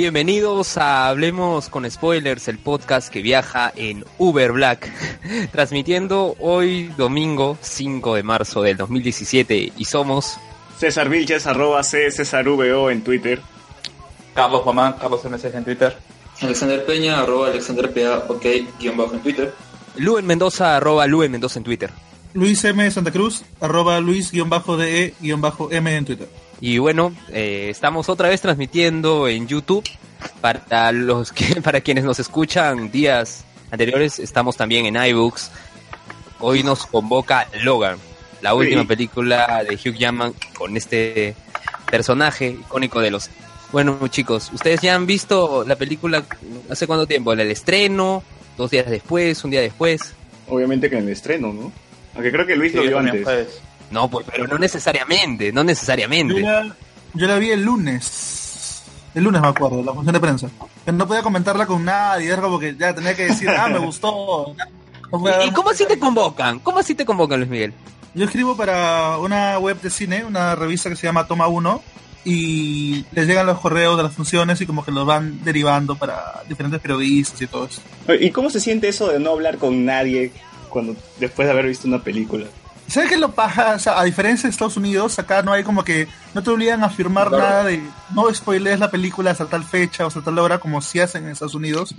Bienvenidos a Hablemos con Spoilers, el podcast que viaja en Uber Black, transmitiendo hoy domingo 5 de marzo del 2017 y somos César Vilches, arroba C, César VO en Twitter. Carlos Mamán, Carlos MSG en Twitter. Alexander Peña, arroba Alexander PA, ok, guion bajo en Twitter. Luen Mendoza, arroba Luen Mendoza en Twitter. Luis M. Santa Cruz, arroba Luis-DE-M en Twitter. Y bueno, eh, estamos otra vez transmitiendo en YouTube. Para los que, para quienes nos escuchan días anteriores, estamos también en iBooks. Hoy nos convoca Logan, la última Sí. película de Hugh Jackman con este personaje icónico de los. Bueno, chicos, ustedes ya han visto la película hace cuánto tiempo, el estreno, dos días después, un día después. Obviamente que en el estreno, ¿no? Aunque creo que Luis Sí, lo vio antes. No, pues, pero no necesariamente, no Yo necesariamente. la, yo la vi el lunes. El lunes me acuerdo, la función de prensa. Que no podía comentarla con nadie, era como que ya tenía que decir, ah, me gustó. No ¿Y cómo así te convocan? ¿Cómo así te convocan, Luis Miguel? Yo escribo para una web de cine, una revista que se llama Toma 1, y les llegan los correos de las funciones y como que los van derivando para diferentes periodistas y todo eso. ¿Y cómo se siente eso de no hablar con nadie cuando después de haber visto una película? ¿Sabes qué lo pasa? O sea, a diferencia de Estados Unidos, acá no hay como que no te obligan a firmar Claro. nada de no spoilees la película hasta tal fecha o hasta tal hora como si hacen en Estados Unidos.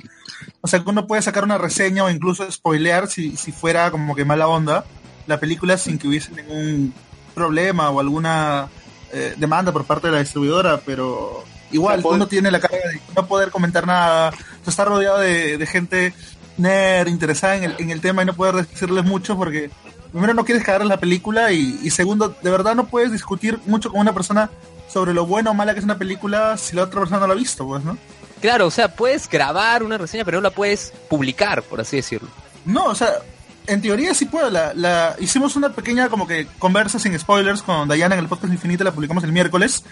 O sea, que uno puede sacar una reseña o incluso spoilear si, si fuera como que mala onda la película sin que hubiese ningún problema o alguna eh, demanda por parte de la distribuidora, pero igual uno tiene la carga de no poder comentar nada, estar rodeado de, de gente nerd, interesada en el, en el tema y no poder decirles mucho porque primero no quieres cagar en la película y, y segundo, de verdad no puedes discutir mucho con una persona sobre lo bueno o mala que es una película si la otra persona no la ha visto, pues, ¿no? Claro, o sea, puedes grabar una reseña, pero no la puedes publicar, por así decirlo. No, o sea, en teoría sí puedo. La, la, hicimos una pequeña como que conversa sin spoilers con Diana en el podcast Infinito, la publicamos el miércoles.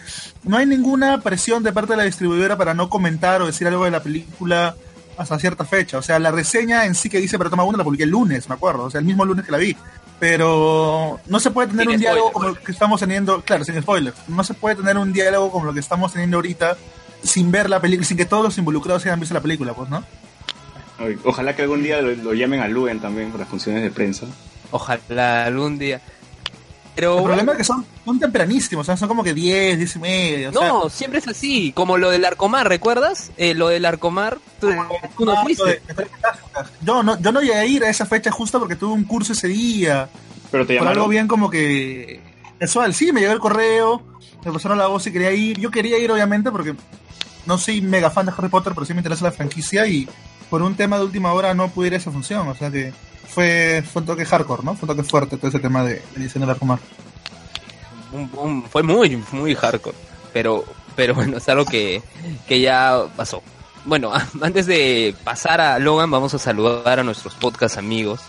No hay ninguna presión de parte de la distribuidora para no comentar o decir algo de la película hasta cierta fecha. O sea, la reseña en sí que dice para toma uno la publiqué el lunes, me acuerdo. O sea, el mismo lunes que la vi. Pero no se puede tener Sin un diálogo como el que estamos teniendo, claro, sin spoilers. No se puede tener un diálogo como lo que estamos teniendo ahorita sin ver la película, sin que todos los involucrados hayan visto la película, pues, ¿no? Ojalá que algún día lo, lo llamen a Luen también para funciones de prensa. Ojalá algún día. Pero El problema bueno, es que son, son tempranísimos, o sea, son como que 10, 10 y media. O sea, no, siempre es así, como lo del Arcomar, ¿recuerdas? Eh, lo del Arcomar, tú, tú no Ah, fuiste. de-. Yo no, yo no llegué a ir a esa fecha justo porque tuve un curso ese día. Pero te Por llamaron. algo bien como que casual. Sí, me llegó el correo, me pasaron la voz y quería ir. Yo quería ir, obviamente, porque no soy mega fan de Harry Potter, pero sí me interesa la franquicia y por un tema de última hora no pude ir esa función. O sea que fue, fue un toque hardcore, ¿no? Fue un toque fuerte todo ese tema de, de edición. Un- un- fue muy, muy hardcore. Pero, pero bueno, es algo que, que ya pasó. Bueno, antes de pasar a Logan, vamos a saludar a nuestros podcast amigos.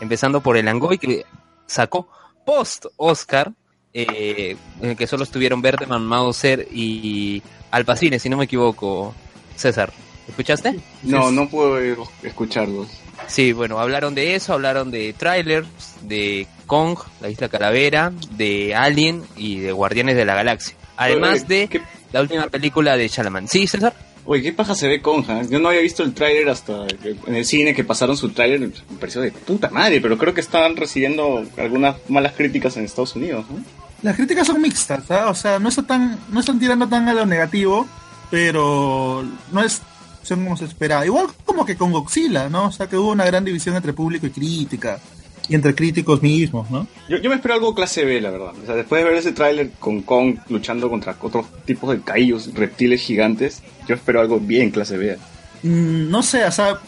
Empezando por el Angoy, que sacó post Oscar, eh, en el que solo estuvieron Berteman, Mauser y Alpacine, si no me equivoco, César. ¿Escuchaste? No, no puedo escucharlos. Sí, bueno, hablaron de eso, hablaron de trailers, de Kong, la isla calavera, de Alien y de Guardianes de la Galaxia. Además Oye, de ¿qué, la última película de Chalaman. ¿Sí, César? oye, ¿qué paja se ve Conja? Yo no había visto el tráiler hasta en el cine que pasaron su tráiler. Me pareció de puta madre, pero creo que están recibiendo algunas malas críticas en Estados Unidos, ¿no? Las críticas son mixtas, ¿ah? o sea, no está tan, no están tirando tan a lo negativo, pero no es son como se esperaba. Igual como que con Godzilla, ¿no? O sea, que hubo una gran división entre público y crítica, y entre críticos mismos, ¿no? Yo, yo me espero algo clase B, la verdad. O sea, después de ver ese tráiler con Kong luchando contra otros tipos de caillos, reptiles gigantes, yo espero algo bien clase B. Mm, no sé, o sea,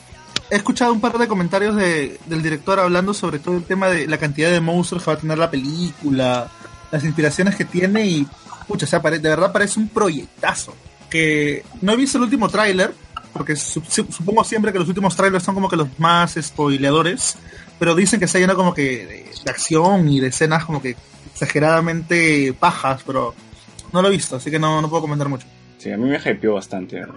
he escuchado un par de comentarios de, del director hablando sobre todo el tema de la cantidad de monstruos que va a tener la película, las inspiraciones que tiene y, pucha, o sea, de verdad parece un proyectazo. Que no he visto el último tráiler, porque su- su- supongo siempre que los últimos trailers son como que los más spoileadores, pero dicen que está lleno como que de, de acción y de escenas como que exageradamente pajas, pero no lo he visto, así que no, no puedo comentar mucho. Sí, a mí me hypeó bastante. ¿no?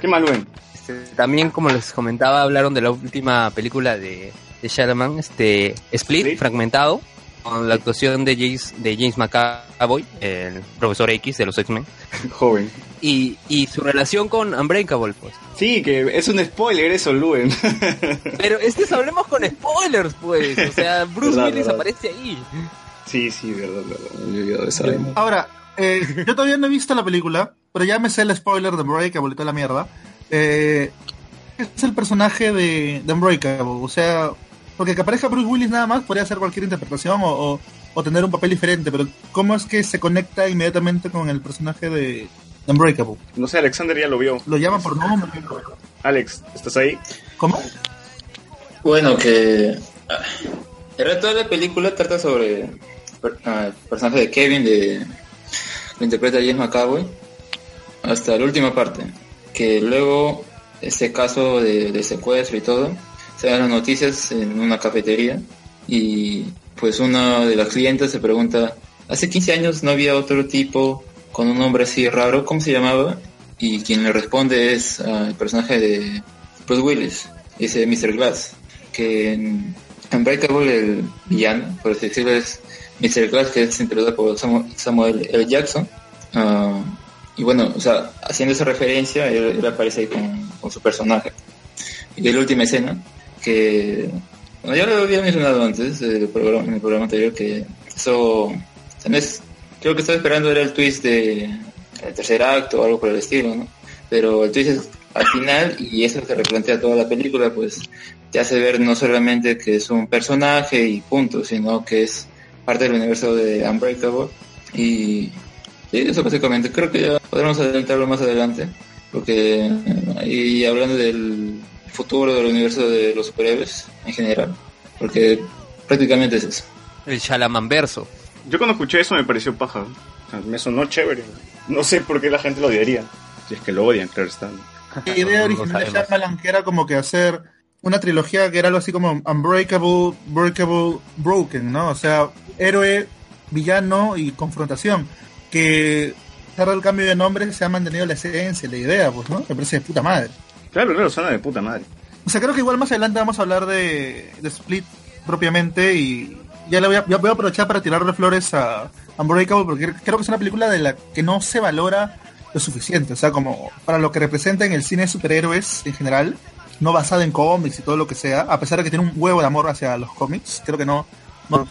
¿Qué mal ven? Este, también, como les comentaba, hablaron de la última película de, de Shalaman, este, Split, Split. fragmentado. con la actuación de James, de James McAvoy, el profesor X de los X-Men, Joven. Y, y su relación con Unbreakable, pues. Sí, que es un spoiler eso, Luen. Pero este es hablemos con spoilers, pues. O sea, Bruce Verdad, Willis verdad. aparece ahí. sí, sí, verdad, verdad. Esa vaina. Ahora, eh, yo todavía no he visto la película, pero ya me sé el spoiler de Unbreakable y toda la mierda. Eh, es el personaje de, de Unbreakable, o sea, porque que aparezca Bruce Willis nada más podría ser cualquier interpretación o, o- o tener un papel diferente, pero ¿cómo es que se conecta inmediatamente con el personaje de Unbreakable? No sé, Alexander ya lo vio. ¿Lo llaman por nombre? Alex, ¿estás ahí? ¿Cómo? Bueno, que. ah, El resto de la película trata sobre ah, el personaje de Kevin, de, lo interpreta James McAvoy, hasta la última parte. Que luego, este caso de, de secuestro y todo, se dan las noticias en una cafetería y pues una de las clientes se pregunta, hace 15 años no había otro tipo con un nombre así raro, ¿cómo se llamaba? Y quien le responde es el personaje de Bruce Willis, dice Mr. Glass, que en Unbreakable el villano, por así decirlo, es Mr. Glass, que es interpretado por Samu- Samuel L. Jackson. Ah, y bueno, o sea, haciendo esa referencia, él, aparece ahí con, su personaje. Y la última escena, que bueno, ya lo había mencionado antes eh, en el programa anterior, que eso también es, creo que estaba esperando era el twist de el tercer acto o algo por el estilo, ¿no? Pero el twist es al final y eso se replantea toda la película, pues te hace ver no solamente que es un personaje y punto, sino que es parte del universo de Unbreakable y eso básicamente, creo que ya podremos adelantarlo más adelante, porque ahí hablando del futuro del universo de los superhéroes en general, porque prácticamente es eso. El Shalaman verso. Yo cuando escuché eso me pareció paja. O sea, me sonó chévere. No sé por qué la gente lo odiaría. Si es que lo odian, claro está. La idea original de. Shyamalan que era como que hacer una trilogía que era algo así como Unbreakable, Breakable, Broken, ¿no? O sea, héroe, villano y confrontación. Que, a pesar del cambio de nombre, se ha mantenido la esencia, la idea, pues, ¿no? Me parece de puta madre. Claro, claro, suena de puta madre. O sea, creo que igual más adelante vamos a hablar de, de Split propiamente y ya le voy a, ya voy a aprovechar para tirarle flores a Unbreakable porque creo que es una película de la que no se valora lo suficiente. O sea, como para lo que representa en el cine de superhéroes en general, no basado en cómics y todo lo que sea, a pesar de que tiene un huevo de amor hacia los cómics, creo que no, no,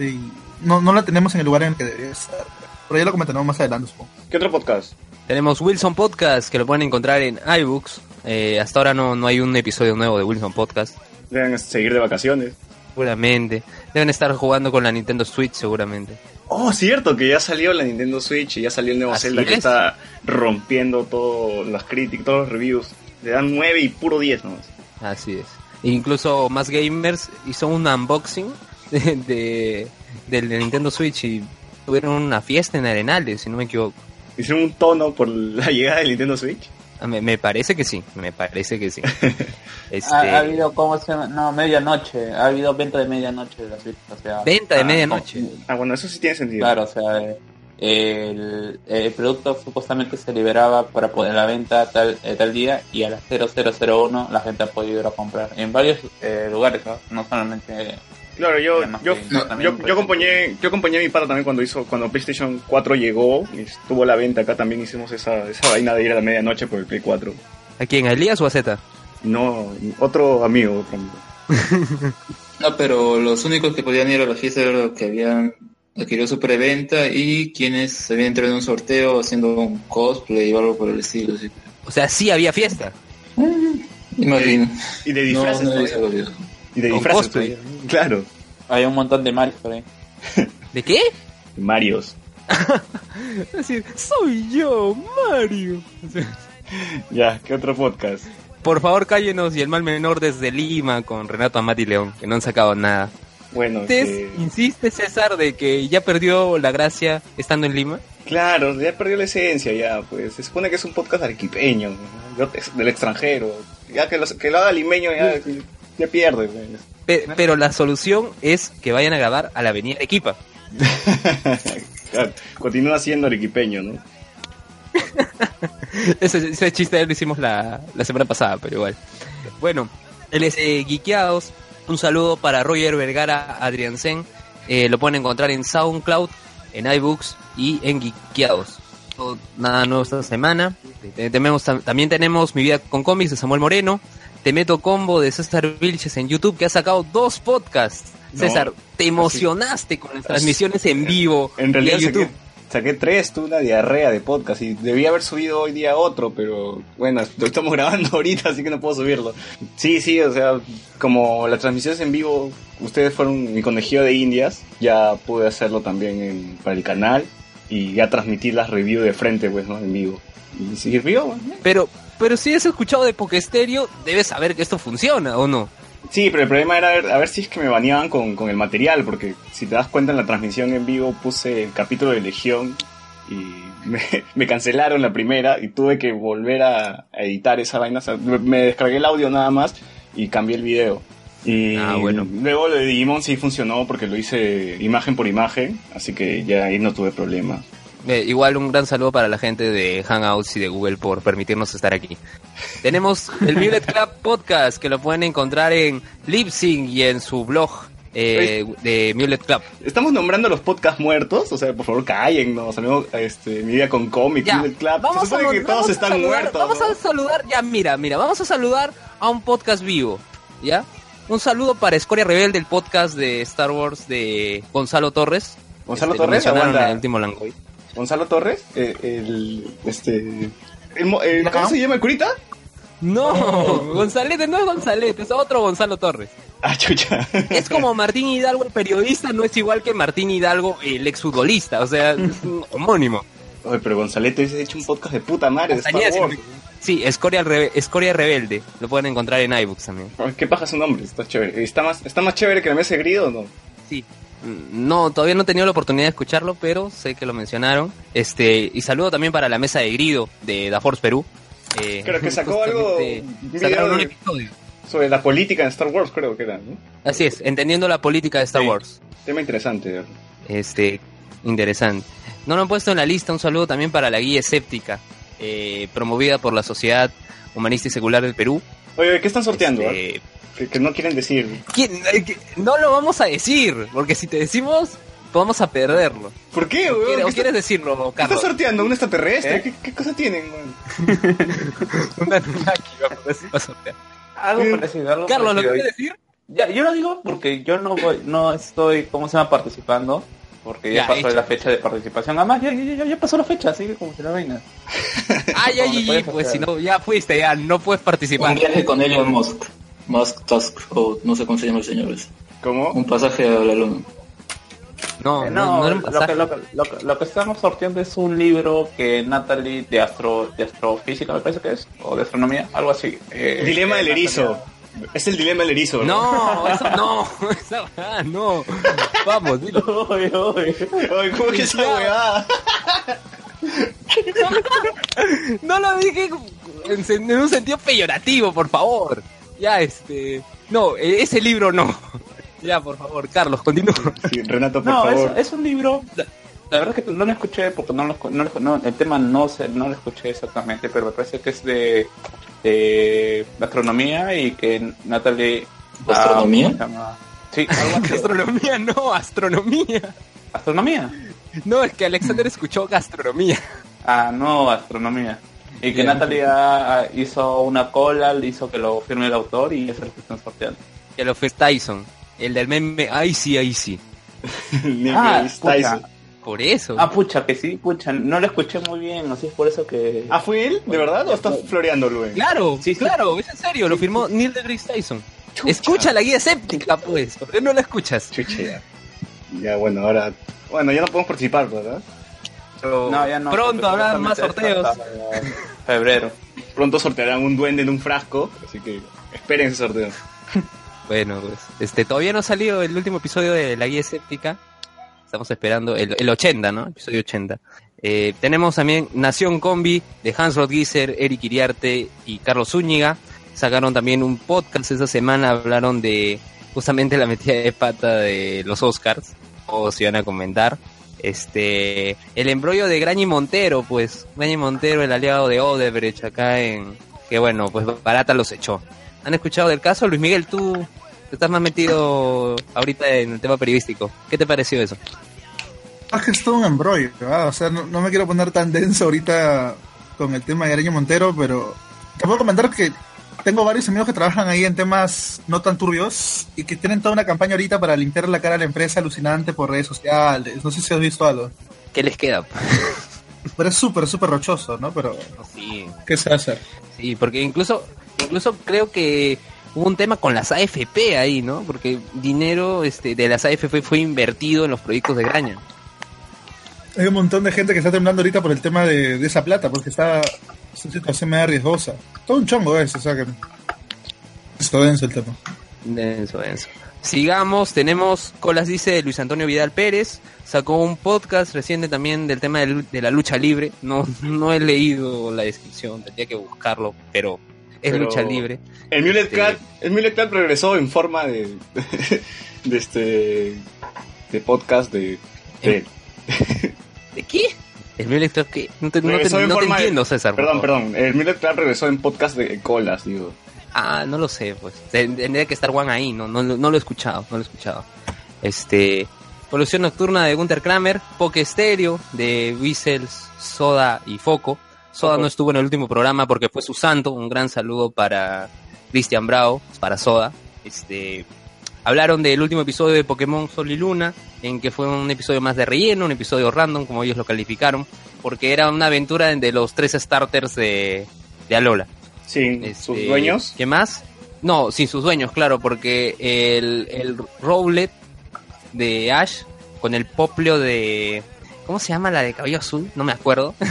no, no la tenemos en el lugar en el que debería estar. Pero ya lo comentaremos más adelante, supongo. ¿Qué otro podcast? Tenemos Wilson Podcast, que lo pueden encontrar en iBooks. Eh, hasta ahora no, no hay un episodio nuevo de Wilson Podcast. Deben seguir de vacaciones. Seguramente. Deben estar jugando con la Nintendo Switch, seguramente. Oh, cierto, que ya salió la Nintendo Switch y ya salió el nuevo Zelda que es. está rompiendo todas las críticas, todos los reviews. Le dan 9 y puro 10 nomás. Así es. Incluso más gamers hizo un unboxing de, de- del de Nintendo Switch y tuvieron una fiesta en Arenales, si no me equivoco. Hicieron un tono por la llegada del Nintendo Switch. Me, me parece que sí, me parece que sí. Este, Ha, ha habido, ¿cómo se llama? No, medianoche. Ha habido venta de medianoche de la Switch. O sea, Venta de ah, medianoche. Ah, bueno, eso sí tiene sentido. Claro, o sea, eh, el, el producto supuestamente se liberaba para poner la venta tal, eh, tal día y a las 0001 la gente ha podido ir a comprar en varios eh, lugares, ¿no? No solamente Claro, yo, yo, yo, yo, acompañé, yo acompañé a mi pata también cuando hizo, cuando PlayStation 4 llegó y estuvo a la venta acá también hicimos esa, esa vaina de ir a la medianoche por el Play 4. ¿A quién? ¿A Elías o a Z? No, otro amigo, otro amigo. No, pero los únicos que podían ir a la fiesta eran los que habían adquirido su preventa y quienes se habían entrado en un sorteo haciendo un cosplay o algo por el estilo. Así. O sea, sí había fiesta. Imagino. Y de No, disfraces. no he y de Con disfraces. cosplay. todavía. Claro. hay un montón de Marios por ahí. ¿De qué? Marios. Es decir, soy yo, Mario. Ya, ¿qué otro podcast? Por favor, cállenos y el mal menor desde Lima con Renato Amati León, que no han sacado nada. Bueno, ¿Usted este, insiste, César, de que ya perdió la gracia estando en Lima? claro, ya perdió la esencia ya, pues. Se supone que es un podcast arequipeño, ¿no? de- del extranjero. Ya que, los- que lo haga limeño ya, ya pierde, pues. Pe- pero la solución es que vayan a grabar a la avenida Arequipa. Claro, continúa siendo arequipeño, ¿no? Ese, ese chiste lo hicimos la, la semana pasada, pero igual. Bueno, él es eh, Geekeados. Un saludo para Roger Vergara Adriansen, Eh, lo pueden encontrar en SoundCloud, en iBooks y en Geekeados. Nada nuevo esta semana. Tenemos, tam- también tenemos Mi Vida con Cómics de Samuel Moreno. Te meto combo de César Vilches en YouTube que ha sacado dos podcasts. No, César, te emocionaste con las transmisiones en vivo En realidad de YouTube. saqué, saqué tres, tuve una diarrea de podcast y debía haber subido hoy día otro, pero bueno, lo estamos grabando ahorita, así que no puedo subirlo. Sí, sí, o sea, como las transmisiones en vivo, ustedes fueron mi conejillo de indias, ya pude hacerlo también en- para el canal y ya transmitir las reviews de frente, pues, ¿no? En vivo. Y sirvió. Pero, pero si has escuchado de Pokestereo, debes saber que esto funciona, ¿o no? Sí, pero el problema era ver, a ver si es que me baneaban con, con el material, porque si te das cuenta en la transmisión en vivo puse el capítulo de Legión y me, me cancelaron la primera y tuve que volver a, a editar esa vaina. O sea, me, me descargué el audio nada más y cambié el video. Y Ah, bueno. luego lo de Digimon sí funcionó porque lo hice imagen por imagen, así que ya ahí no tuve problema. Eh, igual un gran saludo para la gente de Hangouts y de Google por permitirnos estar aquí. Tenemos el Mulet Club Podcast que lo pueden encontrar en Lipsync y en su blog eh, de Mulet Club. Estamos nombrando los podcasts muertos, o sea, por favor cállennos, amigos, este, mi vida con cómic, Ya, Mulet Club. vamos Se a, supone que vamos todos a están saludar, muertos. Vamos ¿no? a saludar, ya mira, mira, vamos a saludar a un podcast vivo, ¿ya? Un saludo para Escoria Rebelde, el podcast de Star Wars de Gonzalo Torres. Gonzalo Este, Torres, mencionaron aguanta. en el último Langoy. Gonzalo Torres, eh, el, este, el, el- ¿cómo se llama el curita? No, Gonzalete no es Gonzalete, es otro Gonzalo Torres. Ah, chucha. Es como Martín Hidalgo, el periodista, no es igual que Martín Hidalgo, el exfutbolista, o sea, es un homónimo. Oye, pero Gonzalete ha hecho un podcast de puta madre de Star Wars. Sí, Escoria, Rebe- Escoria Rebelde, lo pueden encontrar en iBooks también. Ay, ¿Qué paja su nombre? Está chévere. ¿Está más, está más chévere que la mesa de grido o no? Sí. No, todavía no he tenido la oportunidad de escucharlo, pero sé que lo mencionaron. Este, y saludo también para la mesa de grido de Da Force Perú. Eh, Creo que sacó algo, Sacaron un de- episodio. Sobre la política en Star Wars, creo que era, ¿no? Así es, entendiendo la política de Star Sí. Wars. Tema interesante, de. Este, interesante. No lo han puesto en la lista, un saludo también para la guía escéptica, eh, promovida por la Sociedad Humanista y Secular del Perú. Oye, ¿qué están sorteando? Este? Que, que no quieren decir. ¿quién- eh, que- no lo vamos a decir, porque si te decimos, vamos a perderlo. ¿Por qué, ¿O weón? quieres, ¿Qué o está- quieres decirlo, ¿Qué está Carlos? sorteando? ¿Un extraterrestre? ¿Eh? ¿Qué, qué cosa tienen, Anunnaki, vamos a sortear. Algo Sí. parecido, algo Carlos, ¿lo parecido. quieres decir? Ya, yo lo digo porque yo no voy, no estoy, ¿cómo se llama? Participando. Porque ya, Ya, pasó hecho. la fecha de participación. Además, ya, ya, ya, ya pasó la fecha, así que como se la vaina. Ay, ay, ¿Cómo le ay, pues si no, ya fuiste, ya no puedes participar. Un viaje con Elon Musk. Musk Tusk, o no sé cómo se llama el señor ese. ¿Cómo? Un pasaje a la luna. No, Eh, no, no, no era un lo, pasaje. que, lo, que, lo, que, lo que estamos sorteando es un libro que Natalie de astro de astrofísica me parece que es, o de astronomía, algo así. Eh, dilema eh, del erizo. Es el dilema del erizo, ¿verdad? No, eso no, esa ah, no. Vamos, dilo. Uy, uy. Oye, ¿cómo que esa huevada? No lo dije en un sentido peyorativo, por favor. Ya, este. No, e- ese libro no. Ya, por favor, Carlos, continúa. Sí, Renato, por No, favor. es, es un libro. La, la verdad es que no lo escuché porque no lo, no lo- no, el tema no sé, no lo escuché exactamente, pero me parece que es de, de astronomía y que Natalie. ¿Astronomía? ¿cómo se? Sí. Astronomía, no, astronomía. ¿Astronomía? No, es que Alexander escuchó gastronomía. Ah, no, astronomía. Y que ah, hizo una cola, le hizo que lo firme el autor y es el que están sorteando. Que lo fue Tyson. El del meme, ay sí, ay sí. Ah, Tyson. pucha. Por eso. Ah, pucha, que sí, pucha, no lo escuché muy bien, así es por eso que... ¿Ah, fue él? ¿De verdad? ¿O estás floreando, Luen? claro, Sí, sí. claro, es en serio, lo firmó Neil deGrasse Tyson. Escucha la guía escéptica, pues. ¿Por qué no la escuchas? Chucha, ya. Ya, bueno, ahora... Bueno, ya no podemos participar, ¿verdad? No, ya no. Pronto habrá más sorteos. Febrero. Pronto sortearán un duende en un frasco, así que esperen ese sorteo. Bueno, pues, este, todavía no ha salido el último episodio de la guía escéptica. Estamos esperando el, el 80, ¿no? Episodio 80. Eh, tenemos también Nación Combi de Hans Rodgiser, Eric Iriarte y Carlos Zúñiga. Sacaron también un podcast esa semana, hablaron de justamente la metida de pata de los Oscars, o si van a comentar. Este, el embrollo de Grañi Montero, pues, Grañi Montero, el aliado de Odebrecht acá en, que bueno, pues Barata los echó. ¿Han escuchado del caso? Luis Miguel, tú, estás más metido ahorita en el tema periodístico. ¿Qué te pareció eso? Ah, que es todo un embrollo, ¿verdad? O sea, no, no me quiero poner tan denso ahorita con el tema de Areño Montero, pero te puedo comentar que tengo varios amigos que trabajan ahí en temas no tan turbios y que tienen toda una campaña ahorita para limpiar la cara a la empresa alucinante por redes sociales. No sé si has visto algo. ¿Qué les queda? Pero es súper, súper rochoso, ¿no? Pero, Sí, ¿qué se hacer? sí, porque incluso, incluso creo que hubo un tema con las AFP ahí, ¿no? Porque dinero este, de las AFP fue invertido en los proyectos de Graña. Hay un montón de gente que está temblando ahorita por el tema de, de esa plata, porque está es una situación medio riesgosa. Todo un chongo eso, o sea que... Está denso el tema. Denso, denso. Sigamos, tenemos Colas dice Luis Antonio Vidal Pérez, sacó un podcast reciente también del tema de, la lucha libre. No, no he leído la descripción, tendría que buscarlo, pero es Pero- lucha libre. El Mulet Sí. Cat, el Mulet Cat regresó en forma de, de este, de podcast de, de- ¿De qué? El mío lector que no te, no te- regresó en no te forma de- entiendo, César. Perdón, perdón, el Mulet Cat regresó en podcast de colas, digo. Ah, no lo sé, pues. Tendría que estar Juan ahí, no, no, no lo he escuchado, no lo he escuchado. Este, Polución Nocturna de Gunter Kramer, Poke Stereo de Whistles, Soda y Foco. Soda no estuvo en el último programa porque fue su santo. Un gran saludo para Cristian Bravo, para Soda. Este, hablaron del último episodio de Pokémon Sol y Luna, en que fue un episodio más de relleno, un episodio random, como ellos lo calificaron, porque era una aventura de los tres starters de, de Alola. Sin Este, sus dueños. ¿Qué más? No, sin sus dueños, claro, porque el, el Rowlet de Ash con el poplio de... ¿Cómo se llama la de cabello azul? No me acuerdo.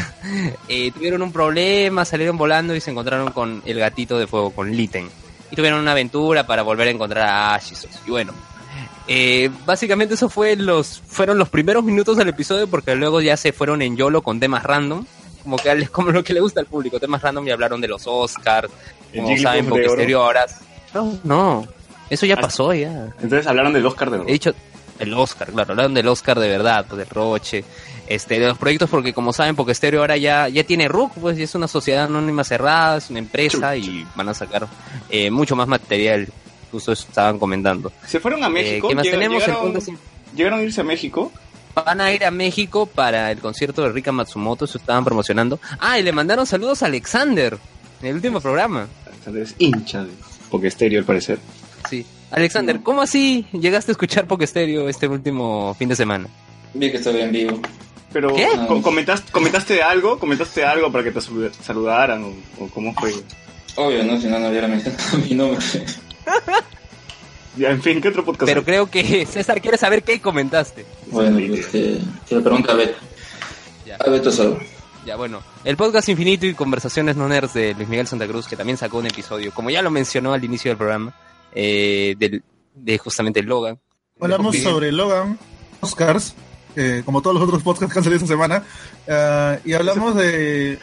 Eh, tuvieron un problema, salieron volando y se encontraron con el gatito de fuego, con Litten. Y tuvieron una aventura para volver a encontrar a Ash y, bueno, eh, básicamente eso fue los, fueron los primeros minutos del episodio porque luego ya se fueron en YOLO con temas random. Como que es como lo que le gusta al público, temas random y hablaron de los Oscars, como saben, porque. Stereo ahora. No, no, eso ya Ah, pasó ya. Entonces hablaron del Oscar de He verdad. dicho el Oscar, claro, hablaron del Oscar de verdad, pues, del Roche, este, de los proyectos, porque como saben, porque Stereo ahora ya, ya tiene RUC, pues, y es una sociedad anónima cerrada, es una empresa y van a sacar eh, mucho más material. Justo eso estaban comentando. Se fueron a México. Eh, ¿Qué más llega- tenemos? Llegaron, punto es- llegaron a irse a México. Van a ir a México para el concierto de Rika Matsumoto, eso estaban promocionando. Ah, y le mandaron saludos a Alexander en el último programa. Alexander es hincha de al parecer. Sí. Alexander, ¿cómo así llegaste a escuchar Poke Stereo este último fin de semana? Vi que estoy en vivo. Pero ¿Qué? co- comentaste, comentaste algo, comentaste algo para que te saluda- saludaran o, o cómo fue. Obvio, ¿no? Si no, no hubiera mencionado mi nombre. Ya, en fin, ¿qué otro podcast? Pero hay? creo que César quiere saber qué comentaste. Bueno, pues que, que le a Beto. Ya. A Beto solo. Ya, bueno, el podcast Infinito y Conversaciones No Nerds de Luis Miguel Santa Cruz, que también sacó un episodio, como ya lo mencionó al inicio del programa, eh, del, de justamente Logan. Hablamos sobre Logan, Oscars, eh, como todos los otros podcasts que han salido esta semana, eh, y hablamos de...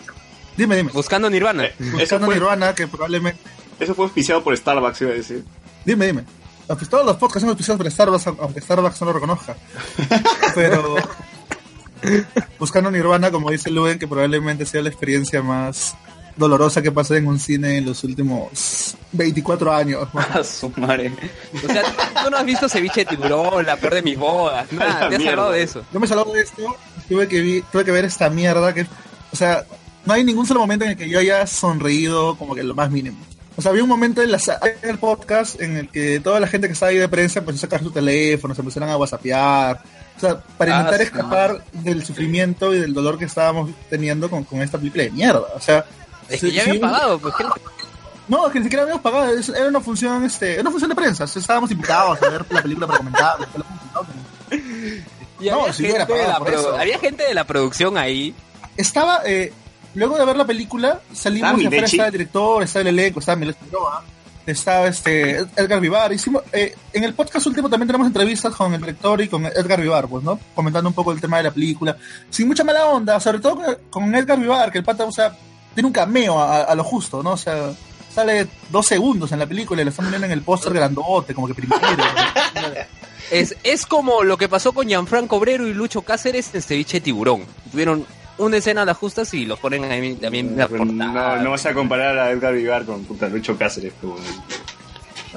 Dime, dime. Buscando Nirvana. Eh, eso, Buscando fue, Nirvana, que probablemente... eso fue auspiciado por Starbucks, iba a decir. Dime, dime. Ah, pues todos los podcasts son auspiciados por Starbucks, aunque Starbucks no lo reconozca. Pero... Buscando Nirvana, como dice Luen, que probablemente sea la experiencia más dolorosa que pasé en un cine en los últimos 24 años. A su madre. O sea, tú no has visto ceviche de tiburón, la peor de mis bodas, nada, te has hablado de eso. Yo me salgo de esto, tuve que, vi- tuve que ver esta mierda que, o sea, no hay ningún solo momento en el que yo haya sonreído como que lo más mínimo. O sea, había un momento en, la, en el podcast en el que toda la gente que estaba ahí de prensa empezó a sacar su teléfono, se empezaron a whatsappear. O sea, para Ah, intentar escapar del sufrimiento y del dolor que estábamos teniendo con, con esta película de mierda. O sea, Es sí- que ya sí, había pagado, pues gente. No, es que ni siquiera habíamos pagado, es- era una función, este, era una función de prensa. Estábamos invitados a ver la película para comentar. Y No, había, si gente de pagado la por produ- eso. había gente de la producción ahí. estaba, eh, luego de ver la película, salimos y afuera estaba el director, estaba el elenco, estaba Miguel Figueroa, estaba este Edgar Vivar. Hicimos, eh, en el podcast último también tenemos entrevistas con el director y con Edgar Vivar, pues, ¿no? Comentando un poco el tema de la película. Sin mucha mala onda, sobre todo con, con Edgar Vivar, que el pata, o sea, tiene un cameo a, a lo justo, ¿no? O sea, sale dos segundos en la película y lo están poniendo en el póster grandote, como que primero. Es, es como lo que pasó con Gianfranco Obrero y Lucho Cáceres en ceviche tiburón. Tuvieron una escena a las justas y los ponen ahí también No, portada. no vas a comparar a Edgar Vivar con puta Lucho Cáceres. bueno.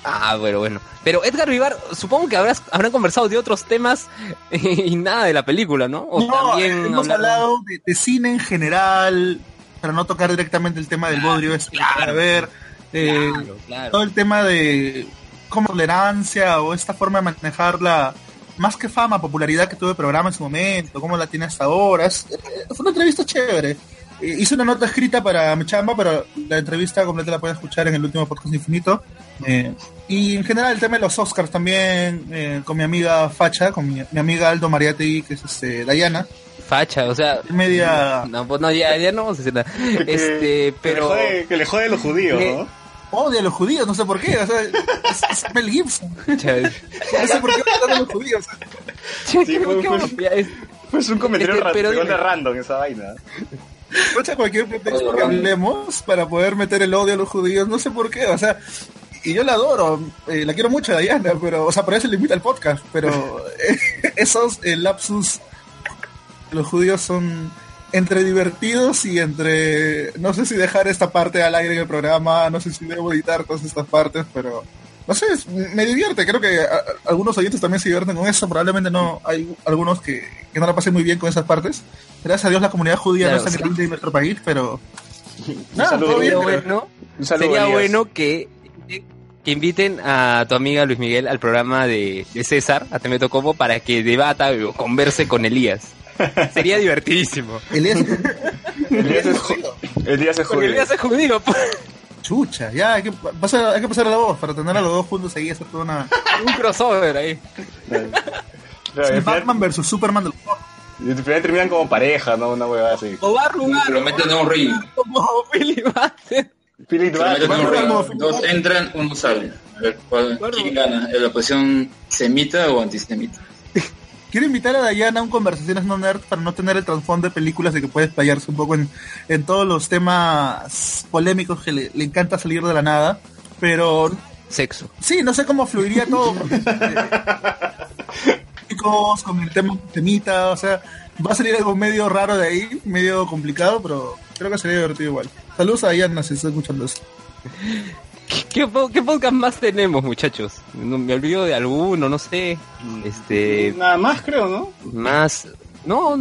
Ah, bueno, bueno. Pero Edgar Vivar, supongo que habrás, habrán conversado de otros temas y nada de la película, ¿no? O no, también hemos hablaron- hablado de, de cine en general, para no tocar directamente el tema del bodrio, es claro. a ver, eh, Claro, claro. todo el tema de como tolerancia o esta forma de manejar la más que fama, popularidad que tuvo el programa en su momento, cómo la tiene hasta ahora. Es- eh, fue una entrevista chévere. Eh, hice una nota escrita para mi chamba, pero la entrevista completa la pueden escuchar en el último podcast infinito. Eh, y en general el tema de los Oscars también, eh, con mi amiga Facha, con mi, mi amiga Aldo Mariategui, que es este, Dayana, Facha, o sea... media... No, pues no, ya, ya no vamos a decir nada. Este, Que pero... le jode, que le jode a los judíos, ¿Qué? ¿no? Odia a los judíos, no sé por qué, o sea, es, Mel Gibson. No sé por qué odia a los judíos. Sí, Sí, fue- fue- Pues un comentario Este, pero dime. random esa vaina. Aprovecha cualquier pretexto que hablemos para poder meter el odio a los judíos, no sé por qué, o sea, y yo la adoro, eh, la quiero mucho a Diana, pero, o sea, por eso le invita al podcast, pero eh, esos eh, lapsus, los judíos son entre divertidos y entre, no sé si dejar esta parte al aire en el programa, no sé si debo editar todas estas partes, pero no sé, es- me divierte, creo que a- a- algunos oyentes también se divierten con eso, probablemente no, hay algunos que, que no la pasen muy bien con esas partes. Gracias a Dios la comunidad judía Claro, no es tan sí. grande en nuestro país, pero... No, saludo, todo bien, Sería pero- bueno, sería bueno que, que inviten a tu amiga Luis Miguel al programa de, de César, a Temeto Como, para que debata o converse con Elías. Sería divertidísimo. Elías Elías es ju- Elías es judío. Elías es judío. pues. Chucha, ya, hay que pasar, hay que pasar a la voz para tener a los dos juntos ahí, hacer toda una... Un crossover ahí. Claro, Sí, Batman versus Superman. de los dos. y al final terminan como pareja, ¿no? Una huevada así. O va a lugar Pero meten en un ring. como Billy en un Batman. ring. Dos entran, uno sale. A ver cuál, quién gana. ¿La oposición semita o antisemita? Quiero invitar a Dayana a un Conversaciones No Nerd para no tener el trasfondo de películas de que puede explayarse un poco en, en todos los temas polémicos que le, le encanta salir de la nada. Pero Sexo. sí, no sé cómo fluiría todo. con el tema temita, o sea, va a salir algo medio raro de ahí, medio complicado, pero creo que sería divertido igual. Saludos a Dayana si está escuchando eso. ¿Qué, qué podcast más tenemos, muchachos? No, me olvido de alguno, no sé. Este, Nada más, creo, ¿no? más. No,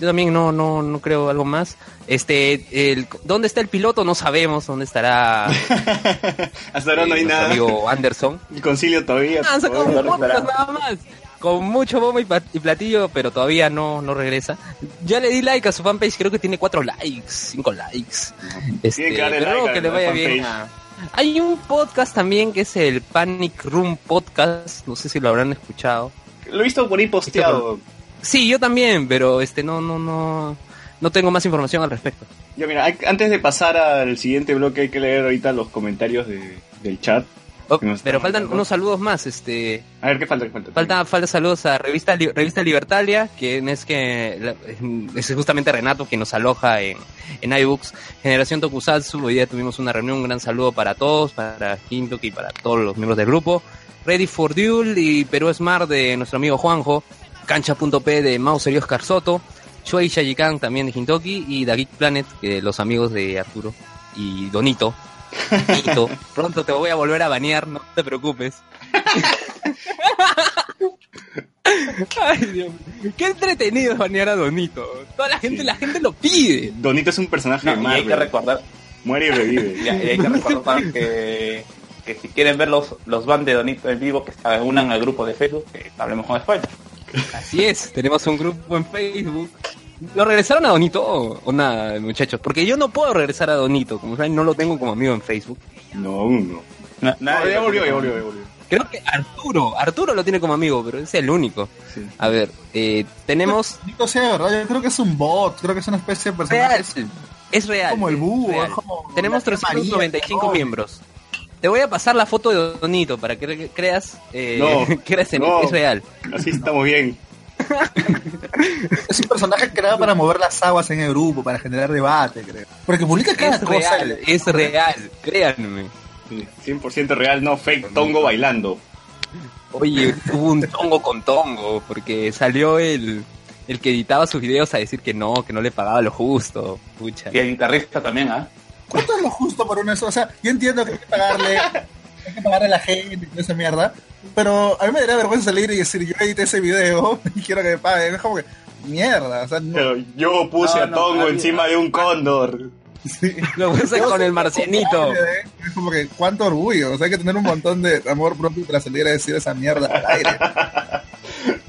yo también no, no, no creo algo más. Este, el, ¿dónde está el piloto? No sabemos dónde estará. Hasta ahora no eh, hay nuestro nada. amigo Anderson. El concilio todavía. Ah, un podcast nada más. Con mucho bombo y, y platillo, pero todavía no, no regresa. Ya le di like a su fanpage, creo que tiene cuatro likes, cinco likes. Este, que darle pero like que a le vaya bien. a- Hay un podcast también que es el Panic Room Podcast, no sé si lo habrán escuchado. Lo he visto por ahí posteado. Sí, yo también, pero este no, no, no, no tengo más información al respecto. Ya mira, hay- antes de pasar al siguiente bloque hay que leer ahorita los comentarios de- del chat. Oh, Que pero faltan unos saludos más, este, A ver, ¿qué falta? ¿Qué falta? Falta, falta saludos a Revista, Li- Revista Libertalia, quien es que es justamente Renato quien nos aloja en, en iBooks. Generación Tokusatsu, hoy día tuvimos una reunión, un gran saludo para todos, para Hintoki y para todos los miembros del grupo. Ready for Duel y Perú Smart de nuestro amigo Juanjo. Cancha.p de Mauser y Oscar Soto. Shuei Shayikan también de Hintoki y The Geek Planet, que los amigos de Arturo y Donito. Donito. Pronto te voy a volver a banear, no te preocupes. Ay, Dios mío. Qué entretenido es banear a Donito. Toda la gente, Sí. la gente lo pide. Donito es un personaje No, de y hay que recordar, Muere y revive. y hay y hay que recordar que, que si quieren ver los, los van de Donito en vivo, que se unan al grupo de Facebook, que hablemos con spoilers. Así es, tenemos un grupo en Facebook. ¿Lo regresaron a Donito o, o nada, muchachos? Porque yo no puedo regresar a Donito, como saben, no lo tengo como amigo en Facebook. No, no. Na- No, nadie ya volvió, ya volvió, ya volvió. Creo que Arturo, Arturo lo tiene como amigo, pero es el único. Sí. A ver, eh, tenemos... Donito sea, ¿verdad? Yo creo que es un bot, creo que es una especie de personaje. Real, es real. como el es búho, real. es como Tenemos la tía María, 395 ¿no? miembros. Te voy a pasar la foto de Donito para que cre- creas eh, No, que eres en- no. es real. Así estamos bien. Es un personaje creado para mover las aguas en el grupo, para generar debate, creo. Porque publica cada Es cosa. real, es real, créanme. Sí, 100% real, no fake. Tongo bailando. Oye, hubo un tongo con tongo, porque salió el, el que editaba sus videos a decir que no, que no le pagaba lo justo. Pucha. Y el guitarrista también, ¿ah? ¿Cuánto es lo justo por uno eso? O sea, yo entiendo que hay que pagarle hay que pagarle a la gente y toda esa mierda. Pero a mí me daría vergüenza salir y decir, yo edité ese video y quiero que me paguen. Es como que, mierda, o sea, no. Pero yo puse No, a Tongo encima de un cóndor. Sí. Lo puse Yo con el marcianito. Es como que, cuánto orgullo. O sea, hay que tener un montón de amor propio para salir a decir esa mierda al aire.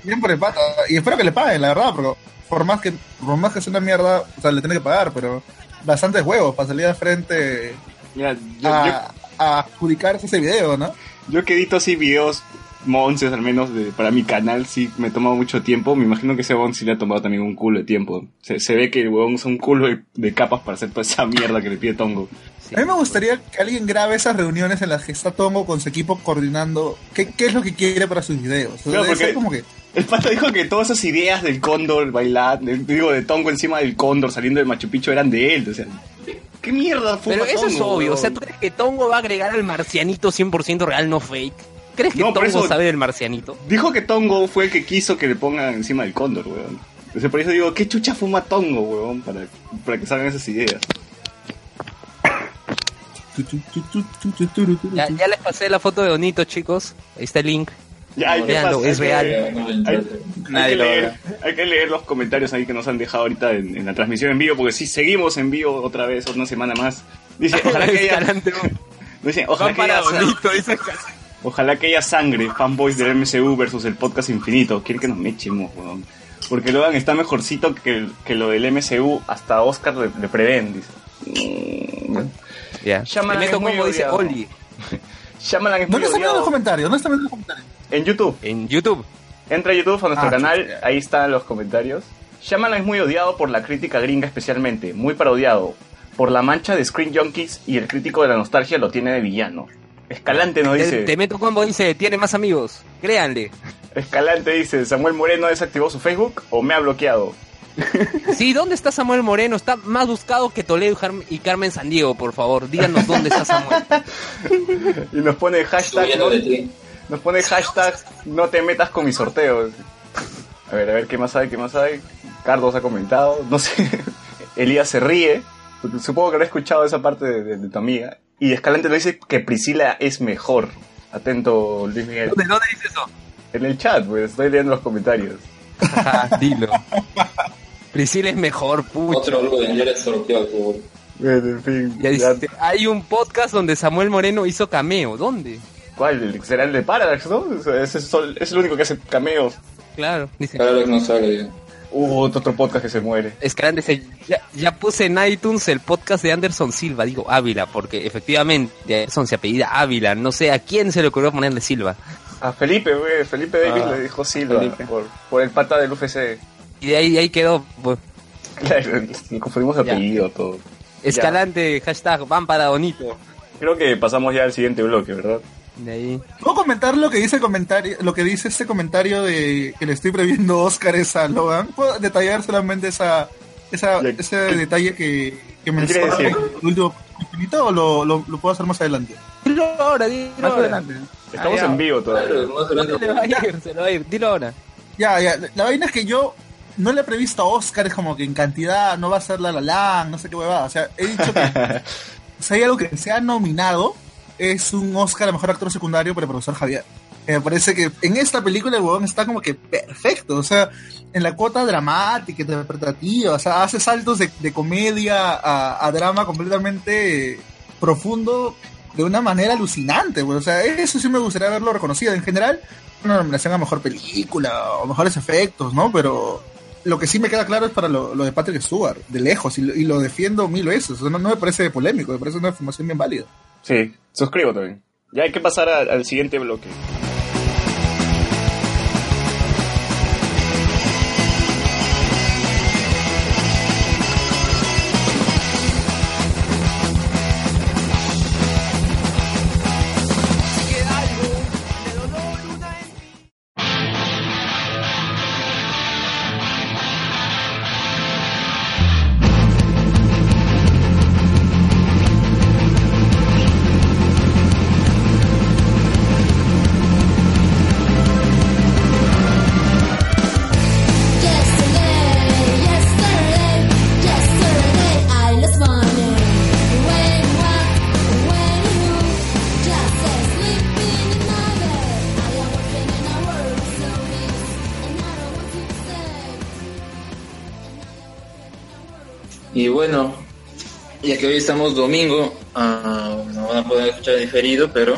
Bien por el pata. Y espero que le paguen, la verdad, porque por más que, por más que sea una mierda, o sea, le tiene que pagar, pero bastantes huevos para salir de frente Mira, yo, a, yo, a adjudicarse ese video, ¿no? yo que edito así videos monces al menos de, para mi canal sí me toma mucho tiempo. Me imagino que ese huevón sí le ha tomado también un culo de tiempo. Se, se ve que el huevón usa un culo de, de capas para hacer toda esa mierda que le pide Tongo. Sí. A mí me gustaría que alguien grabe esas reuniones en las que está Tongo con su equipo coordinando qué, qué es lo que quiere para sus videos. O sea, Claro, porque- como que El pata dijo que todas esas ideas del cóndor bailando, del- digo, de Tongo encima del cóndor saliendo del Machu Picchu eran de él. O sea, ¿qué mierda fue Pero eso es obvio. O sea, ¿tú crees que Tongo va a agregar al marcianito 100% real, no fake? ¿Crees que No, Tongo sabe del marcianito? Dijo que Tongo fue el que quiso que le pongan encima del cóndor, weón. O sea, por eso digo, ¿qué chucha fuma Tongo, weón? Para, para que salgan esas ideas. Ya, ya les pasé la foto de Bonito, chicos. Ahí está el link. Ya, hay que es hay real. No Hay, Nadie que leer, hay que leer los comentarios ahí que nos han dejado ahorita en, en la transmisión en vivo, porque sí, seguimos en vivo otra vez, una semana más. Dice, ojalá que haya, dice, ojalá que haya, Bonito, dice ojalá que haya sangre, fanboys del MCU versus el podcast infinito. Quieren que nos mechemos, weón. Porque Logan está mejorcito que, que lo del MCU, hasta Oscar le, le prevén, dice. Mm. Ya. Shyamalan Meto es muy Combo dice. Oli Shyamalan es muy ¿Dónde están viendo los comentarios? ¿Dónde están viendo los comentarios? En YouTube. en YouTube. Entra a YouTube a nuestro Ah, canal, ahí están los comentarios. Shyamalan es muy odiado por la crítica gringa especialmente, muy parodiado. Por la mancha de Screen Junkies y el crítico de la nostalgia lo tiene de villano. Escalante nos Te, dice, te meto combo dice, tiene más amigos. Créanle. Escalante dice, Samuel Moreno desactivó su Facebook o me ha bloqueado. Sí, ¿dónde está Samuel Moreno? Está más buscado que Toledo y Carmen Sandiego, por favor. Díganos dónde está Samuel. Y nos pone hashtag, Subiendo de ti. Nos pone hashtag no te metas con mis sorteos. A ver, a ver qué más hay, qué más hay. Carlos ha comentado, no sé. Elías se ríe. Supongo que habrá escuchado esa parte de, de- de tu amiga. Y Escalante le dice que Priscila es mejor. Atento, Luis Miguel. ¿Dónde, dónde dice eso? En el chat, pues estoy leyendo los comentarios. Dilo. Priscila es mejor, pucha. Otro Luden, ya le sorteó. Bueno, en fin. Ya ya- dice, hay un podcast donde Samuel Moreno hizo cameo. ¿Dónde? ¿Cuál? ¿El- ¿Será el de Parallax, no? Ese es, sol- es el único que hace cameos. Claro. Dice, vez no sale ya. Uh, otro podcast que se muere. Escalante dice, ya, ya puse en iTunes el podcast de Anderson Silva, digo Ávila, porque efectivamente Anderson se apellida Ávila, no sé a quién se le ocurrió ponerle Silva. A Felipe, güey. Felipe Davis Ah, le dijo Silva por, por el pata del UFC. Y de ahí, de ahí quedó. pues. Claro, nos confundimos de Ya. apellido todo. Escalante, hashtag, van para Bonito. Creo que pasamos ya al siguiente bloque, ¿verdad? De ahí. ¿Puedo comentar lo que dice el comentario, lo que dice este comentario de que le estoy previendo Oscar a Logan? ¿Puedo detallar solamente esa, esa Ya, ese ¿qué- detalle que, que menciona el último infinito o lo, lo, lo puedo hacer más adelante? Dilo ahora, dilo Más ahora. adelante. Estamos Ah, en vivo todavía. Se lo va a ir, se lo va a ir, dilo ahora. Ya, ya, la vaina es que yo no le he previsto a Oscar, es como que en cantidad no va a ser la la la, no sé qué huevada. O sea, he dicho que si hay algo que se ha nominado, es un Oscar a mejor actor secundario para el profesor Javier. Eh, Me parece que en esta película el huevón está como que perfecto, o sea, en la cuota dramática, interpretativa, o sea, hace saltos de, de comedia a, drama completamente profundo de una manera alucinante, güey. o sea, eso sí me gustaría haberlo reconocido. En general, una nominación a mejor película o mejores efectos, ¿no? Pero lo que sí me queda claro es para lo, de Patrick Stewart, de lejos, y lo, defiendo mil veces. O sea, no, no me parece polémico, me parece una información bien válida. Sí, suscribo también. Ya hay que pasar al siguiente bloque. Ya que hoy estamos domingo, ah, no van a poder escuchar diferido, pero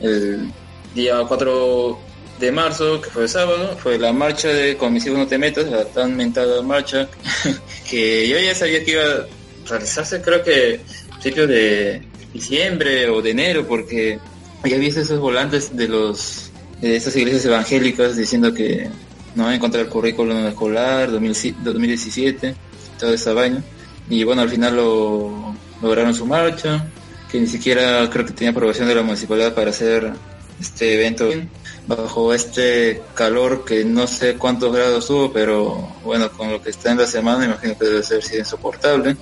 el día 4 de marzo, que fue el sábado, fue la marcha de Con mis hijos no te metas, la tan mentada marcha, que yo ya sabía que iba a realizarse creo que a principios de diciembre o de enero, porque había visto esos volantes de los de esas iglesias evangélicas diciendo que no en contra del currículum escolar 2000 2017, toda esa vaina. Y bueno, al final lo lograron su marcha, que ni siquiera creo que tenía aprobación de la municipalidad para hacer este evento. Bajo este calor que no sé cuántos grados hubo, pero bueno, con lo que está en la semana, imagino que debe ser insoportable,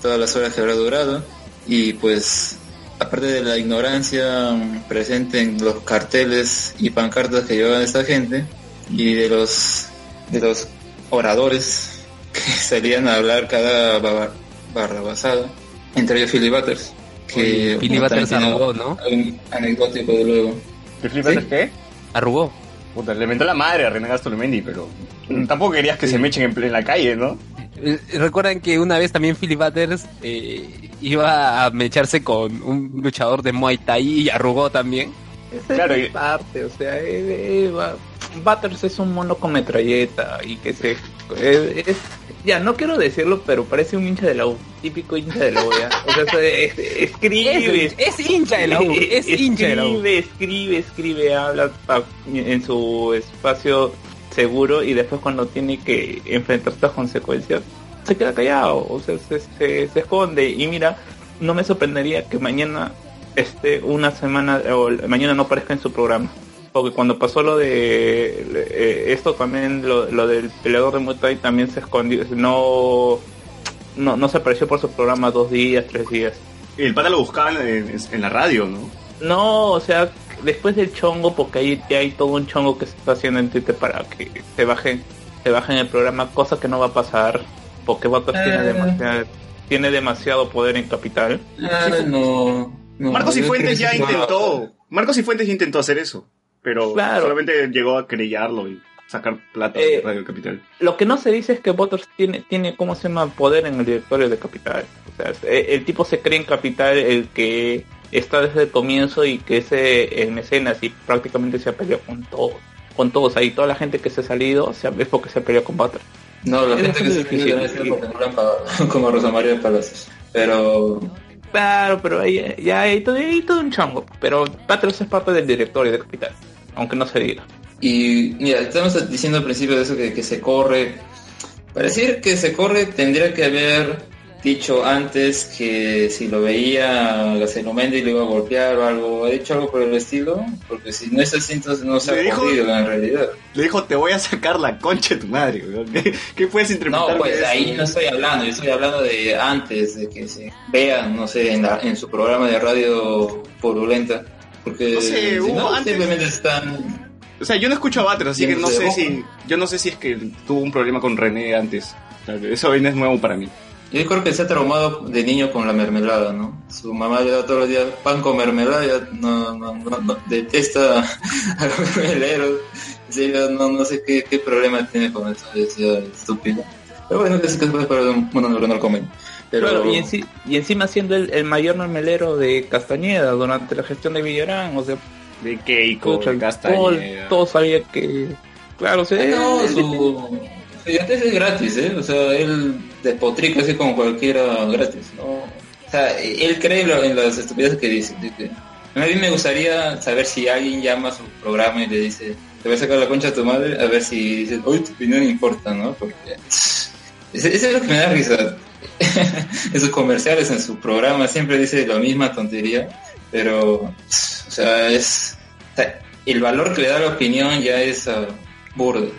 todas las horas que habrá durado, y pues aparte de la ignorancia presente en los carteles y pancartas que llevan esta gente, y de los, de los oradores que salían a hablar cada barra, barrabasada, entre ellos Philly Butters, que Philly Butters arrugó, ¿no? un anecdótico de luego. ¿Qué flipas ¿Sí? es qué? Arrugó. Puta, le mentó la madre a René Gastolemendi, pero tampoco querías que se me echen en, en la calle, ¿no? Eh, Recuerdan que una vez también Philip Butters eh, iba a mecharse con un luchador de Muay Thai y arrugó también. Esa Claro, es y- parte, o sea, eh, eh, Butters es un mono con metralleta y que se... eh, es- ya, no quiero decirlo, pero parece un hincha de la U, típico hincha de la U, ya. O sea, se- es- escribe, Es, es hincha de la U, es hincha de la U. Escribe, escribe, escribe, habla pa- en su espacio seguro y después cuando tiene que enfrentar estas consecuencias se queda callado, o sea, se, se- se esconde y mira, no me sorprendería que mañana esté una semana o mañana no aparezca en su programa. Porque cuando pasó lo de eh, esto también, lo, lo del peleador de Muay Thai también se escondió, no, no, no se apareció por su programa dos días, tres días. Y el pata lo buscaba en, en- en la radio, ¿no? No, o sea, después del chongo, porque ahí ya hay todo un chongo que se está haciendo en Twitter para que se bajen, se bajen el programa, cosa que no va a pasar, porque Botas tiene, Eh. demasiado, tiene demasiado poder en Capital. Ah, no, no, Marcos y Fuentes ya intentó. Marcos y Fuentes ya intentó hacer eso. Pero Claro. solamente llegó a creyarlo y sacar plata de Eh, Radio Capital. Lo que no se dice es que Botas tiene, tiene, ¿cómo se llama?, poder en el directorio de Capital. O sea, el, el tipo se cree en Capital el que está desde el comienzo y que es eh, en mecenas y prácticamente se ha peleado con todos. Con todos ahí, toda la gente que se ha salido se ha- es porque se ha peleado con Botas. No, la Es gente que se porque no lo han pagado, como Rosa María Palacios. Pero Claro, pero ahí ya hay todo, hay todo un chongo. Pero Patros es parte del directorio de Capital, aunque no se diga. Y mira, estamos diciendo al principio de eso que, que se corre. Para decir que se corre tendría que haber dicho antes que si lo veía Gacelomendi lo iba a golpear o algo, ha dicho algo por el estilo, porque si no es así entonces no se Le ha jodido en realidad. Le dijo, te voy a sacar la concha de tu madre. ¿Qué, qué puedes interpretar No, pues de ahí no estoy hablando, yo estoy hablando de antes, de que se vean, no sé, en, la- en su programa de radio Purulenta, porque No sé, si no, antes- simplemente están O sea, yo no escucho a Batres, así que no sé si... Yo no sé si es que tuvo un problema con René antes. Eso bien es nuevo para mí. Yo creo que se ha traumado de niño con la mermelada, ¿no? Su mamá le da todos los días pan con mermelada, ya no, no, no, no- detesta a los mermeleros. Sí, no, no sé qué, qué problema tiene con eso, es estúpido. Pero bueno, es que es para un mono neuronal común. Pero Claro, y, enci- y encima siendo el, el mayor mermelero de Castañeda durante la gestión de Villarán, o sea, De Keiko, de todo, Castañeda. todo sabía que... Claro, o sea, no, su, su llantez es gratis, ¿eh? O sea, él despotrica así como cualquiera gratis, ¿no? O sea, él cree en las estupideces que dice. a mí me gustaría saber si alguien llama a su programa y le dice, te voy a sacar la concha a tu madre, a ver si dice, hoy tu opinión importa, ¿no? Porque ese es lo que me da risa. en sus comerciales, en su programa, siempre dice la misma tontería, pero, o sea, es... el valor que le da la opinión ya es ah, burdo.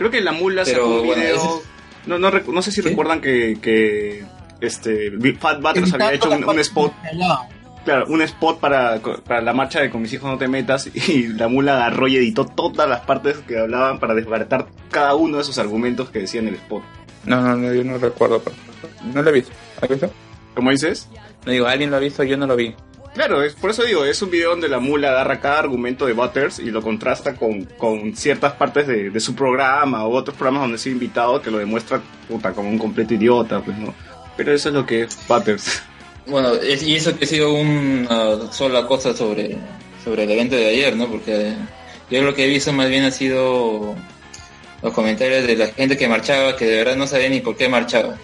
Creo que la mula Pero, sacó un bueno, video... ese No, no, recu- no sé si ¿Sí? recuerdan que, que este Fat Butters había hecho un, un spot Claro, un spot para, para la marcha de Con mis hijos no te metas y la mula agarró y editó todas las partes que hablaban para desbaratar cada uno de esos argumentos que decía en el spot. No, no, no, yo no recuerdo. pero- No lo he visto. ¿Has visto? ¿Cómo dices? No digo, alguien lo ha visto, yo no lo vi. Claro, es, por eso digo, es un video donde la mula agarra cada argumento de Butters y lo contrasta con, con ciertas partes de, de su programa o otros programas donde ha sido invitado que lo demuestra puta como un completo idiota, pues no. Pero eso es lo que es Butters. Bueno, es- y eso que ha sido una sola cosa sobre, sobre el evento de ayer, ¿no? Porque yo lo que he visto más bien ha sido los comentarios de la gente que marchaba, que de verdad no sabía ni por qué marchaba.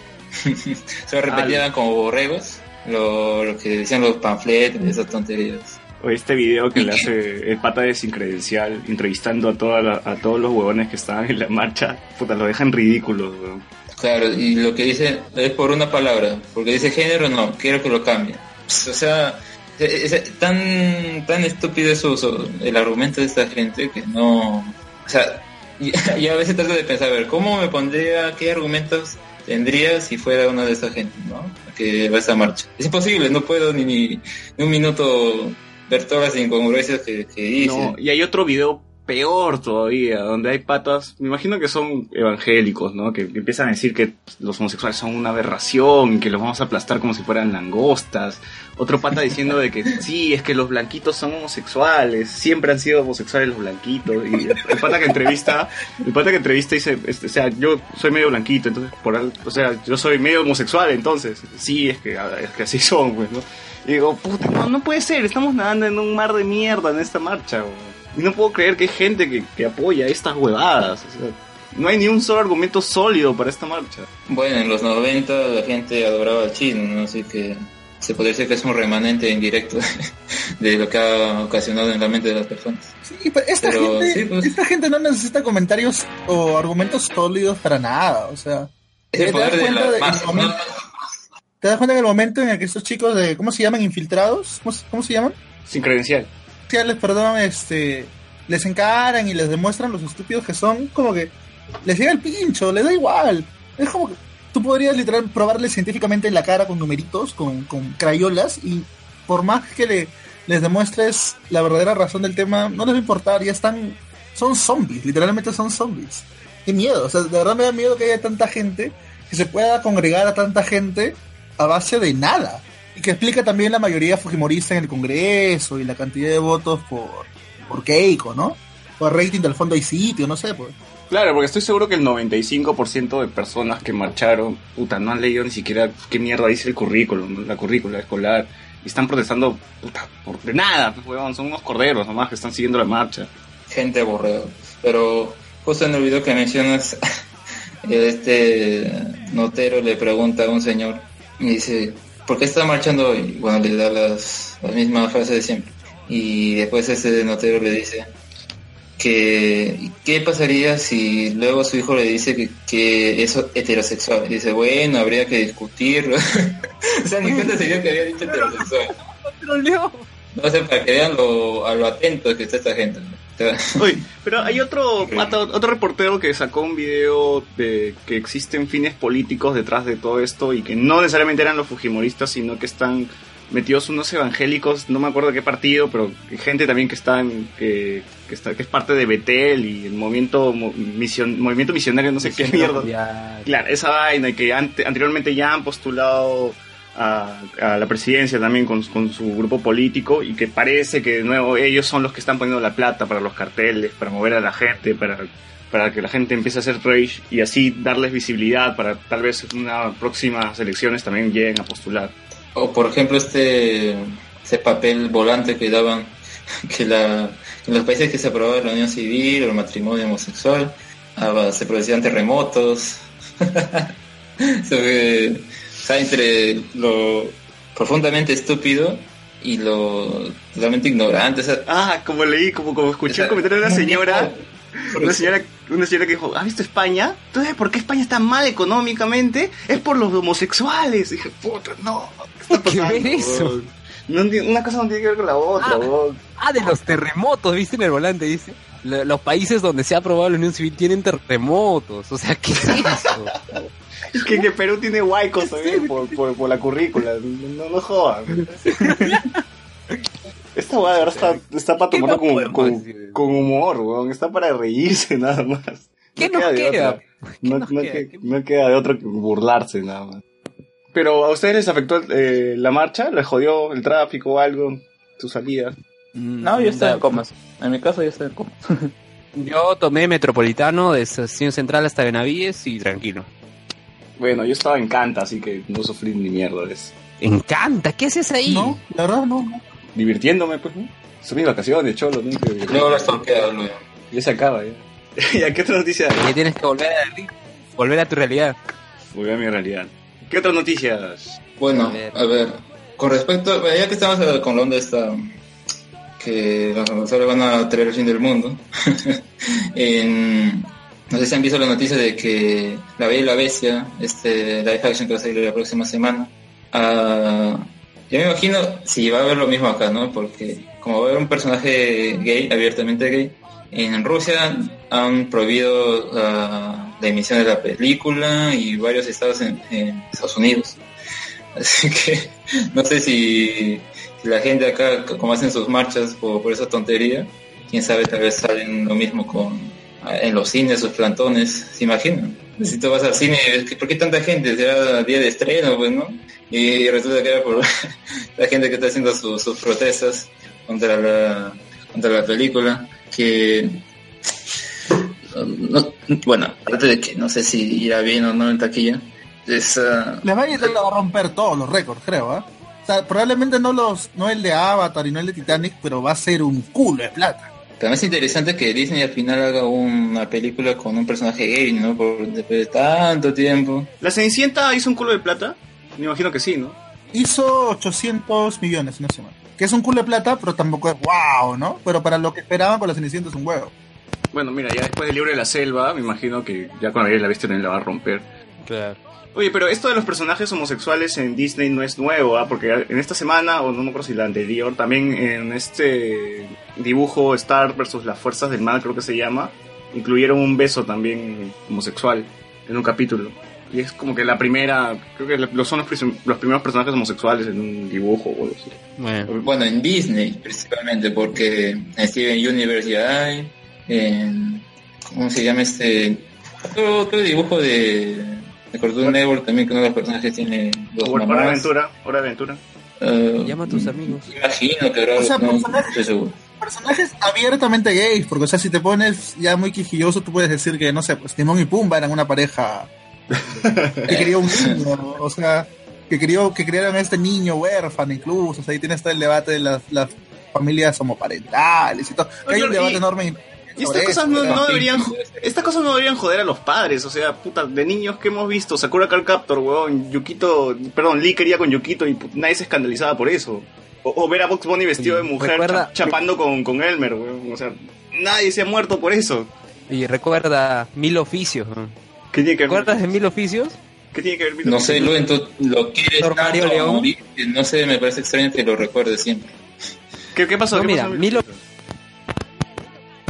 Solo repetían como borregos lo, lo que decían los panfletos y esas tonterías. O este video que le hace el pata de sin credencial entrevistando a, toda la- a todos los huevones que estaban en la marcha. Puta, lo dejan ridículo, weón. Claro, y lo que dice es por una palabra, porque dice género, no, quiero que lo cambie. O sea, es, es tan, tan estúpido eso, eso, el argumento de esta gente que no... O sea, y, y a veces trato de pensar, a ver, ¿cómo me pondría, qué argumentos tendría si fuera una de esa gente, ¿no? Que va a esta marcha. Es imposible, no puedo ni, ni, ni un minuto ver todas las incongruencias que, que dice. No, y hay otro video peor todavía, donde hay patas, me imagino que son evangélicos, ¿no? Que, que empiezan a decir que los homosexuales son una aberración, que los vamos a aplastar como si fueran langostas. Otro pata diciendo de que sí, es que los blanquitos son homosexuales, siempre han sido homosexuales los blanquitos. Y el, el pata que entrevista, el pata que entrevista dice, este, o sea, yo soy medio blanquito, entonces, por, o sea, yo soy medio homosexual, entonces, sí, es que, es que así son, pues, ¿no? Y digo, puta, no, no puede ser, estamos nadando en un mar de mierda en esta marcha, weón. Y no puedo creer que hay gente que, que apoya estas huevadas. O sea, no hay ni un solo argumento sólido para esta marcha. Bueno, en los 90 la gente adoraba al chino, ¿no? Así que se podría decir que es un remanente indirecto de lo que ha ocasionado en la mente de las personas. Sí, pero esta, Pero, gente, sí, pues. esta gente no necesita comentarios o argumentos sólidos para nada. O sea, Es el ¿Te das poder de cuenta la de- masa, en el momento- ¿te das cuenta en el momento en el que estos chicos de, ¿cómo se llaman? Infiltrados, ¿cómo, se- cómo se llaman? Sin credencial. Les perdón, este, les encaran y les demuestran los estúpidos que son, como que les llega el pincho, les da igual. Es como que tú podrías literal probarles científicamente en la cara con numeritos, con, con crayolas, y por más que le, les demuestres la verdadera razón del tema, no les va a importar, ya están, son zombies, literalmente son zombies. Qué miedo, o sea, de verdad me da miedo que haya tanta gente, que se pueda congregar a tanta gente a base de nada. Y que explica también la mayoría fujimorista en el Congreso y la cantidad de votos por, por Keiko, ¿no? Por rating del fondo y sitio, no sé, pues. Claro, porque estoy seguro que el 95% de personas que marcharon, puta, no han leído ni siquiera qué mierda dice el currículum, la currícula escolar. Y están protestando, puta, por de nada, pues, huevón, son unos corderos nomás que están siguiendo la marcha. gente aburrida. Pero justo en el video que mencionas, este notero le pregunta a un señor y dice, ¿por qué está marchando hoy? Bueno, le da las, las mismas frases de siempre. Y después ese notero le dice que qué pasaría si luego su hijo le dice que, que es heterosexual. Y dice, bueno, habría que discutirlo. o sea, ni cuenta se dio que había dicho heterosexual. No sé, para que vean lo, a lo atento que está esta gente. ¿no? Oye, pero hay otro, otro reportero que sacó un video de que existen fines políticos detrás de todo esto y que no necesariamente eran los fujimoristas, sino que están metidos unos evangélicos, no me acuerdo qué partido, pero gente también que están que, que está que es parte de Betel y el movimiento mo- mision- movimiento misionario, no sé qué mierda. Claro, esa vaina y que ante- anteriormente ya han postulado a, la presidencia también con, con su grupo político y que parece que de nuevo ellos son los que están poniendo la plata para los carteles, para mover a la gente, para, para que la gente empiece a hacer rage y así darles visibilidad para tal vez en unas próximas elecciones también lleguen a postular. O por ejemplo este ese papel volante que daban que la en los países que se aprobaba la unión civil o el matrimonio homosexual ah, se producían terremotos Sobre- o sea, entre lo profundamente estúpido y lo totalmente ignorante o sea, Ah, como leí, como, como escuché un comentario de una señora, una señora, una señora que dijo, ¿has visto España? ¿Tú sabes por qué España está mal económicamente? Es por los homosexuales. Y dije, puta, no. ¿qué está ¿Qué pasando, ver eso? No una cosa no tiene que ver con la otra, Ah. Ah, de los terremotos, ¿viste en el volante? Dice. Lo- Los países donde se ha aprobado la Unión Civil tienen terremotos. O sea, ¿qué es eso? Es que, que Perú tiene huaicos también por, por, por la currícula. No, no jodan. Esta weá de verdad está, está para ¿Qué tomarlo con, con, humor, weón. Está para reírse nada más. ¿Qué No nos queda? otra. ¿Qué No, nos no queda? que- ¿Qué- no queda de otro que burlarse nada más. Pero a ustedes les afectó eh, la marcha, les jodió el tráfico o algo, su salida. No, yo estaba en comas. En mi caso yo estaba en comas. Yo tomé Metropolitano de Estación Central hasta Benavides y tranquilo. Bueno, yo estaba en Canta, así que no sufrí ni mierda de eso. Encanta, ¿qué haces ahí? No, la verdad no. no. Divirtiéndome, pues, ¿no? Son mis vacaciones, cholo, ¿no? Que- Luego las torpedas, luego. Ya se acaba, ya. ¿Ya qué otra noticia? Que tienes que volver a, volver a tu realidad. Volví a mi realidad. ¿Qué otras noticias? Bueno, A ver. a ver, con respecto, ya que estamos con onda esta, que los homosexuales van a traer el fin del mundo, en- no sé si han visto la noticia de que La Bella y la Bestia, este live action que va a salir la próxima semana, ah, yo me imagino si va a haber lo mismo acá, ¿no? Porque como va a haber un personaje gay, abiertamente gay, en Rusia han prohibido ah, la emisión de la película y varios estados en- en Estados Unidos. Así que no sé si la gente acá, como hacen sus marchas por, esa tontería, quién sabe, tal vez salen lo mismo con en los cines, sus plantones, ¿se imaginan? Si tú vas al cine, ¿por qué tanta gente? Será día de estreno, pues, ¿no? Y resulta que era por la gente que está haciendo su- sus protestas contra la, contra la película, que... no- bueno, aparte de que no sé si irá bien o no en taquilla, es... ah, Les va a a romper todos los récords, creo, ¿ah? Sea, probablemente no los, no el de Avatar y no el de Titanic, pero va a ser un culo de plata. También es interesante que Disney al final haga una película con un personaje gay, ¿no? Por después de tanto tiempo. ¿La Cenicienta hizo un culo de plata? Me imagino que sí, ¿no? Hizo 800 millones en una semana. Que es un culo de plata, pero tampoco es wow, ¿no? Pero para lo que esperaban con la Cenicienta es un huevo. Bueno, mira, ya después del libro de la selva, me imagino que ya con la y la bestia también la va a romper. Claro. Oye, pero esto de los personajes homosexuales en Disney no es nuevo, ¿ah? Porque en esta semana, o no me acuerdo si la anterior, también en este dibujo Star versus las fuerzas del mal, creo que se llama, incluyeron un beso también homosexual en un capítulo. Y es como que la primera, creo que lo- son los, los primeros personajes homosexuales en un dibujo o algo así. Bueno. Bueno, en Disney principalmente, porque en Steven Universe ya hay, en... ¿Cómo se llama este? Otro, otro dibujo de, de Cartoon Network también que uno de los personajes tiene dos Hora de mamás. aventura, hora de aventura. Eh, Llama a tus amigos. Imagino que habrá, O sea, no, personajes- estoy seguro. Personajes abiertamente gays, porque, o sea, si te pones ya muy quijilloso, tú puedes decir que, no sé, pues Timón y Pumba eran una pareja que quería un niño, o sea, que, crió, que criaron a este niño huérfano incluso, o sea, ahí tienes todo el debate de las, las familias homoparentales y todo. Que hay un debate y- enorme. Y estas cosas no, no deberían estas cosas no deberían joder a los padres, o sea, puta, de niños que hemos visto, Sakura Card Captor, weón, Yukito, perdón, Lee quería con Yukito y put- nadie se escandalizaba por eso. O, o ver a Box Bunny vestido de mujer Recuerda- cha- chapando con, con Elmer, weón, o sea, nadie se ha muerto por eso. Y recuerda Mil Oficios. ¿no? ¿Qué tiene que ¿Te ver? acuerdas de Mil Oficios? ¿Qué tiene que ver? No sé, Luen, tú lo quieres tanto León. no sé, me parece extraño que lo recuerdes siempre. ¿Qué, qué pasó? No, ¿Qué mira, pasó? Milo-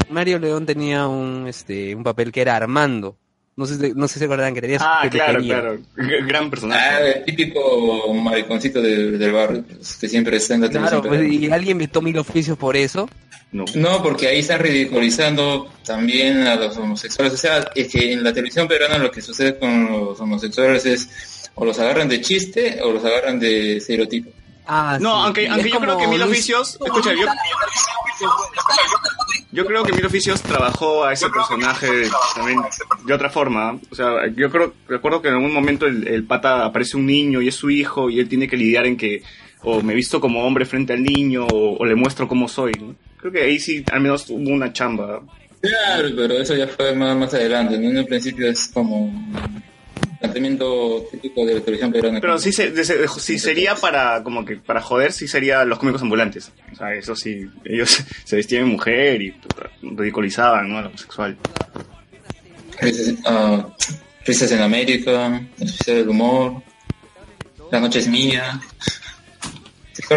Mario León tenía un este un papel que era Armando. No sé, si- no sé si se acuerdan que tenía Ah, claro, claro. G- Gran Ah, personaje. el típico mariconcito del, del barrio, pues, que siempre está en la Claro, televisión. pues, y alguien vetó Mil Oficios por eso. No. No, porque ahí están ridiculizando también a los homosexuales. O sea, es que en la televisión peruana lo que sucede con los homosexuales es o los agarran de chiste o los agarran de estereotipo. Ah, No, sí. aunque, aunque yo creo que Mil Luis- Oficios, escucha, yo, yo creo que Mil Oficios trabajó a ese personaje también de otra forma. O sea, yo creo, recuerdo que en algún momento el, el pata aparece un niño y es su hijo y él tiene que lidiar en que o me visto como hombre frente al niño o, o le muestro cómo soy. ¿no? Creo que ahí sí al menos hubo una chamba. Claro, pero eso ya fue más, más adelante. ¿no? En el principio es como planteamiento típico de la televisión peruana. Pero sí, se, de- si sería para como que para joder, sí sería los cómicos ambulantes. O sea, eso sí, ellos se vestían de mujer y ridiculizaban ¿no? a lo homosexual. Risas, ah, Risas en América, El Especial del Humor, La Noche es Mía. ¿Te?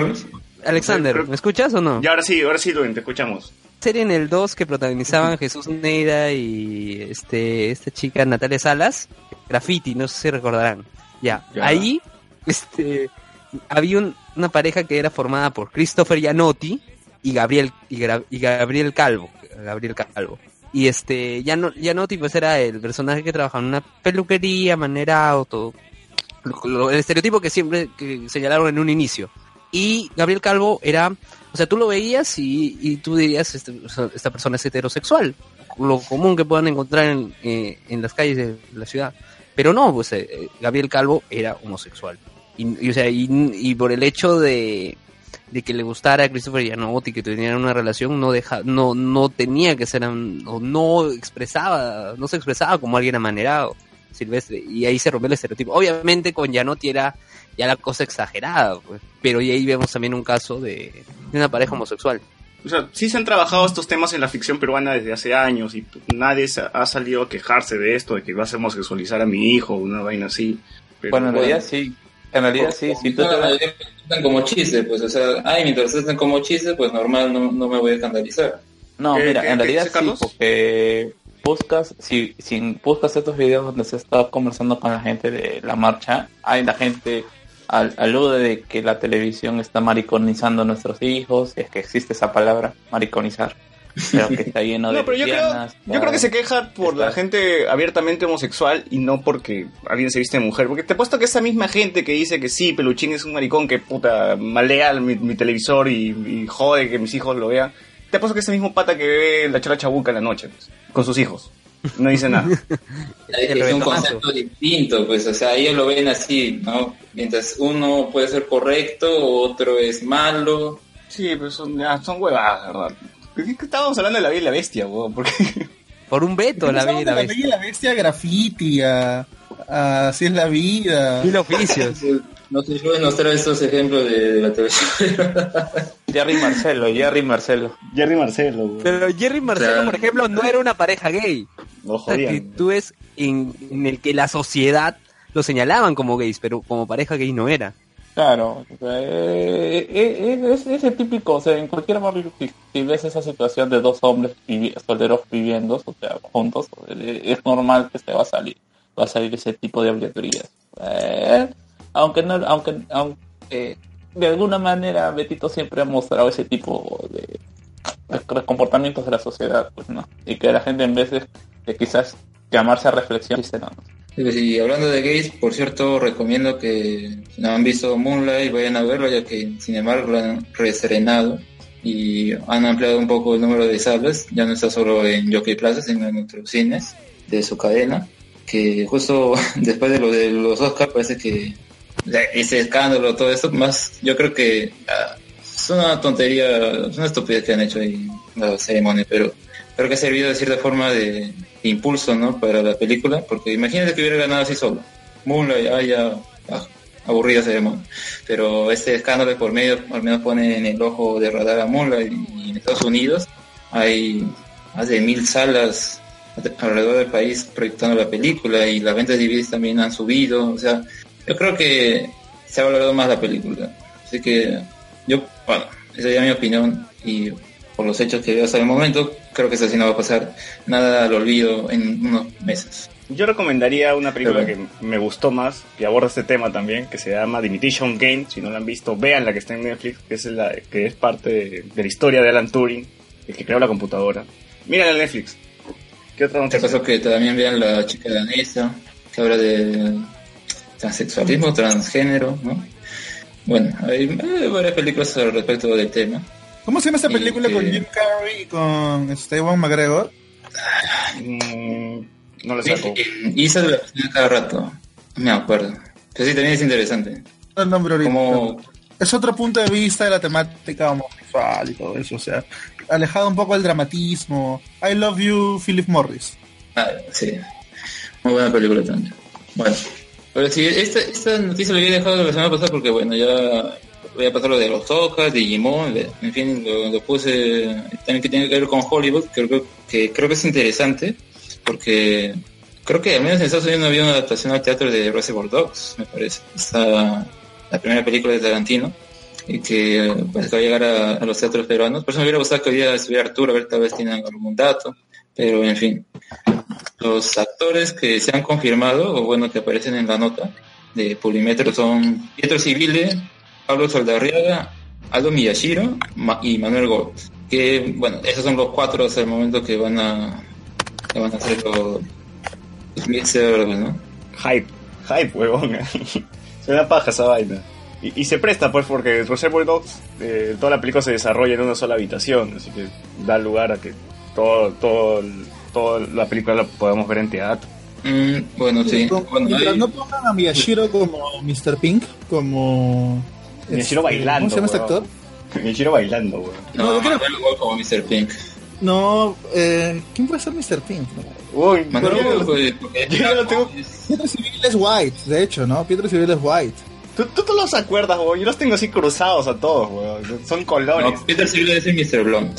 Alexander, ¿me escuchas o no? Y ahora sí, ahora sí, Luen, te escuchamos. Serie en el 2 que protagonizaban Jesús Neira y este esta chica Natalia Salas, Graffiti, no sé si recordarán. Ya, Ya. ahí este había un- una pareja que era formada por Christopher Gianotti y Gabriel y, Gra- y Gabriel Calvo, Gabriel Calvo. Y este Giano- Gianotti pues era el personaje que trabajaba en una peluquería, lo- lo- el estereotipo que siempre que señalaron en un inicio. Y Gabriel Calvo era, o sea, tú lo veías y, y tú dirías, este- esta persona es heterosexual, lo común que puedan encontrar en, eh, en las calles de la ciudad. Pero no, pues eh, eh, Gabriel Calvo era homosexual. Y, y, o sea, y, y por el hecho de, de que le gustara a Christopher Gianotti, que tuvieran una relación, no deja, no, no tenía que ser, un- o no expresaba, no se expresaba como alguien amanerado, silvestre, y ahí se rompió el estereotipo. Obviamente con Gianotti era ya la cosa exagerada, pues, pero y ahí vemos también un caso de, de una pareja homosexual. O sea, sí se han trabajado estos temas en la ficción peruana desde hace años y nadie se ha salido a quejarse de esto, de que vas a homosexualizar a mi hijo, una vaina así. Pero, Bueno, en realidad sí. En realidad sí, si tú No, te vas- como chiste, pues, o sea, ay, mientras tratan como chiste, pues normal, no, no me voy a escandalizar. No, ¿Qué- mira, qué- en realidad sí, Carlos? porque buscas, si, si buscas estos videos donde se está conversando con la gente de la marcha, hay la gente al, alude de que la televisión está mariconizando a nuestros hijos, es que existe esa palabra, mariconizar, pero que está lleno de No, pero yo creo, que se queja por la gente abiertamente homosexual y no porque alguien se viste de mujer. Porque te he puesto que esa misma gente que dice que sí, Peluchín es un maricón que puta malea mi, mi televisor y, y jode que mis hijos lo vean. Te he puesto que ese mismo pata que ve la chola chabuca en la noche, pues, con sus hijos. No dice nada. Es un concepto distinto, pues, o sea, ellos lo ven así, ¿no? Mientras uno puede ser correcto, otro es malo. Sí, pues son, ya, son huevadas, ¿verdad? ¿Por qué estábamos hablando de la vida y la bestia, weón? Por un veto, la la Bella y la bestia a graffiti, a, a así es la vida. mil oficios. No sé si pueden mostrar estos ejemplos de, de la televisión. Jerry Marcelo, Jerry Marcelo. Jerry Marcelo, weón. Pero Jerry Marcelo, Claro. por ejemplo, no era una pareja gay. Lo jodían. actitudes en, en el que la sociedad lo señalaban como gays, pero como pareja gay no era. Claro, o sea, eh, eh, eh, es ese típico, o sea, en cualquier barrio, si, si ves esa situación de dos hombres vivi- solteros viviendo, o sea, juntos, eh, es normal que se va a salir, va a salir ese tipo de obligatorias. Eh, aunque no, aunque, aunque de alguna manera Betito siempre ha mostrado ese tipo de, de comportamientos de la sociedad, pues no, y que la gente en vez de, quizás llamarse a reflexión, dice no, Y hablando de gays, por cierto, recomiendo que si no han visto Moonlight, vayan a verlo, ya que sin embargo lo han reestrenado y han ampliado un poco el número de salas. Ya no está solo en Jockey Plaza, sino en otros cines de su cadena. Que justo después de lo de los Oscars parece que ese escándalo, todo esto, más yo creo que ah, es una tontería, es una estupidez que han hecho ahí la ceremonia, pero creo que ha servido de cierta forma de, impulso, ¿no? Para la película, porque imagínate que hubiera ganado así solo. Moonlight, ya, ah, aburrida ceremonia. Pero este escándalo por medio al menos pone en el ojo de radar a Moonlight y en Estados Unidos hay más de mil salas alrededor del país proyectando la película y las ventas de DVDs también han subido, o sea, yo creo que se ha valorado más la película. Así que yo, bueno, esa sería mi opinión y por los hechos que veo hasta el momento, creo que eso sí no va a pasar nada al olvido en unos meses. Yo recomendaría una película Pero- que me gustó más, que aborda este tema también, que se llama The Imitation Game. Si no la han visto, vean la que está en Netflix, que es, la, que es parte de, de la historia de Alan Turing, el que creó la computadora. Mírala en Netflix. ¿Qué otra Te noticia? que también vean la chica danesa, que habla de transexualismo, transgénero, ¿no? Bueno, hay, hay varias películas al respecto del tema. ¿Cómo se llama esta película que- con Jim Carrey y con Steven McGregor? Mm, no lo saco. Isa de la cada rato, me acuerdo. Pero sí, también es interesante. El nombre ahorita. Como Es otro punto de vista de la temática homosexual y todo eso, o sea, alejado un poco del dramatismo. I Love You, Philip Morris. Ah, sí. Muy buena película también. Bueno. Pero sí, esta, esta noticia la había dejado la semana pasada porque, bueno, ya voy a pasar lo de los Tocas, Digimon, de- en fin, lo, puse también que tiene que ver con Hollywood, creo que, creo que es interesante porque creo que al menos en Estados Unidos no había una adaptación al teatro de Reservoir Dogs, me parece. Esta, la primera película de Tarantino y que pues, que va a llegar a, a los teatros peruanos. Por eso me hubiera gustado que hoy día estuviera Arturo, a ver tal vez tienen algún dato, pero en fin. Los actores que se han confirmado, o bueno, que aparecen en la nota de Polimetro son Pietro Civile, Pablo Soldarriaga, Aldo Miyashiro y Manuel Gold. Que, bueno, esos son los cuatro hasta el momento que van a, que van a los, los mixers, ¿no? Hype. Hype, huevón. Suena paja esa vaina. Y, y se presta, pues, porque Reservoir Dogs, eh, toda la película se desarrolla en una sola habitación, así que da lugar a que todo, todo, toda la película la podamos ver en teatro. Mm, bueno, sí. Con- Bueno, mientras hay- no pongan a Miyashiro como Mr. Pink, como... Miyashiro este, bailando, ¿Cómo se llama este actor? Miyashiro bailando, weón. No, no, yo creo- como Mr. Pink. No, eh, ¿quién puede ser Mr. Pink? Uy, Manuel pero- pues, yo ya lo tengo- Pietro Civil es White, de hecho, ¿no? Pietro Civil es White. ¿Tú, tú te los acuerdas, weón. Yo los tengo así cruzados a todos, weón. Son colores. No, Peter Civil debe ser Mr. Blonde.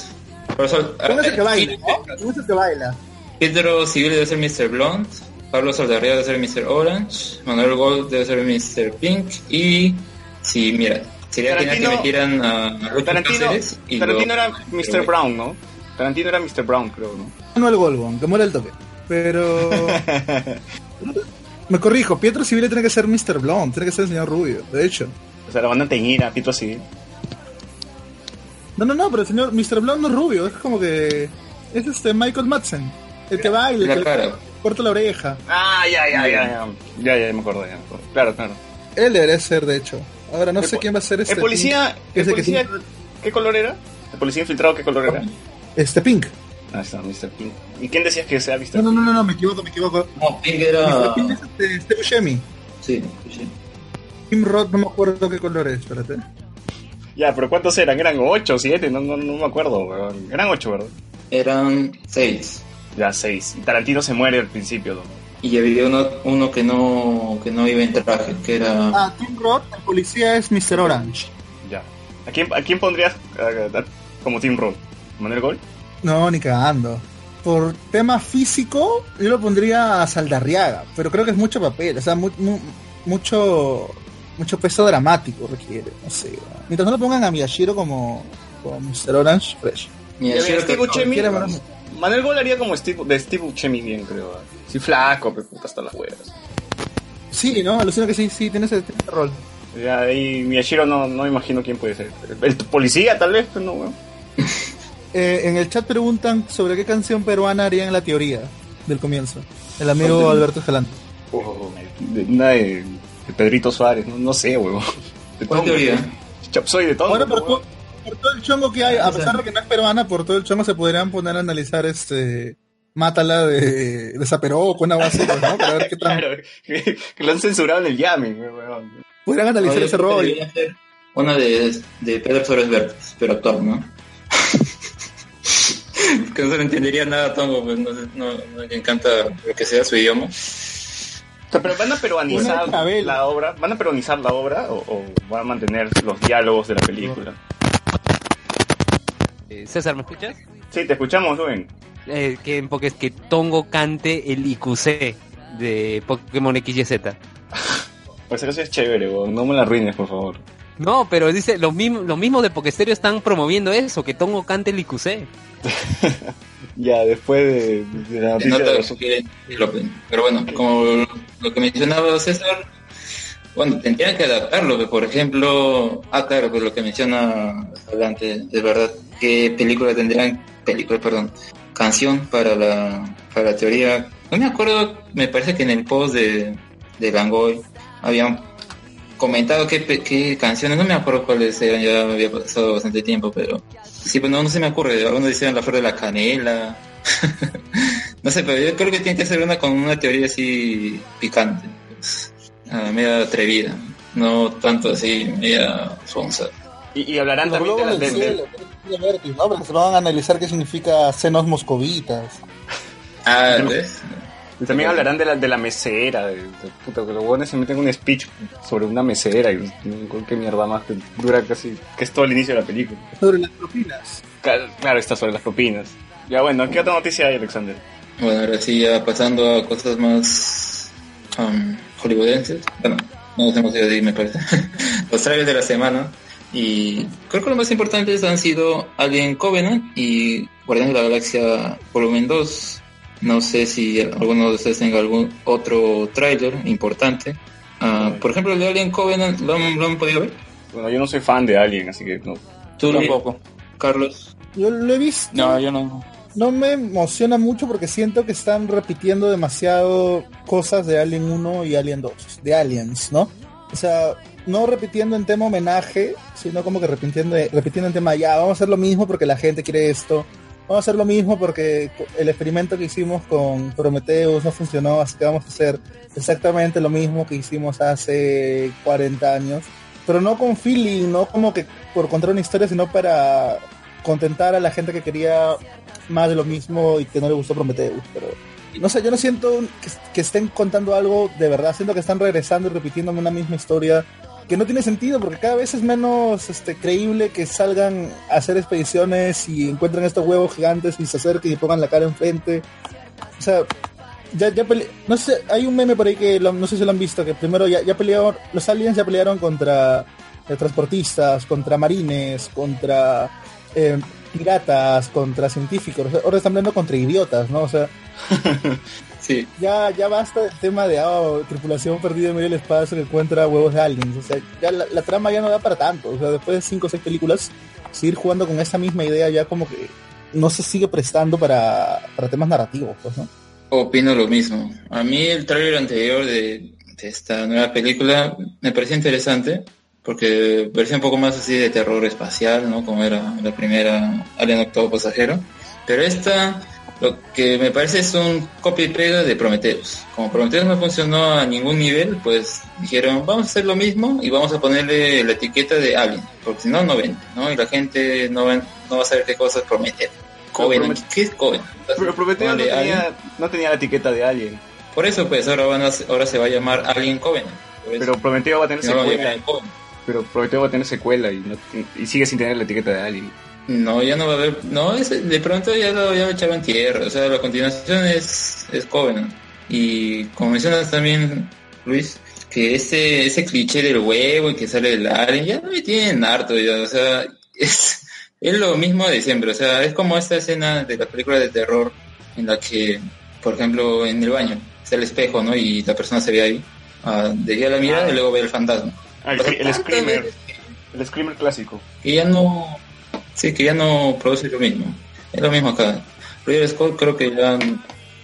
Por eso, ¿Quién es el que ah, baila? sí, ¿no? ¿Quién es el que baila? Pedro Civil debe ser Mr. Blonde. Pablo Saldarriaga debe ser Mr. Orange. Manuel Gold debe ser Mr. Pink. Y, sí, mira, sería genial que metieran a, a Tarantino, Cáceres y Tarantino lo- era Mr. Brown, ¿no? Tarantino era Mr. Brown, creo, ¿no? Manuel Golbon, que muere el toque. Pero... Me corrijo, Pietro Civil tiene que ser Mr. Blonde, tiene que ser el señor Rubio, de hecho. O sea, la van a teñir a Pito Civil. No, no, no, pero el señor Mr. Blonde no es rubio, es como que... Es este Michael Madsen, el que baila, La el que corta la oreja. Ah, ya, ya, ya, ya. Ya, ya, me acuerdo, ya me acuerdo. Claro, claro. Él debería ser, de hecho. Ahora no El sé quién va a ser este... ¿El policía, Pink, el que policía qué color era? ¿El policía infiltrado qué color era? Este Pink. Ah, está, Mr. Pink. ¿Y quién decías que sea Mr. No, no, no, no, no, me equivoco, me equivoco. No, Pink Mr. era. Pink es este, Steve Buscemi. Sí. Tim Roth, no me acuerdo qué color es, espérate. Ya, pero ¿cuántos eran? ¿Eran ocho, siete? No, no, no me acuerdo, weón. Eran ocho, ¿verdad? Eran seis. Ya, seis. Y Tarantino se muere al principio, ¿no? Y había uno, uno que no que no iba en traje, que era. Ah, Tim Roth, el policía es Mr. Orange. Ya. ¿A quién, a quién pondrías como Team Road? ¿Manuel Gol? No, ni cagando. Por tema físico, yo lo pondría a Saldarriaga, pero creo que es mucho papel, o sea, mu- mu- mucho mucho peso dramático requiere, no sé. Mientras no lo pongan a Miyashiro como, como Mr. Orange, fresh. Steve Buscemi. Manuel Gol haría como Steve, de Steve Buscemi bien, creo. Sí, flaco, pero puta hasta las huevas. Sí, ¿no? Alucino que sí, sí, tiene ese, tiene ese rol. Ya, ahí Miyashiro no, no imagino quién puede ser. El, el policía, tal vez, pero no, weón. Eh, en el chat preguntan sobre qué canción peruana harían la teoría del comienzo. El amigo Alberto Escalante. Oh, de- una de, de Pedrito Suárez, no, no sé, weón. De ¿Cuál Tongo, teoría? Soy de todo. Bueno, por, por todo el chongo que hay, a pesar de que no es peruana, por todo el chongo se podrían poner a analizar este Mátala de, de Zaperoco, una base, ¿no? Para ver qué Claro, que, que lo han censurado en el Yami, weón. Podrían analizar ese creo que rol. debería ser Una de, de Pedro Flores Verdes, pero actual, ¿no? que no se le entendería nada a Tongo, pues no, sé, no, no le encanta lo que sea su idioma. O sea, pero van a peruanizar la obra, van a peruanizar la obra o, o van a mantener los diálogos de la película. Eh, César, ¿me escuchas? Sí, te escuchamos, Rubén. Eh, que, porque es que Tongo cante el IQC de Pokémon XYZ. Pues eso es chévere. No me la arruines, por favor. No, pero dice, los mismos, los mismos de Pokestereo están promoviendo eso, que Tongo cante el IQC. Ya, después de, de la noticia pues. Pero bueno, como lo que mencionaba César, bueno, tendrían que adaptarlo. Por ejemplo, ah, claro, pues lo que menciona adelante, de verdad, ¿qué película tendrían, película, perdón, canción para la, para la teoría? No me acuerdo, me parece que en el post de, de Van Gogh habían comentado qué, pe- qué canciones, no me acuerdo cuáles eran, ya había pasado bastante tiempo, pero sí, pues no, no se me ocurre, algunos decían la flor de la canela, no sé, pero yo creo que tiene que ser una con una teoría así picante, pues, ah, media atrevida, no tanto así, media sonsa. Y, y hablarán Los también de, la- del de- de- cielo, de vértigo, ¿no? Porque se van a analizar qué significa senos moscovitas. Ah, ¿ves? Y también hablarán de la, de la mesera, de, de- puta, que los buenos se meten un speech sobre una mesera y no, qué mierda más que dura casi, que es todo el inicio de la película. Sobre las propinas. Claro, está sobre las propinas. Ya bueno, ¿qué otra noticia hay, Alexander? Bueno, ahora sí, ya pasando a cosas más um, hollywoodenses. Bueno, no nos hemos ido de ahí, me parece. Los trailers de la semana. Y creo que los más importantes han sido Alien Covenant y Guardianes de la Galaxia Volumen 2. No sé si alguno de ustedes tenga algún otro tráiler importante. Ah, por ejemplo, el de Alien Covenant, ¿lo han, lo han podido ver? Bueno, yo no soy fan de Alien, así que no. ¿Tú Tampoco. Carlos? Yo lo he visto. No, yo no. No me emociona mucho porque siento que están repitiendo demasiado cosas de Alien 1 y Alien 2, de Aliens, ¿no? O sea, no repitiendo en tema homenaje, sino como que repitiendo, repitiendo en tema, ya, vamos a hacer lo mismo porque la gente quiere esto, vamos a hacer lo mismo porque el experimento que hicimos con Prometheus no funcionó, así que vamos a hacer exactamente lo mismo que hicimos hace 40 años. Pero no con feeling, no como que por contar una historia, sino para contentar a la gente que quería más de lo mismo y que no le gustó Prometheus. Pero no sé, yo no siento que, que estén contando algo de verdad, siento que están regresando y repitiéndome una misma historia que no tiene sentido porque cada vez es menos este, creíble que salgan a hacer expediciones y encuentren estos huevos gigantes y se acerquen y pongan la cara enfrente. O sea, ya, ya no sé, hay un meme por ahí que no sé si lo han visto, que primero ya, ya pelearon, los aliens ya pelearon contra eh, transportistas, contra marines, contra eh, piratas, contra científicos, ahora están peleando contra idiotas, ¿no? O sea, Sí, ya, ya basta del tema de ah, tripulación perdida en medio del espacio que encuentra huevos de aliens. O sea, ya la, la trama ya no da para tanto. O sea, después de cinco o seis películas, seguir jugando con esa misma idea ya como que no se sigue prestando para, para temas narrativos, pues, ¿no? opino lo mismo. A mí el tráiler anterior de, de esta nueva película me parecía interesante porque parecía un poco más así de terror espacial, ¿no? Como era la primera Alien Octavo Pasajero. Pero esta lo que me parece es un copia y pega de Prometheus. Como Prometheus no funcionó a ningún nivel, pues dijeron, vamos a hacer lo mismo y vamos a ponerle la etiqueta de Alien, porque si no, no vende, ¿no? Y la gente no, ven- no va a saber qué cosa es Prometheus. Covenant, Promet- ¿qué es Covenant? Pero Prometeo no tenía, no tenía la etiqueta de Alien. Por eso, pues, ahora, van a, ahora se va a llamar Alien eso. Pero Prometeo va a tener no secuela. Pero Prometeo va a tener secuela y, no- y sigue sin tener la etiqueta de Alien. No, ya no va a haber. No, ese- de pronto ya lo, ya lo echaron tierra. O sea, la continuación es, es Covenant. Y como mencionas también, Luis, que ese, ese cliché del huevo y que sale del alien, ya no me tienen harto. Ya, o sea, es, es lo mismo de siempre. O sea, es como esta escena de la película de terror en la que, por ejemplo, en el baño está el espejo, ¿no? Y la persona se ve ahí. Ah, desvía la mirada y luego ve el fantasma. Ah, el, O sea, el Screamer. veces El Screamer clásico. que ya no sí que ya no produce lo mismo. Es lo mismo acá. Ridley Scott creo que ya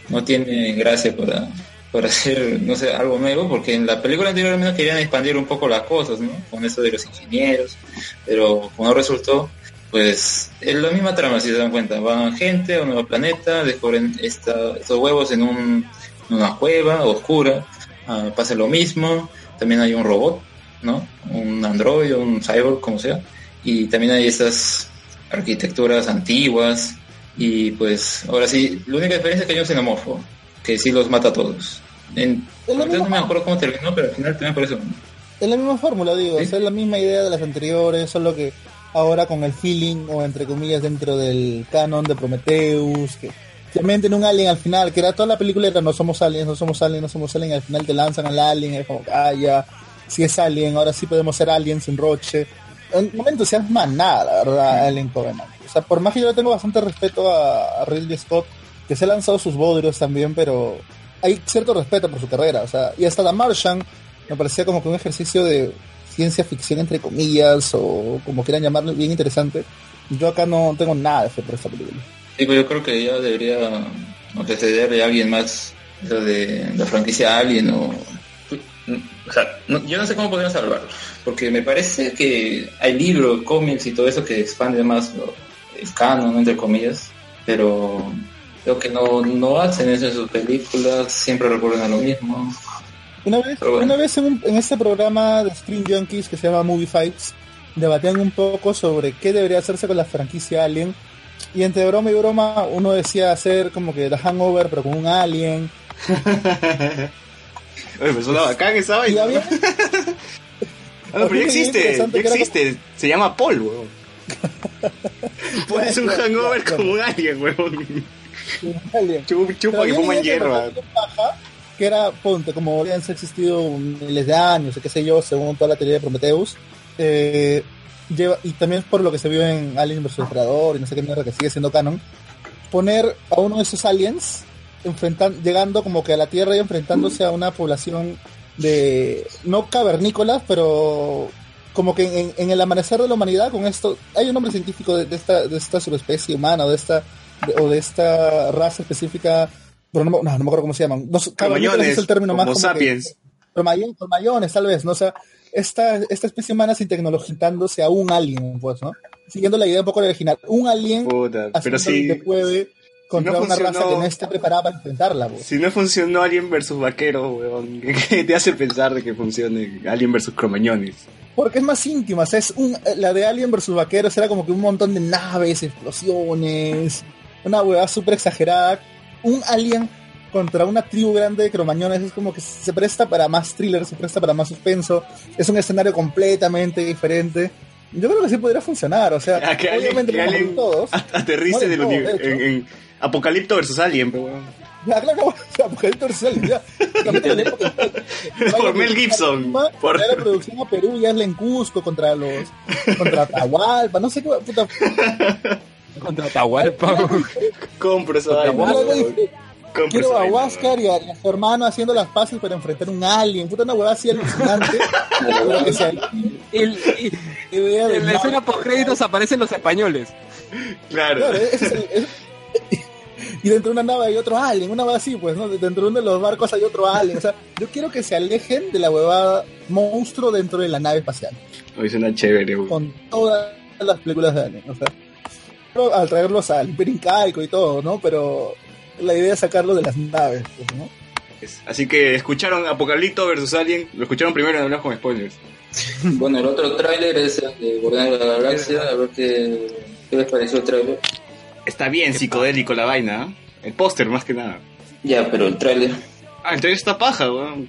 no tiene gracia para para hacer no sé algo nuevo porque en la película anterior al menos querían expandir un poco las cosas no con eso de los ingenieros pero como resultó pues es la misma trama si se dan cuenta. Van gente a un nuevo planeta descubren esta, estos huevos en, un, una cueva oscura ah, pasa lo mismo también hay un robot no un androide un cyborg como sea y también hay estas arquitecturas antiguas y pues ahora sí la única diferencia es que hay un xenomorfo que sí los mata a todos en, no me acuerdo cómo terminó pero al final también por eso Es la misma fórmula, digo, Sí. o sea, es la misma idea de las anteriores, solo que ahora con el feeling, o entre comillas, dentro del canon de Prometheus, que también tiene un alien al final, que era toda la película era no somos aliens, no somos aliens, no somos aliens, al final te lanzan al alien, es como, ah, ya, si es alien, ahora sí podemos ser aliens sin roche. No me entusiasma nada, la verdad, Alien Covenant. O sea, por más que yo le tengo bastante respeto a, a Ridley Scott, que se ha lanzado sus bodrios también, pero hay cierto respeto por su carrera, o sea, y hasta The Martian me parecía como que un ejercicio de ciencia ficción entre comillas, o como quieran llamarlo, bien interesante. Yo acá no tengo nada de fe por esta película. Sí, pero yo creo que ya debería antecederle a alguien más lo de la franquicia Alien o... O sea, no- yo no sé cómo podrían salvarlo, porque me parece que hay libros, cómics y todo eso que expande más lo- el canon, entre comillas, pero creo que no, no hacen eso en sus películas, siempre recurren a lo mismo. Una vez, bueno. una vez en, un- en este programa de Screen Junkies que se llama Movie Fights, debatían un poco sobre qué debería hacerse con la franquicia Alien. Y entre broma y broma, uno decía hacer como que The Hangover, pero con un alien. Oye, me suena bacán esa Y vaina. había, no, pero ya existe, ya existe. Se llama Paul, weón. Puedes un hangover como un alien, weón. Chupa, chupa fuman me hierba. que era, ponte, como habían existido miles de años, o qué sé yo, según toda la teoría de Prometheus, eh, lleva, y también por lo que se vio en Alien vs. Predador y no sé qué mierda que sigue siendo canon, poner a uno de esos aliens enfrentan, llegando como que a la Tierra y enfrentándose a una población de, no cavernícolas, pero como que en, en el amanecer de la humanidad con esto, hay un nombre científico de, de esta, de esta subespecie humana o de esta, de- o de esta raza específica, pero no, no, no me acuerdo cómo se llaman. No, sé, cavernícolas es el término más como sapiens. Cromañones, tal vez, ¿no? O sea, esta, esta especie humana sin a un alien, pues, ¿no? Siguiendo la idea un poco original. Un alien Puta, pero si, lo que puede contra no una raza funcionó- que no esté preparada para enfrentarla, pues. si no funcionó Alien versus Vaquero, weón, ¿qué te hace pensar de que funcione Alien versus Cromañones? Porque es más íntima, o sea, es un, la de Alien versus Vaqueros era como que un montón de naves, explosiones, una huevada súper exagerada. Un alien contra una tribu grande de cromañones es como que se presta para más thriller, se presta para más suspenso, es un escenario completamente diferente. Yo creo que sí podría funcionar, o sea, que Alien- obviamente que Alien- todos. Aterrice del todos, en, en Apocalipto versus Alien, pero weón. Ya, claro, Apocalipto versus Alien, ya. Por Mel Gibson. Por- Ya la producción a Perú ya es en Cusco contra los contra Atahualpa, no sé qué puta Contra Atahualpa. Compro esa Quiero a Huáscar y a, y a su hermano haciendo las paces para enfrentar un alien. Puta, una huevada así alucinante. El- y- en la escena post créditos aparecen los españoles. Claro. Claro, ese es el- es- y dentro de una nave hay otro alien, una huevada así, pues, ¿no? Dentro de uno de los barcos hay otro alien. O sea, yo quiero que se alejen de la huevada monstruo dentro de la nave espacial. Hoy suena chévere, weón. Con todas las películas de alien. O sea, al traerlos al Imperio Incaico y todo, ¿no? Pero la idea es sacarlo de las naves, pues, ¿no? Así que escucharon Apocalipto versus Alien, lo escucharon primero y hablamos con spoilers. Bueno, el otro tráiler es el de Guardianes de la Galaxia. A ver qué, qué les pareció el tráiler. Está bien psicodélico la vaina, ¿eh? El póster más que nada. Ya, pero el tráiler. Ah, entonces está paja, weón.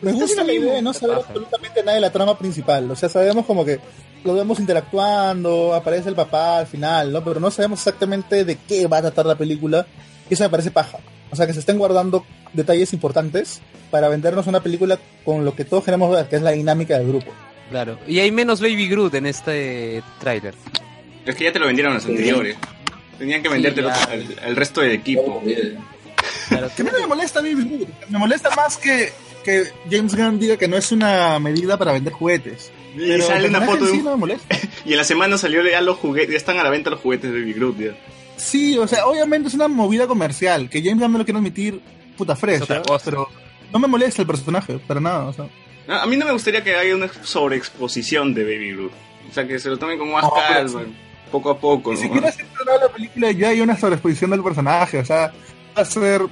Me gusta la idea de no saber absolutamente nada de la trama principal. O sea, sabemos como que lo vemos interactuando, aparece el papá al final, ¿no? Pero no sabemos exactamente de qué va a tratar la película. Y eso me parece paja. O sea, que se estén guardando detalles importantes para vendernos una película con lo que todos queremos ver, que es la dinámica del grupo. Claro. Y hay menos Baby Groot en este tráiler. Es que ya te lo vendieron los Sí. Tenían que vendértelo ya. al, al resto del equipo. Claro. Que a mí no me molesta Baby Groot. Me molesta más que, que James Gunn diga que no es una medida para vender juguetes. Y Pero sale el una foto de en sí un... no me molesta. Y en la semana salió ya los juguetes, ya están a la venta los juguetes de Baby Groot, ya. Sí, o sea, obviamente es una movida comercial, que James Gunn no lo quiere admitir puta cosa. pero no me molesta el personaje, para nada, o sea. A a mí no me gustaría que haya una sobreexposición de Baby Groot. O sea, que se lo tomen con más No, pero calma, poco a poco, Ni ¿no? siquiera se la película ya hay una sobreexposición del personaje, o sea, va a ser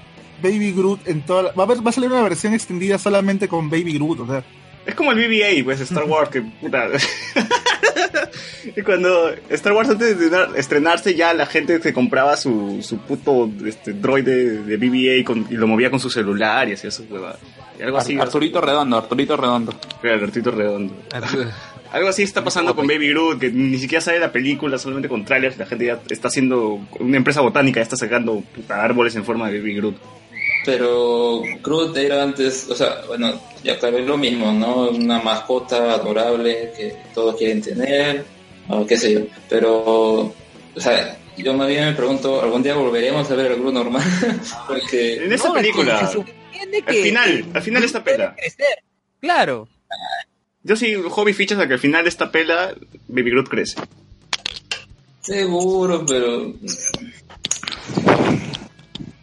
Baby Groot en toda la- va a haber, va a salir una versión extendida solamente con Baby Groot, o sea, Es como el BB-8, pues, Star Wars, que puta... y cuando Star Wars antes de estrenar- estrenarse ya la gente se compraba su, su puto este, droide de BB-8 con- y lo movía con su celular y hacía sus huevadas. Y algo así... Arturito Redondo, Arturito Redondo. Era el Artito redondo. Algo así está pasando con Baby Groot, que ni siquiera sale la película, solamente con trailers. La gente ya está haciendo. Una empresa botánica ya está sacando puta, árboles en forma de Baby Groot. Pero Groot era antes, o sea, bueno, ya claro, es lo mismo, ¿no? Una mascota adorable que todos quieren tener, o qué sé yo. Pero, o sea, yo más bien me pregunto, ¿algún día volveremos a ver al Groot normal? Porque En esta No, es que película, al final, al final esta pela. crecer. Claro. Yo sí, hobby fichas a que al final de esta pela, Baby Groot crece. Seguro, pero.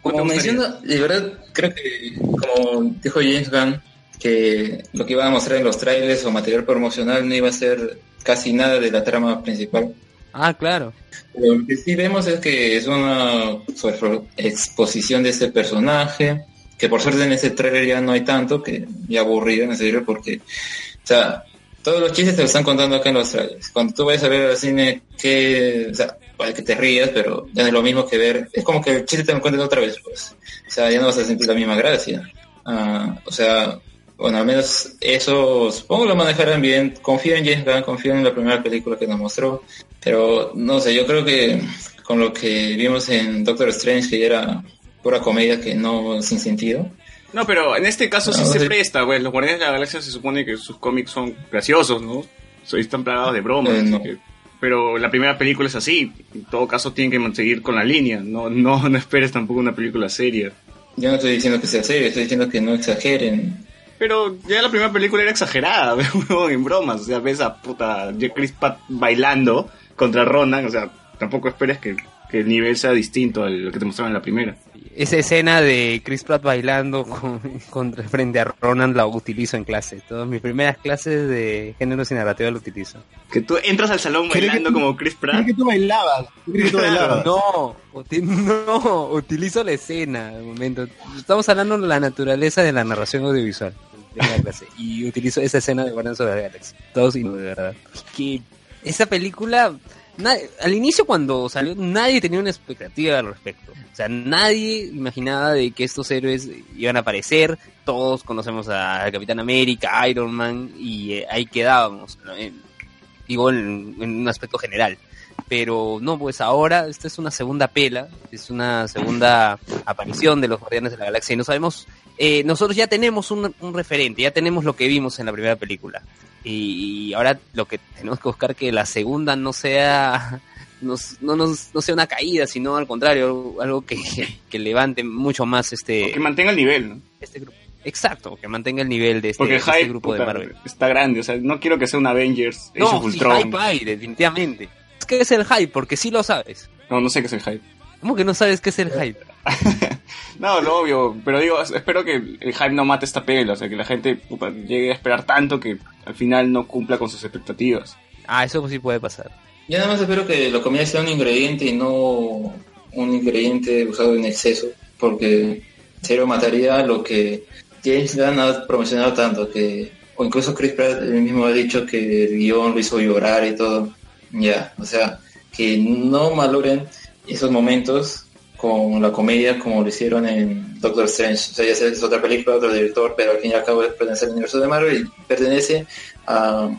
Como menciona, de verdad, creo que, como dijo James Gunn, que lo que iban a mostrar en los trailers o material promocional no iba a ser casi nada de la trama principal. Ah, claro. Pero Lo que sí vemos es que es una exposición de este personaje, que por suerte en ese trailer ya no hay tanto, que ya aburrido en serio, porque, sea, todos los chistes te lo están contando acá en los trailers. Cuando tú vayas a ver al cine, que, o sea, puede que te rías, pero ya no es lo mismo que ver, es como que el chiste te lo cuenten otra vez, pues. O sea, ya no vas a sentir la misma gracia. Ah, o sea, bueno, al menos eso supongo lo manejarán bien. Confío en James Gunn, confío en la primera película que nos mostró. Pero no sé, yo creo que con lo que vimos en Doctor Strange, que ya era pura comedia que no sin sentido. No, pero en este caso sí No, se sí. presta, güey. Los Guardianes de la Galaxia se supone que sus cómics son graciosos, ¿no? Están plagados de bromas. Eh, no. que- Pero la primera película es así. En todo caso tienen que seguir con la línea. No, no, no esperes tampoco una película seria. Yo no estoy diciendo que sea serio, estoy diciendo que no exageren. Pero ya la primera película era exagerada, en bromas. O sea, ves a puta Chris Pratt bailando contra Ronan. O sea, tampoco esperes que, que el nivel sea distinto a lo que te mostraron en la primera. Esa escena de Chris Pratt bailando con, contra frente a Ronan la utilizo en clase. Todas mis primeras clases de género y narrativa lo utilizo. Que tú entras al salón bailando tú- como Chris Pratt. que tú bailabas. Creo que tú bailabas. No, no, utilizo la escena. Un momento. Estamos hablando de la naturaleza de la narración audiovisual. en primera clase, y utilizo esa escena de Guardians of the Galaxy. Todos y de verdad. Que esa película, al inicio cuando salió, nadie tenía una expectativa al respecto. O sea, nadie imaginaba de que estos héroes iban a aparecer. Todos conocemos a Capitán América, Iron Man, y eh, ahí quedábamos. ¿no? En- digo, en un aspecto general pero no, pues ahora esta es una segunda pela, es una segunda aparición de los Guardianes de la Galaxia y no sabemos, eh, nosotros ya tenemos un, un referente, ya tenemos lo que vimos en la primera película y, ahora lo que tenemos que buscar que la segunda no sea nos- no, nos- no sea una caída, sino al contrario, algo, algo que, que levante mucho más este, Que mantenga el nivel, ¿no? este grupo. Exacto, que mantenga el nivel de este, Porque de este hype grupo de Marvel. está grande. O sea, no quiero que sea un Avengers, No, sí, Ultron. hype hay, definitivamente. Que es el hype, porque sí lo sabes. No, no sé qué es el hype. ¿Cómo que no sabes qué es el hype? No, lo obvio, pero digo, espero que el hype no mate esta pela, o sea, que la gente puta, llegue a esperar tanto que al final no cumpla con sus expectativas. Ah, eso sí puede pasar. Yo nada más espero que la comida sea un ingrediente y no un ingrediente usado en exceso, porque en serio mataría lo que James Gunn ha promocionado tanto, que o incluso Chris Pratt él mismo ha dicho que el guion lo hizo llorar y todo. Ya, o sea, que no valoren esos momentos con la comedia como lo hicieron en Doctor Strange. O sea, ya sé, es otra película, otro director, pero al fin y al cabo pertenece al universo de Marvel y pertenece a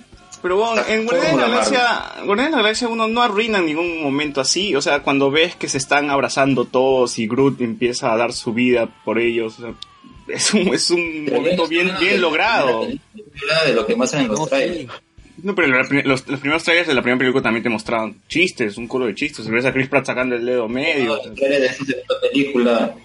Pero bueno, en Guardianes de la Galaxia, Guardianes de la Galaxia uno no arruina ningún momento así, o sea, cuando ves que se están abrazando todos y Groot empieza a dar su vida por ellos, o sea, es un, es un momento bien, bien logrado. de lo que muestran en los trailers. No, pero la los, los primeros trailers de la primera película también te mostraban chistes, un culo de chistes. Ves a Chris Pratt sacando el dedo medio. Los trailers de esta segunda película.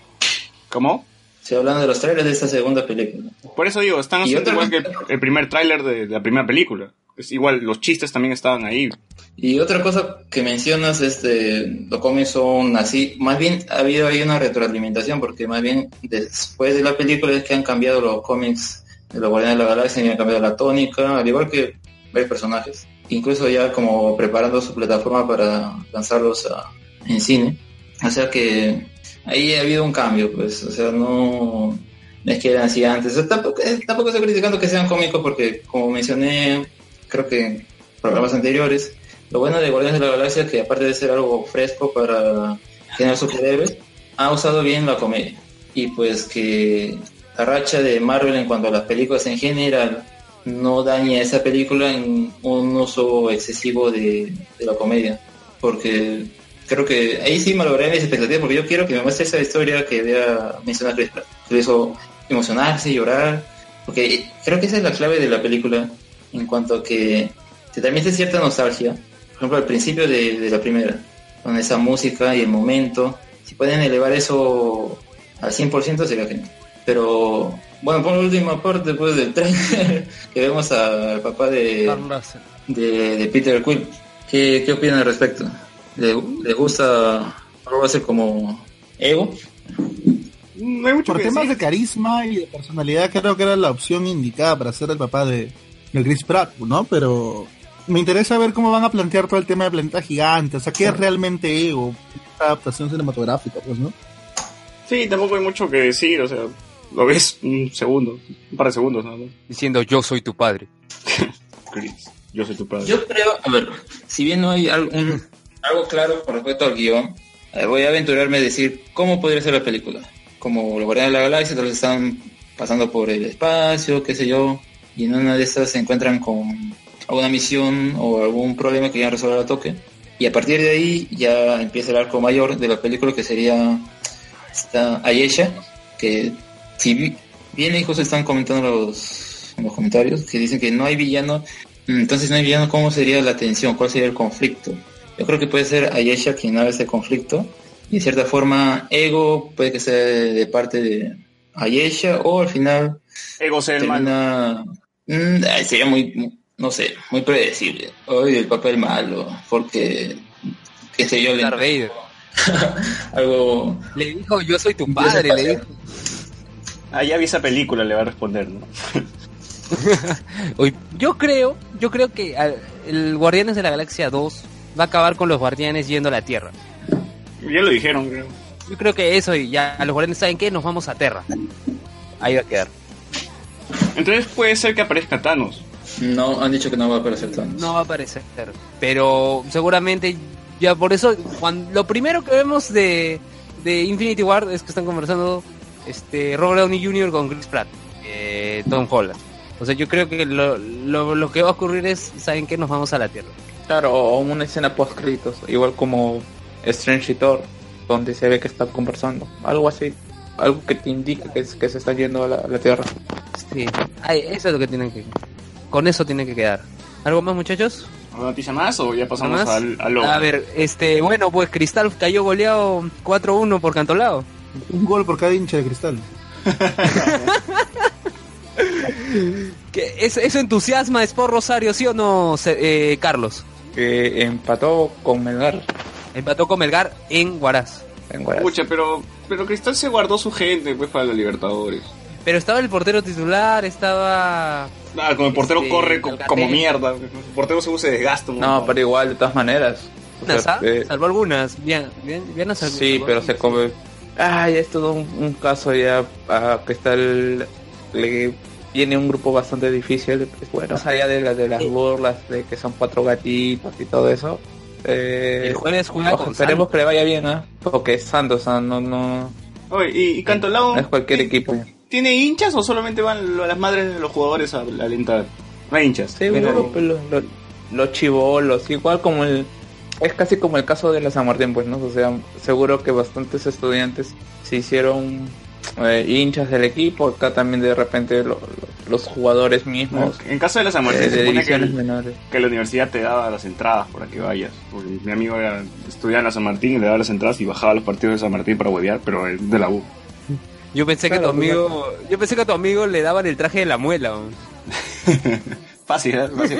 ¿Cómo? Se hablando de los trailers de esta segunda película. Por eso digo, están haciendo igual que el, el primer tráiler de, de la primera película. Es igual, los chistes también estaban ahí. Y otra cosa que mencionas es de los cómics son así, más bien ha habido ahí una retroalimentación porque más bien después de la película es que han cambiado los cómics de los Guardianes de la Galaxia y han cambiado la tónica, al igual que varios personajes, incluso ya como preparando su plataforma para lanzarlos en cine. O sea que ahí ha habido un cambio, pues, o sea, no, no es que eran así antes. Tampoco, eh, tampoco estoy criticando que sean cómicos porque, como mencioné, creo que en programas anteriores, lo bueno de Guardianes de la Galaxia es que aparte de ser algo fresco para generar superhéroes, ha usado bien la comedia. Y pues que la racha de Marvel en cuanto a las películas en general no daña esa película en un uso excesivo de, la comedia. Porque creo que ahí sí malogré mis expectativas porque yo quiero que me muestre esa historia que había mencionado Chris Pratt. Hizo emocionarse, llorar. Porque creo que esa es la clave de la película en cuanto a que te transmite cierta nostalgia. Por ejemplo, al principio de, de la primera, con esa música y el momento. Si pueden elevar eso al 100% sería genial. Pero, bueno, por última parte después del trailer, que vemos al papá de, Russell. de, de Peter Quill. ¿Qué, qué opinan al respecto? ¿Le, le gusta algo hacer como ego? No hay mucho Por que temas decir. de carisma y de personalidad, creo que era la opción indicada para ser el papá de, de Chris Pratt, ¿no? Pero me interesa ver cómo van a plantear todo el tema de planeta gigante, o sea, qué es realmente ego, esta adaptación cinematográfica, pues, ¿no? Sí, tampoco hay mucho que decir, o sea, lo ves un segundo, un par de segundos nada más. Diciendo yo soy tu padre. Chris, yo soy tu padre. Yo creo, a ver, si bien no hay algún, algo claro con respecto al guion, eh, voy a aventurarme a decir cómo podría ser la película. Como los Guardianes de la Galaxia, vez están pasando por el espacio, qué sé yo, y en una de estas se encuentran con alguna misión o algún problema que quieran resolver a toque. Y a partir de ahí ya empieza el arco mayor de la película que sería esta Ayesha, que si bien hijos están comentando los, en los comentarios, que dicen que no hay villano, mm, entonces no hay villano, ¿cómo sería la tensión? ¿Cuál sería el conflicto? Yo creo que puede ser Ayesha quien haga ese conflicto, y de cierta forma Ego puede que sea de parte de Ayesha, o al final Ego ser el malo. termina... Mm, sería muy, no sé, muy predecible. Hoy el papel malo, porque, qué sé yo, le-. Algo. Le dijo, yo soy tu padre, le dijo. Ah, ya vi esa película, le va a responder, ¿no? Yo creo, yo creo que al- el Guardianes de la Galaxia 2 va a acabar con los Guardianes yendo a la Tierra. Ya lo dijeron, creo. Yo creo que eso y ya los Guardianes saben que nos vamos a Tierra. Ahí va a quedar. Entonces puede ser que aparezca Thanos. No, han dicho que no va a aparecer Thanos. No va a aparecer, pero seguramente ya por eso cuando, lo primero que vemos de, de Infinity War es que están conversando este Robert Downey Jr. con Chris Pratt, eh, Tom Holland. O sea, yo creo que lo, lo, lo que va a ocurrir es, ¿saben qué? Nos vamos a la Tierra. Claro, o una escena post créditos, igual como Strange y Thor, donde se ve que están conversando. Algo así. Algo que te indica que, es- que se está yendo a la, a la Tierra. Sí, Ay, eso es lo que tienen que... Con eso tienen que quedar. ¿Algo más, muchachos? ¿Una noticia más o ya pasamos al, al? A ver, este, bueno, pues Cristal cayó goleado 4-1 por Cantolao. Un gol por cada hincha de cristal. ¿Qué- ¿Eso, eso entusiasma a Sport Rosario, sí o no, eh, Carlos? Empató con Melgar Empató con Melgar en Huaraz. en Huaraz. Pucha, pero, pero Cristal se guardó su gente pues para la Libertadores. Pero estaba el portero titular, estaba... Ah, como el portero Este, corre co- Alcatel. como mierda. El portero se desgasta. un No, montón. pero igual, de todas maneras. O sea, ¿ah? eh, Salvó algunas. Bien, bien, bien las salvó. Sí, pero se come. Ah, ya es todo un, un caso ya que está el. Le viene un grupo bastante difícil. pues, Bueno, más allá de, la, de las burlas, de que son cuatro gatitos y todo eso. Eh, El jueves juega ojo, con esperemos Santos. que le vaya bien, ¿ah? Porque es Santos, ¿ah? no, no, Oye, ¿y, y Cantolao no es cualquier ¿ti- equipo. ¿Tiene hinchas o solamente van lo- las madres de los jugadores a, a alentar? No hay hinchas. Seguro, pues, los, los, los chivolos, igual como el. Es casi como el caso de la San Martín, pues, ¿no? O sea, seguro que bastantes estudiantes se hicieron eh, hinchas del equipo. Acá también de repente lo- lo- los jugadores mismos En caso de la San eh, Martín se de supone que, divisiones el- menores. que la universidad te daba las entradas para que vayas. Porque mi amigo era, estudiaba en la San Martín y le daba las entradas y bajaba los partidos de San Martín para huevear, pero es de la U. Yo pensé que tu amigo... Yo pensé que a tu amigo le daban el traje de la muela. Fácil, ¿eh? Fácil.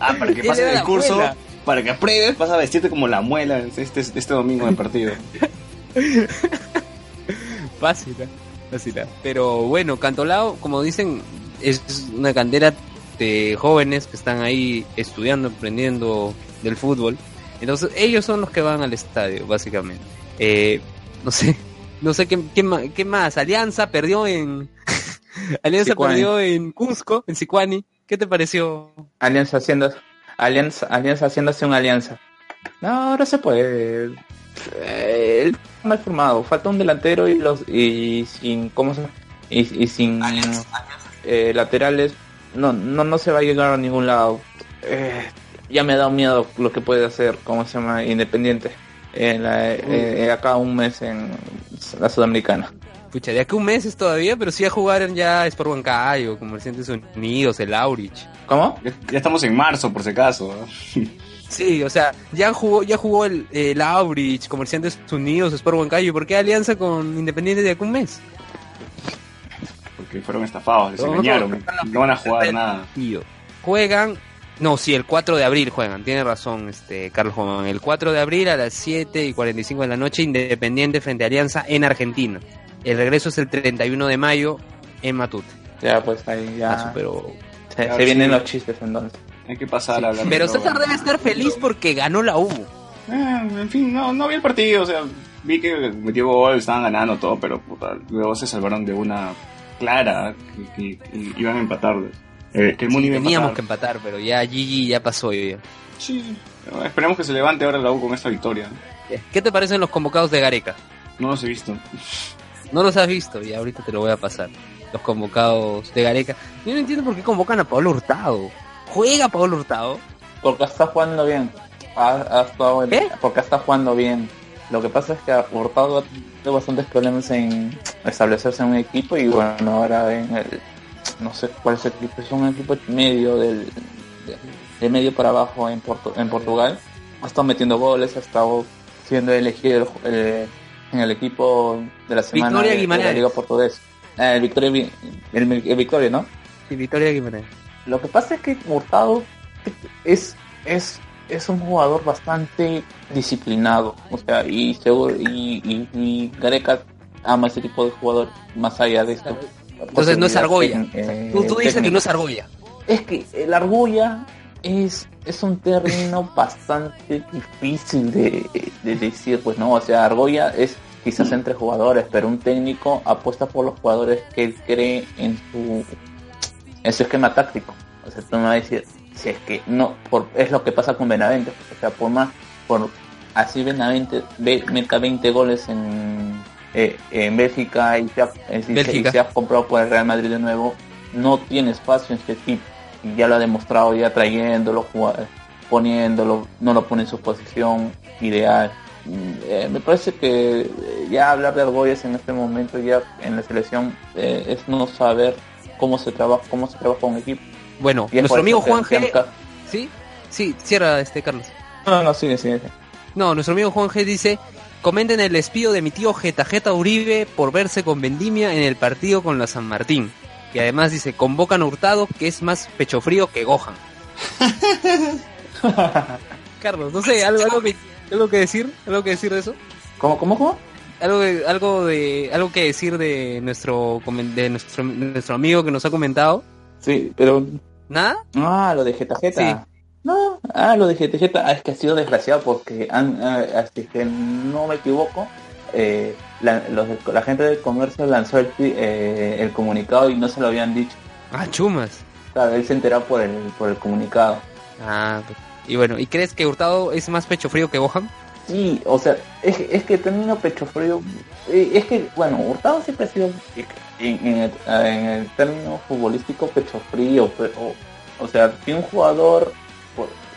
Ah, para que ¿Quién pases era el curso, muela? Para que apruebes, vas a vestirte como la muela este, este domingo de partido. Fácil, ¿eh? Fácil, ¿eh? Pero bueno, Cantolao, como dicen, es una cantera de jóvenes que están ahí estudiando, aprendiendo del fútbol. Entonces, ellos son los que van al estadio, básicamente. Eh, no sé, no sé qué, qué, ma- qué más. Alianza perdió en. Alianza Sicuani. perdió en Cusco, en Sicuani. ¿Qué te pareció? Alianza haciendo. Alianza, alianza haciéndose una alianza. No, ahora se puede. Eh, el mal formado. Falta un delantero y los. Y sin. ¿Cómo se llama? Y, y sin. eh, laterales. No, no, no se va a llegar a ningún lado. Eh, ya me ha dado miedo lo que puede hacer, ¿cómo se llama? Independiente. En la, eh, acá un mes en la Sudamericana. Pucha, de aquí a un mes es todavía, pero sí a jugar ya Sport Huancayo, Comerciantes Unidos, el Aurich. ¿Cómo? Ya, ya estamos en marzo, por si acaso. Sí, o sea, ya jugó, ya jugó el, el Aurich, Comerciantes Unidos, Sport Huancayo. ¿Por qué alianza con Independiente de aquí a un mes? Porque fueron estafados, les no, engañaron. no, No van a jugar nada. Tío. Juegan, no, sí, el 4 de abril juegan, tiene razón este Carlos Juan. El 4 de abril a las 7 y 45 de la noche, Independiente frente a Alianza en Argentina. El regreso es el 31 de mayo en Matute. Ya, pues ahí Ah, ya. pero Se, vienen sí. los chistes entonces. Hay que pasar a hablar. pero César debe estar feliz porque ganó la U. Ah, en fin, no, no vi el partido, o sea, vi que metió gol, estaban ganando todo, pero puta, luego se salvaron de una clara que, que- que iban a empatarles. Eh, que el a Teníamos que empatar. empatar, pero ya Gigi ya pasó. ya. Sí, esperemos que se levante ahora la U con esta victoria. ¿Qué te parecen los convocados de Gareca? No los he visto. No los has visto y ahorita te lo voy a pasar. Los convocados de Gareca. Yo no entiendo por qué convocan a Pablo Hurtado. ¿Juega Pablo Hurtado? Porque está jugando bien. Ha, ha estado ¿Qué? Porque está jugando bien. Lo que pasa es que Hurtado ha tenido bastantes problemas en establecerse en un equipo y bueno, ahora en el... No sé cuál es el equipo, es un equipo medio del... De, de medio para abajo en, Portu- en Portugal. Ha estado metiendo goles, ha estado siendo elegido el- el- en el equipo de la semana Victoria de- de, Guimarães. la Liga Portuguesa. Eh, el Victoria, Vi- el, el Victoria, ¿no? Sí, Victoria Guimarães. Lo que pasa es que Hurtado es, es es un jugador bastante disciplinado, o sea, y seguro y, y, y Gareca ama ese tipo de jugador más allá de esto. Entonces no es argolla. Eh, Tú, tú dices que no es argolla. Es que el argolla es, es un término bastante difícil de, de decir, pues no, o sea, argolla es quizás entre jugadores, pero un técnico apuesta por los jugadores que él cree en su, en su esquema táctico. O sea, tú me vas a decir, si es que no, por, es lo que pasa con Benavente, o sea, por más, por así Benavente ve- meta 20 goles en, eh, en Bélgica y se, ha, Bélgica. y se ha comprado por el Real Madrid de nuevo, no tiene espacio en este equipo. Y ya lo ha demostrado ya trayéndolo, jugad- poniéndolo, no lo pone en su posición ideal. Mm, eh, me parece que eh, ya hablar de argollas en este momento ya en la selección eh, es no saber cómo se trabaja, cómo se trabaja un equipo. Bueno, nuestro amigo Juan G. ca- ¿Sí? Sí, cierra este Carlos. No, no, sigue, sigue. No, nuestro amigo Juan G dice, comenten el despido de mi tío Jeta Jeta Uribe por verse con Vendimia en el partido con la San Martín. Y además dice, convocan a Hurtado que es más pecho frío que Gohan. Carlos, no sé, algo, algo, que, algo que decir, algo que decir de eso. ¿Cómo, cómo, cómo? Algo, de- algo de, algo que decir de nuestro, de nuestro, nuestro amigo que nos ha comentado. Sí, pero... ¿Nada? Ah, lo de Jeta Jeta. No, ah, lo de Jeta Jeta, ah, es que ha sido desgraciado porque, han, ah, así que no me equivoco, eh, la, los de- la gente del comercio lanzó el, eh, el comunicado y no se lo habían dicho. Ah, chumas. Claro, él se enteró por el, por el comunicado. Ah, y bueno, ¿y crees que Hurtado es más pecho frío que Gohan? Sí, o sea, es, es que el término pecho frío, eh, es que, bueno, Hurtado siempre ha sido, en, en el, en el término futbolístico, pecho frío, pero, o sea, si un jugador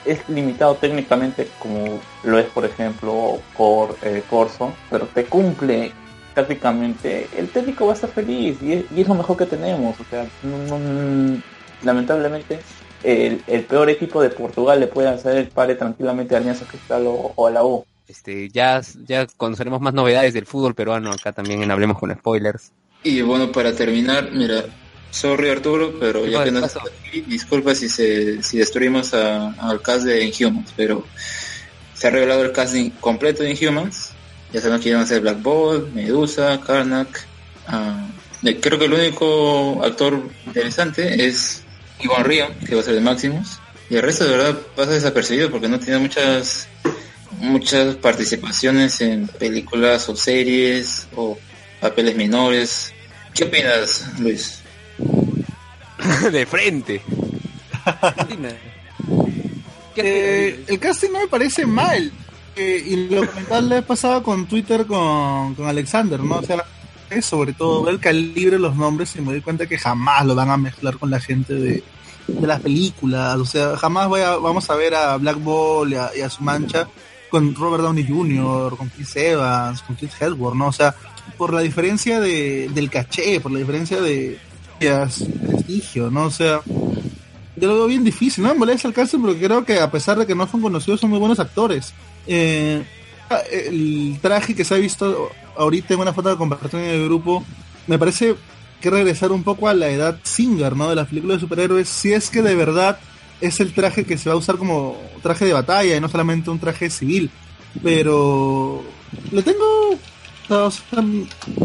es limitado técnicamente, como lo es, por ejemplo, Cor, eh, Corso, pero te cumple tácticamente, el técnico va a estar feliz y es, y es lo mejor que tenemos, o sea, no- no- lamentablemente el, el peor equipo de Portugal le puede hacer el pare tranquilamente a Alianza Cristal o, o a la U. Este, ya, ya conoceremos más novedades del fútbol peruano acá también en Hablemos con Spoilers. Y bueno, para terminar, mira, sorry Arturo, pero ¿Qué ya que no estás aquí, disculpa si se si destruimos a- al cast de Inhumans, pero se ha revelado el casting completo de Inhumans. Ya sabemos que iban a ser Black Bolt, Medusa, Karnak. ah, de- creo que el único actor interesante es Iván Río, que va a ser de Maximus. Y el resto de verdad pasa desapercibido porque no tiene muchas muchas participaciones en películas o series o papeles menores. ¿Qué opinas, Luis? de frente. Eh, el casting no me parece mal. Eh, y lo comentaba la vez pasada con Twitter con, con Alexander, ¿no? O sea, es sobre todo ver el calibre de los nombres y me doy cuenta que jamás lo van a mezclar con la gente de, de las películas. O sea, jamás voy a- vamos a ver a Black Ball y a, y a su mancha con Robert Downey Jr., con Chris Evans, con Chris Hemsworth, ¿no? O sea, por la diferencia de, del caché, por la diferencia de prestigio, ¿no? O sea, yo lo veo bien difícil, no me molesta el casting porque creo que a pesar de que no son conocidos son muy buenos actores. Eh, el traje que se ha visto ahorita en una foto que compartí en el grupo me parece que regresar un poco a la edad Singer, ¿no? De las películas de superhéroes, si es que de verdad es el traje que se va a usar como traje de batalla y no solamente un traje civil. Pero le tengo o sea,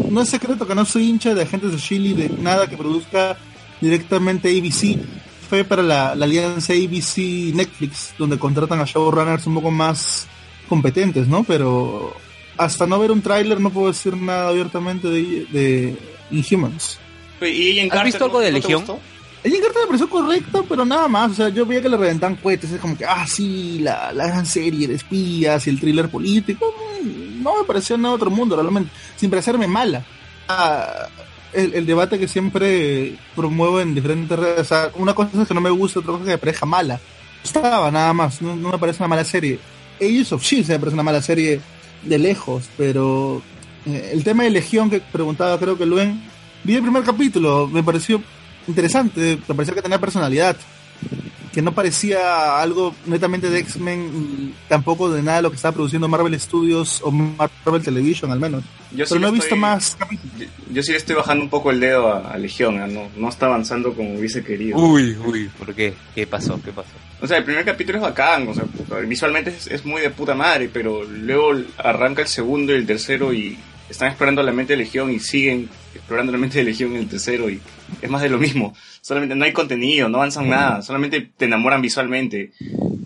no es secreto que no soy hincha de agentes de Chile de nada que produzca directamente ABC fue para la, la alianza ABC Netflix donde contratan a showrunners un poco más competentes no pero hasta no ver un tráiler no puedo decir nada abiertamente de, de Inhumans ¿Y Agent ¿Has visto algo de ¿no Legión? el Carter me pareció correcto, pero nada más. O sea, yo veía que le reventaban cohetes. Es como que, ah, sí, la, la gran serie de espías y el thriller político. No me pareció nada otro mundo, realmente. Sin parecerme mala. Ah, el, el debate que siempre promuevo en diferentes redes. O sea, una cosa es que no me gusta, otra cosa es que me parezca mala. Estaba nada más. No, me parece una mala serie. Age of Shield me parece una mala serie de lejos, pero eh, el tema de Legión que preguntaba, creo que Luen, vi el primer capítulo, me pareció interesante, me pareció que tenía personalidad. Que no parecía algo netamente de X-Men, tampoco de nada de lo que estaba produciendo Marvel Studios o Marvel Television al menos. Yo sí Pero no he le visto estoy- más capítulos. Yo, yo sí le estoy bajando un poco el dedo a, a Legión, ¿ah? no, no está avanzando como hubiese querido. Uy, uy, ¿por qué? ¿Qué pasó? ¿Qué pasó? O sea, el primer capítulo es bacán, o sea, visualmente es, es muy de puta madre, pero luego arranca el segundo y el tercero y están explorando la mente de Legión y siguen explorando la mente de Legión en el tercero y es más de lo mismo. Solamente no hay contenido, no avanzan nada, solamente te enamoran visualmente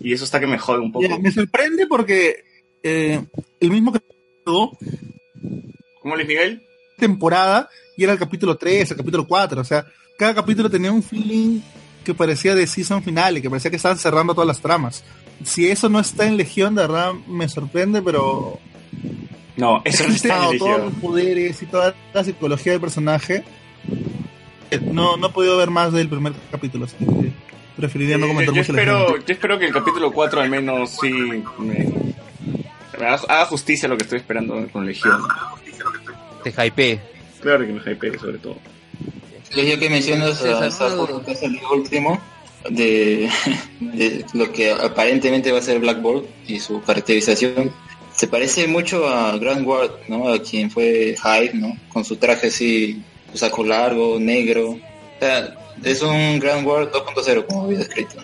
y eso está que me jode un poco. Ya, me sorprende porque eh, el mismo que ¿Cómo Luis Miguel? temporada y era el capítulo 3, el capítulo 4, o sea, cada capítulo tenía un feeling que parecía de season final y que parecía que estaban cerrando todas las tramas. Si eso no está en Legión, de verdad me sorprende, pero No, eso no está todos los poderes y toda la psicología del personaje. eh, No, no he podido ver más del primer capítulo, así que preferiría no Eh, comentar yo, mucho la espero, yo espero que el capítulo 4 al menos sí me, me haga, justicia a lo que estoy esperando con Legión. Te hype. Claro que me hype sobre todo. Ya que mencionas Sí, a saludo. esta foto que ha salido último de, de lo que aparentemente va a ser Black Bolt y su caracterización, se parece mucho a Grand Ward, ¿no? A quien fue Hyde, ¿no? Con su traje así, su saco largo, negro. O sea, es un Grand Ward 2.0, como había escrito.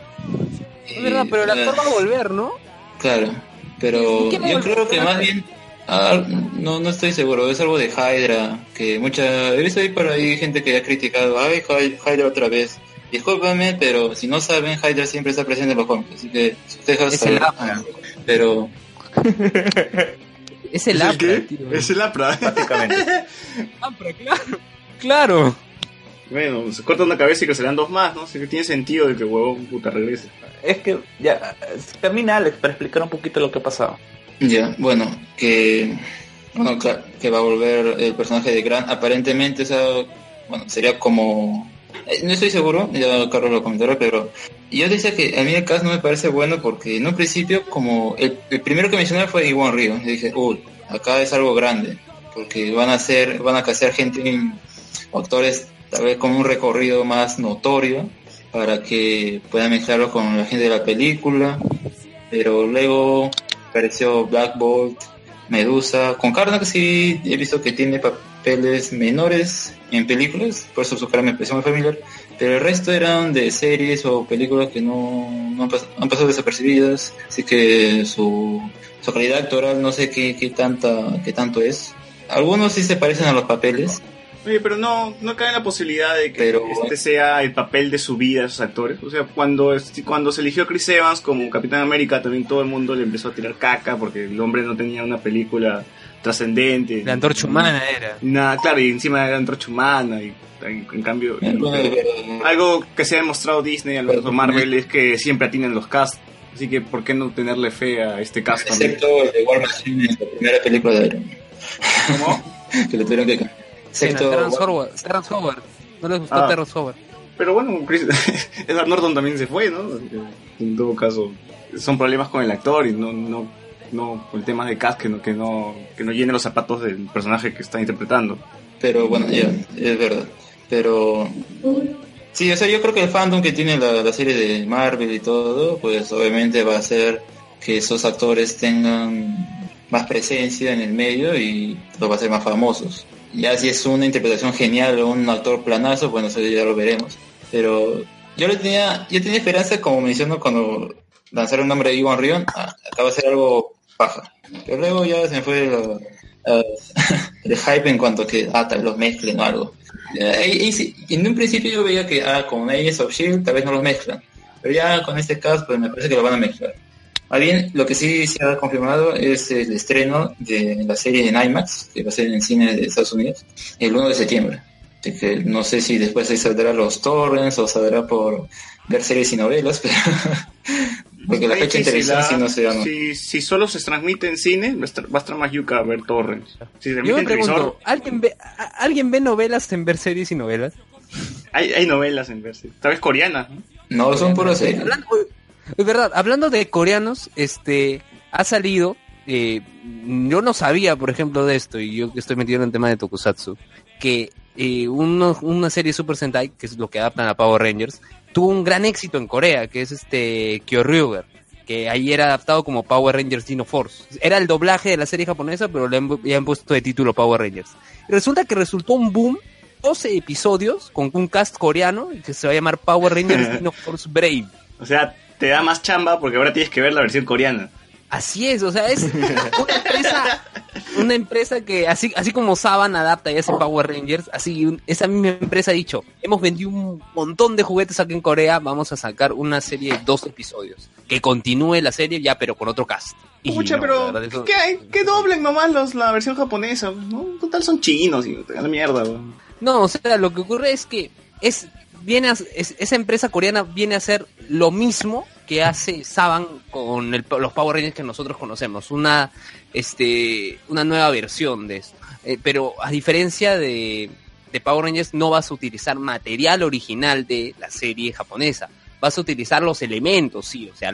Es verdad, pero el actor va a volver, ¿no? Claro, pero ¿Y qué yo creo que más bien, ah, no, no estoy seguro, es algo de Hydra, que mucha, he visto ahí por ahí gente que ha criticado, ay, Hy- Hydra otra vez. Discúlpame, pero si no saben, Hydra siempre está presente en los cómics, así que sus tejas Es el. Pero, Es el Apra, tío. Es el APRA. Básicamente. Apra, claro. Claro. Bueno, se corta una cabeza y que serán dos más, ¿no? Así que tiene sentido de que huevón puta regrese. Es que ya, termina Alex para explicar un poquito lo que ha pasado. ya, bueno, que, bueno, claro, que va a volver el personaje de Grant, aparentemente, o sea, bueno, sería como, no estoy seguro, ya Carlos lo comentará, pero yo decía que a mí el cast no me parece bueno porque en un principio, como el, primero que mencioné fue Iwan Río, y dije, uy, acá es algo grande, porque van a hacer, van a casear gente, actores tal vez con un recorrido más notorio para que puedan mezclarlo con la gente de la película, pero luego apareció Black Bolt, Medusa, con Karnak sí he visto que tiene papeles menores en películas, por eso su cara me pareció muy familiar, pero el resto eran de series o películas que no, no han, pas- han pasado desapercibidas, así que su, su calidad actoral no sé qué, qué, tanta, qué tanto es. Algunos sí se parecen a los papeles, Oye, pero no, no cabe la posibilidad de que Pero- este sea el papel de su vida, esos actores. O sea, cuando, cuando se eligió a Chris Evans como Capitán América, también todo el mundo le empezó a tirar caca porque el hombre no tenía una película trascendente. La antorcha humana era. Nada, claro, y encima era antorcha humana. Y en, en cambio, Eh, pero- algo que se ha demostrado Disney, al menos Marvel, es que siempre atienden los casts. Así que, ¿por qué no tenerle fe a este cast también? excepto el de War Machine en la primera película de Iron Man, ¿Cómo? que le tuvieron que cambiar. Excepto Terrence Howard. Terrence Howard. No les gustó Ah. Terrence Howard. Pero bueno, Chris, Edward Norton también se fue, ¿no? En todo caso, son problemas con el actor y no, no, no el tema de cast que no, que no, que no llene los zapatos del personaje que está interpretando. Pero bueno, ya, es verdad. Pero sí, o sea, yo creo que el fandom que tiene la, la serie de Marvel y todo, pues obviamente va a hacer que esos actores tengan más presencia en el medio y los va a hacer más famosos. Ya si es una interpretación genial o un actor planazo, bueno, eso ya lo veremos. Pero yo le tenía, yo tenía esperanza, como menciono, cuando lanzaron el nombre de Iwan Rion, acaba de ser algo Pero luego ya se fue el hype en cuanto que ah, los mezclen o algo. Eh, sí, en un principio yo veía que ah, con Agents of Shield tal vez no los mezclan, pero ya con este caso pues me parece que lo van a mezclar. Más bien, lo que sí se ha confirmado es el estreno de la serie en IMAX, que va a ser en cine de Estados Unidos, el 1 de septiembre. Así que no sé si después ahí saldrá los torrents o saldrá por ver series y novelas, pero porque la Ahí fecha de sí, televisión la- sí no se da. ¿no? si, si solo se transmite en cine, va a estar, va a estar más yuca a ver torrents. Si se Yo me en televisor, pregunto, ¿alguien ve, ¿alguien ve novelas en ver series y novelas? hay, hay novelas en verse. Tal vez coreanas, ¿no? No, son puras series. Es verdad, hablando de coreanos, este, ha salido, eh, yo no sabía, por ejemplo, de esto, y yo que estoy metido en el tema de Tokusatsu, que eh, uno- una serie Super Sentai, que es lo que adaptan a Power Rangers, tuvo un gran éxito en Corea, que es este Kyoryuger, que ahí era adaptado como Power Rangers Dino Force. Era el doblaje de la serie japonesa, pero le han, le han puesto de título Power Rangers. Y resulta que resultó un boom, 12 episodios con un cast coreano que se va a llamar Power Rangers Dino Force Brave. O sea, te da más chamba porque ahora tienes que ver la versión coreana. Así es, o sea, es una empresa, una empresa que así, así como Saban adapta y hace Power Rangers, así un- esa misma empresa ha dicho, hemos vendido un montón de juguetes aquí en Corea, vamos a sacar una serie de dos episodios, que continúe la serie ya pero con otro cast. Pucha, no, pero eso- que, doblen nomás los, la versión japonesa, ¿no? Total son chinos y la mierda. No, o sea, lo que ocurre es que es viene a- es- esa empresa coreana viene a hacer lo mismo que hace Saban con el- los Power Rangers que nosotros conocemos, una este una nueva versión de eso. Eh, pero a diferencia de, de Power Rangers no vas a utilizar material original de la serie japonesa, vas a utilizar los elementos, sí, o sea,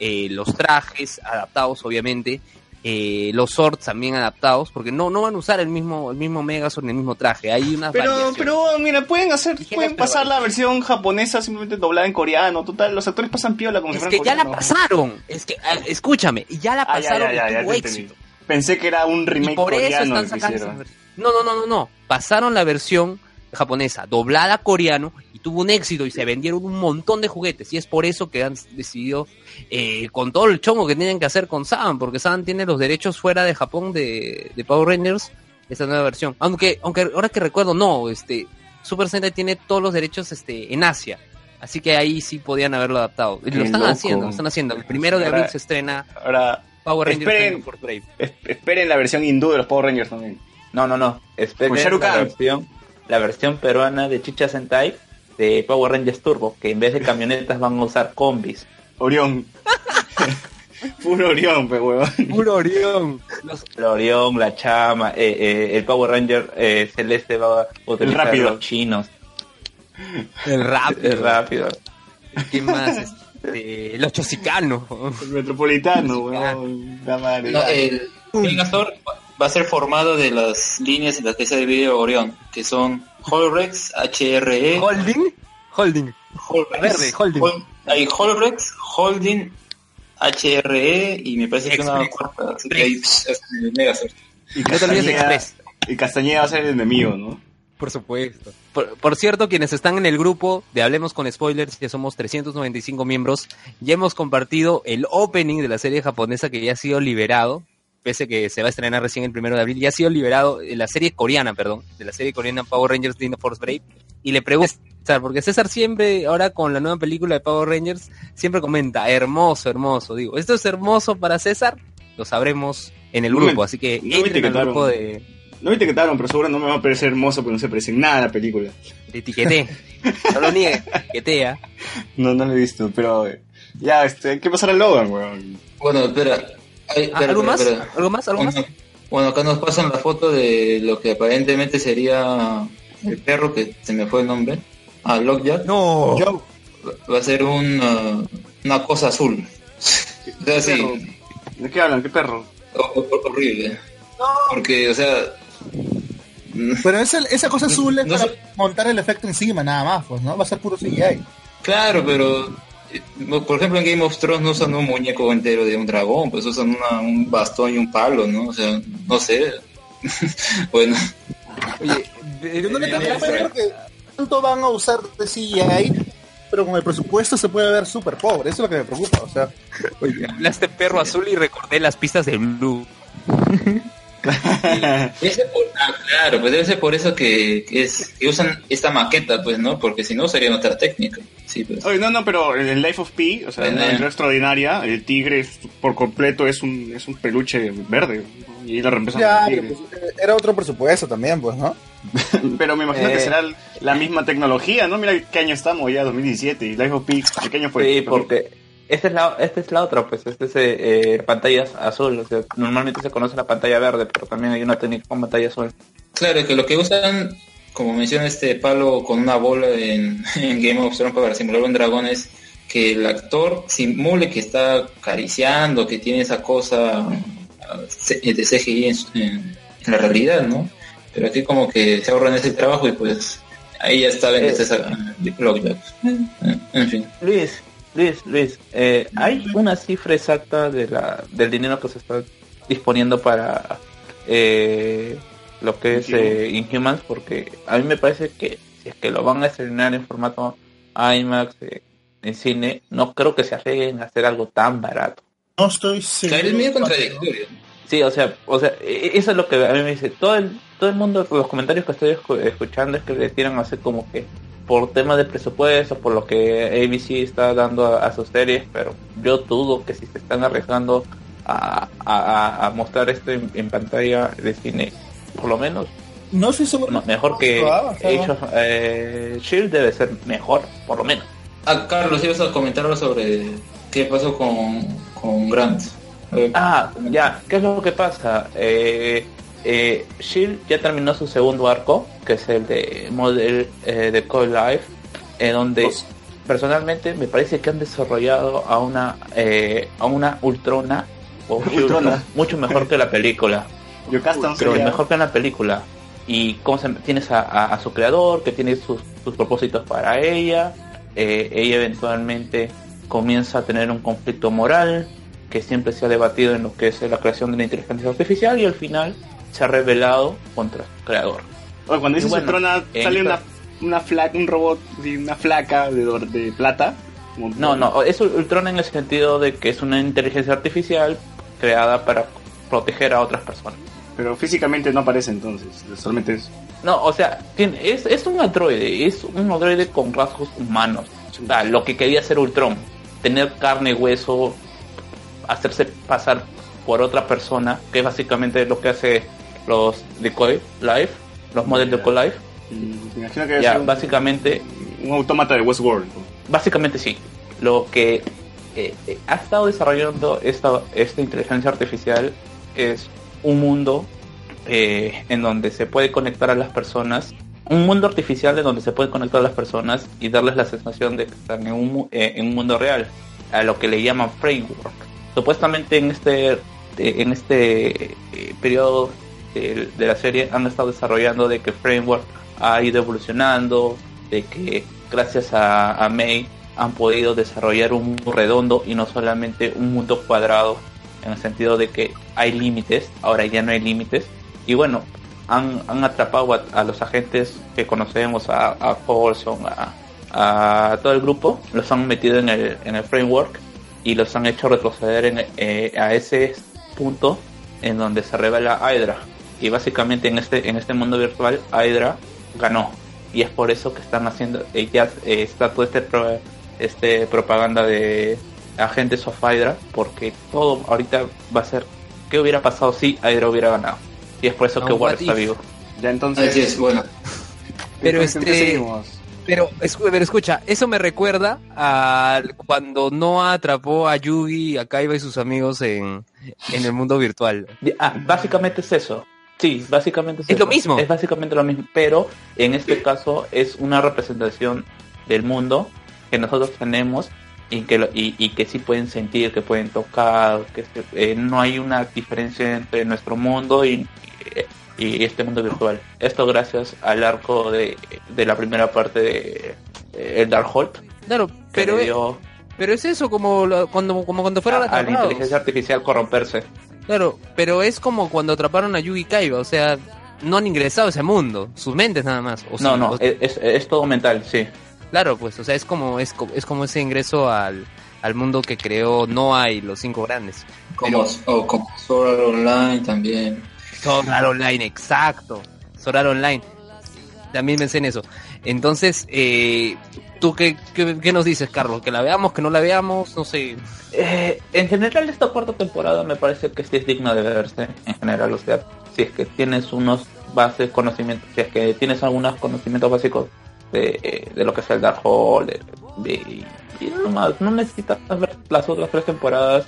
eh, los trajes adaptados obviamente, eh, los swords también adaptados, porque no, no van a usar el mismo, el mismo Megazord ni el mismo traje, hay una Pero, pero, mira, pueden hacer, Ligeras, pueden pasar la versión japonesa simplemente doblada en coreano, total, los actores pasan piola como Es que ya la pasaron. Es que, ah, escúchame, ya la Ah, ya, pasaron ya, ya, y tuvo éxito. Pensé que era un Y remake por eso coreano están sacando. No, no, no, no, no. Pasaron la versión japonesa doblada a coreano y tuvo un éxito y se vendieron un montón de juguetes. Y es por eso que han decidido, eh, con todo el chongo que tienen que hacer con Saban, porque Saban tiene los derechos fuera de Japón de, de Power Rangers, esta nueva versión. Aunque, aunque ahora que recuerdo, no, este, Super Sentai tiene todos los derechos este, en Asia. Así que ahí sí podían haberlo adaptado. Y lo están loco. haciendo, lo están haciendo. El primero de Ahora- abril se estrena Ahora, Power Rangers Esperen. Brave. es- esperen la versión hindú de los Power Rangers también. No, no, no. Esperen la versión, la versión peruana de Chicha Sentai de Power Rangers Turbo, que en vez de camionetas van a usar combis. Orión. Puro Orión, pe huevón. Puro Orión. Los- El Orión, la Chama, eh, eh, el Power Ranger eh, Celeste va a utilizar rápido. los chinos. el rap. Es rápido. ¿Qué más? Este, los chosicanos. El metropolitano, huevón. La madre. No, el Megazord va a ser formado de las líneas en las que se divide Orión, que son Holrex, HRE, Holding. Holding. Holrex, verde, Holding. Hol- hay Holrex, Holding, HRE y me parece que una cuarta, así que hay es el Megazord. y Castañeda, Express. y Castañeda va a ser el enemigo, ¿no? Por supuesto. Por, por cierto, quienes están en el grupo de Hablemos con Spoilers, que somos 395 miembros, ya hemos compartido el opening de la serie japonesa que ya ha sido liberado, pese que se va a estrenar recién el primero de abril, ya ha sido liberado, de la serie coreana, perdón, de la serie coreana Power Rangers Dino Force Brave, y le pregunto, César, porque César siempre, ahora con la nueva película de Power Rangers, siempre comenta, hermoso, hermoso, digo, ¿esto es hermoso para César? Lo sabremos en el No me- grupo, así que no me entren al etiquetaron. grupo de, No me etiquetaron, pero seguro no me va a parecer hermoso porque no se parece en nada a la película. de etiqueté. No lo niegue, etiquetea. No, no lo he visto, pero... eh, Ya, este, hay que pasar a Logan, weón. Bueno, espera. Ay, Ah, ¿Algo más? ¿Algo más? ¿Algo más? Bueno, acá nos pasan la foto de lo que aparentemente sería el perro que se me fue el nombre. Ah, Lockjack. No. Va a ser un, uh, una cosa azul. O sea, sí, Perro. ¿De qué hablan? ¿Qué perro? ho- ho- horrible. Porque, o sea, mm, Pero esa, esa cosa azul es No para sé. montar el efecto encima, nada más, pues, ¿no? Va a ser puro CGI. claro, pero no, por ejemplo en Game of Thrones no usan un muñeco entero de un dragón, pues usan una- un bastón y un palo, ¿no? O sea, no sé. bueno, Oye, Yo no le tengo fe porque tanto van a usar de CGI, pero con el presupuesto se puede ver súper pobre. Eso es lo que me preocupa, o sea. oye, hablaste perro azul y recordé las pistas de Blue. Debe ser por- ah, claro, pues debe ser por eso que, que es, que usan esta maqueta, pues, ¿no? Porque si no sería otra técnica. Sí, pues. Oye, no, no, pero en el Life of Pi, o sea, en la extraordinaria, el tigre es- por completo es un, es un peluche verde. Y reemplazan Ya, pues, era otro presupuesto también, pues, ¿no? Pero me imagino que Eh. será la misma tecnología, ¿no? Mira qué año estamos ya, 2017. Y Life of Pi, ¿de qué año fue? Sí, porque esta es la, esta es la otra, pues, esta es eh, eh, pantalla azul. O sea, normalmente se conoce la pantalla verde, pero también hay una técnica con pantalla azul. Claro, que lo que usan, como menciona este palo con una bola en, en Game of Thrones para simular un dragón es que el actor simule que está acariciando, que tiene esa cosa ah, de CGI en, en- en la realidad, ¿no? Pero aquí como que se ahorran ese trabajo y pues ahí ya está que Eh. Eh, En fin. Luis, Luis, Luis, eh, ¿hay una cifra exacta de la, del dinero que se está disponiendo para eh, lo que es eh, Inhumans? Porque a mí me parece que si es que lo van a estrenar en formato IMAX eh, en cine, no creo que se arriesguen a hacer algo tan barato. No estoy O seguro. sea, es medio contradictorio. Sí, o sea, o sea, e- eso es lo que a mí me dice. Todo el, todo el mundo, los comentarios que estoy escu- escuchando es que le tiran hacer como que por temas de presupuesto, por lo que ABC está dando a, a sus series, pero yo dudo que si se están arriesgando a, a- a- a mostrar esto en, en pantalla de cine, por lo menos No estoy seguro. no, mejor que of- eh, Shield debe ser mejor, por lo menos. Ah, Carlos, ibas a comentar algo sobre qué pasó con, con Grant. Eh, Ah, ya, ¿qué es lo que pasa? Eh, eh, Shield ya terminó su segundo arco, que es el de Model eh, de Call Life, en donde Dos. personalmente me parece que han desarrollado a una eh, a una Ultrona, o Ultrona. mucho mejor que la película, Yo sería- mejor que en la película. Y cómo se, tienes a, a- a su creador, que tiene sus, sus propósitos para ella, eh, ella eventualmente comienza a tener un conflicto moral que siempre se ha debatido en lo que es la creación de la inteligencia artificial y al final se ha revelado contra su creador. Oye, cuando dices Y bueno, Ultrona, en sale una, esta- una flaca, un robot, sí, una flaca de, dor- de plata. No, no, es Ultron en el sentido de que es una inteligencia artificial creada para proteger a otras personas. Pero físicamente no aparece entonces, solamente es... No, o sea, tiene- es, es un androide, es un androide con rasgos humanos. O sea, lo que quería hacer Ultron, tener carne, hueso, hacerse pasar por otra persona, que es básicamente lo que hace los Decoy Life, los modelos Me imagino que debe Ya, un, básicamente, un autómata de Westworld. básicamente sí. Lo que eh, eh, ha estado desarrollando esta, esta inteligencia artificial es un mundo eh, en donde se puede conectar a las personas, un mundo artificial en donde se puede conectar a las personas y darles la sensación de que están en un, eh, en un mundo real, a lo que le llaman framework. Supuestamente en este, en este periodo de, la serie han estado desarrollando de que framework ha ido evolucionando, de que gracias a, May han podido desarrollar un mundo redondo y no solamente un mundo cuadrado en el sentido de que hay límites, ahora ya no hay límites. Y bueno, han, han atrapado a, los agentes que conocemos, a, a Paulson, a, a todo el grupo, los han metido en el, en el framework y los han hecho retroceder en, eh, a ese punto en donde se revela Hydra. Y básicamente en este, en este mundo virtual, Hydra ganó. Y es por eso que están haciendo, ya eh, está todo este, pro- este propaganda de agentes of Hydra, porque todo ahorita va a ser, ¿qué hubiera pasado si Hydra hubiera ganado? Y es por eso No, que War what está if. vivo. Ya entonces... Así es, bueno. Pero entonces, ¿en qué este-? Pero, pero escucha, eso me recuerda a cuando Noah atrapó a Yugi, a Kaiba y sus amigos en, en el mundo virtual. Ah, básicamente es eso. Sí, básicamente es, Es lo mismo. Es básicamente lo mismo, pero en este caso es una representación del mundo que nosotros tenemos y que lo- y, y que sí pueden sentir, que pueden tocar, que se- eh, no hay una diferencia entre nuestro mundo y, y este mundo virtual. Esto gracias al arco de, de la primera parte de eh, el Darkhold, Claro, pero, dio pero es eso como lo- cuando, como cuando a, fueron a la inteligencia artificial corromperse. Claro, pero es como cuando atraparon a Yugi y Kaiba, o sea, no han ingresado a ese mundo, sus mentes nada más. O No, sí, no, o- es, es- es todo mental, sí. Claro, pues, o sea, es como, es, es como ese ingreso al, al mundo que creó Noah y los cinco grandes. Como, o como Sword Art Online también. Sword Art Online, exacto. Sword Art Online. También pensé en eso. Entonces, eh, ¿tú qué, qué, nos dices, Carlos? ¿Que la veamos, que no la veamos? No sé. Eh, en general esta cuarta temporada me parece que sí es digna de verse, en general, o sea, si es que tienes unos bases, conocimientos, si es que tienes algunos conocimientos básicos de, eh, de lo que es el Darkhold, de, de- y no más, no necesitas ver las otras tres temporadas,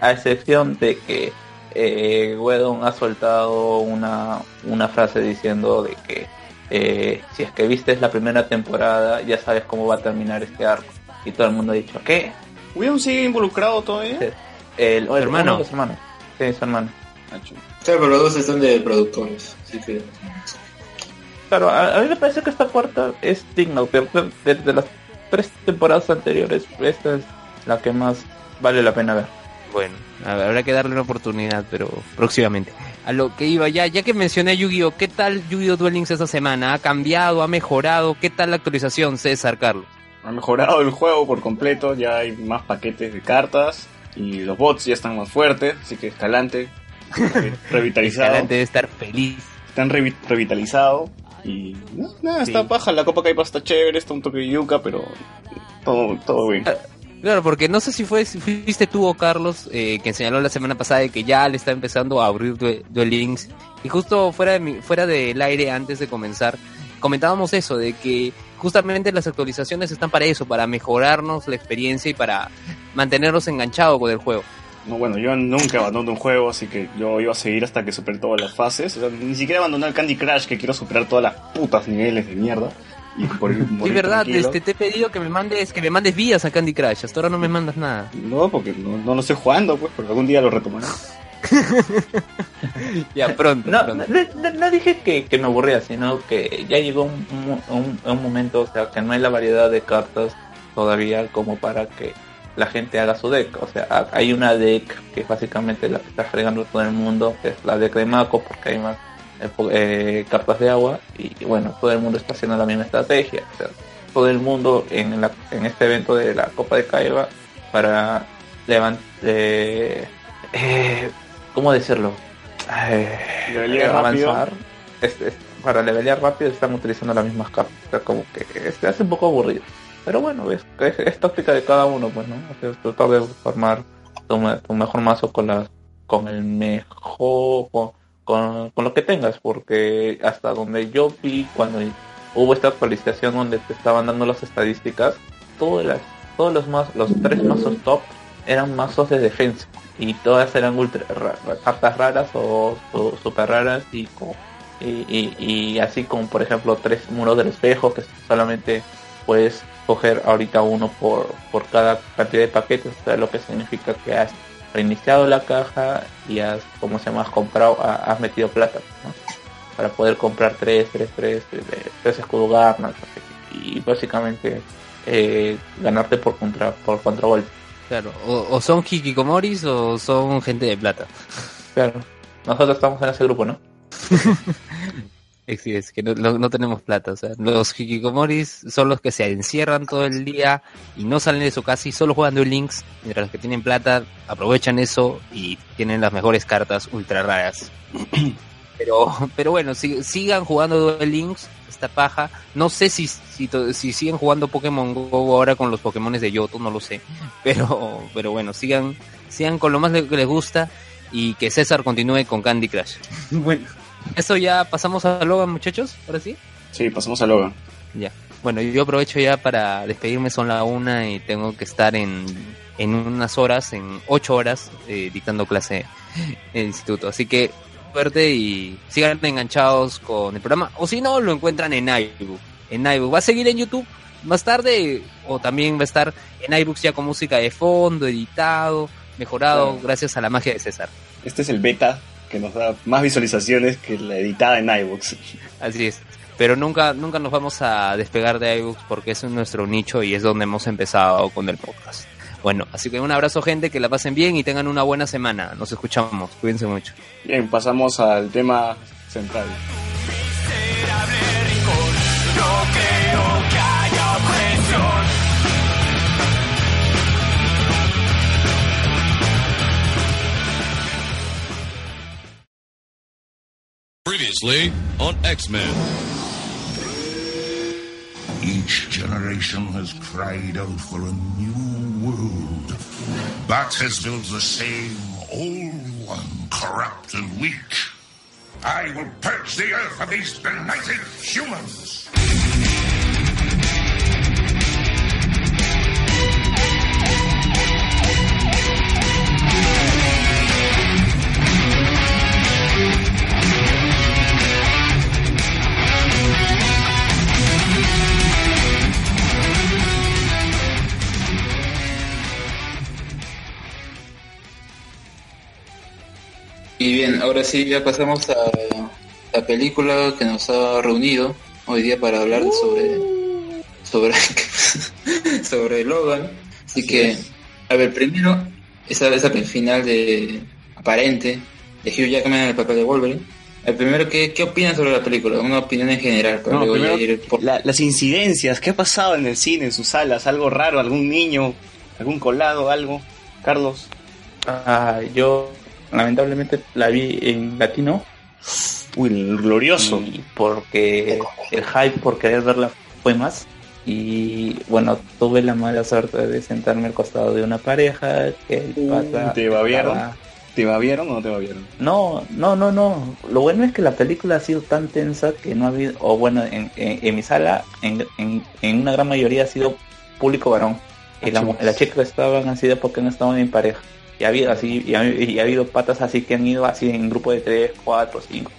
a excepción de que eh, Wedon ha soltado una, una frase diciendo de que eh, si es que viste la primera temporada ya sabes cómo va a terminar este arco. Y todo el mundo ha dicho, ¿qué? ¿William sigue involucrado todavía? Sí. El, el hermano. hermanos. Sí, su hermano. Ah. Claro, pero los dos están de productores, así que... Claro, a, a mí me parece que esta cuarta es digna. De, de- de las tres temporadas anteriores, esta es la que más vale la pena ver. Bueno, a ver, habrá que darle una oportunidad, pero próximamente. A lo que iba ya, ya que mencioné Yu-Gi-Oh, ¿qué tal Yu-Gi-Oh Duel Links esta semana? ¿Ha cambiado? ¿Ha mejorado? ¿Qué tal la actualización, César Carlos? Ha mejorado el juego por completo, ya hay más paquetes de cartas y los bots ya están más fuertes, así que Escalante, re- revitalizado, Escalante debe estar feliz. están revi- revitalizado y no, nada, está Sí. paja, la Copa Caipa está chévere, está un toque de yuca, pero todo, todo bien. Claro, porque no sé si fue fuiste tú o Carlos eh, que señaló la semana pasada de que ya le está empezando a abrir Due- Duel Links. Y justo fuera, de mi- fuera del aire, antes de comenzar, comentábamos eso, de que justamente las actualizaciones están para eso, para mejorarnos la experiencia y para mantenernos enganchados con el juego. No, bueno, yo nunca abandono un juego, así que yo iba a seguir hasta que supere todas las fases. Ni siquiera abandoné el Candy Crush, que quiero superar todas las putas niveles de mierda. Y por morir verdad, este, te he pedido que me mandes, que me mandes vías a Candy Crush, hasta ahora no me mandas nada. No, porque no, no lo estoy jugando, pues, porque algún día lo retomaré. Ya, pronto, No, pronto. no, no- no dije que, que me aburría, sino que ya llegó un, un- un momento, o sea, que no hay la variedad de cartas todavía como para que la gente haga su deck. O sea, ha- hay una deck que es básicamente la que está fregando todo el mundo, que es la deck de Mako, porque hay más eh, cartas de agua, y bueno, todo el mundo está haciendo la misma estrategia. O sea, todo el mundo en, la- en este evento de la Copa de Caiba para levantar... Eh, eh, ¿Cómo decirlo? Eh, avanzar. Es- es- para levelear rápido están utilizando las mismas cartas. O sea, como que se hace un poco aburrido. Pero bueno, es, es, es táctica de cada uno, pues, ¿no? O sea, tratar de formar tu, tu mejor mazo con las con el mejor con, con, con lo que tengas, porque hasta donde yo vi cuando hubo esta actualización donde te estaban dando las estadísticas, todas las, todos los más, los tres mazos top eran mazos de defensa y todas eran ultra ra- cartas raras o, super raras y, y, y, así como por ejemplo tres muros del espejo que solamente puedes coger ahorita uno por, por cada cantidad de paquetes, o sea, lo que significa que has reiniciado la caja y has, como se llama, has comprado, ha- has metido plata, ¿no? Para poder comprar tres, tres, tres, tres, tres escudo Garnet, y básicamente eh, ganarte por contra, por contragolpe. Claro, o, o son hikikomoris o son gente de plata. Claro. Nosotros estamos en ese grupo, ¿no? Es, que no, tenemos plata, o sea, los hikikomoris son los que se encierran todo el día y no salen de su casa y solo juegan Duel Links, mientras los que tienen plata aprovechan eso y tienen las mejores cartas ultra raras. Pero, pero bueno, si- sigan jugando Duel Links, esta paja. No sé si, si, si siguen jugando Pokémon Go ahora con los Pokémones de Yoto, no lo sé. Pero, pero bueno, sigan, sigan con lo más que les gusta y que César continúe con Candy Crush. bueno, eso ya pasamos a Logan, muchachos, ahora sí. Sí, pasamos a Logan. Ya. Bueno, yo aprovecho ya para despedirme, son la una y tengo que estar en, en unas horas, en ocho horas, eh, dictando clase en el instituto. Así que suerte y sigan enganchados con el programa. O si no, lo encuentran en iBook. En iBook. Va a seguir en YouTube más tarde o también va a estar en iBooks ya con música de fondo, editado, mejorado, gracias a la magia de César. Este es el beta que nos da más visualizaciones que la editada en iVoox. Así es. Pero nunca, nunca nos vamos a despegar de iBooks porque es nuestro nicho y es donde hemos empezado con el podcast. Bueno, así que un abrazo gente, que la pasen bien y tengan una buena semana. Nos escuchamos. Cuídense mucho. Bien, pasamos al tema central. Previously on X-Men. Each generation has cried out for a new world. But has built the same old one, corrupt and weak. I will purge the earth of these benighted humans. Y bien, ahora sí, ya pasamos a la película que nos ha reunido hoy día para hablar sobre sobre sobre Logan. Así que, a ver, primero esa esa final de aparente de Hugh Jackman en el papel de Wolverine. El primero, ¿qué, qué opinan sobre la película? Una opinión en general, pero No, luego ya primero, ir por... la- las incidencias, ¿qué ha pasado en el cine, en sus salas? ¿Algo raro? ¿Algún niño? ¿Algún colado? ¿Algo? Carlos. Ah, yo lamentablemente la vi en latino. Uy, glorioso. y porque el hype por querer verla fue más. Y bueno tuve la mala suerte de sentarme al costado de una pareja que el pata ¿te babearon? estaba- ¿Te va vieron o no te va vieron? no no no no. Lo bueno es que la película ha sido tan tensa que no ha habido o bueno en, en, en mi sala en, en, en una gran mayoría ha sido público varón. Y la, mu- la chica que estaban han sido porque no estaban en pareja y ha habido así y ha, y ha habido patas así que han ido así en grupo de 3, 4, 5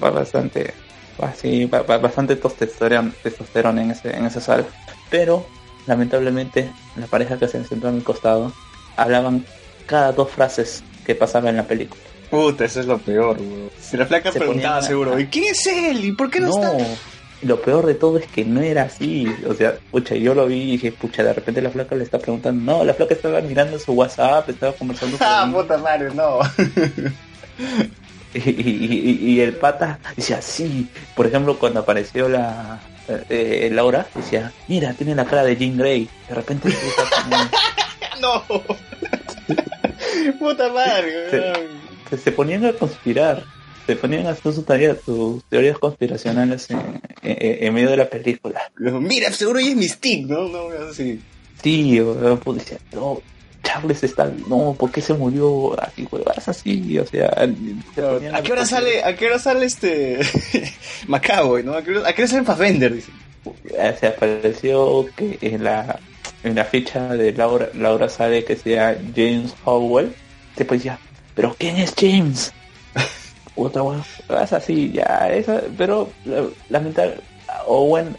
bastante así ba- ba- bastante testosterona, testosterona en ese en esa sala pero lamentablemente la pareja que se sentó a mi costado hablaban cada dos frases que pasaban en la película Puta, eso es lo peor, weón. Si la flaca Se preguntaba seguro, ¿y quién es él? ¿Y por qué no, no, está? Lo peor de todo es que no era así. O sea, pucha, yo lo vi y dije, pucha, de repente la flaca le está preguntando. No, la flaca estaba mirando su WhatsApp, estaba conversando con Ah, puta madre, no. y, y- y- y el pata decía, sí. Por ejemplo, cuando apareció la eh, Laura, decía, mira, tiene la cara de Jean Grey. De repente no. puta madre, se, se ponían a conspirar. Se ponían a hacer sus tareas, sus teorías conspiracionales en, en- en medio de la película. Mira, seguro ella es Mystique, ¿no? No, así. Sí, pues decía, no, Charles está, no, ¿por qué se murió? Así, huevas, así, o sea, ¿A qué hora sale, a qué hora sale este Macaboy, no? ¿A qué hora, a qué hora sale Fassbender? Dice. Se apareció que en la en la ficha de Laura, Laura sale que sea James Howell. Después decía, ¿pero quién es James? Otra huevas así, ya, esa, pero la- lamentable, o bueno,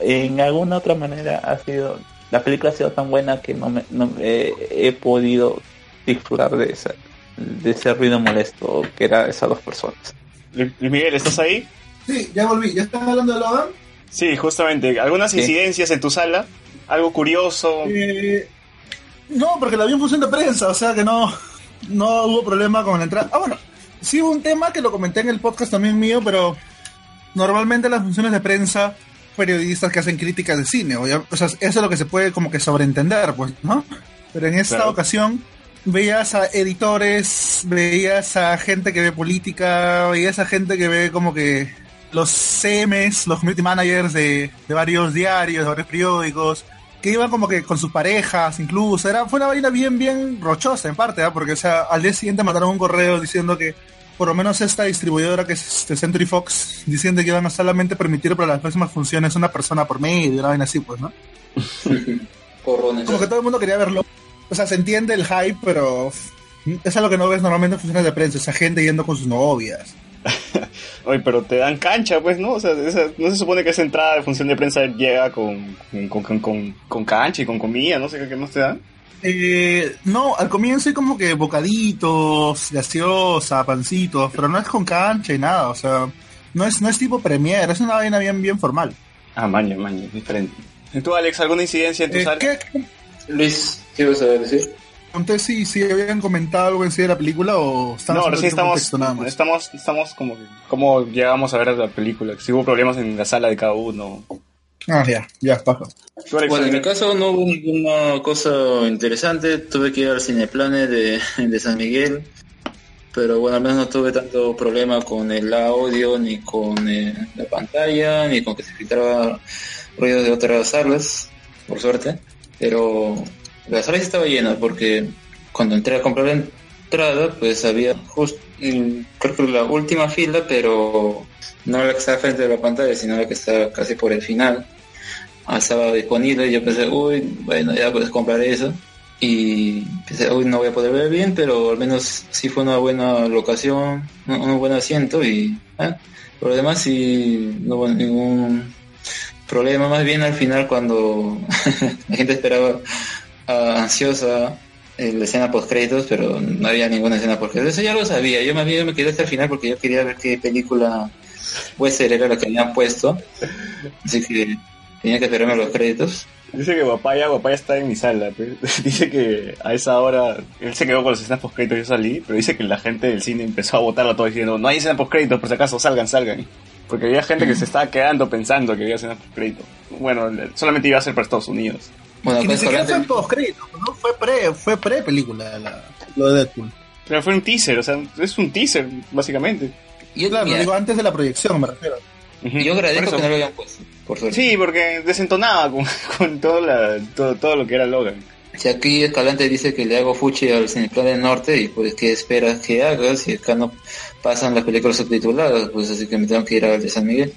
en alguna otra manera ha sido, la película ha sido tan buena que no me, no me- he podido disfrutar de esa, de ese ruido molesto que era esas dos personas. Luis Miguel, ¿estás ahí? Sí, ya volví. ¿Ya estás hablando de Logan? Sí, justamente. ¿Algunas Sí. incidencias en tu sala? ¿Algo curioso? Eh, no, porque la vi en función de prensa, o sea que no, no hubo problema con la entrada. Ah, bueno, sí un tema que lo comenté en el podcast también mío, pero normalmente las funciones de prensa, periodistas que hacen críticas de cine, o, ya- o sea, eso es lo que se puede como que sobreentender, pues, ¿no? Pero en esta Claro. ocasión veías a editores, veías a gente que ve política, veías a gente que ve como que los CMs, los community managers de, de varios diarios, de varios periódicos, que iban como que con sus parejas incluso, era, fue una vaina bien, bien rochosa en parte, ¿ah? porque o sea, al día siguiente mandaron un correo diciendo que por lo menos esta distribuidora que es este Century Fox, diciendo que iban a solamente permitir para las próximas funciones una persona por medio, una vaina así, pues, ¿no? Como que todo el mundo quería verlo. O sea, se entiende el hype, pero es algo que no ves normalmente en funciones de prensa, esa gente yendo con sus novias. Oye, pero te dan cancha, pues, ¿no? O sea, esa- no se supone que esa entrada de función de prensa llega con, con, con, con, con cancha y con comida, no sé qué, más te dan. Eh, no, al comienzo hay como que bocaditos, gaseosa, pancitos, pero no es con cancha y nada, o sea, no es, no es tipo premier, es una vaina bien, bien formal. Ah, maña, maña, diferente. ¿Y tú, Alex, alguna incidencia en tu Eh, sala? ¿Qué? Luis, ¿qué vas a decir? Pregunté si, si habían comentado algo en sí de la película o estaban No, un estamos, contexto nada más. estamos, estamos como que, cómo llegamos a ver la película, si hubo problemas en la sala de cada uno. Ah, ya, ya, paja. Bueno, en mi ¿alguna- caso no hubo ninguna cosa interesante. Tuve que ir al Cineplanet de, de San Miguel. Pero bueno, al menos no tuve tanto problema con el audio, ni con eh, la pantalla, ni con que se filtraba ruido de otras salas, por suerte. Pero la sala sí estaba llena porque cuando entré a comprar la entrada, pues había justo, creo que la última fila, pero no la que estaba frente de la pantalla, sino la que estaba casi por el final. Estaba disponible y yo pensé, uy, bueno, ya puedes comprar eso. Y pensé, uy, no voy a poder ver bien, pero al menos sí fue una buena locación, un, buen asiento y ah, por lo demás sí no hubo ningún problema. Más bien al final cuando la gente esperaba ansiosa eh, la escena post créditos, pero no había ninguna escena post créditos. Eso ya lo sabía. Yo más bien me quedé hasta el final porque yo quería ver qué película Western era la que habían puesto. Así que tenía que esperarme los créditos. Dice que Guapaya, Guapaya está en mi sala. Dice que a esa hora él se quedó con las escenas post créditos yo salí, pero dice que la gente del cine empezó a votarlo todo diciendo no hay escenas post créditos, por si acaso salgan, salgan. Porque había gente que se estaba quedando pensando que había escenas post créditos. Bueno, solamente iba a ser para Estados Unidos. Bueno, Y ni siquiera fue Colante- post crédito, ¿no? Fue pre, fue pre película la- lo de Deadpool. Pero fue un teaser, o sea, es un teaser, básicamente. yo, Claro, mira, digo antes de la proyección, me refiero. Yo agradezco que no lo hayan puesto. Por suerte. Sí, porque desentonaba con, con todo, la, todo, todo lo que era Logan. Si aquí Escalante dice que le hago fuchi al Cineplan del Norte, y pues qué esperas que haga si acá no pasan las películas subtituladas, pues así que me tengo que ir al de San Miguel.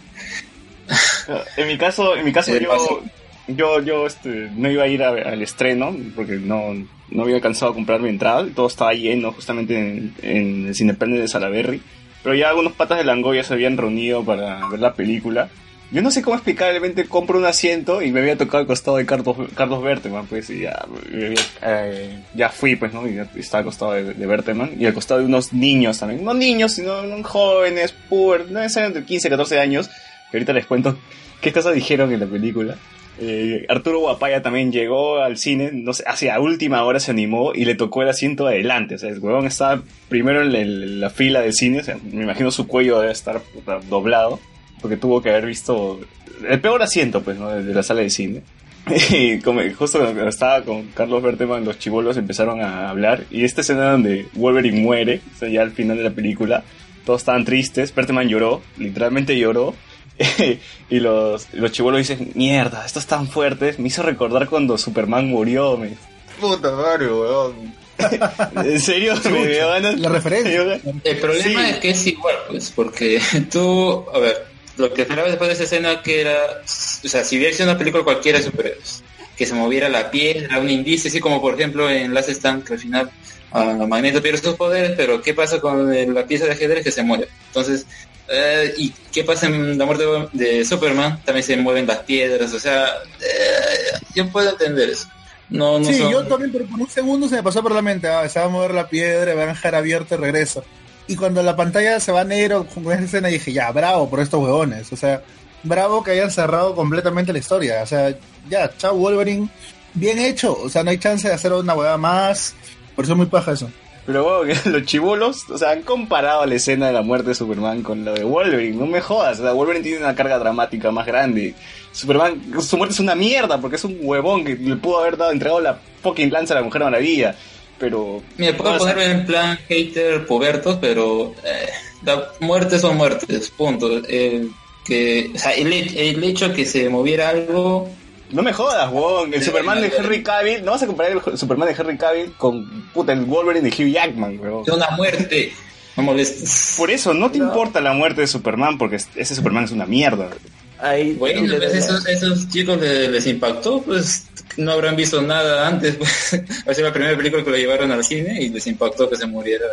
En mi caso, en mi caso yo. Yo, yo este, no iba a ir a- al estreno porque no, no había alcanzado a comprar mi entrada. Todo estaba lleno justamente en, en el Cineplan de Salaberry. Pero ya algunos patas de Langoya se habían reunido para ver la película. Yo no sé cómo explicablemente compro un asiento y me había tocado al costado de Carlos, Carlos Berteman, pues, y ya, había- eh, ya fui, pues, ¿no? Y ya estaba al costado de, de Berteman y al costado de unos niños también. No niños, sino jóvenes, puber, no entre 15 y 14 años, que ahorita les cuento qué cosas dijeron en la película. Eh, Arturo Guapaya también llegó al cine, no sé, hacia última hora se animó y le tocó el asiento adelante. O sea, el huevón estaba primero en la, en la fila del cine, o sea, me imagino su cuello debe estar doblado, porque tuvo que haber visto el peor asiento, pues, ¿no? De la sala de cine. Y como, justo cuando estaba con Carlos Berteman, los chivolos empezaron a hablar. Y esta escena donde Wolverine muere, o sea, ya al final de la película, todos estaban tristes. Berteman lloró, literalmente lloró. y los, los chivolos dicen, mierda, estos tan fuertes. Me hizo recordar cuando Superman murió. Me... Puta madre, weón. en serio, me dio ganas. La referencia. ganas- El problema Sí. es que es igual, pues, porque tú, a ver, lo que esperaba después de esa escena que era, o sea, si hubiera sido una película cualquiera de superhéroes, que se moviera la piedra, un indicio, así como por ejemplo en Last Stand, que al final ah, Magneto pierde sus poderes, pero ¿qué pasa con la pieza de ajedrez que se muere? Entonces, eh, ¿y qué pasa en la muerte de Superman? También se mueven las piedras, o sea, eh, yo puedo entender eso. No, no Sí, son- yo también, pero por un segundo se me pasó por la mente, ah, se va a mover la piedra, va a dejar abierto y regreso. Y cuando la pantalla se va negro con esa escena dije, ya, bravo por estos huevones. O sea, bravo que hayan cerrado completamente la historia. O sea, ya, chao Wolverine, bien hecho. O sea, no hay chance de hacer una huevada más. Por eso es muy paja eso. Pero bueno, que los chivolos, o sea, han comparado la escena de la muerte de Superman con la de Wolverine. No me jodas, o sea, Wolverine tiene una carga dramática más grande. Superman, su muerte es una mierda porque es un huevón que le pudo haber dado, entregado la fucking lanza a la Mujer Maravilla. Pero. Mira, puedo ponerme en plan hater pubertos, pero eh, la- muertes son muertes, punto. El, que, o sea, el, el hecho que se moviera algo, no me jodas, huevón. El Superman de. Henry Cavill, no vas a comparar el Superman de Henry Cavill con puta, el Wolverine de Hugh Jackman, huevón. es una muerte. No molestes. Por eso, no te importa la muerte de Superman porque ese Superman es una mierda. Ahí, Bueno, pues esos, esos chicos le- les impactó, pues no habrán visto nada antes. Pues. Va a ser la primera película que lo llevaron al cine y les impactó que se muriera.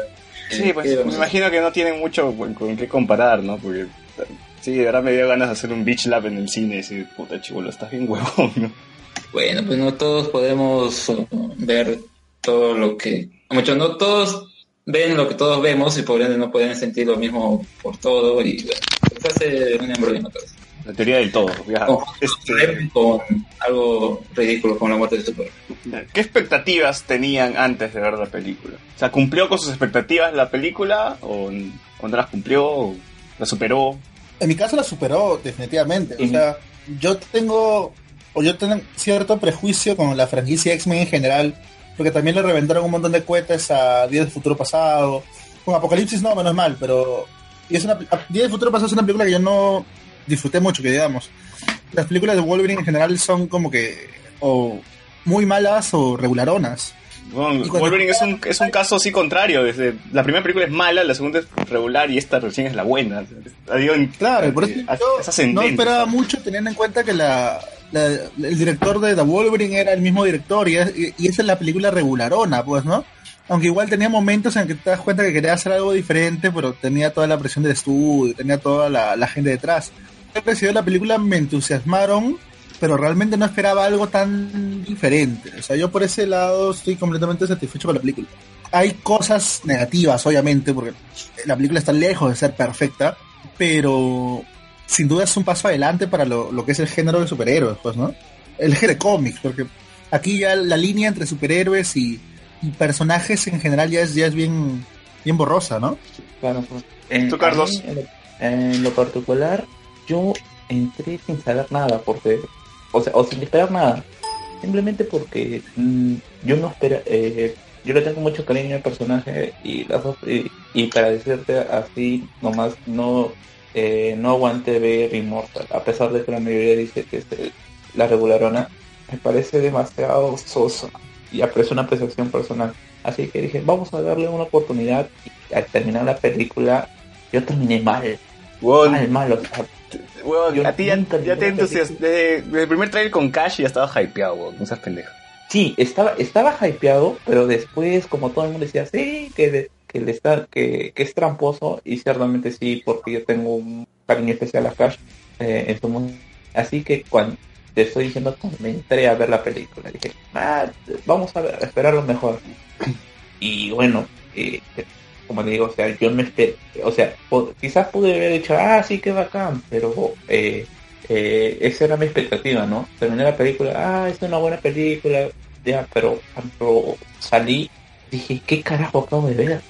Sí, Eh, pues ¿qué me imagino que no tienen mucho con, con qué comparar, ¿no? Porque sí, verdad me dio ganas de hacer un beach lab en el cine y decir, puta chivolo, estás bien huevón, ¿no? Bueno, pues no todos podemos ver todo lo que... Mucho, no todos ven lo que todos vemos y por ende no pueden sentir lo mismo por todo y bueno, se hace un embrollo. La teoría del todo. ya. Con, Este, con algo ridículo como la muerte de Superman. ¿Qué expectativas tenían antes de ver la película? O sea, ¿cumplió con sus expectativas la película o, o no las cumplió o la superó? En mi caso la superó, definitivamente. O sea, yo tengo, o yo tengo cierto prejuicio con la franquicia X-Men en general, porque también le reventaron un montón de cohetes a Días del Futuro Pasado. Con Apocalipsis no, menos mal, pero y es una, Días del Futuro Pasado es una película que yo no disfruté mucho, que digamos. Las películas de Wolverine en general son como que o muy malas o regularonas. Bueno, Wolverine es un, es un caso así contrario. Desde la primera película es mala, la segunda es regular y esta recién es la buena. Claro, por eso yo ascendente, no esperaba mucho teniendo en cuenta que la, la- el director de The Wolverine era el mismo director y, es- y- esa es la película regularona, pues, ¿no? Aunque igual tenía momentos en que te das cuenta que quería hacer algo diferente, pero tenía toda la presión del estudio, tenía toda la, la gente detrás. Recibido la película me entusiasmaron pero realmente no esperaba algo tan diferente. O sea, yo por ese lado estoy completamente satisfecho con la película. Hay cosas negativas, obviamente, porque la película está lejos de ser perfecta, pero sin duda es un paso adelante para lo, lo que es el género de superhéroes, pues, ¿no? El género de cómics, porque aquí ya la línea entre superhéroes y, y personajes en general ya es, ya es bien, bien borrosa, ¿no? Claro, pues. En, ¿Tú, Carlos? mí, en, lo, en lo particular, yo entré sin saber nada, porque, o sea, o sin esperar nada, simplemente porque mm, yo no espera, eh, yo le tengo mucho cariño al personaje y, y, y para decirte así, nomás no, eh, no aguante ver Immortal, a pesar de que la mayoría dice que es el- la regularona, me parece demasiado sosa y aprecio una apreciación personal. Así que dije, vamos a darle una oportunidad y al terminar la película, yo terminé mal, mal, mal, o sea, weón, yo a ti ya, te entusiasmas. Desde, el primer trailer con Cash ya estaba hypeado, weón, no seas pendejo. Sí, estaba, estaba hypeado, pero después, como todo el mundo decía, sí, que, que, le está, que, que es tramposo, y ciertamente sí, porque yo tengo un cariño especial a Cash eh, en su mundo. Así que cuando te estoy diciendo, cuando me entré a ver la película, dije, ah, vamos a, ver- a esperar lo mejor. Y bueno, eh, como le digo, o sea, yo no esperé, o sea, quizás pude haber dicho, ah, sí, qué bacán, pero eh, eh, esa era mi expectativa, ¿no? Terminé la película, ah, es una buena película, ya, pero cuando salí, dije, ¿qué carajo acabo de ver?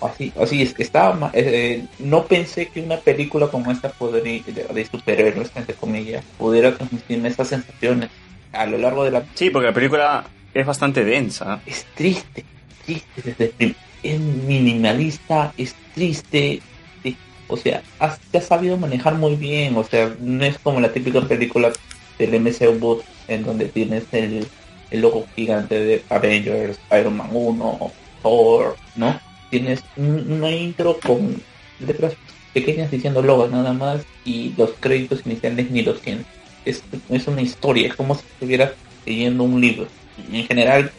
Así, así es que estaba, ma- eh, no pensé que una película como esta podría, de, de superhéroes, entre comillas, pudiera transmitirme esas sensaciones a lo largo de la Sí, porque la película es bastante densa. es triste, triste desde el es minimalista, es triste, o sea, has, te has sabido manejar muy bien, o sea, no es como la típica película del MCU en donde tienes el, el logo gigante de Avengers, Iron Man 1, Thor, ¿no? Tienes un- una intro con letras pequeñas diciendo logos nada más y los créditos iniciales ni los tienes. Es, es una historia, es como si estuvieras leyendo un libro. En general,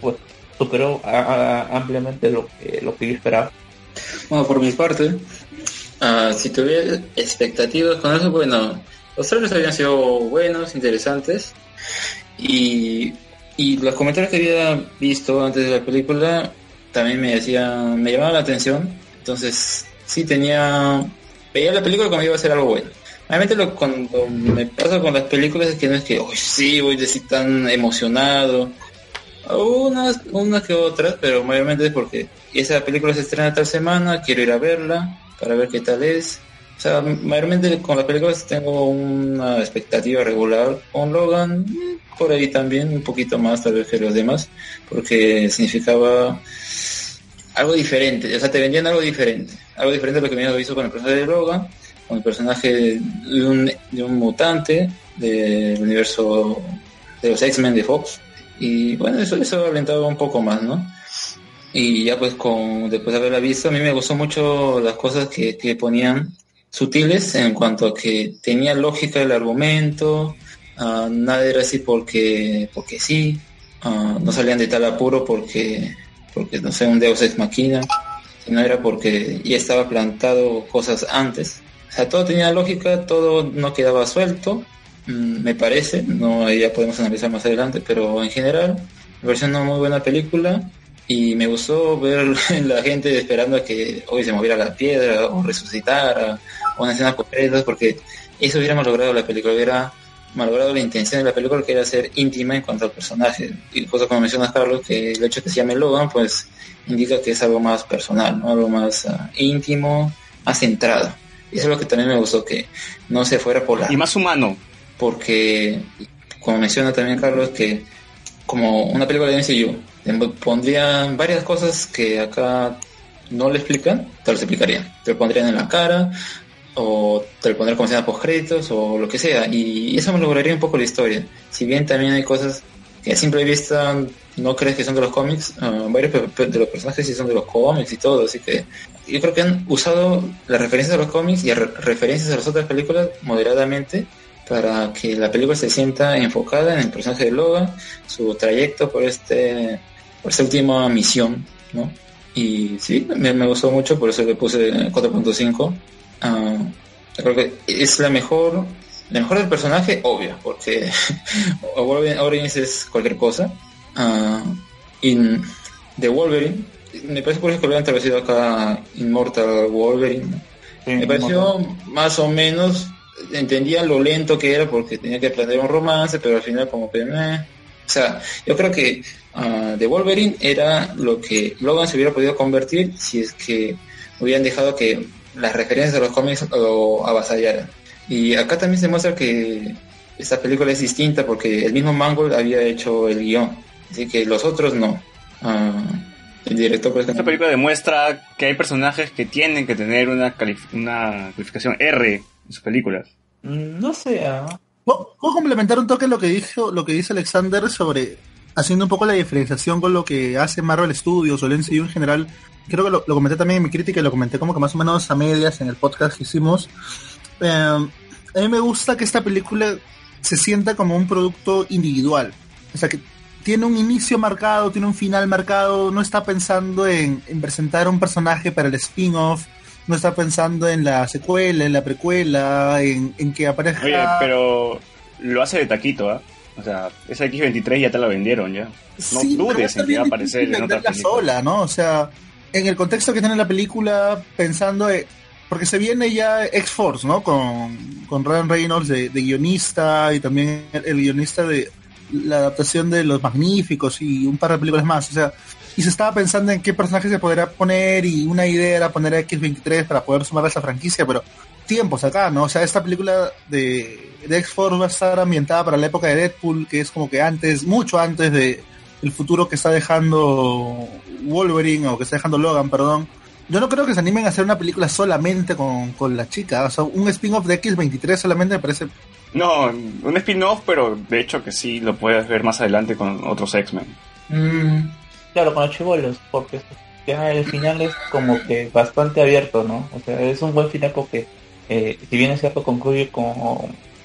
pues superó a- ampliamente lo que, lo que yo esperaba. Bueno, por mi parte, ah, si tuviera expectativas con eso, bueno, los trailers habían sido buenos, interesantes, y, y los comentarios que había visto antes de la película también me hacían, me llamaban la atención, entonces sí tenía, veía la película como iba a ser algo bueno. Realmente lo, cuando me pasa con las películas es que no es que, hoy sí, voy a decir tan emocionado, unas, unas que otras, pero mayormente es porque esa película se estrena tal semana, quiero ir a verla para ver qué tal es. O sea, mayormente con las películas tengo una expectativa regular. Con Logan, mm, por ahí también, un poquito más tal vez que los demás, porque significaba algo diferente. O sea, te vendían algo diferente. Algo diferente a lo que me visto con el personaje de Logan, con el personaje de un, de un mutante del universo de los X-Men de Fox. Y bueno, eso, eso alentaba un poco más, ¿no? Y ya pues con después de haberla visto, a mí me gustó mucho las cosas que, que ponían sutiles en cuanto a que tenía lógica el argumento, ah, nada era así porque, porque sí, ah, no salían de tal apuro porque, porque no sé, un Deus Ex Machina, sino era porque ya estaba plantado cosas antes. O sea, todo tenía lógica, todo no quedaba suelto, me parece, no ya podemos analizar más adelante, pero en general me pareció una muy buena película y me gustó ver la gente esperando a que hoy se moviera la piedra o resucitara o una escena con créditos porque eso hubiera malogrado la película, hubiera malogrado la intención de la película que era ser íntima en cuanto al personaje y cosa como mencionas Carlos que el hecho de que se llame Logan pues indica que es algo más personal, ¿no? algo más ah, íntimo, más centrado. Y eso es lo que también me gustó, que no se fuera por la Y más humano. Porque, como menciona también Carlos, que como una película de MCU, pondrían varias cosas que acá no le explican, te las explicarían. Te lo pondrían en la cara, o te lo pondrían como escena post créditos, o lo que sea. Y eso me lograría un poco la historia. Si bien también hay cosas que a simple vista no crees que son de los cómics, ah, varios de los personajes sí son de los cómics y todo, así que yo creo que han usado las referencias a los cómics y referencias a las otras películas moderadamente para que la película se sienta enfocada en el personaje de Logan, su trayecto por este por esta última misión, ¿no? Y sí, me, me gustó mucho, por eso le puse 4.5. Ah, creo que es la mejor la mejor del personaje, obvio, porque Origins es cualquier cosa. Ah, y de Wolverine, me parece curioso que lo hayan traducido acá Immortal Wolverine. Me pareció más o menos, entendía lo lento que era porque tenía que aprender un romance, pero al final como que... meh. O sea, yo creo que ah, The Wolverine era lo que Logan se hubiera podido convertir si es que hubieran dejado que las referencias a los cómics lo avasallaran. Y acá también se muestra que esta película es distinta porque el mismo Mangold había hecho el guion, así que los otros no. Ah, el director pues, Esta película demuestra que hay personajes que tienen que tener una, una calificación R en sus películas. Mm, No sé, ah, ¿Puedo puedo complementar un toque lo que dijo, lo que dice Alexander sobre haciendo un poco la diferenciación con lo que hace Marvel Studios o el MCU en general? Creo que lo, lo comenté también en mi crítica y lo comenté como que más o menos a medias en el podcast que hicimos. Eh, a mí me gusta que esta película se sienta como un producto individual. O sea, que tiene un inicio marcado, tiene un final marcado, no está pensando en, en presentar un personaje para el spin-off, no está pensando en la secuela, en la precuela, en, en que aparezca... Oye, pero lo hace de taquito, ¿ah? O sea, esa X23 ya te la vendieron ya. No Sí, dudes en que va a aparecer en otra película. sola, ¿no? O sea, en el contexto que tiene la película, pensando, eh, porque se viene ya X-Force, ¿no? Con, con Ryan Reynolds de, de guionista y también el, el guionista de la adaptación de Los Magníficos y un par de películas más, o sea, y se estaba pensando en qué personaje se podría poner y una idea era poner a X-23 para poder sumar a esa franquicia, pero tiempos acá, ¿no? O sea, esta película de, de X-Force va a estar ambientada para la época de Deadpool, que es como que antes, mucho antes de el futuro que está dejando Wolverine o que está dejando Logan, perdón. Yo no creo que se animen a hacer una película solamente con, con la chica. O sea, un spin-off de X23 solamente me parece... No, un spin-off, pero de hecho que sí lo puedes ver más adelante con otros X-Men. Mm, claro, con los chivolos, porque ya el final es como que bastante abierto, ¿no? O sea, es un buen final porque, eh, si bien es cierto, concluye con,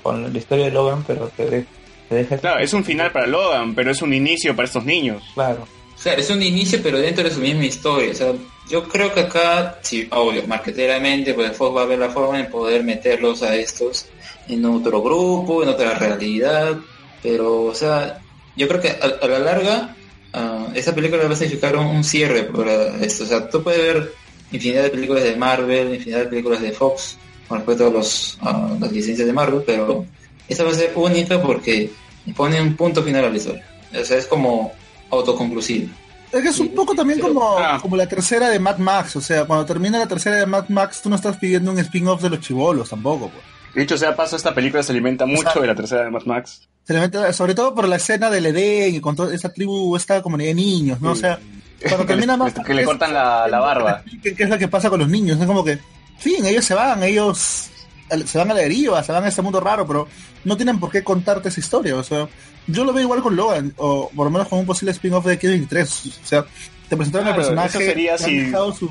con la historia de Logan, pero te, de- te deja... Claro, es un final para Logan, pero es un inicio para estos niños. Claro. O sea, es un inicio, pero dentro de su misma historia. O sea, yo creo que acá, sí, obvio, marqueteramente, pues Fox va a ver la forma de poder meterlos a estos en otro grupo, en otra realidad. Pero, o sea, yo creo que a, a la larga, ah, esta película va a significar un, un cierre para esto. O sea, tú puedes ver infinidad de películas de Marvel, infinidad de películas de Fox, con respecto a los, a las licencias de Marvel, pero esta va a ser única porque pone un punto final a la historia. O sea, es como autoconclusivo. Es que es un poco también como, Ah. como la tercera de Mad Max. O sea, cuando termina la tercera de Mad Max, tú no estás pidiendo un spin-off de los chivolos tampoco. Pues. Dicho sea paso, esta película se alimenta mucho Exacto. de la tercera de Mad Max. Se le mete- sobre todo por la escena del Edén y con toda esa tribu, esta comunidad de niños, ¿no? O sea, cuando termina Mad que le Max, cortan la, la barba. ¿Qué, es lo que pasa con los niños? Es como que, fin, ellos se van, ellos al- se van a la deriva, se van a este mundo raro, pero no tienen por qué contarte esa historia. O sea, yo lo veo igual con Logan, o por lo menos con un posible spin-off de X-23. O sea, te presentaron Claro, el personaje, eso sería te han si- dejado su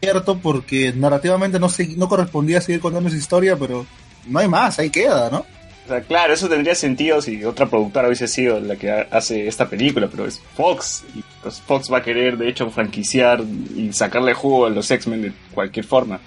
cierto porque narrativamente no, se- no correspondía seguir contando esa historia, pero no hay más, ahí queda, ¿no? O sea, claro, eso tendría sentido si otra productora hubiese sido la que ha- hace esta película, pero es Fox. Y pues, Fox va a querer, de hecho, franquiciar y sacarle jugo a los X-Men de cualquier forma.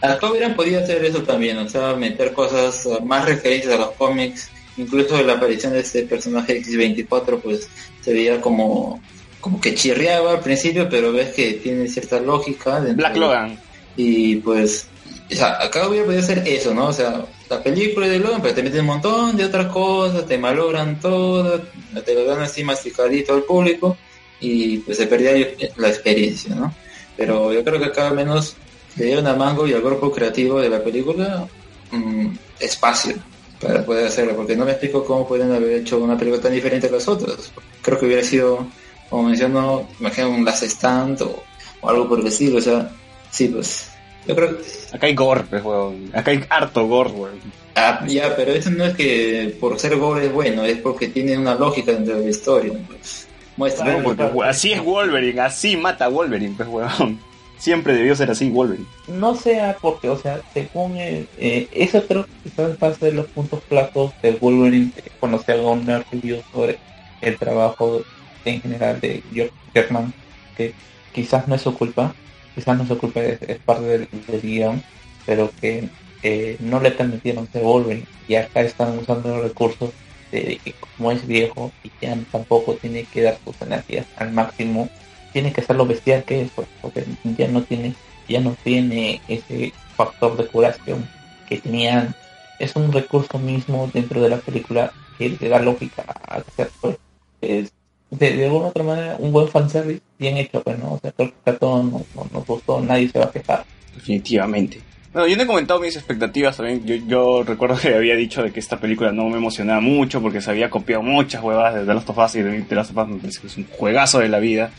Acá hubieran podido hacer eso también, o sea, meter cosas uh, más referencias a los cómics, incluso la aparición de este personaje X24, pues se veía como, como que chirriaba al principio, pero ves que tiene cierta lógica. Black de- Logan. Y pues, o sea, acá hubiera podido hacer eso, ¿no? O sea, la película de Logan, pero te meten un montón de otras cosas, te malogran todo, te lo dan así masticadito al público y pues se perdía la experiencia, ¿no? Pero yo creo que acá al menos le dieron a Mango y al grupo creativo de la película mm, espacio para poder hacerlo, porque no me explico cómo pueden haber hecho una película tan diferente a las otras. Creo que hubiera sido, como menciono, imagino un last stand o, o algo por el estilo, o sea, sí, pues, yo creo que Acá hay gore, pues, weón. Acá hay harto gore, weón. Ah, ya, pero eso no es que por ser gore es bueno, es porque tiene una lógica dentro de la historia. Pues. Muestra. Porque we- así es Wolverine, así mata a Wolverine, pues, weón. Siempre debió ser así Wolverine. No sea porque, o sea, según eh, eh, eso creo que quizás va a ser los puntos flacos de Wolverine cuando se haga un review sobre el trabajo en general de George Jackman, que quizás no es su culpa, quizás no es su culpa, es, parte del, del guion, pero que eh, no le permitieron ser Wolverine y acá están usando los recursos de que como es viejo y ya tampoco tiene que dar sus energías al máximo, tiene que ser lo bestial que es, pues, porque ya no tiene, ya no tiene ese factor de curación que tenían. Es un recurso mismo dentro de la película que le da lógica a hacer pues, es de, de alguna otra manera un buen fanservice bien hecho, pues no, o sea, creo que a todos nos, nos- nos gustó, nadie se va a quejar. Definitivamente. Bueno, yo no he comentado mis expectativas también. Yo, yo recuerdo que había dicho de que esta película no me emocionaba mucho porque se había copiado muchas huevadas de The Last of Us y de The Last of Us me parece que es un juegazo de la vida.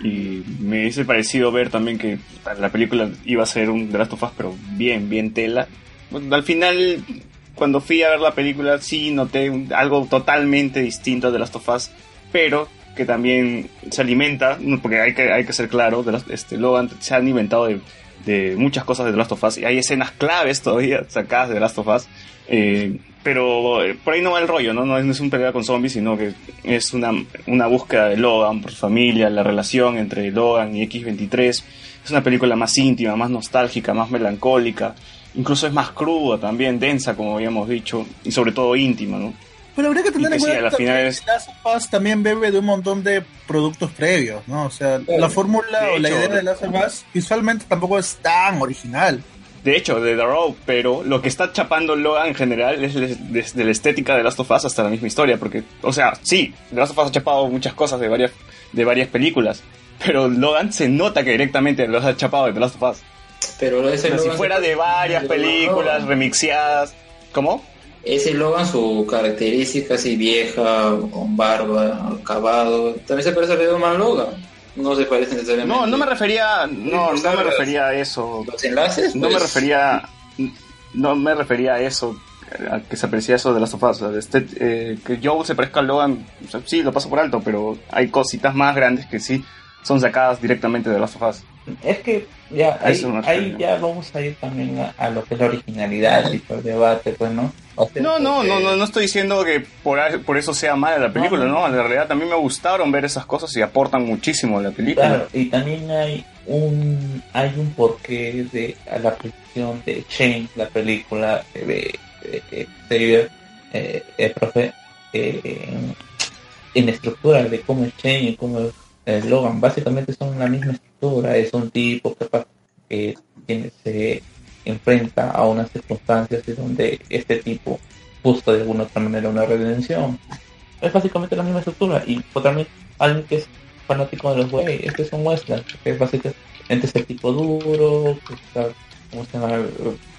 Y me hubiese parecido ver también que la película iba a ser un The Last of Us, pero bien, bien tela. Bueno, al final, cuando fui a ver la película, sí noté un- algo totalmente distinto a The Last of Us, pero que también se alimenta, porque hay que, hay que ser claro, The Last- este, Logan se han inventado de, de muchas cosas de The Last of Us y hay escenas claves todavía sacadas de The Last of Us. eh, pero eh, por ahí no va el rollo, ¿no? No es, no es un pelea con zombies, sino que es una, una búsqueda de Logan por su familia, la relación entre Logan y X-23. Es una película más íntima, más nostálgica, más melancólica. Incluso es más cruda también, densa, como habíamos dicho, y sobre todo íntima, ¿no? Pero habría que tener que en sí, cuenta a la que final es- Last of Us también bebe de un montón de productos previos, ¿no? O sea, la fórmula o la idea de Last of Us visualmente tampoco es tan original. De hecho, de The Row, pero lo que está chapando Logan en general es desde la estética de Last of Us hasta la misma historia, porque, o sea, sí, The Last of Us ha chapado muchas cosas de varias, de varias películas, pero Logan se nota que directamente los ha chapado de The Last of Us. Pero ese Como si fuera de varias películas Logan. remixeadas. ¿Cómo? Ese Logan, su característica así vieja, con barba, acabado, también se parece a Leoman Logan. No se parece necesariamente. No, no me refería, no, no me refería a eso. Los enlaces, No me pues, refería, no me refería a eso, a que se parecía eso de o sea, este, eh, que Joel se parezca a Logan, o sea, sí, lo paso por alto, pero hay cositas más grandes que sí son sacadas directamente de Last of Us. Es que ya ahí, ahí ya vamos a ir también a, a lo que es la originalidad y todo el debate, pues, ¿no? No, no, no, no, no estoy diciendo que por, por eso sea mala la película, No, no, en realidad también me gustaron ver esas cosas y aportan muchísimo a la película. Claro, y también hay un hay un porqué de a la producción de Shane, la película de, de, de Xavier, eh, el profe, eh, en, estructura de cómo es Shane y cómo es eh, Logan, básicamente son la misma estructura, es un tipo que, que tiene, se enfrenta a unas circunstancias donde este tipo busca de alguna otra manera una redención. Es básicamente la misma estructura y totalmente alguien que es fanático de los güeyes, es que son muestras, que es básicamente es el tipo duro, que está como se llama,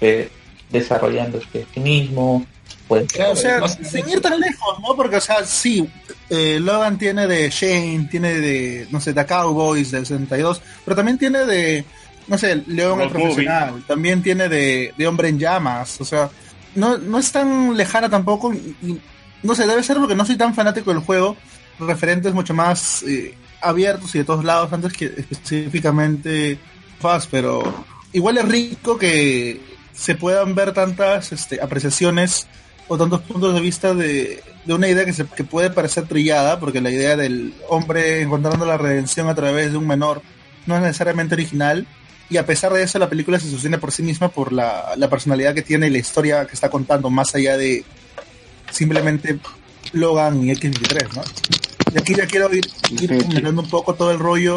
Eh, desarrollando este sí mismo, pues O sea, no, sin ir tan lejos, ¿no? Porque, o sea, sí, eh, Logan tiene de Shane, tiene de, no sé, de Cowboys del 62, pero también tiene de, no sé, León el movie. profesional, también tiene de, de Hombre en Llamas, o sea, no, no es tan lejana tampoco, y, no sé, debe ser porque no soy tan fanático del juego, referentes mucho más eh, abiertos y de todos lados antes que específicamente Fast, pero igual es rico que se puedan ver tantas este, apreciaciones o tantos puntos de vista de, de una idea que, se, que puede parecer trillada, porque la idea del hombre encontrando la redención a través de un menor no es necesariamente original, y a pesar de eso la película se sostiene por sí misma por la, la personalidad que tiene y la historia que está contando, más allá de simplemente Logan y X-23, ¿no? Y aquí ya quiero ir, ir comentando un poco todo el rollo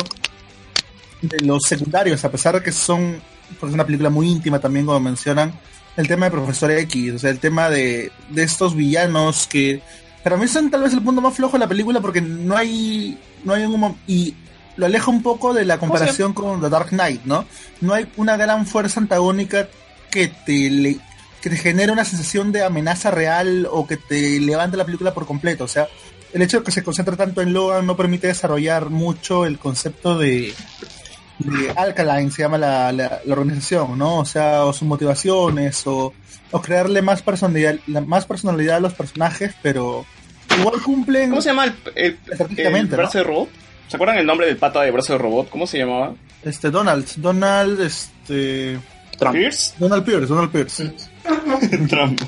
de los secundarios, a pesar de que son, porque es una película muy íntima también, como mencionan, el tema de Profesor X, o sea, el tema de, de estos villanos que para mí son tal vez el punto más flojo de la película porque no hay, no hay un y lo aleja un poco de la comparación con The Dark Knight, ¿no? No hay una gran fuerza antagónica que te le- que te genere una sensación de amenaza real o que te levante la película por completo, o sea, el hecho de que se concentre tanto en Logan no permite desarrollar mucho el concepto de, de Alkaline, se llama la, la, la organización, ¿no? O sea, o sus motivaciones, o, o crearle más personalidad, la- más personalidad a los personajes, pero igual cumplen ¿Cómo se llama el, el, el brazo de robot? ¿Se acuerdan el nombre del pata de brazo de robot? ¿Cómo se llamaba? este Donald, Donald, este Trump. ¿Pierce? Donald Pierce, Donald Pierce. Trump.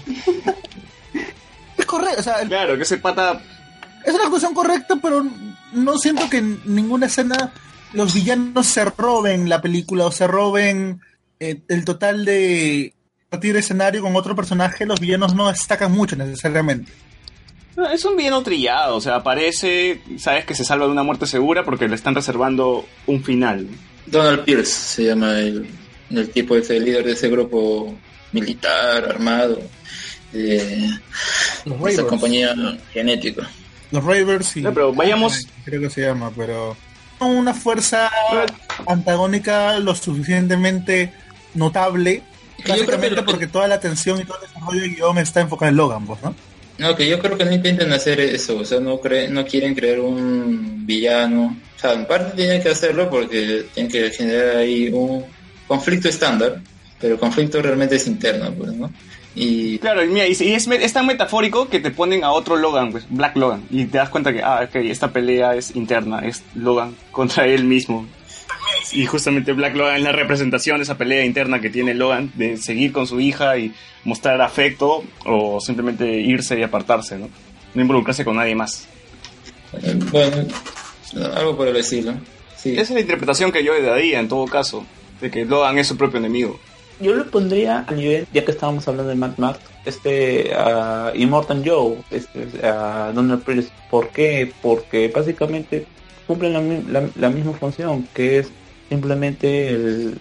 Es correcto, o sea, el- Claro, que ese pata es una actuación correcta, pero no siento que en ninguna escena los villanos se roben la película o se roben eh, el total de compartir escenario con otro personaje, los villanos no destacan mucho necesariamente. Es un villano trillado, o sea, aparece, sabes que se salva de una muerte segura porque le están reservando un final. Donald Pierce se llama el, el tipo, ese líder de ese grupo militar, armado, de Los esa compañía genética. Los Ravers y... No, pero vayamos- Creo que se llama, pero... Una fuerza antagónica lo suficientemente notable, básicamente porque toda la atención y todo el desarrollo del guion está enfocado en Logan, pues, ¿no? No, que yo creo que no intentan hacer eso, o sea, no cre no quieren crear un villano. O sea, en parte tienen que hacerlo porque tienen que generar ahí un conflicto estándar, pero el conflicto realmente es interno, pues, ¿no? Y Claro, y mira, y y es, es tan metafórico que te ponen a otro Logan, pues, Black Logan, y te das cuenta que, ah, ok, esta pelea es interna, es Logan contra él mismo. Y justamente Black Logan es la representación de esa pelea interna que tiene Logan de seguir con su hija y mostrar afecto o simplemente irse y apartarse, ¿no? No involucrarse con nadie más. bueno, algo por el estilo. Sí. Esa es la interpretación que yo le daría en todo caso, de que Logan es su propio enemigo. Yo le pondría a nivel, ya que estábamos hablando de Mad Max, este, a Immortal Joe, este, a Donald Pierce. ¿Por qué? Porque básicamente cumplen la- la misma función, que es simplemente el,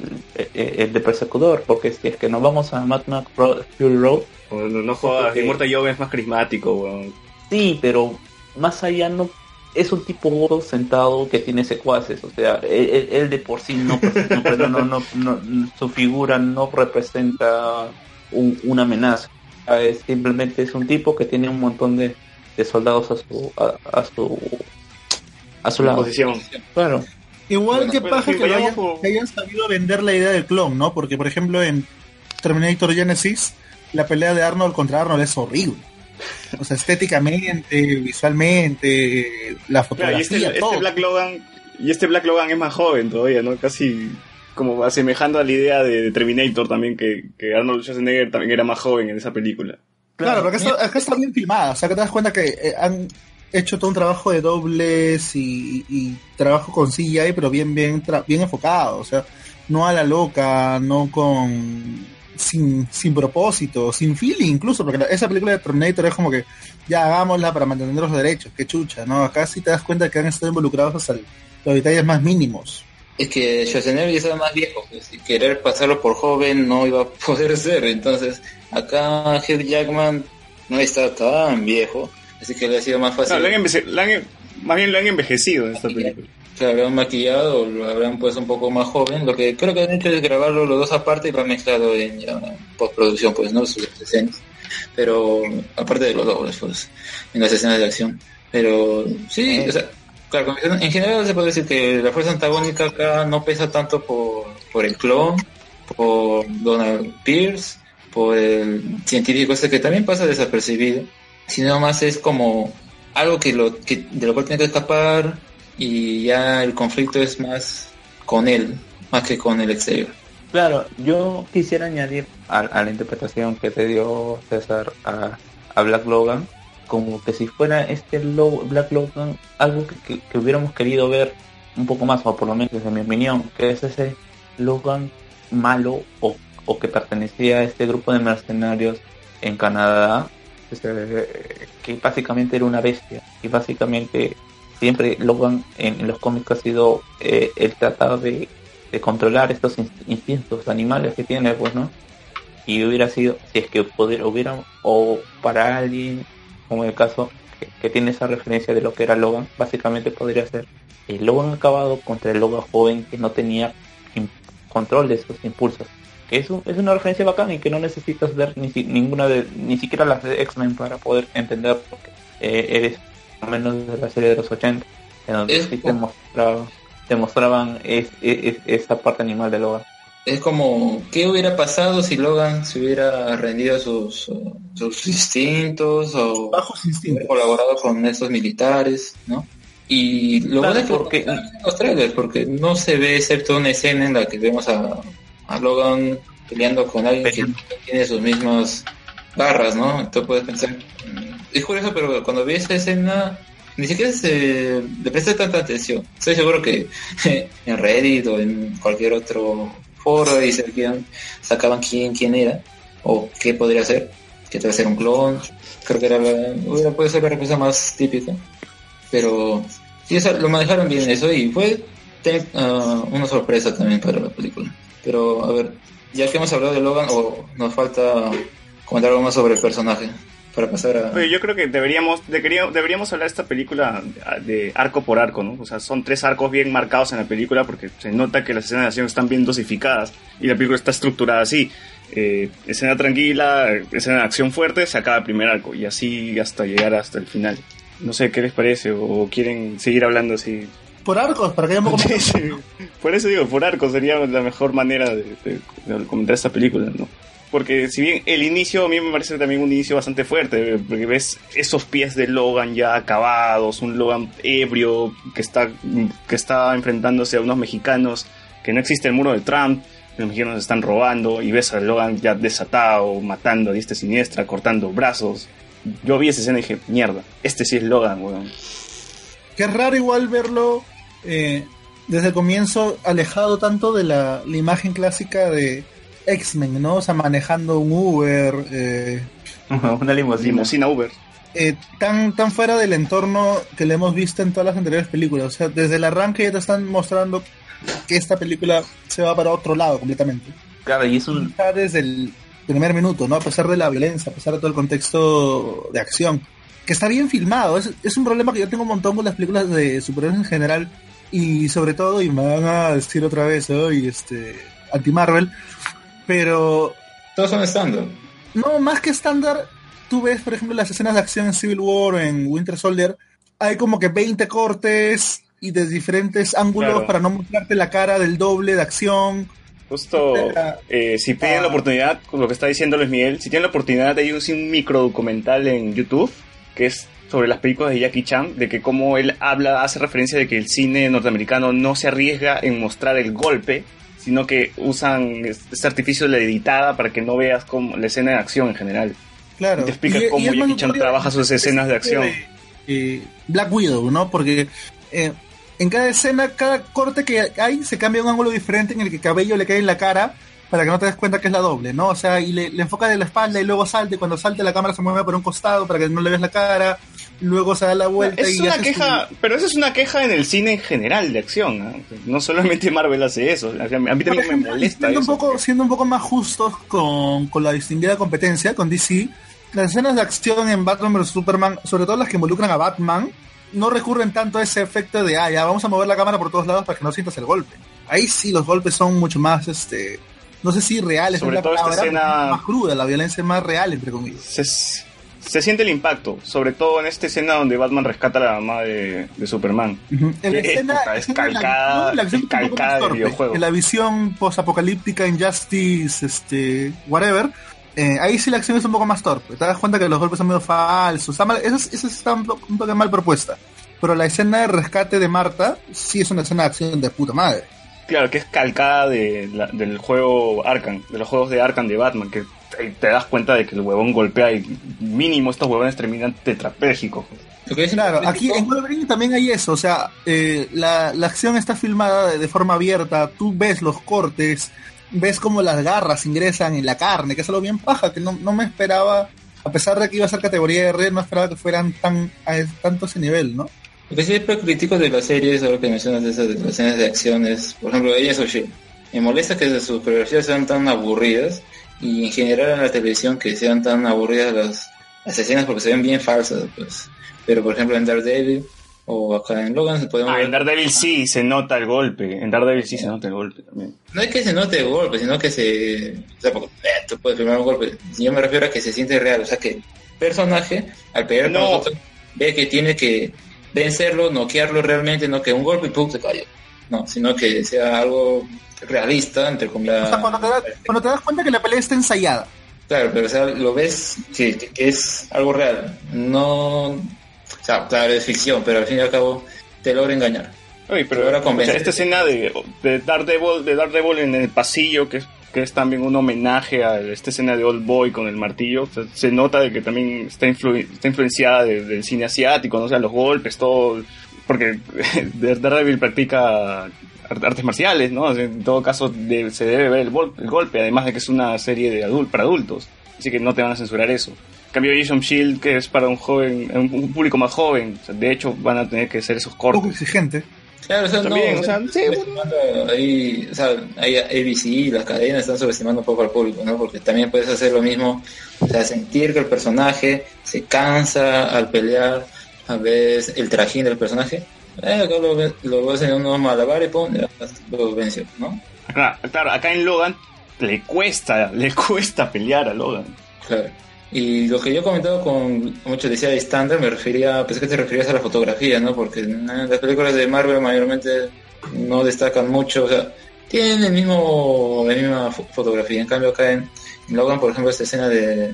el, el de persecutor. Porque si es que nos vamos a Mad Max Fury Road, O no, jodas, Immortal Joe es más carismático, weón. Sí, pero más allá no es un tipo gordo sentado que tiene secuaces, o sea, él, él- de por sí no, no, no, no, no- no- su figura no representa un- una amenaza, ¿sabes? simplemente es un tipo que tiene un montón de, de soldados a su a, a su a su lado. Posición. Claro. Igual Bueno, que paja que, lo hayan, por- que hayan sabido vender la idea del clon, ¿no? Porque, por ejemplo, en Terminator Genesis, la pelea de Arnold contra Arnold es horrible. O sea, estéticamente, visualmente, la Claro, fotografía, y este, todo. este Black Logan y este Black Logan es más joven todavía, ¿no? Casi como asemejando a la idea de, Terminator también, que, que Arnold Schwarzenegger también era más joven en esa película. Claro, porque acá está, acá está bien filmada. O sea, que te das cuenta que eh, han hecho todo un trabajo de dobles y, trabajo con CGI, pero bien, bien, bien enfocado. O sea, no a la loca, no con. Sin, sin propósito, sin feeling incluso, porque esa película de Terminator es como que ya hagámosla para mantener los derechos, qué chucha, ¿no? Acá sí te das cuenta que han estado involucrados hasta los detalles más mínimos. Es que Schwarzenegger ya estaba más viejo, pues, y querer pasarlo por joven no iba a poder ser. Entonces, acá Hugh Jackman no está tan viejo, así que le ha sido más fácil. No, lo han lo han- más bien lo han envejecido en esta película. Se habrán maquillado, lo habrán puesto un poco más joven. Lo que creo que han hecho es grabarlo los dos aparte y lo han mezclado en ya, postproducción, pues, ¿no? Sus escenas. Pero, aparte de los dobles, pues, en las escenas de acción. Pero, sí, o sea, claro, en general se puede decir que la fuerza antagónica acá no pesa tanto por, por el clon, por Donald Pierce, por el científico este que también pasa desapercibido, sino más es como algo que lo que de lo cual tiene que escapar y ya el conflicto es más con él más que con el exterior. Claro, yo quisiera añadir a, la interpretación que te dio César a, a Black Logan, como que si fuera este Lo- Black Logan algo que, que- hubiéramos querido ver un poco más, o por lo menos desde mi opinión, que es ese Logan malo o, o que pertenecía a este grupo de mercenarios en Canadá, que básicamente era una bestia y básicamente siempre Logan en, los cómics ha sido eh, el tratado de, de controlar estos in- instintos animales que tiene, pues, ¿no? Y hubiera sido, si es que pudiera, hubiera, o para alguien, como el caso, que, que tiene esa referencia de lo que era Logan, básicamente podría ser el Logan acabado contra el Logan joven que no tenía control de esos impulsos. Que es, un- es una referencia bacana y que no necesitas ver ni, si- ninguna de, ni siquiera las de X-Men para poder entender porque eh, eres al menos de la serie de los 80, en donde Es sí te, mostraba- te mostraban es, es- es- esa parte animal de Logan. es como qué hubiera pasado si Logan se hubiera rendido a sus sus instintos o Bajos hubiera instintos. colaborado con esos militares no y lo Claro, bueno es que porque- los trailers porque no se ve excepto una escena en la que vemos a, a Logan peleando con alguien que tiene sus mismas garras, ¿no? Entonces puedes pensar, mm, es curioso, pero cuando vi esa escena, ni siquiera se le presté tanta atención. Estoy seguro que en Reddit o en cualquier otro foro y se sacaban quién, quién era. o qué podría ser, que debe ser un clon, creo que era la, hubiera puede ser la respuesta más típica, pero sí, lo manejaron bien eso y fue te- ah, una sorpresa también para la película. Pero a ver, ya que hemos hablado de Logan, o nos falta comentar algo más sobre el personaje para pasar a... Oye, yo creo que deberíamos, debería- deberíamos hablar de esta película de arco por arco, ¿no? O sea, son tres arcos bien marcados en la película porque se nota que las escenas de acción están bien dosificadas y la película está estructurada así. Eh, escena tranquila, escena de acción fuerte, se acaba el primer arco y así hasta llegar hasta el final. No sé qué les parece o quieren seguir hablando así. Por arcos, para que haya un poco más. Sí, sí. Por eso digo, por arco sería la mejor manera de, de- de comentar esta película, ¿no? Porque si bien el inicio a mí me parece también un inicio bastante fuerte, porque ves esos pies de Logan ya acabados, un Logan ebrio que está, que está enfrentándose a unos mexicanos, que no existe el muro de Trump, los mexicanos están robando, y ves a Logan ya desatado, matando a diestra y siniestra, cortando brazos. Yo vi esa escena y dije, mierda, este sí es Logan, weón. Es raro igual verlo eh, desde el comienzo alejado tanto de la, la imagen clásica de X-Men, ¿no? O sea, manejando un Uber, eh, Una limusina. Limusina Uber. eh, tan, tan fuera del entorno que le hemos visto en todas las anteriores películas. O sea, desde el arranque ya te están mostrando que esta película se va para otro lado completamente. Claro, y es un... Está desde el primer minuto, ¿no? A pesar de la violencia, a pesar de todo el contexto de acción. Que está bien filmado. Es, es un problema que yo tengo un montón con las películas de superhéroes en general. Y sobre todo, y me van a decir otra vez hoy, este, anti-Marvel. Pero Todos son estándar. no, más que estándar, tú ves, por ejemplo, las escenas de acción en Civil War o en Winter Soldier, hay como que 20 cortes y de diferentes ángulos Claro. para no mostrarte la cara del doble de acción. Justo, eh, si tienen Ah. la oportunidad, con lo que está diciendo Luis Miguel, si tienen la oportunidad, hay un, un micro documental en YouTube que es sobre las películas de Jackie Chan, de que cómo él habla, hace referencia de que el cine norteamericano no se arriesga en mostrar el golpe, sino que usan es- este artificio de la editada para que no veas como la escena de acción en general. Claro. Y te explica Y- cómo Jackie Chan trabaja sus escenas de acción. eh, Black Widow, ¿no? Porque eh, en cada escena, cada corte que hay, se cambia un ángulo diferente en el que el cabello le cae en la cara para que no te des cuenta que es la doble, ¿no? O sea, y le, le enfoca de la espalda y luego salta, y cuando salte la cámara se mueve por un costado para que no le veas la cara, luego se da la vuelta Es y una queja, pero eso es una queja en el cine en general de acción. ¿no? No solamente Marvel hace eso. A mí también me molesta siendo eso. Un poco, siendo un poco más justos con, con la distinguida competencia, con DC, las escenas de acción en Batman vs. Superman, sobre todo las que involucran a Batman, no recurren tanto a ese efecto de, ah, ya vamos a mover la cámara por todos lados para que no sientas el golpe. Ahí sí los golpes son mucho más, este, no sé si Sobre es la todo esta palabra, escena- es más cruda, la violencia es más real, entre comillas. se, se siente el impacto, sobre todo en esta escena donde Batman rescata a la mamá de, de Superman. En la escena, es escena de la- calcada- no, la poco calcada videojuego. En la visión post-apocalíptica, Injustice, este, whatever, eh, ahí sí la acción es un poco más torpe. Te das cuenta que los golpes son medio falsos. Está mal, eso, es- eso está un, un toque mal propuesta. Pero la escena de rescate de Marta sí es una escena de acción de puta madre. Claro, que es calcada de la- del juego Arkham, de los juegos de Arkham de Batman, que te, das cuenta de que el huevón golpea y mínimo estos huevones terminan tetrapléjicos. Claro, aquí en Wolverine también hay eso, o sea, eh, la, la acción está filmada de, de forma abierta, tú ves los cortes, ves cómo las garras ingresan en la carne, que es algo bien paja, que no, no me esperaba, a pesar de que iba a ser categoría R, no esperaba que fueran tan a tanto ese nivel, ¿no? Que siempre critico de las series, ahora que mencionas de esas de las escenas de acciones, por ejemplo, of Shield. Me molesta que sus superhéroes sean tan aburridas y en general en la televisión que sean tan aburridas las, las escenas porque se ven bien falsas, pues. Pero por ejemplo en Daredevil o acá en Logan podemos Ah, ver- en Daredevil sí se nota el golpe, en Daredevil sí se nota el golpe también. No es que se note el golpe, sino que se... O sea, porque, eh, tú puedes filmar un golpe. Yo me refiero a que se siente real. O sea, que el personaje, al con No. nosotros, ve que tiene que vencerlo, noquearlo realmente, no que un golpe y pum, se cayó. No, sino que sea algo realista, entre comillas. O sea, cuando te, das, cuando te das cuenta que la pelea está ensayada. Claro, pero o sea, lo ves que, que- es algo real. No... O sea, claro, es ficción, pero al fin y al cabo te logra engañar. Oye, pero Ahora o sea, convence. esta escena de, de Daredevil, de Daredevil en el pasillo, que es, que es también un homenaje a esta escena de Old Boy con el martillo, se nota de que también está, influ- está influenciada de- del cine asiático, ¿no? O los golpes, todo, porque Daredevil practica art- artes marciales, ¿no? En todo caso de- se debe ver el, gol- el golpe, además de que es una serie de adul- para adultos, así que no te van a censurar eso. En cambio Agent Shield, que es para un joven, un, público más joven, de hecho van a tener que hacer esos cortes. exigente. Claro, o sea, También, no, o sea, sí, subestimando ahí, o sea, ahí ABC, las cadenas están subestimando un poco al público, ¿no? Porque también puedes hacer lo mismo, o sea, sentir que el personaje se cansa al pelear, a veces el trajín del personaje, eh, acá lo, lo ves en unos malabares, pum, ya lo venció, ¿no? Claro, claro, acá en Logan le cuesta, le cuesta pelear a Logan. Claro. Y lo que yo he comentado con mucho decía de estándar, me refería, pensé que te referías a la fotografía, ¿no? Porque en las películas de Marvel mayormente no destacan mucho, o sea, tienen el mismo, la misma fo- fotografía. En cambio acá en, en Logan, por ejemplo, esta escena de,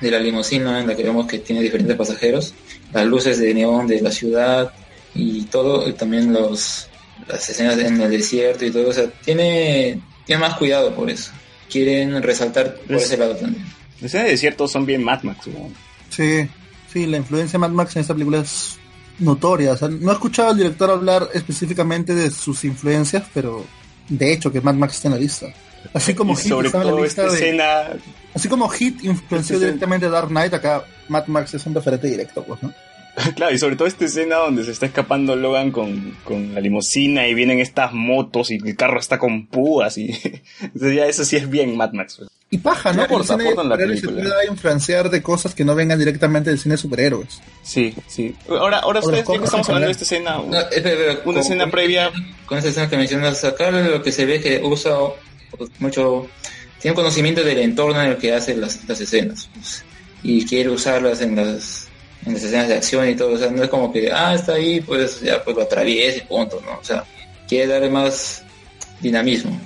de la limusina en la que vemos que tiene diferentes pasajeros, las luces de neón de la ciudad y todo, y también los las escenas en el desierto y todo, o sea, tiene, tiene más cuidado por eso. Quieren resaltar por Es- ese lado también. Escenas de desierto son bien Mad Max, ¿no? Sí, sí, la influencia de Mad Max en esta película es notoria. O sea, no he escuchado al director hablar específicamente de sus influencias, pero de hecho que Mad Max está en la lista. Así como Y Hit sobre estaba en la todo lista esta de- escena Así como Hit influenció escena- directamente a Dark Knight, acá Mad Max es un referente directo, pues, ¿no? Claro, y sobre todo esta escena donde se está escapando Logan con, con la limusina y vienen estas motos y el carro está con púas y entonces ya eso sí es bien Mad Max. pues. Y paja, ¿no? Sí, aporta, el cine la se película. puede influenciar de cosas que no vengan directamente del cine de superhéroes. Sí, sí. Ahora, ahora ustedes, los ya que estamos hablando de esta escena, No, espera, espera, una con- escena con- previa, Con esa escena que mencionas acá, lo que se ve que usa mucho, tiene conocimiento del entorno en el que hace las, las escenas. pues, y quiere usarlas en las, en las escenas de acción y todo. O sea, no es como que, ah, está ahí, pues ya pues lo atraviesa y punto, ¿no? O sea, quiere darle más dinamismo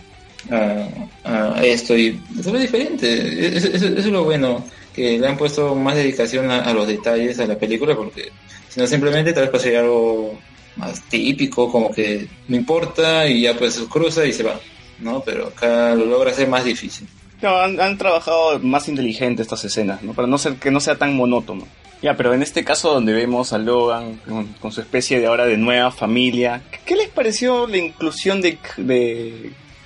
a, esto y se ve diferente. Eso, es lo bueno, que le han puesto más dedicación a, los detalles a la película porque si no simplemente tal vez pasaría algo más típico, como que no importa y ya pues cruza y se va, ¿no? Pero acá lo logra hacer más difícil. han, han trabajado más inteligente estas escenas, ¿no? Para no ser que no sea tan monótono. Ya, pero en este caso donde vemos a Logan con, su especie de ahora de nueva familia, ¿qué, les pareció la inclusión de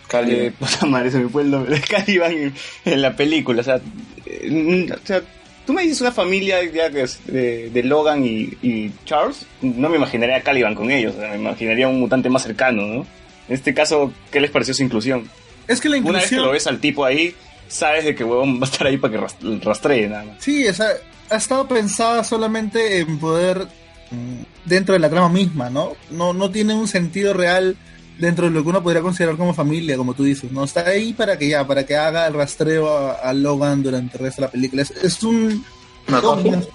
Cali. Eh, puta madre, se me fue el nombre de Caliban en, en la película. O sea, eh, o sea, tú me dices una familia ya que es de, de Logan y, y Charles, no me imaginaría a Caliban con ellos, o sea, me imaginaría un mutante más cercano, ¿no? En este caso, ¿qué les pareció su inclusión? Es que la Una vez que inclusión... lo ves al tipo ahí, sabes de que huevón va a estar ahí para que ras- rastree nada más. Sí, o sea, ha estado pensada solamente en poder mm, dentro de la trama misma, ¿no? No, no tiene un sentido real dentro de lo que uno podría considerar como familia, como tú dices, ¿no? Está ahí para que ya, para que haga el rastreo a, a Logan durante el resto de la película. Es, es un,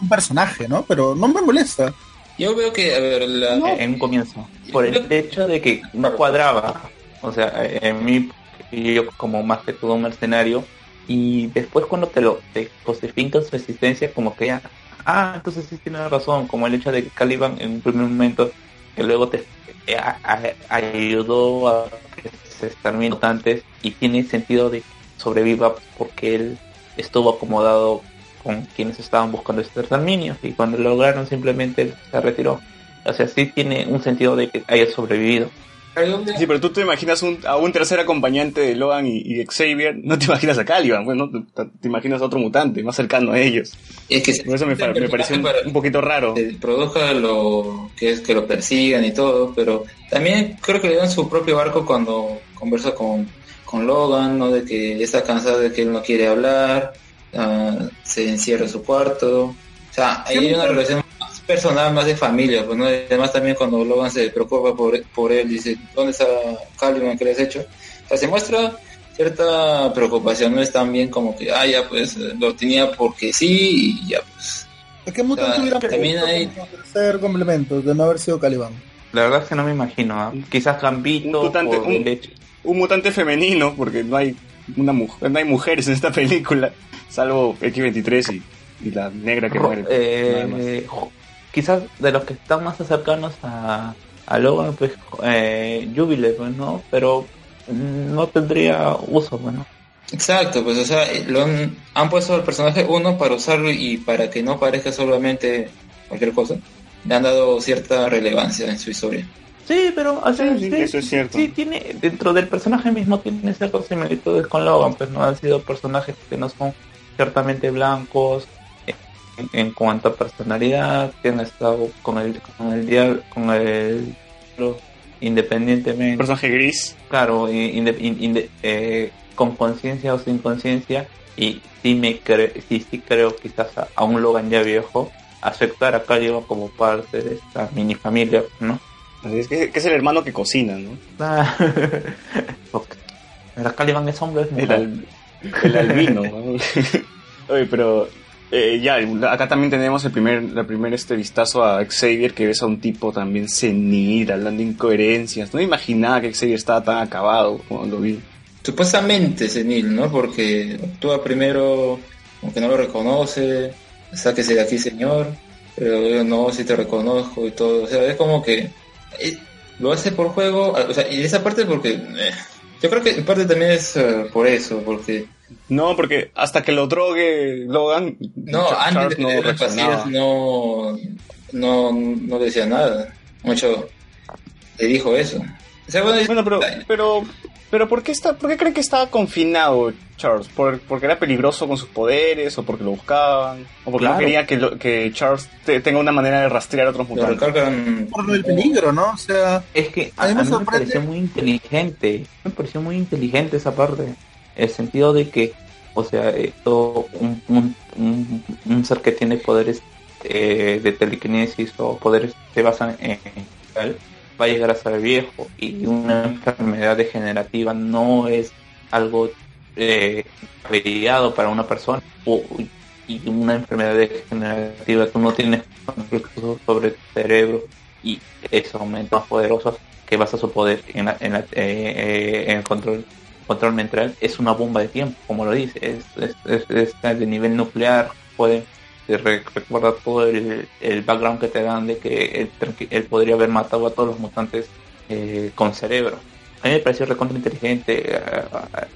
personaje, ¿no? Pero no me molesta. Yo veo que, a ver, la, en un comienzo. Por el hecho de que no cuadraba. O sea, en mí, yo como más que todo un mercenario. Y después cuando te lo te justifican su existencia, como que ya, ah, entonces sí tienes razón. Como el hecho de que Caliban en un primer momento, que luego te eh, ayudó a que se mutantes y tiene sentido de que sobreviva porque él estuvo acomodado con quienes estaban buscando este exterminio y cuando lo lograron simplemente se retiró. O sea, sí tiene un sentido de que haya sobrevivido. Sí, pero tú te imaginas un- a un tercer acompañante de Logan y, y Xavier, no te imaginas a Caliban, pues, ¿no? Te, te imaginas a otro mutante más cercano a ellos. es que Por eso me, me pareció un, un poquito raro. se produzca lo que es que lo persigan y todo, pero también creo que le dan su propio arco cuando conversa con, con Logan, ¿no? De que ya está cansado de que él no quiere hablar, ah, se encierra en su cuarto. O sea, ahí hay una relación personal, más de familia, pues, ¿no? Además también cuando Logan se preocupa por, por él, dice, ¿dónde está Caliban? ¿Qué le has hecho? O sea, se muestra cierta preocupación, no es tan bien como que, ah, ya, pues, lo tenía porque sí y ya, pues. ¿A qué mutante Ah, hubiera también hay- como tercer complemento de no haber sido Caliban? La verdad es que no me imagino. ¿ah? Quizás Gambito Un mutante- por un- el hecho- Un mutante femenino, porque no hay una mujer, no hay mujeres en esta película, salvo X23 y, y la negra que muere. Eh, quizás de los que están más cercanos a, a Logan, pues eh, Jubilee, pues, ¿no? Pero no tendría uso, bueno. Exacto, pues o sea, lo han, han puesto al personaje uno para usarlo y para que no parezca solamente cualquier cosa. Le han dado cierta relevancia en su historia. Sí, pero o sea, Sí, sí, sí, eso es cierto. sí tiene, dentro del personaje mismo tiene ciertas similitudes con Logan, pues no han sido personajes que no son ciertamente blancos en, en cuanto a personalidad, que han estado con el con el dial, con el independientemente, Personaje gris. claro, in- eh, con conciencia o sin conciencia, y sí me cre sí, sí creo quizás a, a un Logan ya viejo aceptar a Caliban como parte de esta mini familia, ¿no? Así es que, que es el hermano que cocina, ¿no? Ah, la Caliban es hombre, es El, al- el albino. ¿no? Oye, pero eh, ya, acá también tenemos el primer, la primer este vistazo a Xavier que ves a un tipo también senil, hablando de incoherencias. No imaginaba que Xavier estaba tan acabado cuando lo vi. Supuestamente senil, ¿no? Porque actúa primero como que no lo reconoce, sáquese de aquí señor, pero yo no, si te reconozco y todo. O sea, es como que eh, lo hace por juego, o sea, y esa parte porque... eh, yo creo que en parte también es eh, por eso, porque No, porque hasta que lo drogue Logan, no, antes de las reaccionaba. pastillas no, no, no decía nada. Mucho le dijo eso. O sea, bueno, Bueno, pero, pero, pero ¿por qué está, por qué creen que estaba confinado Charles? ¿Por, ¿Porque era peligroso con sus poderes o porque lo buscaban? ¿O porque no quería que, lo- que Charles te- tenga una manera de rastrear a otros mutantes? recargan Por lo del peligro, ¿no? O sea, Es que a, A mí me a mí me sorprende- pareció muy inteligente, me pareció muy inteligente esa parte, el sentido de que, o sea, esto, un, ser que tiene poderes eh, de telequinesis o poderes se basan en tal, va a llegar a ser viejo y una enfermedad degenerativa no es algo eh, para una persona o, y una enfermedad degenerativa. Tú no tienes control sobre tu cerebro y esos aumentos más poderosos que basa su poder en, la- en, eh, eh, en el control control mental es una bomba de tiempo como lo dice es, es, es- es de nivel nuclear puede te re- recuerda todo el, el background que te dan de que él, podría haber matado a todos los mutantes eh, con cerebro. A mí me pareció recontra inteligente eh,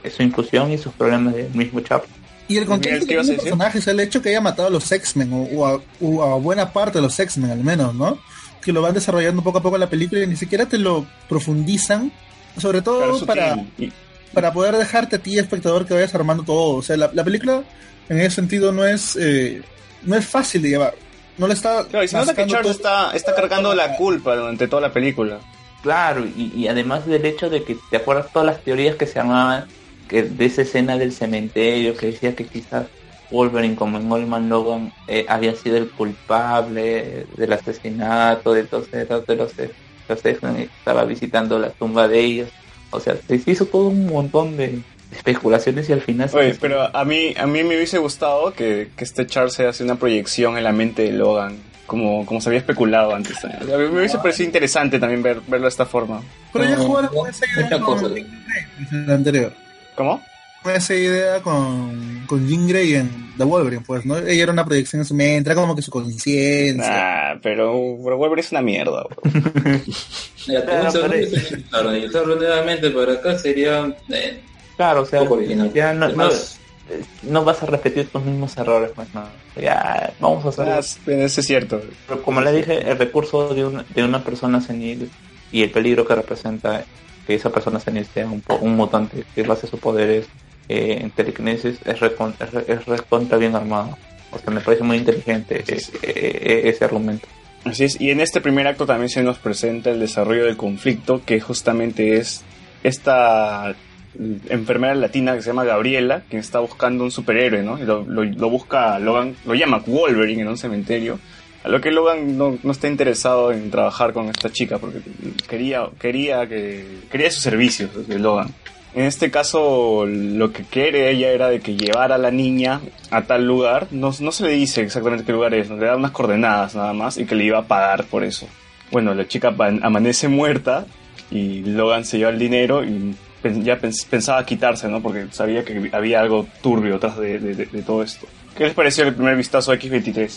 eh, su inclusión y sus problemas del mismo Chap. Y el contexto ¿qué de los personajes, el hecho que haya matado a los X-Men o, o a, o a buena parte de los X-Men al menos, ¿no? Que lo van desarrollando poco a poco en la película y ni siquiera te lo profundizan, sobre todo Claro, para, para poder dejarte a ti, espectador, que vayas armando todo. O sea, la, la película en ese sentido no es eh, no es fácil de llevar. No le está Claro, y se nota que Charles todo. está, está cargando la culpa durante toda la película. Claro, y, y además del hecho de que te acuerdas todas las teorías que se armaban que de esa escena del cementerio que decía que quizás Wolverine como en Old Logan eh, había sido el culpable del asesinato de todos de los de los los X-Men, y estaba visitando la tumba de ellos. O sea, se hizo todo un montón de especulaciones y al final se- Oye, pero a mí, a mí me hubiese gustado que, que este Charles se hace una proyección en la mente de Logan, como, como se había especulado antes. A mí me hubiese parecido interesante también ver, verlo de esta forma. Pero ya jugaron con esa idea el anterior. ¿Cómo? Con esa idea con, con Jean Grey en The Wolverine, pues, ¿no? Ella era una proyección en su mente, era como que su conciencia. Ah, pero, pero Wolverine es una mierda. bro. Ya, Claro, y usarlo nuevamente para acá sería eh, claro, o sea, ya no, no, Además, no vas a repetir tus mismos errores, pues no. Ya, vamos a hacer Ah, eso es cierto. Pero como le dije, el recurso de una, de una persona senil y el peligro que representa que esa persona senil sea un, po- un mutante que base sus poderes eh, en telequinesis es, recon- es, re- es recontra bien armado. O sea, me parece muy inteligente eh, eh, eh, ese argumento. Así es, y en este primer acto también se nos presenta el desarrollo del conflicto, que justamente es esta enfermera latina que se llama Gabriela, quien está buscando un superhéroe, ¿no? Y lo, lo- lo busca Logan, lo llama Wolverine en un cementerio. A lo que Logan no, no está interesado en trabajar con esta chica, porque quería, quería que quería sus servicios de Logan. En este caso, lo que quiere ella era de que llevara a la niña a tal lugar. No, no se le dice exactamente qué lugar es, le da unas coordenadas nada más y que le iba a pagar por eso. Bueno, la chica amanece muerta y Logan se lleva el dinero y ya pens- pensaba quitarse, ¿no? Porque sabía que había algo turbio atrás de, de- de- de todo esto. ¿Qué les pareció el primer vistazo a X23?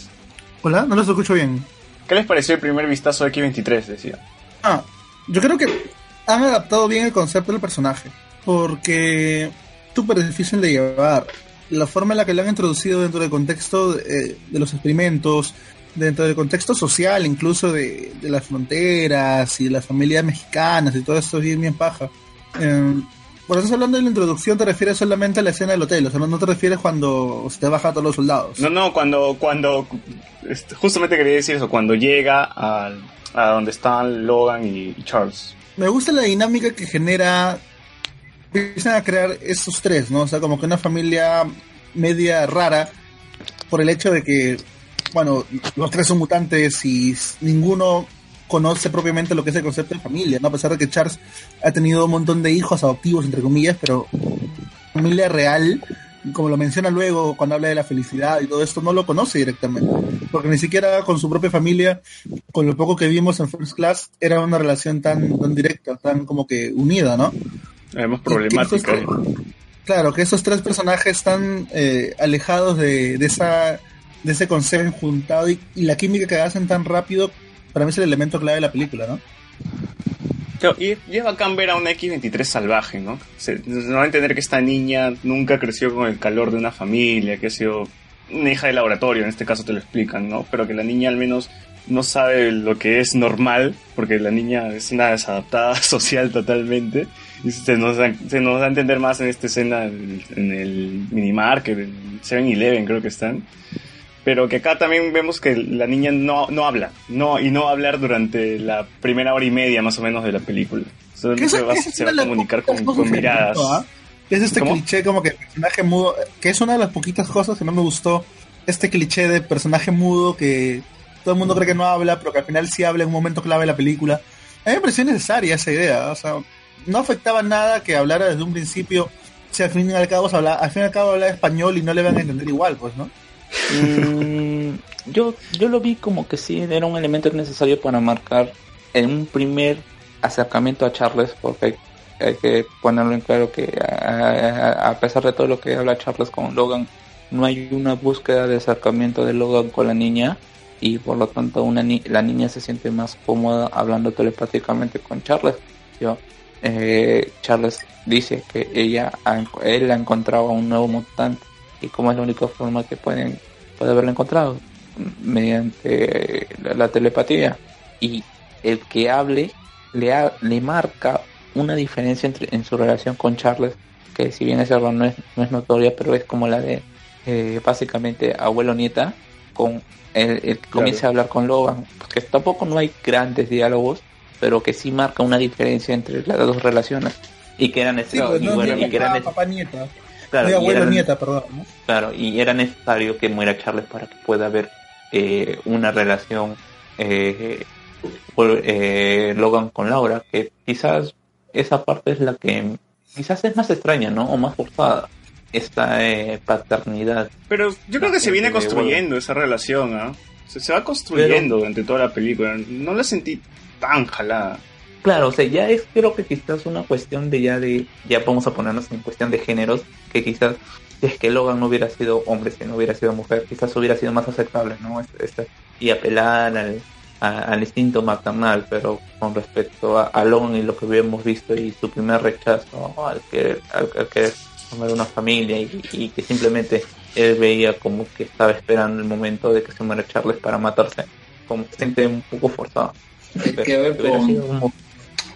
Hola, no los escucho bien. ¿Qué les pareció el primer vistazo a X23? Decía. Ah, yo creo que han adaptado bien el concepto del personaje. Porque es súper difícil de llevar. La forma en la que lo han introducido dentro del contexto de, de los experimentos, dentro del contexto social, incluso de, de las fronteras y de las familias mexicanas y todo esto es bien, bien paja. Eh, cuando estás hablando de la introducción, te refieres solamente a la escena del hotel, o sea, no, no te refieres cuando se te baja a todos los soldados. No, no, cuando, cuando, justamente quería decir eso, cuando llega al- a, donde están Logan y, y Charles. Me gusta la dinámica que genera. Empiezan a crear esos tres, ¿no? O sea, como que una familia media rara por el hecho de que, bueno, los tres son mutantes y ninguno conoce propiamente lo que es el concepto de familia, ¿no? A pesar de que Charles ha tenido un montón de hijos adoptivos, entre comillas, pero familia real, como lo menciona luego cuando habla de la felicidad y todo esto, no lo conoce directamente. Porque ni siquiera con su propia familia, con lo poco que vimos en First Class, era una relación tan, tan directa, tan como que unida, ¿no? Además problemática. que esos- Claro, que esos tres personajes están eh, alejados de, de esa de ese concepto juntado y, y la química que hacen tan rápido, para mí es el elemento clave de la película, ¿no? Claro, y, y es bacán ver a una X-23 salvaje, ¿no? Se, nos va a entender que esta niña nunca creció con el calor de una familia, que ha sido una hija de laboratorio, en este caso te lo explican, ¿no? Pero que la niña al menos no sabe lo que es normal, porque la niña es una desadaptada social totalmente. Y se nos, da, se nos da a entender más en esta escena en, en el minimarket, en 7-Eleven creo que están. Pero que acá también vemos que la niña no, no habla, no, y no va a hablar durante la primera hora y media más o menos de la película. Esa- se va, se va a comunicar con, con miradas. ¿ah? Es este ¿Cómo? cliché como que personaje mudo, que es una de las poquitas cosas que no me gustó, este cliché de personaje mudo que todo el mundo cree que no habla, pero que al final sí habla en un momento clave de la película. A mí me pareció necesaria esa idea, o sea, no afectaba nada que hablara desde un principio, si al fin y al cabo habla, al fin y al cabo habla español y no le van a entender igual, pues, ¿no? Mm, yo, yo lo vi como que sí era un elemento necesario para marcar en un primer acercamiento a Charles, porque hay, que ponerlo en claro que a, a- a pesar de todo lo que habla Charles con Logan, no hay una búsqueda de acercamiento de Logan con la niña y por lo tanto una ni- la niña se siente más cómoda hablando telepáticamente con Charles. Yo, eh, Charles dice que ella ha- él ha encontrado a un nuevo mutante. Y como es la única forma que pueden puede haberlo encontrado mediante la, la telepatía. Y el que hable le, ha- le marca una diferencia entre, en su relación con Charles que si bien es verdad no es, no es notoria pero es como la de eh, básicamente abuelo nieta con el, el que comienza a hablar con Logan. Que tampoco no hay grandes diálogos pero que sí marca una diferencia entre las dos relaciones y que era Sí, necesario pues, y no, bueno, no, y que era papá, nieta, claro, Muy y abuelo era- nieta, perdón, ¿no? Claro, y era necesario que muera Charles para que pueda haber eh, una relación eh, por- eh, Logan con Laura, que quizás esa parte es la que quizás es más extraña, ¿no? O más forzada, esta eh, paternidad. Pero yo creo que se viene construyendo esa relación, ¿ah? Se, se va construyendo durante toda la película. No la sentí tan jalada. Claro, o sea, ya es creo que quizás una cuestión de ya de, ya vamos a ponernos en cuestión de géneros, que quizás si es que Logan no hubiera sido hombre, si no hubiera sido mujer, quizás hubiera sido más aceptable, ¿no? Este- este- y apelar al, al instinto maternal, pero con respecto a, a Logan y lo que habíamos visto y su primer rechazo al querer, al, al querer formar una familia y, que simplemente él veía como que estaba esperando el momento de que se muera Charles para matarse, como se siente un poco forzado. Hay que ver con-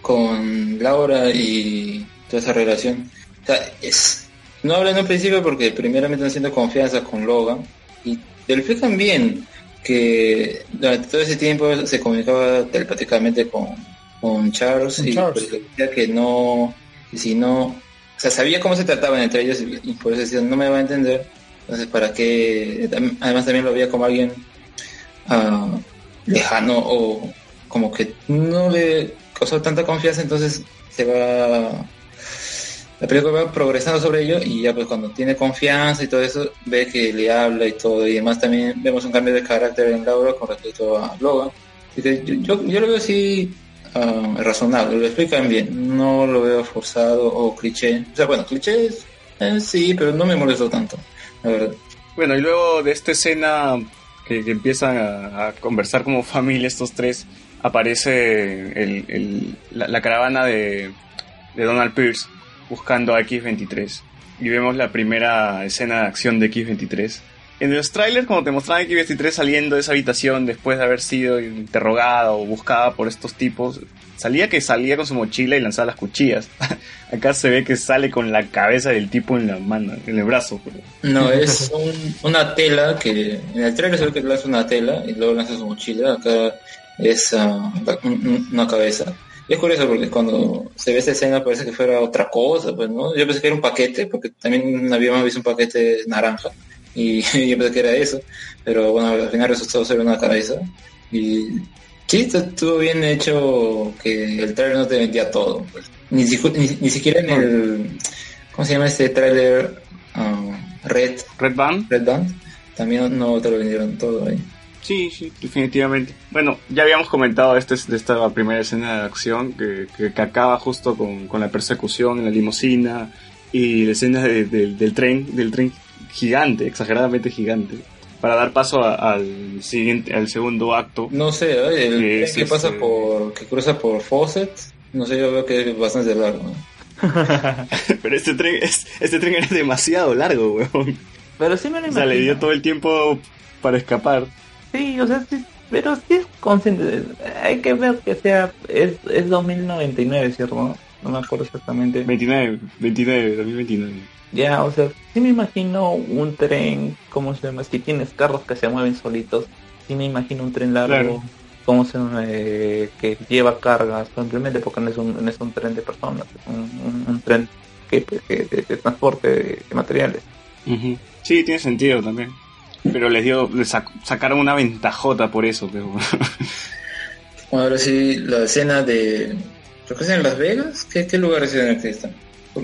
con Laura y toda esa relación. O sea, es, no hablan en un principio porque primeramente están haciendo confianza con Logan y te lo explican bien que durante todo ese tiempo se comunicaba telepáticamente con, con Charles Con y Charles. pues, decía que no, que si no, o sea, sabía cómo se trataban entre ellos y, por eso decían no me va a entender. Entonces, ¿para qué? Además también lo veía como alguien ah, lejano o como que no le causó tanta confianza, entonces se va la película va progresando sobre ello y ya pues cuando tiene confianza y todo eso ve que le habla y todo y además también vemos un cambio de carácter en Laura con respecto a Logan. Así que yo, yo, lo veo así ah, razonable, lo explican bien. No lo veo forzado o cliché. O sea bueno clichés eh, sí pero no me molestó tanto la verdad Bueno, y luego de esta escena que, empiezan a conversar como familia estos tres, aparece el, la, caravana de, Donald Pierce buscando a X-23. Y vemos la primera escena de acción de X-23. En los trailers, como te mostraban que 23 saliendo de esa habitación después de haber sido interrogada o buscada por estos tipos, salía que salía con su mochila y lanzaba las cuchillas. Acá se ve que sale con la cabeza del tipo en la mano, en el brazo. pero- No, es un- una tela que en el trailer se ve que lanza una tela y luego lanza su mochila. Acá es la- un- un- una cabeza. Y es curioso porque cuando se ve esta escena parece que fuera otra cosa, pues, ¿no? Yo pensé que era un paquete, porque también habíamos visto un paquete naranja y yo pensé que era eso, pero bueno, al final resultó ser una cabeza. Y sí, estuvo bien hecho que el trailer no te vendía todo, pues. Ni, ni, ni siquiera en el, ¿cómo se llama este trailer? Ah, Red, Red Band, Red Band, también no te lo vendieron todo ahí. Sí, sí, definitivamente. Bueno, ya habíamos comentado este, de esta primera escena de acción que, que, que acaba justo con, con la persecución en la limusina y la escena de- de- del tren, del tren gigante, exageradamente gigante, para dar paso a- al siguiente, al segundo acto. No sé, ¿eh? el tren que pasa sí. por, que cruza por Fawcett, no sé, yo veo que es bastante largo. ¿no? Pero este tren, es, este tren era demasiado largo, weón. Pero sí me lo O sea, le dio imagino. todo el tiempo para escapar. Sí, o sea, sí, pero sí es consciente. Hay que ver que sea. Es, es 2099, ¿cierto? No, No me acuerdo exactamente. 29, 29, 2029. Ya, o sea, sí me imagino un tren, ¿cómo se llama? Si tienes carros que se mueven solitos, sí me imagino un tren largo, Claro. ¿cómo se llama? Eh, que lleva cargas, simplemente porque no es un, no es un tren de personas, es un, un- un tren que, que- de, de transporte de materiales. Ujú. Sí, tiene sentido también. Pero les dio, les sac- sacaron una ventajota por eso, pero Bueno, ahora sí, la escena de... ¿Creo que es en Las Vegas? ¿Qué, qué lugar es en el que están?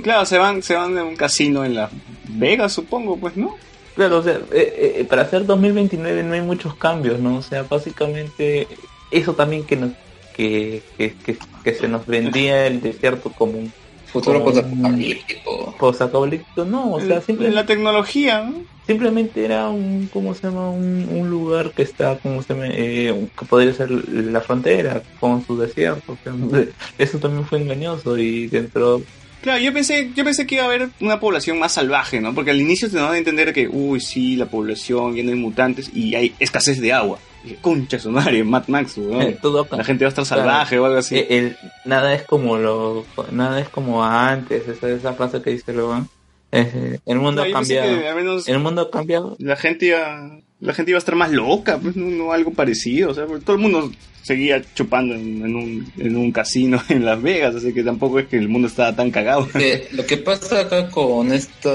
claro, se van, se van de un casino en Las Vegas, supongo, pues, ¿no? Claro, o sea, eh, eh, para hacer 2029 no hay muchos cambios, ¿no? O sea, básicamente eso también que nos que, que, que, que se nos vendía el desierto como un Futuro postapocalíptico. posapocalíptico, no, o sea, La- simple- la tecnología, ¿no? simplemente era un, ¿cómo se llama? Un, un lugar que está, como se llama? Eh, que podría ser la frontera con su desierto, o sea, eso también fue engañoso y dentro Claro, yo pensé, yo pensé que iba a haber una población más salvaje, ¿no? Porque al inicio te dan a entender que, uy, sí, la población, ya no hay mutantes y hay escasez de agua. Y dije, concha su madre, Mad Max, todo La gente va a estar salvaje o algo así. El- nada es como lo nada es como antes esa, esa frase que dice Logan el mundo No, ha cambiado al menos el mundo ha cambiado la gente iba, la gente iba a estar más loca, pues no, no algo parecido, o sea, todo el mundo seguía chupando en, en un, en un casino en Las Vegas, así que tampoco es que el mundo estaba tan cagado. Que lo que pasa acá con esta...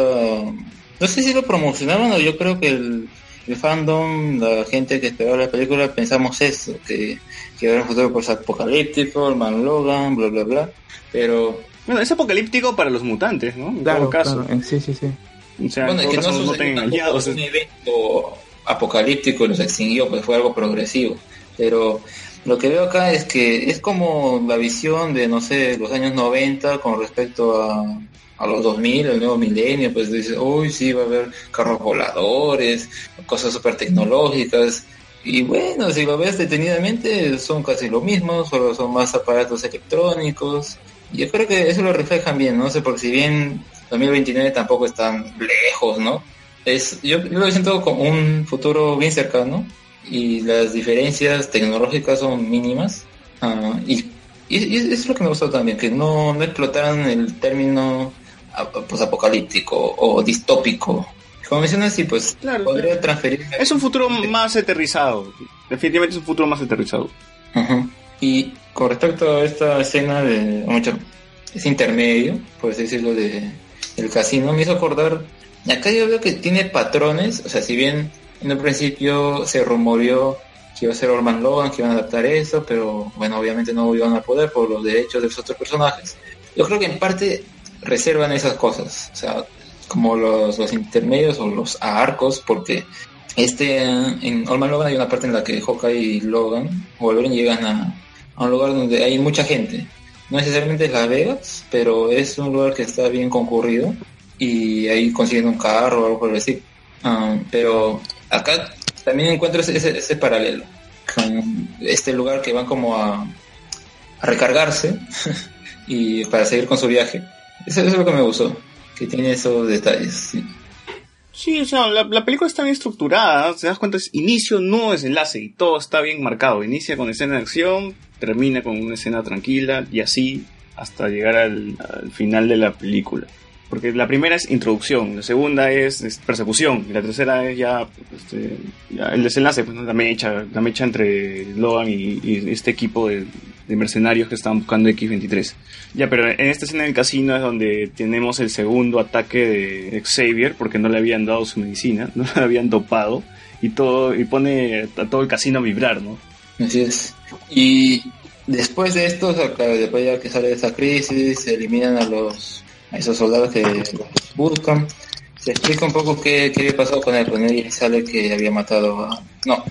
No sé si lo promocionaban o yo creo que el, el fandom, la gente que esperaba la película, pensamos eso, que, que era un futuro post-apocalíptico, el Man Logan, bla, bla, bla. Pero Bueno, es apocalíptico para los mutantes, ¿no? En todo caso. claro, eh, sí sí sí O sea, bueno, en es todo que no caso no tengan aliados. un evento apocalíptico y los extinguió, pues fue algo progresivo. Pero lo que veo acá es que es como la visión de, no sé, los años 90 con respecto a, a los 2000, el nuevo milenio, pues dice, uy, sí, va a haber carros voladores, cosas súper tecnológicas. Y bueno, si lo ves detenidamente, son casi lo mismo, solo son más aparatos electrónicos. Yo creo que eso lo reflejan bien, no sé, porque si bien 2029 tampoco es tan lejos, ¿no? Es, yo, yo lo siento como un futuro bien cercano y las diferencias tecnológicas son mínimas. ah, y, y, es lo que me gustó también, que no, no explotaran el término pues, apocalíptico o distópico. Como mencionas, sí, pues Claro, podría transferir. Es un futuro más aterrizado. Definitivamente es un futuro más aterrizado. Ajá. Y con respecto a esta escena de mucho, ese intermedio, por decirlo, de el casino, me hizo acordar. Acá yo veo que tiene patrones, o sea, si bien en un principio se rumoreó que iba a ser Orman Logan, que iban a adaptar eso, pero bueno, obviamente no iban a poder por los derechos de los otros personajes. Yo creo que en parte reservan esas cosas, o sea, como los, los intermedios o los arcos, porque este en Orman Logan hay una parte en la que Hawkeye y Logan Wolverine llegan a, a un lugar donde hay mucha gente. No necesariamente es Las Vegas, pero es un lugar que está bien concurrido y ahí consiguen un carro o algo por decir. pero acá también encuentro ese, ese, paralelo con este lugar que van como a, recargarse y para seguir con su viaje. Eso, es lo que me gustó, que tiene esos detalles. sí. O sea, la, la película está bien estructurada, te das cuenta, es inicio, no desenlace, y todo está bien marcado. Inicia con escena de acción, termina con una escena tranquila, y así hasta llegar al final de la película. Porque la primera es introducción, la segunda es, persecución, y la tercera es ya, este, ya el desenlace, pues, la mecha, la mecha entre Logan y, este equipo de, mercenarios que estaban buscando X-23. Ya, pero en esta escena del casino es donde tenemos el segundo ataque de Xavier, porque no le habían dado su medicina, no le habían dopado, y todo, y pone a todo el casino a vibrar, ¿no? Así es. Y después de esto, claro, después ya que sale esa crisis, se eliminan a los a esos soldados que buscan. Se explica un poco qué, qué había pasado con él. Con él y sale que había matado a... No,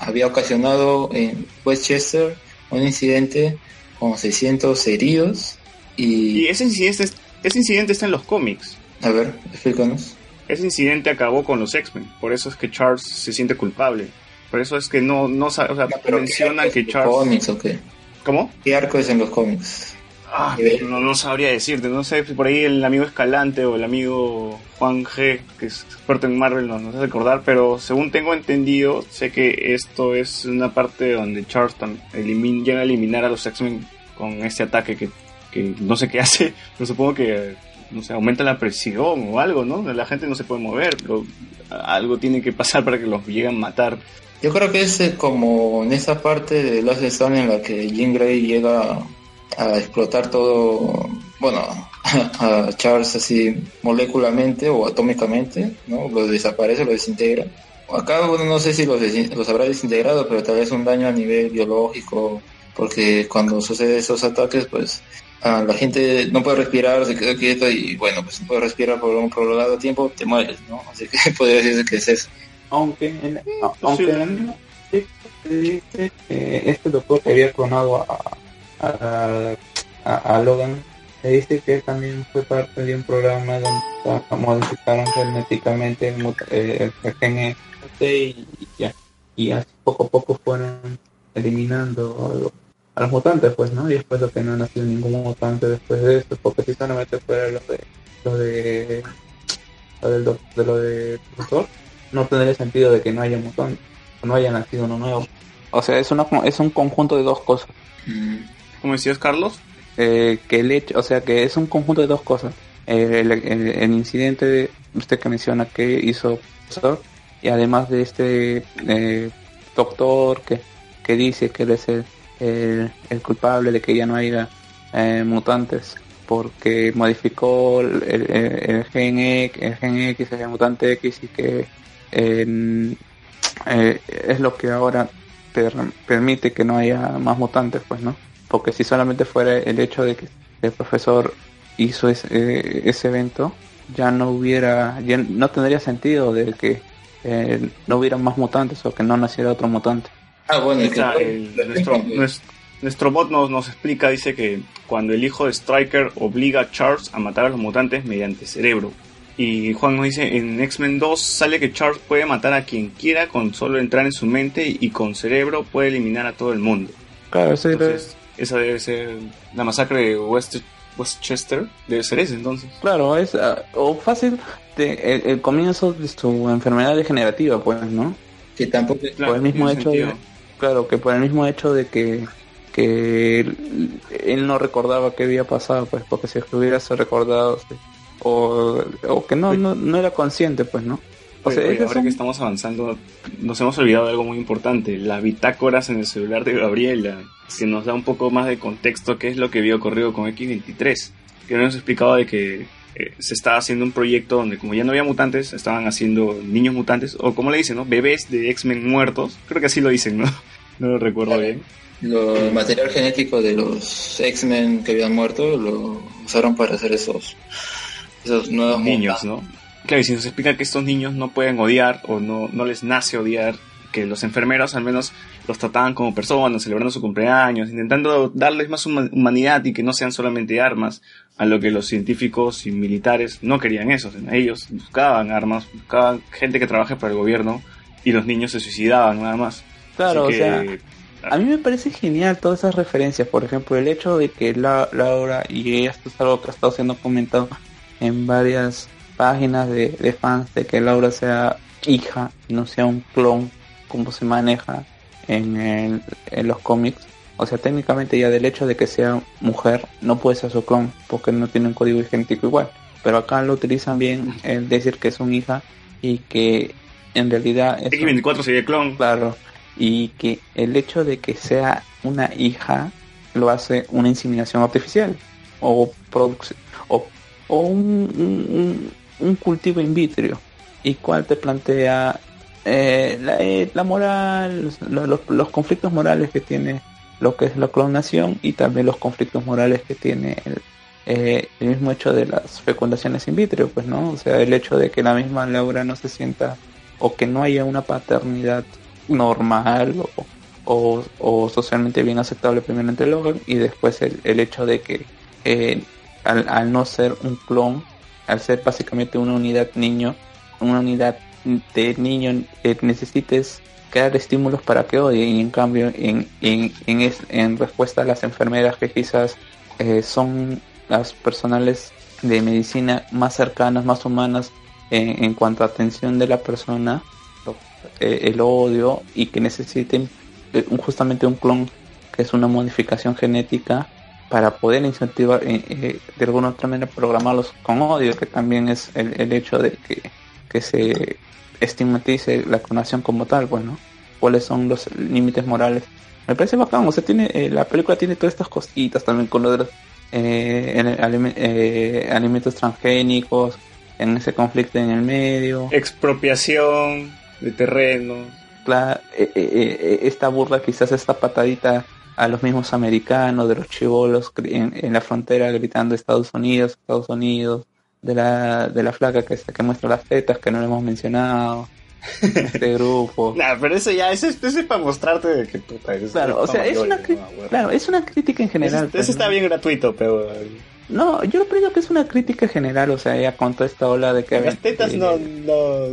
había ocasionado en Westchester un incidente con 600 heridos Y y... ese incidente, ese incidente está en los cómics. A ver, explícanos. Ese incidente acabó con los X-Men, por eso es que Charles se siente culpable. Por eso es que no, no sabe, o sea, mencionan que Charles... ¿Cómics o qué? ¿Cómo? ¿Qué arco es en los cómics? Ah, no, no sabría decirte, no sé si por ahí el amigo Escalante o el amigo Juan G, que es experto en Marvel, nos, nos hace recordar, pero según tengo entendido, sé que esto es una parte donde Charles tam- elimin- llega a eliminar a los X-Men con este ataque que, que no sé qué hace, pero supongo que no sé, aumenta la presión o algo, ¿no? La gente no se puede mover, pero algo tiene que pasar para que los lleguen a matar. Yo creo que es eh, como en esa parte de Last Stand en la que Jean Grey llega a explotar todo, bueno, a Charles así molecularmente o atómicamente, ¿no? Lo desaparece, lo desintegra. Acá, bueno, no sé si los, desin- los habrá desintegrado, pero tal vez un daño a nivel biológico, porque cuando sucede esos ataques, pues ah, la gente no puede respirar, se queda quieta y bueno, pues no puede respirar por un prolongado tiempo, te mueres, ¿no? Así que podría decirse que es eso. Aunque en, aunque sí. en la misma dice que este doctor que había clonado a, a, a, a Logan, se dice que él también fue parte de un programa donde modificaron genéticamente el, mut- eh, el gen este y, y ya. Y así poco a poco fueron eliminando a los, a los mutantes, pues, ¿no? Y después lo que no ha nacido ningún mutante después de esto, porque si solamente fuera lo de lo de lo del de lo de doctor, no tendría sentido de que no haya mutante, no haya nacido uno nuevo. O sea, es una es un conjunto de dos cosas. Mm. ¿Cómo decías, Carlos? Eh, que el hecho, o sea, que es un conjunto de dos cosas. El, incidente de usted que menciona que hizo y además de este eh, doctor que, que dice que él es el, culpable de que ya no haya eh, mutantes porque modificó el, el, gen X, el gen X, el mutante X y que eh, eh, es lo que ahora per- permite que no haya más mutantes, pues, ¿no? Porque si solamente fuera el hecho de que el profesor hizo ese, eh, ese evento, ya no hubiera, ya no tendría sentido de que eh, no hubiera más mutantes o que no naciera otro mutante. Ah, bueno, Ahí es que- está, el- nuestro, nues- nuestro bot nos, nos explica, dice que cuando el hijo de Striker obliga a Charles a matar a los mutantes mediante cerebro. Y Juan nos dice, en X-Men 2 sale que Charles puede matar a quien quiera con solo entrar en su mente y con cerebro puede eliminar a todo el mundo. Claro, Entonces, esa debe ser la masacre de West, Westchester, debe ser ese entonces. claro, es ah, o fácil de, el, el comienzo de su enfermedad degenerativa, pues, ¿no? que tampoco Claro, por el mismo hecho de, claro que por el mismo hecho de que que él, él no recordaba qué había pasado pues porque si hubiera recordado sí, o, o que no, no no era consciente pues no o Oye, sea oye, esas ahora son- que estamos avanzando, nos hemos olvidado de algo muy importante, las bitácoras en el celular de Gabriela, que nos da un poco más de contexto qué es lo que había ocurrido con X23, que nos explicaba de que eh, se estaba haciendo un proyecto donde como ya no había mutantes, estaban haciendo niños mutantes, o como le dicen, ¿no? Bebés de X-Men muertos, creo que así lo dicen, ¿no? No lo recuerdo bien. lo, el material genético de los X-Men que habían muerto lo usaron para hacer esos esos nuevos niños, mutantes. ¿no? Claro, y si nos explica que estos niños no pueden odiar o no, no les nace odiar, que los enfermeros al menos los trataban como personas, celebrando su cumpleaños, intentando darles más huma- humanidad y que no sean solamente armas, a lo que los científicos y militares no querían eso. ellos buscaban armas, buscaban gente que trabaje para el gobierno y los niños se suicidaban nada más. claro o sea que- a mí me parece genial todas esas referencias por ejemplo el hecho de que la, Laura y esto es algo que ha estado siendo comentado en varias páginas de, de fans de que Laura sea hija y no sea un clon como se maneja en, el- en los cómics. O sea, técnicamente ya del hecho de que sea mujer no puede ser su clon porque no tiene un código genético igual. Pero acá lo utilizan bien el decir que es una hija y que en realidad es un- X24 sería el clon. Claro, y que el hecho de que sea una hija lo hace una inseminación artificial o o, o un, un- un- cultivo in vitro y cual te plantea eh, la, eh, la moral, lo- los, conflictos morales que tiene lo que es la clonación y también los conflictos morales que tiene el, eh, el mismo hecho de las fecundaciones in vitro, pues no, o sea, el hecho de que la misma Laura no se sienta o que no haya una paternidad normal o, o, o socialmente bien aceptable primero entre Logan y después el, el hecho de que eh, al, al no ser un clon, al ser básicamente una unidad niño, una unidad de niño eh, necesites crear estímulos para que odie y en cambio en, en, en, en respuesta a las enfermeras que quizás eh, son las personales de medicina más cercanas, más humanas en, cuanto a atención de la persona, eh, el odio y que necesiten justamente un clon que es una modificación genética para poder incentivar eh, eh, de alguna otra manera programarlos con odio, que también es el, el hecho de que, que se estigmatice la clonación como tal, bueno, cuáles son los límites morales. Me parece bacán, o sea, tiene, eh, la película tiene todas estas cositas también con lo de los eh, eh, alimentos transgénicos, en ese conflicto en el medio. Expropiación de terrenos. Esta burla, quizás esta patadita a los mismos americanos, de los chivolos en, en la frontera gritando Estados Unidos, Estados Unidos, de la, de la flaca que, que muestra las tetas que no le hemos mencionado, este grupo. Nah, pero eso ya, eso, es- eso es para mostrarte de que puta eres Claro, o sea, es una, cri- claro, es una crítica en general. Eso, pues, eso está ¿no? bien gratuito, pero No, yo creo que es una crítica general, o sea, ya con toda esta ola de que... las tetas eh, no, no,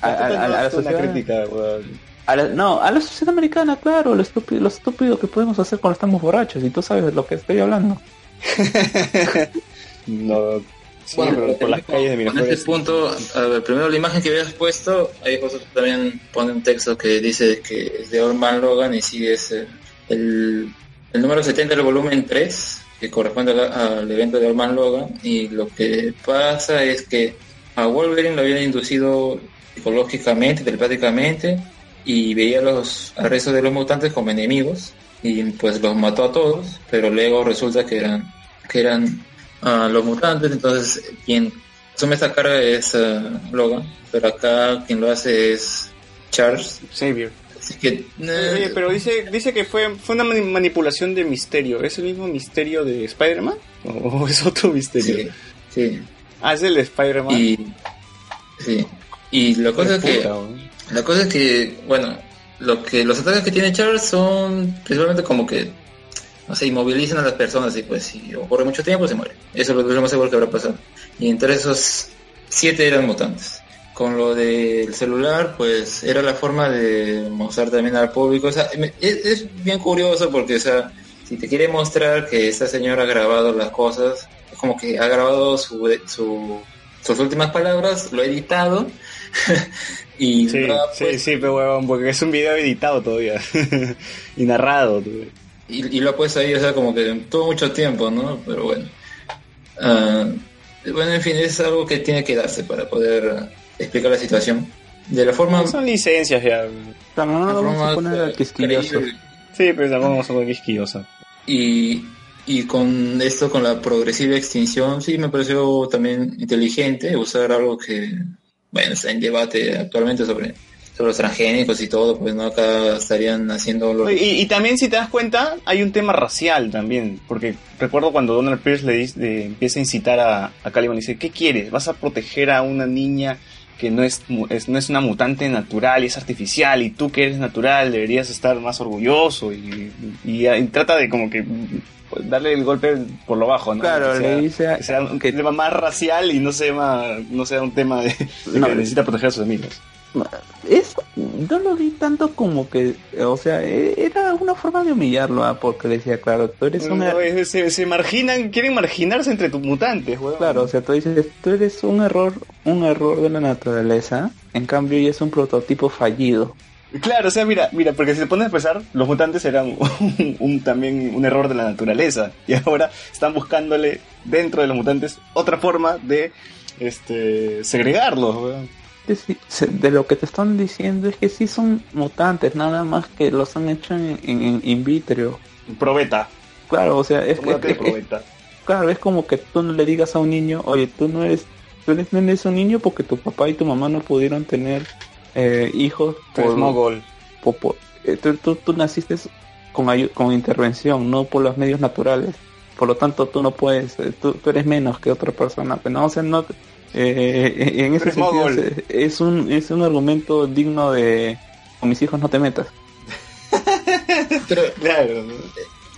a- las tetas a- a no la es una sociedad- crítica, weón. A la- no, a la sociedad americana, claro, lo estúpido, lo estúpido que podemos hacer cuando estamos borrachos, y tú sabes de lo que estoy hablando. No, sí, Bueno, pero por las calles de Con Miraflores. este punto, a ver, primero la imagen que habías puesto, ahí justo también pone un texto que dice que es de Orman Logan y sí es el, el número 70 del volumen 3, que corresponde la- al evento de Orman Logan, y lo que pasa es que a Wolverine lo habían inducido psicológicamente, telepáticamente, y veía los al resto de los mutantes como enemigos, y pues los mató a todos, pero luego resulta que eran, que eran a los mutantes, entonces quien asume esta carga es eh, Logan, pero acá quien lo hace es Charles. Xavier. Así que eh, Oye, pero dice, dice que fue, fue una mani- manipulación de misterio. ¿Es el mismo misterio de Spider-Man? ¿O es otro misterio? sí, sí. Ah, es el de Spider-Man. Y sí. Y la cosa es que Puta. La cosa es que bueno, lo que los ataques que tiene Charles son principalmente como que no sé, inmovilizan a las personas y pues si ocurre mucho tiempo se muere. Eso es lo más seguro que habrá pasado. Y entre esos siete eran mutantes. Con lo del celular, pues era la forma de mostrar también al público. O sea, es, bien curioso porque, o sea, si te quiere mostrar que esta señora ha grabado las cosas, como que ha grabado su, su- sus últimas palabras, lo ha editado y Sí, sí, puesto- sí, pero huevón, porque es un video editado todavía. y narrado. todavía. y, y lo ha puesto ahí, o sea, como que tuvo mucho tiempo, ¿no? Pero bueno. Ah, bueno, en fin, es algo que tiene que darse para poder explicar la situación. De la forma... Son licencias ya. Claro, no, vamos forma, a poner quisquilloso. Sí, pero tampoco son quisquillosas. Y, y con esto, con la progresiva extinción, sí me pareció también inteligente usar algo que, bueno, está en debate actualmente sobre, sobre los transgénicos y todo, pues no acá estarían haciendo los... Y, también si te das cuenta, hay un tema racial también, porque recuerdo cuando Donald Pierce le, dice- le empieza a incitar a, a Caliban y dice, ¿qué quieres? ¿Vas a proteger a una niña que no es, es- no es una mutante natural y es artificial y tú que eres natural deberías estar más orgulloso y, y- y trata de como que pues, darle el golpe por lo bajo, ¿no? Claro, Que le sea- dice a- que sea un que- tema más racial y no sea, no sea un tema de, de No. que necesita proteger a sus amigos. Es no lo vi tanto como que o sea e- era una forma de humillarlo ah, porque decía claro tú eres una No, es- se, se marginan, quieren marginarse entre tus mutantes, weón. claro o sea tú dices tú eres un error un error de la naturaleza en cambio ella es un prototipo fallido Claro, o sea, mira, mira, porque si se pone a pensar, los mutantes eran un, un- también un error de la naturaleza. Y ahora están buscándole dentro de los mutantes otra forma de este segregarlos, weón. De, sí- se- de lo que te están diciendo es que sí son mutantes nada más que los han hecho en, en, en in vitro Probeta. claro o sea es, es- es- probeta. Claro, es como que tú no le digas a un niño, oye, tú no eres, tú eres, no eres un niño porque tu papá y tu mamá no pudieron tener eh, hijos Pues por, Mogol. por- por- eh, tú, tú, tú naciste con, con intervención, no por los medios naturales. Por lo tanto, tú no puedes, eh, tú, tú eres menos que otra persona. Pero no, o sea, no, eh, en ese sentido es, es un, es un argumento digno de, con mis hijos no te metas. Pero Claro.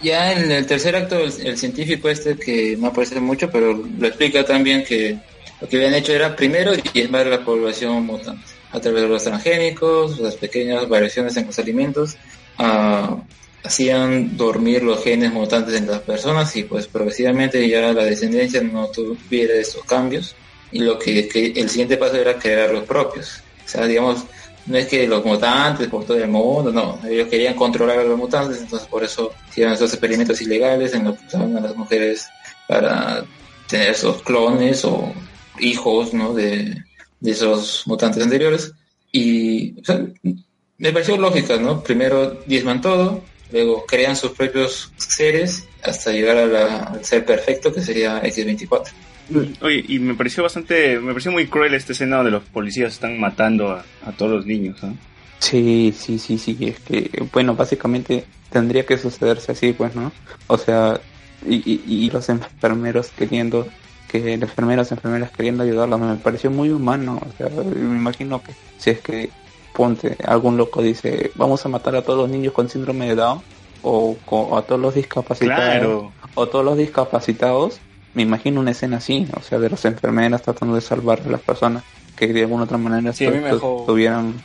ya en el tercer acto, el, el científico este, que no aparece mucho, pero lo explica también que lo que habían hecho era primero diezmar la población mutante a través de los transgénicos, las pequeñas variaciones en los alimentos, ah, hacían dormir los genes mutantes en las personas y pues progresivamente ya la descendencia no tuviera estos cambios y lo que, que el siguiente paso era crear los propios. O sea, digamos, no es que los mutantes por todo el mundo, no, ellos querían controlar a los mutantes, entonces por eso hicieron esos experimentos ilegales en los que usaban a las mujeres para tener esos clones o hijos, ¿no? De, de esos mutantes anteriores. Y o sea, me pareció lógica, ¿no? Primero diezman todo, luego crean sus propios seres hasta llegar a al ser perfecto que sería X24. Oye, y me pareció bastante, me pareció muy cruel esta escena donde los policías están matando a, a todos los niños, ¿no? Sí, sí, sí, sí, es que, bueno, básicamente tendría que sucederse así, pues, ¿no? O sea, y, y, y los enfermeros queriendo, que los enfermeros, enfermeras queriendo ayudarlos, me pareció muy humano, o sea, me imagino que si es que, ponte, algún loco dice, vamos a matar a todos los niños con síndrome de Down, o, co- a todos los discapacitados, Claro. o todos los discapacitados, me imagino una escena así, o sea, de las enfermeras tratando de salvar a las personas que de alguna otra manera Sí, tuvieran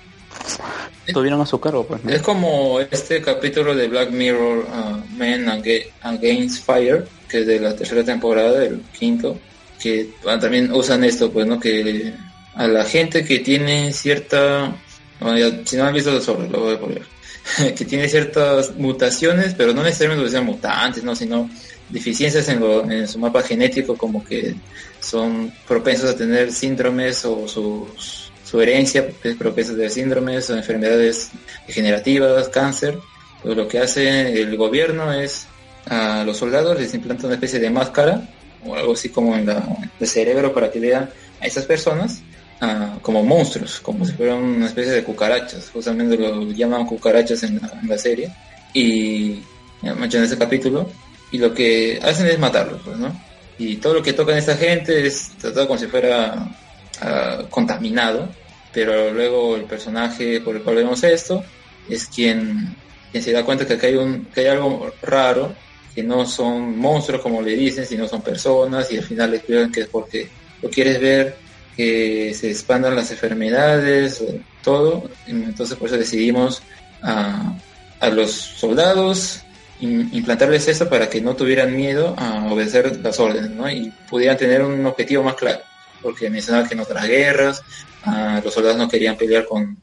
tuvieron a su cargo, pues. ¿no? Es como este capítulo de Black Mirror, uh, Men Aga- Against Fire, que es de la tercera temporada, el quinto, que ah, también usan esto, pues, ¿no? Que a la gente que tiene cierta... bueno, ya, si no han visto sobre, lo voy a poner. que tiene ciertas mutaciones, pero no necesariamente sean mutantes, ¿no? Sino deficiencias en, su mapa genético, como que son propensos a tener síndromes o sus, su herencia es propensa a tener síndromes o enfermedades degenerativas, cáncer. Pues lo que hace el gobierno es a los soldados les implanta una especie de máscara o algo así como en la, el cerebro para que vean a esas personas ah, como monstruos, como si fueran una especie de cucarachas. Justamente lo llaman cucarachas en la, en la serie. Y en ese capítulo. Y lo que hacen es matarlos, pues, ¿no? Y todo lo que tocan esta gente es tratado como si fuera ah, contaminado. Pero luego el personaje por el cual vemos esto es quien, se da cuenta que acá hay, un, que hay algo raro, que no son monstruos como le dicen, sino son personas y al final le explican que es porque lo quieres ver que se expandan las enfermedades, todo. Entonces por eso decidimos a, a los soldados implantarles esto para que no tuvieran miedo a obedecer las órdenes, ¿no? Y pudieran tener un objetivo más claro. Porque mencionaba que en otras guerras los soldados no querían pelear con,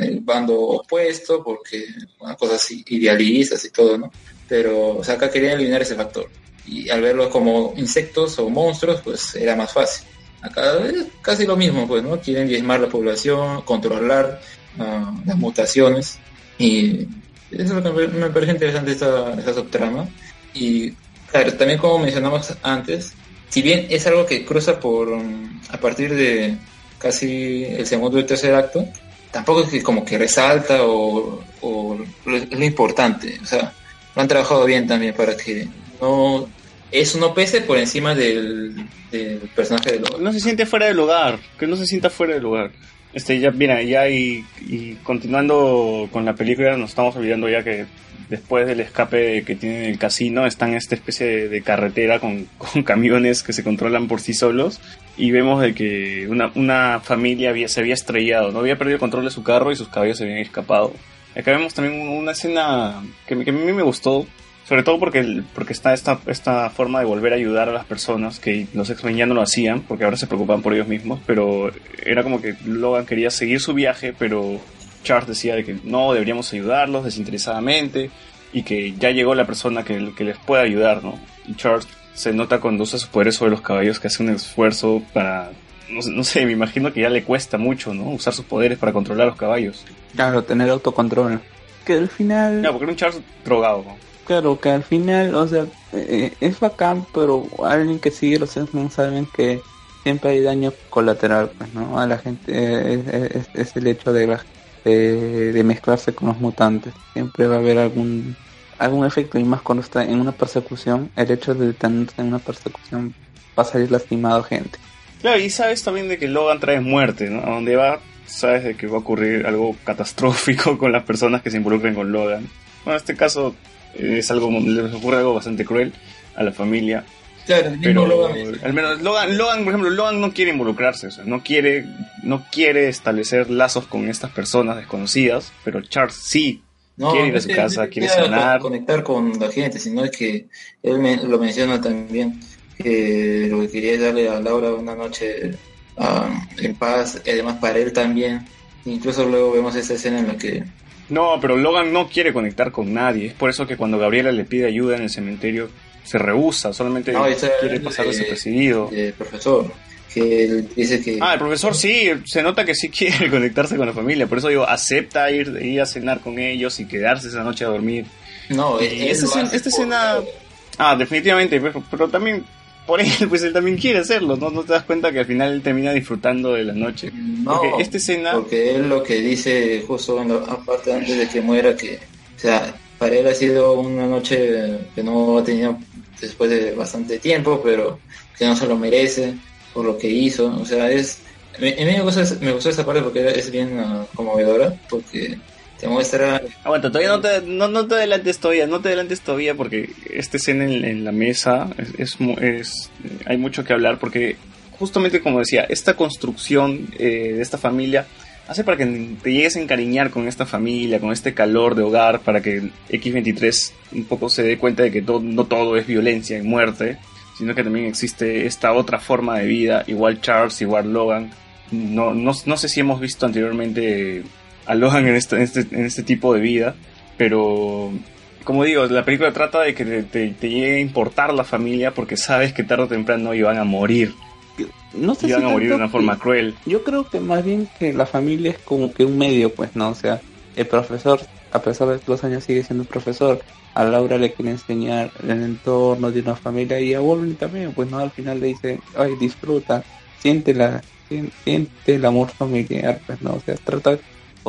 el bando opuesto porque bueno, cosas idealistas y todo, ¿no? Pero o sea, acá querían eliminar ese factor. Y al verlos como insectos o monstruos, pues era más fácil. Acá es casi lo mismo, pues, ¿no? Quieren diezmar la población, controlar ah, las mutaciones. Y eso me, parece interesante esta, esta subtrama. Y claro, también como mencionamos antes, si bien es algo que cruza por um, a partir de casi el segundo y tercer acto, tampoco es que como que resalta o, es lo importante. O sea, lo han trabajado bien también para que no eso no pese por encima del, personaje de Logan. No se siente fuera del hogar, que no se sienta fuera del hogar. Este, ya, mira, ya y, y continuando con la película, nos estamos olvidando ya que después del escape que tiene el casino, están esta especie de, carretera con, con camiones que se controlan por sí solos y vemos de que una, una familia había, se había estrellado, no había perdido control de su carro y sus caballos se habían escapado. Acá vemos también una escena que, que a mí me gustó, sobre todo porque, el- porque está esta, esta forma de volver a ayudar a las personas, que los X-Men ya no lo hacían, porque ahora se preocupaban por ellos mismos, pero era como que Logan quería seguir su viaje, pero Charles decía de que no, deberíamos ayudarlos desinteresadamente, y que ya llegó la persona que, que les puede ayudar, ¿no? Y Charles se nota cuando usa sus poderes sobre los caballos que hace un esfuerzo para... No, sé- no sé, me imagino que ya le cuesta mucho, ¿no? Usar sus poderes para controlar a los caballos. Claro, tener autocontrol. Que al final, Claro, porque era un Charles drogado, ¿no? Claro, que al final, o sea, eh, es bacán, pero alguien que sigue los X-Men saben que siempre hay daño colateral, pues, ¿no? A la gente, eh, es, el hecho de, de, mezclarse con los mutantes. Siempre va a haber algún algún efecto y más cuando está en una persecución, el hecho de detenerse en una persecución va a salir lastimado gente. Claro, y sabes también de que Logan trae muerte, ¿no? A donde va, sabes de que va a ocurrir algo catastrófico con las personas que se involucren con Logan. Bueno, en este caso es algo, les ocurre algo bastante cruel a la familia. Claro, Pero Logan. al menos Logan, Logan, por ejemplo, Logan no quiere involucrarse, o sea, no quiere, no quiere establecer lazos con estas personas desconocidas, pero Charles sí No, quiere ir a su casa, no quiere cenar. conectar con la gente, sino es que él me- lo menciona también, que lo que quería es darle a Laura una noche ah, en paz, además para él también. Incluso luego vemos esa escena en la que No, pero Logan no quiere conectar con nadie. Es por eso que cuando Gabriela le pide ayuda en el cementerio, se rehúsa, solamente No, quiere pasar de- desapercibido. el profesor, que dice que Ah, el profesor sí, se nota que sí quiere conectarse con la familia, por eso digo, acepta ir, ir a cenar con ellos y quedarse esa noche a dormir. no, Y él esta esta escena- Ah, definitivamente, pero, pero también por él, pues él también quiere hacerlo, ¿no? ¿No te das cuenta que al final él termina disfrutando de la noche? No, Porque esta escena... porque él lo que dice justo en la aparte antes de que muera que, o sea, para él ha sido una noche que no ha tenido después de bastante tiempo, pero que no se lo merece por lo que hizo, o sea, es a mí me gusta, me gustó esa parte porque es bien ah, conmovedora, porque te muestra Aguanta, todavía no te, no, no te adelantes todavía, no te adelantes todavía porque esta escena en, en la mesa es, es, es- hay mucho que hablar porque justamente como decía, esta construcción eh, de esta familia hace para que te llegues a encariñar con esta familia, con este calor de hogar, para que el X23 un poco se dé cuenta de que todo, no todo es violencia y muerte, sino que también existe esta otra forma de vida, igual Charles, igual Logan. No, no, no sé si hemos visto anteriormente a Logan en este, en este, en este tipo de vida, pero como digo, la película trata de que te, te- te llegue a importar la familia porque sabes que tarde o temprano iban a morir, No sé iban si a morir de una forma que- cruel. Yo creo que más bien que la familia es como que un medio, pues, ¿no? O sea, el profesor, a pesar de los años, sigue siendo profesor. A Laura le quiere enseñar el entorno de una familia y a Wolverine también, pues, ¿no? Al final le dice, ay, disfruta, siente, la, sien- siente el amor familiar, pues, ¿no? O sea, trata,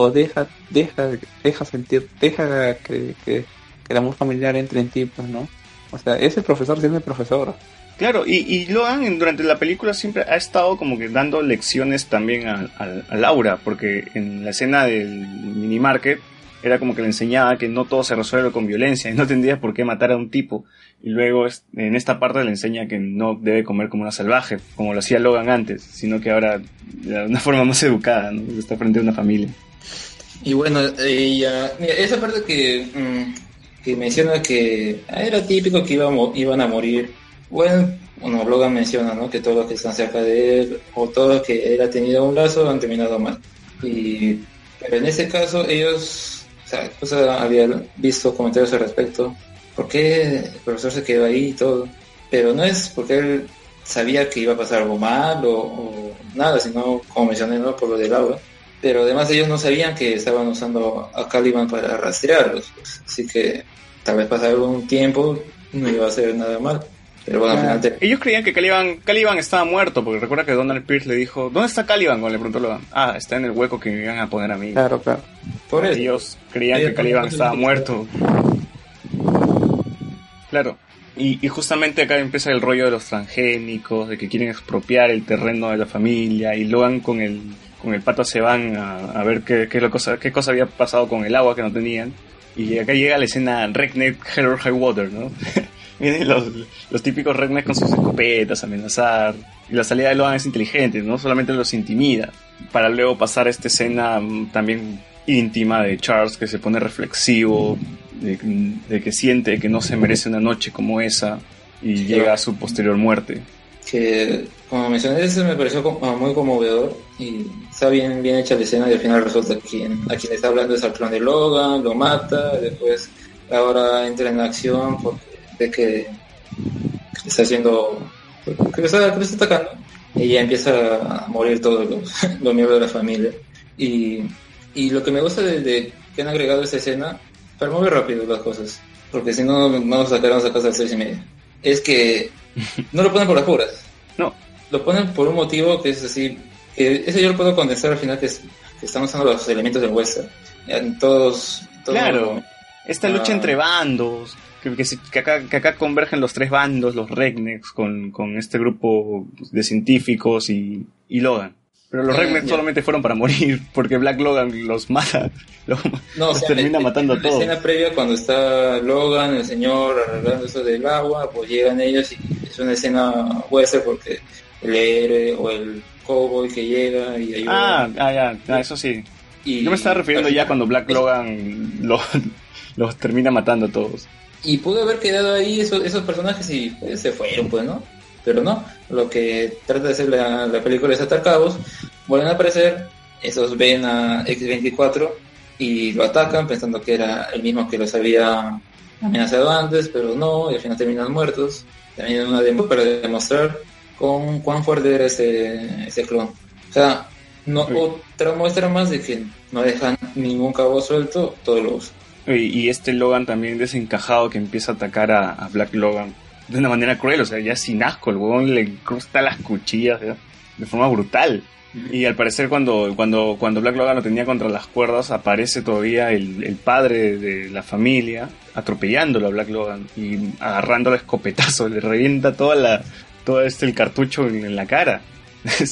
o deja, deja, deja sentir, deja que, que, que el amor familiar entre en ti, pues, ¿no? O sea, ese profesor siendo el profesor. Claro, y, y Logan durante la película siempre ha estado como que dando lecciones también a, a- a Laura, porque en la escena del mini market era como que le enseñaba que no todo se resuelve con violencia y no tendría por qué matar a un tipo. Y luego es- en esta parte le enseña que no debe comer como una salvaje, como lo hacía Logan antes, sino que ahora de una forma más educada, ¿no? está frente a una familia. Y bueno, ya- mira, esa parte que, mm, que menciona que ah, era típico que iba iban a morir. Bueno, bueno, Logan menciona ¿no? que todos los que están cerca de él o todos los que él ha tenido un lazo han terminado mal. Y, pero en ese caso ellos, o sea, incluso había visto comentarios al respecto. ¿Por qué el profesor se quedó ahí y todo? Pero no es porque él sabía que iba a pasar algo mal o, o nada, sino como mencioné, ¿no? por lo del agua pero además ellos no sabían que estaban usando a Caliban para rastrearlos, pues. así que tal vez pasara algún tiempo no iba a ser nada mal, pero bueno, te- Ellos creían que Caliban, Caliban estaba muerto, porque recuerda que Donald Pierce le dijo, ¿dónde está Caliban? Cuando le preguntó Logan, ah, está en el hueco que me iban a poner a mí. Claro, claro. por eso. Ellos creían Ellos que Caliban estaba muerto. Claro. Y, y justamente acá empieza el rollo de los transgénicos, de que quieren expropiar el terreno de la familia, y Logan con el con el pato se van a, a ver qué, qué, cosa, qué cosa había pasado con el agua que no tenían. Y acá llega la escena Redneck Hell or High Water, ¿no? Vienen los, los típicos rednecks con sus escopetas, amenazar. Y la salida de Logan es inteligente, no solamente los intimida. Para luego pasar a esta escena mm, también íntima de Charles que se pone reflexivo, de, de que siente que no se merece una noche como esa y llega a su posterior muerte. que como mencioné eso me pareció como- muy conmovedor y está bien bien hecha la escena y al final resulta que quien, a quien está hablando es al clon de Logan, lo mata, después ahora entra en acción porque ve que, está haciendo que lo está, que lo está atacando y ya empieza a morir todos los, los miembros de la familia. Y, y lo que me gusta de, de que han agregado esta escena para mover rápido las cosas porque si no vamos a sacarnos a casa a las seis y media. Es que no lo ponen por las puras. No, lo ponen por un motivo que es así, que eso yo lo puedo condensar al final, que, es, que están usando los elementos del western. En todos, todo- Claro, esta Ah. lucha entre bandos, que, que, acá, que acá convergen los tres bandos, los rednecks, con, con este grupo de científicos y, y Logan. Pero los Ah, rednecks ya. solamente fueron para morir, porque Black Logan los mata, los, No, o los sea, termina en- matando a en La todos. escena previa, cuando está Logan, el señor, arreglando eso del agua, pues llegan ellos y es una escena western porque el héroe o el cowboy que llega y ayuda. Ah, ah, ya, ah, eso sí. y, Yo me estaba refiriendo ya cuando Black Logan lo- los termina matando a todos. Y pudo haber quedado ahí esos, esos personajes y pues, se fueron, pues, ¿no? Pero no, lo que trata de hacer la, la película es atar cabos, vuelven a aparecer, esos ven a X-24 y lo atacan pensando que era el mismo que los había amenazado antes, pero no, y al final terminan muertos. También una demo para demostrar con cuán fuerte era ese, ese clon. O sea, no, Uy. otra muestra más de que no dejan ningún cabo suelto, todo lo usan. Y, este Logan también desencajado que empieza a atacar a, a Black Logan de una manera cruel, o sea, ya sin asco, el huevón le incrusta las cuchillas ¿ya? de forma brutal. Y al parecer cuando, cuando, cuando Black Logan lo tenía contra las cuerdas, aparece todavía el, el padre de la familia atropellándolo a Black Logan y agarrándolo a escopetazo, le revienta toda la, todo este el cartucho en, en la cara. o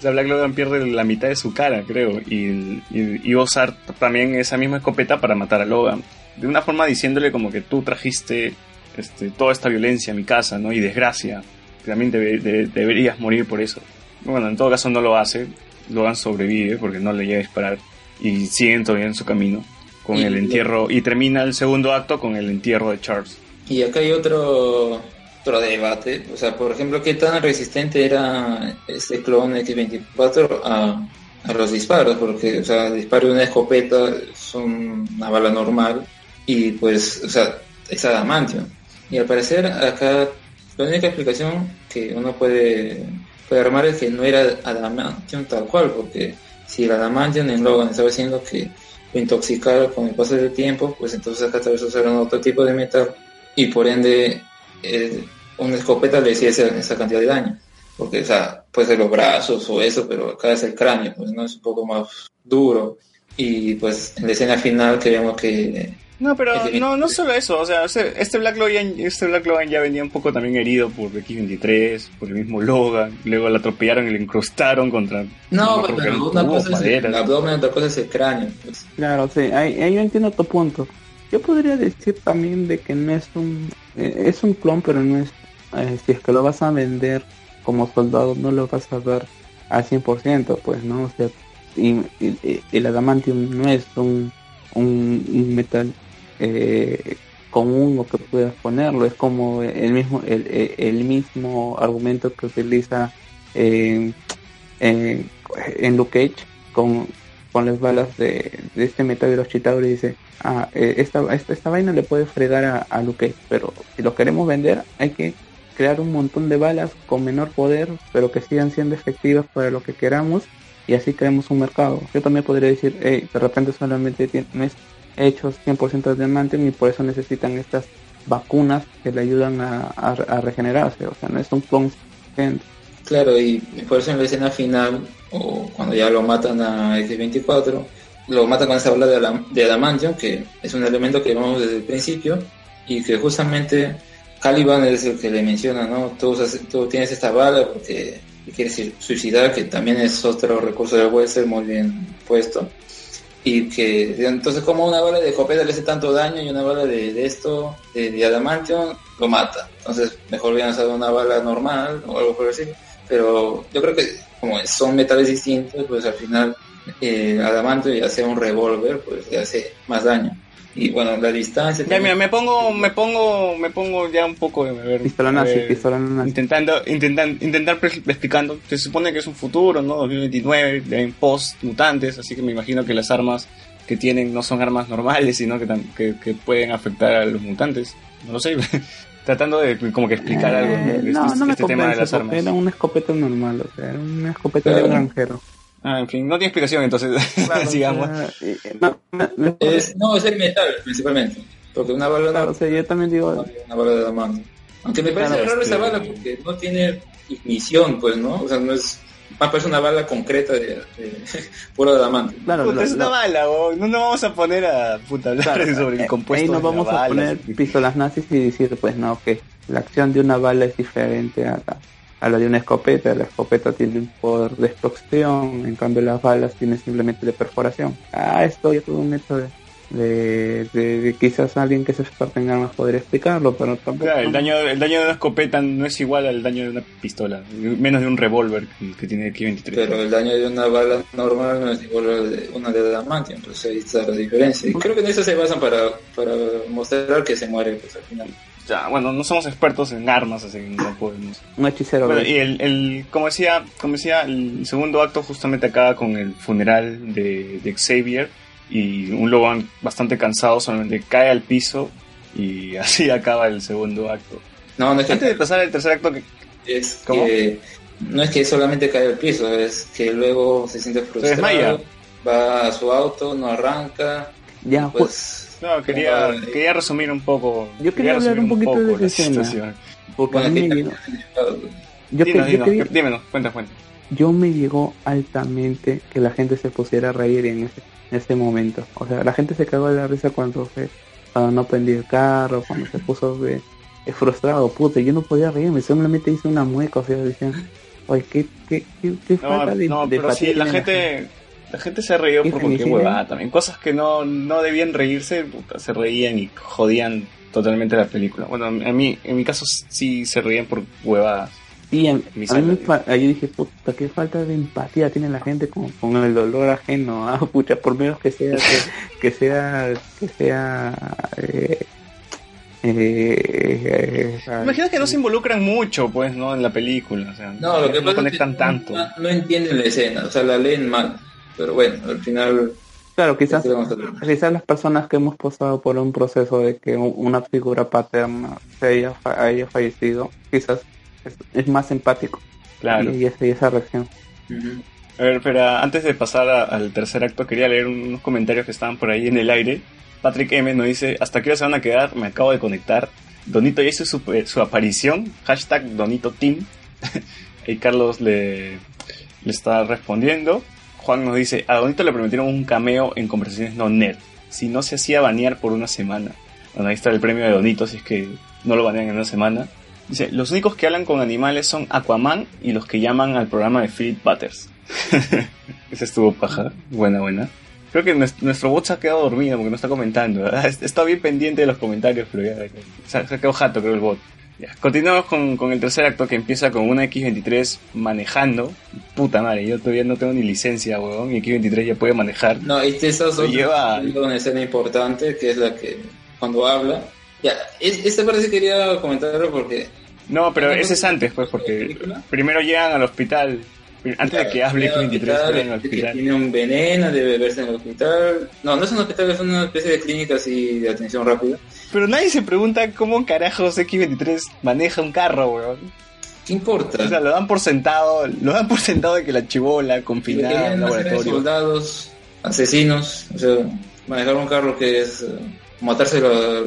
sea, Black Logan pierde la mitad de su cara, creo, y, y, y usar también esa misma escopeta para matar a Logan. De una forma diciéndole como que tú trajiste este, toda esta violencia a mi casa, ¿no? Y desgracia. También debe- de- deberías morir por eso. Bueno, en todo caso no lo hace. Logan sobrevive porque no le llega a disparar. Y siguen todavía en su camino. Con Y el entierro. Y termina el segundo acto con el entierro de Charles. Y acá hay otro, otro debate. O sea, por ejemplo, ¿qué tan resistente era este clon X-24 a, los disparos? Porque, o sea, el disparo de una escopeta es un- una bala normal y, pues, o sea, es adamantium. Y al parecer, acá la única explicación que uno puede, puede armar es que no era adamantium tal cual, porque si el adamantium en Logan estaba diciendo que lo intoxicara con el paso del tiempo, pues entonces acá tal vez usaron otro tipo de metal y por ende eh, una escopeta le decía esa, esa cantidad de daño. Porque, o sea, puede ser los brazos o eso, pero acá es el cráneo, pues no es un poco más duro. Y pues en la escena final que vemos que No, pero X-23. no, no solo eso, o sea, este este Black Logan, este Black Logan ya venía un poco también herido por X-23, por el mismo Logan, luego lo atropellaron y le incrustaron contra... No, pero una cosa es el maderas. abdomen, otra cosa es el cráneo. pues. Claro, sí, ahí, ahí yo entiendo tu punto. Yo podría decir también de que no es un eh, es un clon, pero no es si es que lo vas a vender como soldado no lo vas a dar al 100%, pues, ¿no? O sea, y, y- y el adamantium no es un, un, metal eh, común o que puedas ponerlo, es como el mismo el, el- mismo argumento que utiliza eh, eh, en Luke Cage con, con las balas de, de este metal de los chitadores dice ah, eh, esta, esta, esta vaina le puede fregar a, a Luke pero si lo queremos vender hay que crear un montón de balas con menor poder pero que sigan siendo efectivas para lo que queramos y así creamos un mercado yo también podría decir hey, de repente solamente tienes hechos 100% de diamantium y por eso necesitan estas vacunas que le ayudan a, regenerarse o sea no es un clon. Claro, y por eso en la escena final, o cuando ya lo matan a X-24, lo matan con esa bola de, adamantium, que es un elemento que vemos desde el principio, y que justamente Caliban es el que le menciona, ¿no? Tú, tienes esta bala porque y quiere su- suicidar, que también es otro recurso del Western muy bien puesto. Y que entonces como una bala de escopeta le hace tanto daño y una bala de, esto, de, de lo mata. Entonces mejor hubieran usado una bala normal o algo por estilo. Pero yo creo que como son metales distintos, pues al final eh, adamantium ya sea un revólver, pues le hace más daño. Y bueno, la distancia... Ya, también- mira, me pongo, me pongo, me pongo ya un poco a ver, Pistola a nazi, ver, pistola nazi. intentando, intentan, intentar explicando. Se supone que es un futuro, ¿no? 2029, en post mutantes, así que me imagino que las armas que tienen no son armas normales, sino que, que, que pueden afectar a los mutantes. No lo sé. Tratando de como que explicar algo ¿no? Eh, de no, este, no me este tema de las armas. era una escopeta normal, o sea, era una escopeta de Claro. granjero. Ah, en fin, no tiene explicación entonces. Claro, Sigamos. o sea, eh, eh, no, me- me- Es, no, es el metal principalmente. Porque una bala claro, no o sea, yo también digo, una bala de adamantium. Aunque me parece Claro, raro esa bala porque no tiene ignición, pues, ¿no? O sea, no es... Más parece una bala concreta de, de puro adamantium. claro, Puta, lo- es una lo- bala, bo. no nos vamos a poner a puta, hablar Claro, sobre eh, el compuesto. Ahí de nos la vamos a bala, poner pistolas nazis y decir, pues no, que la acción de una bala es diferente a la, a la de una escopeta. La escopeta tiene un poder de explosión, en cambio las balas tienen simplemente de perforación. Ah, esto ya todo un hecho de, de, de- de quizás alguien que se experto en armas podría explicarlo, pero tampoco... Claro, el daño, el daño de una escopeta no es igual al daño de una pistola, menos de un revólver que, que tiene aquí 23. Pero el daño de una bala normal no es igual al de una de adamantium, pues ahí está la diferencia. Y creo que en eso se basan para, para mostrar que se muere pues, al final. Ya, bueno, no somos expertos en armas, así que no podemos. Un hechicero. Bueno, y el, el, como decía, como decía, el segundo acto justamente acaba con el funeral de, de Xavier y un Logan bastante cansado solamente cae al piso y así acaba el segundo acto. No, no es que, Antes de pasar al tercer acto, que es ¿Cómo? que no es que solamente cae al piso, es que luego se siente frustrado, desmaya. va a su auto, no arranca, ya, pues, pues no, quería, Como- quería resumir un poco. Yo quería hablar resumir un poquito de la esa escena. situación. porque a bueno, mí aquí me llegó, también- yo, que- yo quería- cuenta, cuenta. yo me llegó altamente que la gente se pusiera a reír en ese, en ese momento. O sea, la gente se cagó de la risa cuando se, cuando no prendí el carro, cuando se puso de, de frustrado, puta, yo no podía reírme, solamente hice una mueca, o sea, decían, oye, qué, qué, qué, qué No, falta de, no, de pero sí, la tiene gente, la gente se reíó ¿Qué por cualquier huevada también. Cosas que no, no debían reírse, puta, se reían y jodían totalmente la película. Bueno, a mí, en mi caso sí se reían por huevadas. A, Mi a mí me yo dije, puta, qué falta de empatía tiene la gente con, con el dolor ajeno, ah, pucha, por menos que sea, que, que sea, que sea, eh, eh, eh, Imagina que no se involucran mucho, pues, ¿no? En la película, o sea, No, lo que pasa conectan es que tanto. No, no entienden la escena, o sea, la leen mal. Pero bueno, al final... Claro, quizás, quizás las personas que hemos pasado por un proceso de que un- una figura paterna se haya, haya fallecido, quizás es, es más empático Claro. y, y esa, y esa reacción. A ver, pero antes de pasar a- al tercer acto, quería leer unos comentarios que estaban por ahí en el aire. Patrick M nos dice, ¿hasta qué hora se van a quedar? Me acabo de conectar. Donito ya hizo su, su aparición. Hashtag Donito Team. y Carlos le, le está respondiendo. Juan nos dice, a Donito le prometieron un cameo en conversaciones no nerd. Si no se hacía banear por una semana. Bueno, ahí está el premio de Donito, si es que no lo banean en una semana. Dice, los únicos que hablan con animales son Aquaman y los que llaman al programa de Philip Butters. Ese estuvo paja. Buena, buena. Creo que nues- nuestro bot se ha quedado dormido porque no está comentando. Ha estado bien pendiente de los comentarios, pero ya se ha quedado jato, creo, el bot. Ya, Continuamos con, con el tercer acto que empieza con una X23 manejando. Puta madre, yo todavía no tengo ni licencia, weón. Y X23 ya puede manejar. No, y esa es Lo otra- lleva- una escena importante que es la que cuando habla. Ya, es- esta parte sí quería comentarlo porque No, pero ¿No ese es te- antes, pues, porque primero llegan al hospital. Antes de que hable llega al X23, hospital, llegan al hospital. tiene un veneno, debe verse en el hospital. No, no es un hospital, es una especie de clínica así de atención rápida. Pero nadie se pregunta cómo carajos X23 maneja un carro, weón. ¿Qué importa? O sea, lo dan por sentado, lo dan por sentado de que la chivola confinada en hacer laboratorio. soldados, asesinos, o sea, manejar un carro que es eh, matarse la-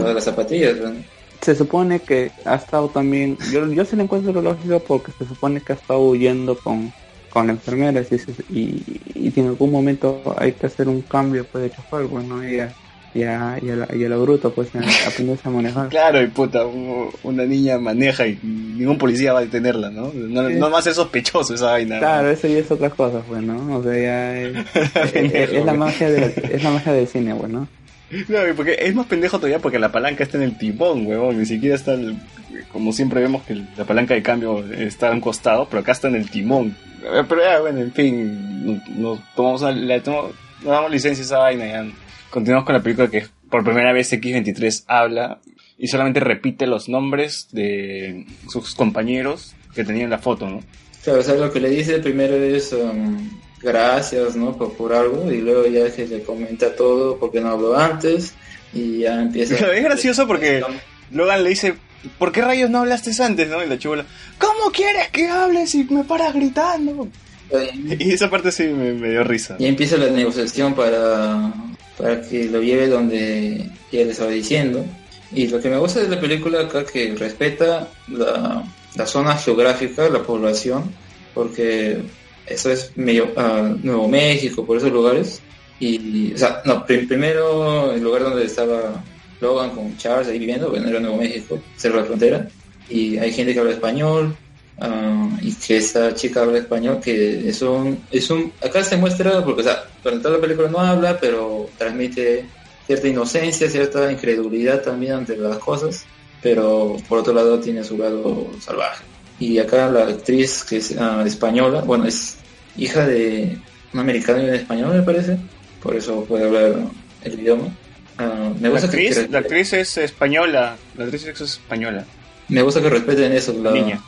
la- las zapatillas. ¿no? Se supone que ha estado también, yo, yo se le encuentro lo lógico porque se supone que ha estado huyendo con, con la enfermera y, y, y si en algún momento hay que hacer un cambio pues de chofer, bueno, ella, y a, y a, la- y a lo bruto, pues a- aprendes a manejar. Claro, y puta, una niña maneja y ningún policía va a detenerla, ¿no? No, no va a ser sospechoso esa vaina. Claro, eso ya es otra cosa, pues, ¿no? O sea, ya es, es- es- es la magia del, es la magia del cine, pues, ¿no? No, porque es más pendejo todavía porque la palanca está en el timón, huevón. Ni siquiera está, el- como siempre vemos que la palanca de cambio está a un costado, pero acá está en el timón. Eh, Pero ya, bueno, en fin, nos, tomamos, a- le tomamos- nos damos licencia a esa vaina. Ya. Continuamos con la película que por primera vez X23 habla y solamente repite los nombres de sus compañeros que tenían la foto, ¿no? Claro, o sea, lo que le dice primero es um, gracias, ¿no? Por, por algo, y luego ya que le comenta todo porque no habló antes, y ya empieza... Es gracioso porque Logan le dice, ¿por qué rayos no hablaste antes, no? Y la chivola, ¿cómo quieres que hables si me paras gritando? Y esa parte sí me, me dio risa. Y empieza la negociación para, para que lo lleve donde ella le estaba diciendo. Y lo que me gusta de la película acá que respeta la, la zona geográfica, la población, porque eso es medio, ah, Nuevo México, por esos lugares. Y, o sea, no, pri- primero el lugar donde estaba Logan con Charles ahí viviendo, bueno, era Nuevo México, cerca de la frontera. Y hay gente que habla español, Ah, y que esta chica habla español, que es un, es un, acá se muestra, porque o sea, durante toda la película no habla, pero transmite cierta inocencia, cierta incredulidad también ante las cosas, pero por otro lado tiene su lado salvaje. Y acá la actriz que es ah, española, bueno, es hija de un americano y un español me parece, por eso puede hablar el idioma. Ah, me La gusta que- actriz, que- la actriz es española, la actriz es española. me gusta que respeten eso, la, Niña.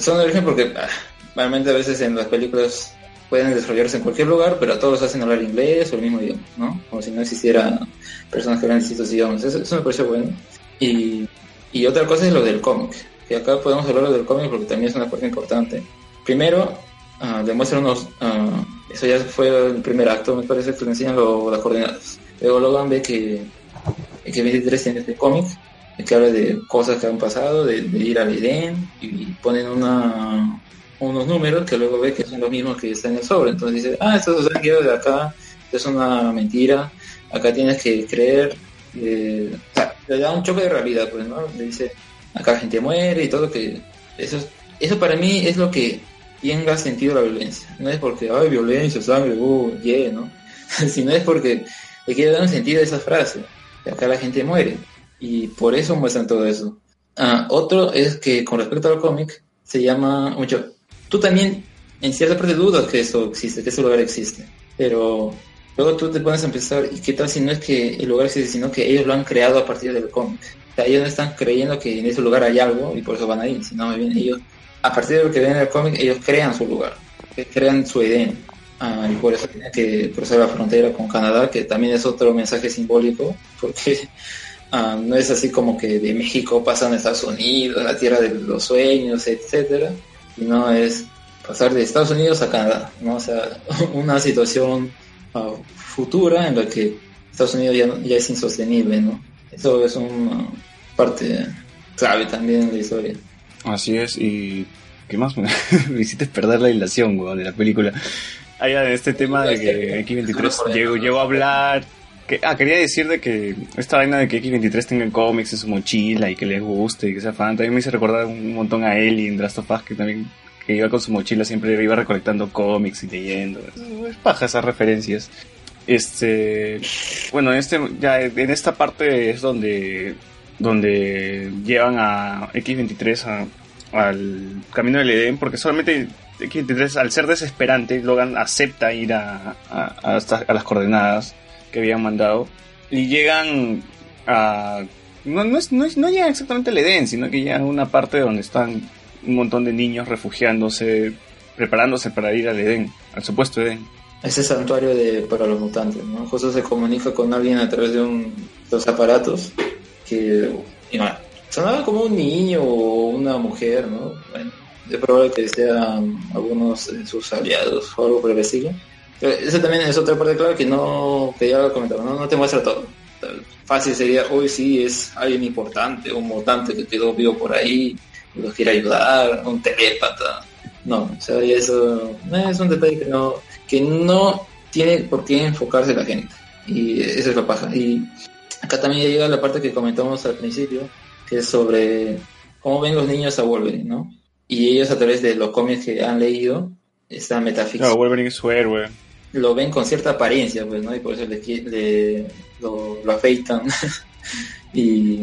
Son de origen porque ah, realmente a veces en las películas pueden desarrollarse en cualquier lugar, pero todos hacen hablar inglés o el mismo idioma, ¿no? Como si no existiera personas que hablan distintos idiomas. Eso, me parece bueno. Y, y otra cosa es lo del cómic, que acá podemos hablar del cómic porque también es una parte importante. Primero, ah, demuestra unos... ah, eso ya fue el primer acto, me parece que le enseñan lo- las coordenadas. Luego Logan ve que, que 23 tiene este cómic que habla de cosas que han pasado, de, de ir al Edén, y ponen una, unos números que luego ve que son los mismos que están en el sobre. Entonces dice, ah, esto se ha quedado de acá, esto es una mentira, acá tienes que creer. eh, o sea, le da un choque de realidad, pues, ¿no? Le dice, acá la gente muere y todo, que eso, es- eso para mí es lo que tenga sentido la violencia. No es porque, ay, violencia, sangre, uh, yeah, ¿no? Sino es porque le quiere dar un sentido a esa frase. Acá la gente muere y por eso muestran todo eso. Ah, otro es que con respecto al cómic se llama mucho. Tú también en cierta parte dudas que eso existe, que ese lugar existe, pero luego tú te pones a pensar y qué tal si no es que el lugar existe, sino que ellos lo han creado a partir del cómic. O sea, ellos no están creyendo que en ese lugar hay algo y por eso van ahí, sino bien ellos a partir de lo que ven en el cómic ellos crean su lugar, crean su Edén. Ah, y por eso tienen que cruzar la frontera con Canadá, que también es otro mensaje simbólico, porque Ah, no es así como que de México pasan a Estados Unidos, la tierra de los sueños, etcétera, sino es pasar de Estados Unidos a Canadá, ¿no? O sea, una situación ah, futura en la que Estados Unidos ya, ya es insostenible, ¿no? Eso es una parte clave también de la historia. Así es, y ¿qué más? Me hiciste perder la hilación, weón, de la película. Hay este tema de que X23 llegó, llegó a hablar. Ah, quería decir de que esta vaina de que X23 tenga cómics en su mochila y que les guste y que sea fan, también me hizo recordar un montón a Ellie en Last of que también que iba con su mochila, siempre iba recolectando cómics y leyendo. Es, paja esas referencias. Este, bueno, en este, ya en esta parte es donde, donde llevan a X23 a- al camino del Edén, porque solamente X23, al ser desesperante, Logan acepta ir a, a las coordenadas que habían mandado y llegan a. No, no, es, no, no llegan exactamente al Edén, sino que llegan a una parte donde están un montón de niños refugiándose, preparándose para ir al Edén, al supuesto Edén. Ese santuario de, para los mutantes, ¿no? Justo se comunica con alguien a través de un, los aparatos que y bueno, sonaba como un niño o una mujer, ¿no? Bueno, es probable que sean algunos de sus aliados o algo por el estilo. Pero esa también es otra parte clave que no, que ya comentaba, ¿no? No te muestra todo. Fácil sería, hoy sí es alguien importante, un mutante que quedó vivo por ahí, y los quiere ayudar, un telépata. No, o sea, y eso eh, es un detalle que no, que no tiene por qué enfocarse la gente. Y eso es la paja. Y acá también ya llega la parte que comentamos al principio, que es sobre cómo ven los niños a Wolverine, ¿no? Y ellos a través de los cómics que han leído, esta metafísica, Claro, Wolverine es su héroe. Lo ven con cierta apariencia, pues, ¿no? Y por eso le, le- lo, lo afeitan. y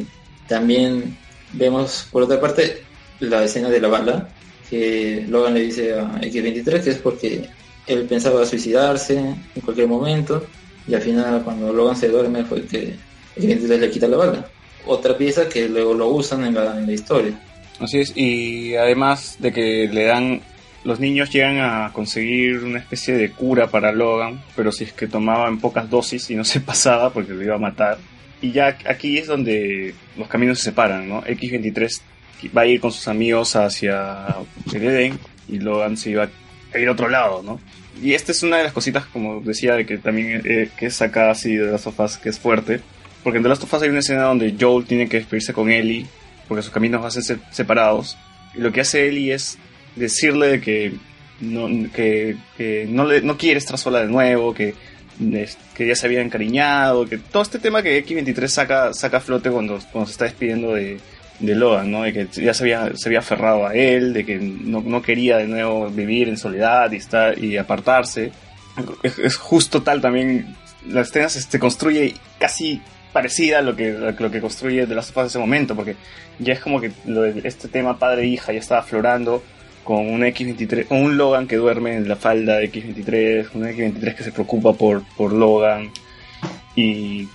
también vemos, por otra parte, la escena de la bala, que Logan le dice a X-23 que es porque él pensaba suicidarse en cualquier momento, y al final cuando Logan se duerme fue que X-23 le quita la bala. Otra pieza que luego lo usan en la, en la historia. Así es, y además de que le dan, los niños llegan a conseguir una especie de cura para Logan, pero si es que tomaba en pocas dosis y no se pasaba porque lo iba a matar. Y ya aquí es donde los caminos se separan, ¿no? X-23 va a ir con sus amigos hacia el y Logan se iba a ir a otro lado, ¿no? Y esta es una de las cositas, como decía, de que también eh, que es sacada así de las sofás, que es fuerte. Porque en The Last of Us hay una escena donde Joel tiene que despedirse con Ellie porque sus caminos van a ser separados. Y lo que hace Ellie es decirle de que no, que, no, le, no quiere estar sola de nuevo, que, que ya se había encariñado, que todo este tema que X23 saca, saca a flote cuando, cuando se está despidiendo de, de Logan, ¿no? De que ya se había, se había aferrado a él, de que no, no quería de nuevo vivir en soledad y, estar, y apartarse. Es, es justo tal también, la escena se, se construye casi parecida a lo que, a lo que construye de las sofás en ese momento, porque ya es como que lo de este tema padre-hija ya estaba aflorando con un X23, con un Logan que duerme en la falda de X23, un X23 que se preocupa por, por Logan y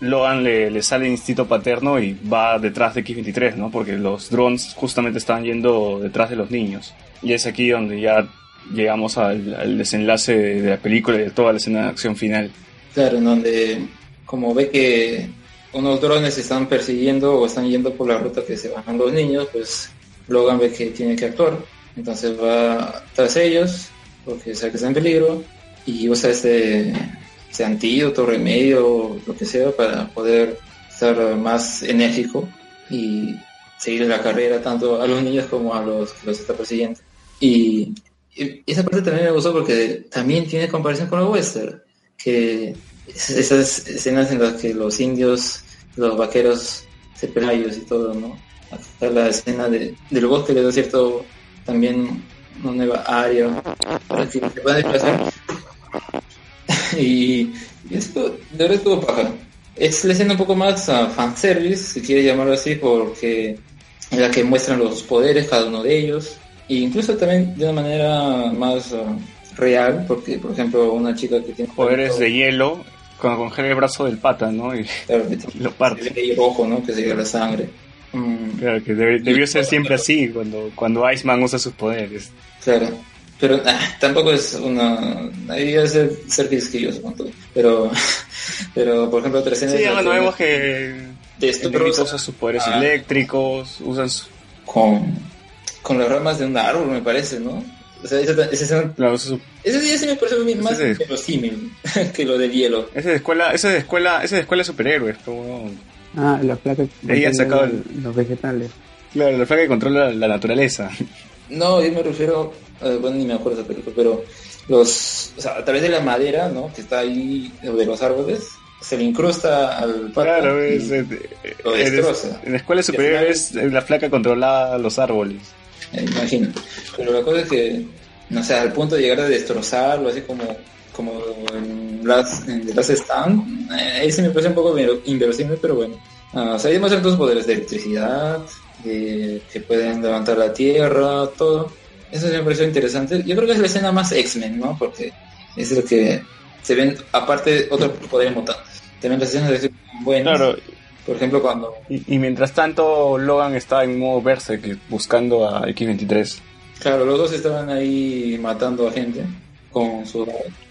Logan le, le sale el instinto paterno y va detrás de X23, ¿no? Porque los drones justamente estaban yendo detrás de los niños. Y es aquí donde ya llegamos al, desenlace de, la película y de toda la escena de acción final. Claro, en donde como ve que unos drones están persiguiendo o están yendo por la ruta que se van los niños, pues Logan ve que tiene que actuar. Entonces va tras ellos, porque sabe que está en peligro, y usa este, este antídoto, remedio, lo que sea, para poder estar más enérgico y seguir la carrera tanto a los niños como a los que los está persiguiendo. Y, esa parte también me gustó porque también tiene comparación con la western, que es- esas escenas en las que los indios, los vaqueros se y todo, ¿no? Acá la escena de, del bosque le da cierto también una nueva área para que se puedan desplazar. y, y esto de verdad estuvo paja. Es la escena un poco más ah, fanservice, si quieres llamarlo así, porque en la que muestran los poderes, cada uno de ellos, e incluso también de una manera más ah, real, porque por ejemplo una chica que tiene Poderes de hielo, cuando congela el brazo del pata, ¿no? Y Claro, que lo parte. rojo, ¿no? Que se la sangre. Mm, Claro, que debe- debió ser siempre así cuando, cuando Iceman usa sus poderes. claro. Pero ah, tampoco es una... Ahí debe ser, ser quisquilloso con todo. Pero, pero por ejemplo, otra escena... Sí, bueno, vemos que el negrito usa sus poderes Ah. eléctricos, usan su- con, con las ramas de un árbol, me parece, ¿no? O sea, esa, esa escena... claro, su- Ese día sí me parece mí más verosímil que lo del hielo. ese es de escuela, ese es de escuela, ese es de escuela de superhéroes, como Ah, la placa que De ahí han contiene sacado los- los vegetales. claro, la flaca que controla la naturaleza. No, yo me refiero, eh, bueno, ni me acuerdo de esa película, pero los, o sea, a través de la madera, ¿no? Que está ahí, o de los árboles, se le incrusta al pata Claro, es, eh, lo destroza. en la escuela de superhéroes eh, la flaca controlaba los árboles. eh, imagino. Pero la cosa es que, no sé, al punto de llegar a destrozarlo, así como, como en Last, en Last Stand, eh, ahí se me parece un poco invero- inverosímil, pero bueno. Ah, o sea, poderes de electricidad, de- que pueden levantar la tierra, todo. Eso me pareció interesante. Yo creo que es la escena más X-Men, ¿no? Porque es lo que se ven, aparte, otros poderes mutantes. También las escenas de buenas. Claro, Por ejemplo, cuando y, y mientras tanto Logan está en modo Berserk buscando a X-23. Claro, los dos estaban ahí matando a gente con su...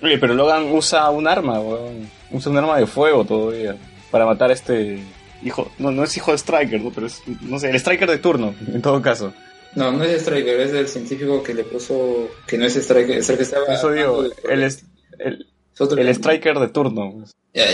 Oye, pero Logan usa un arma, weón. Usa un arma de fuego todavía. Para matar a este hijo. No, no es hijo de Striker, ¿no? Pero es, no sé, el Striker de turno, en todo caso. No, no es Striker, es del científico que le puso... Que no es Striker, es el que estaba... Eso digo, de- el, es- el, el Striker de turno. Ya,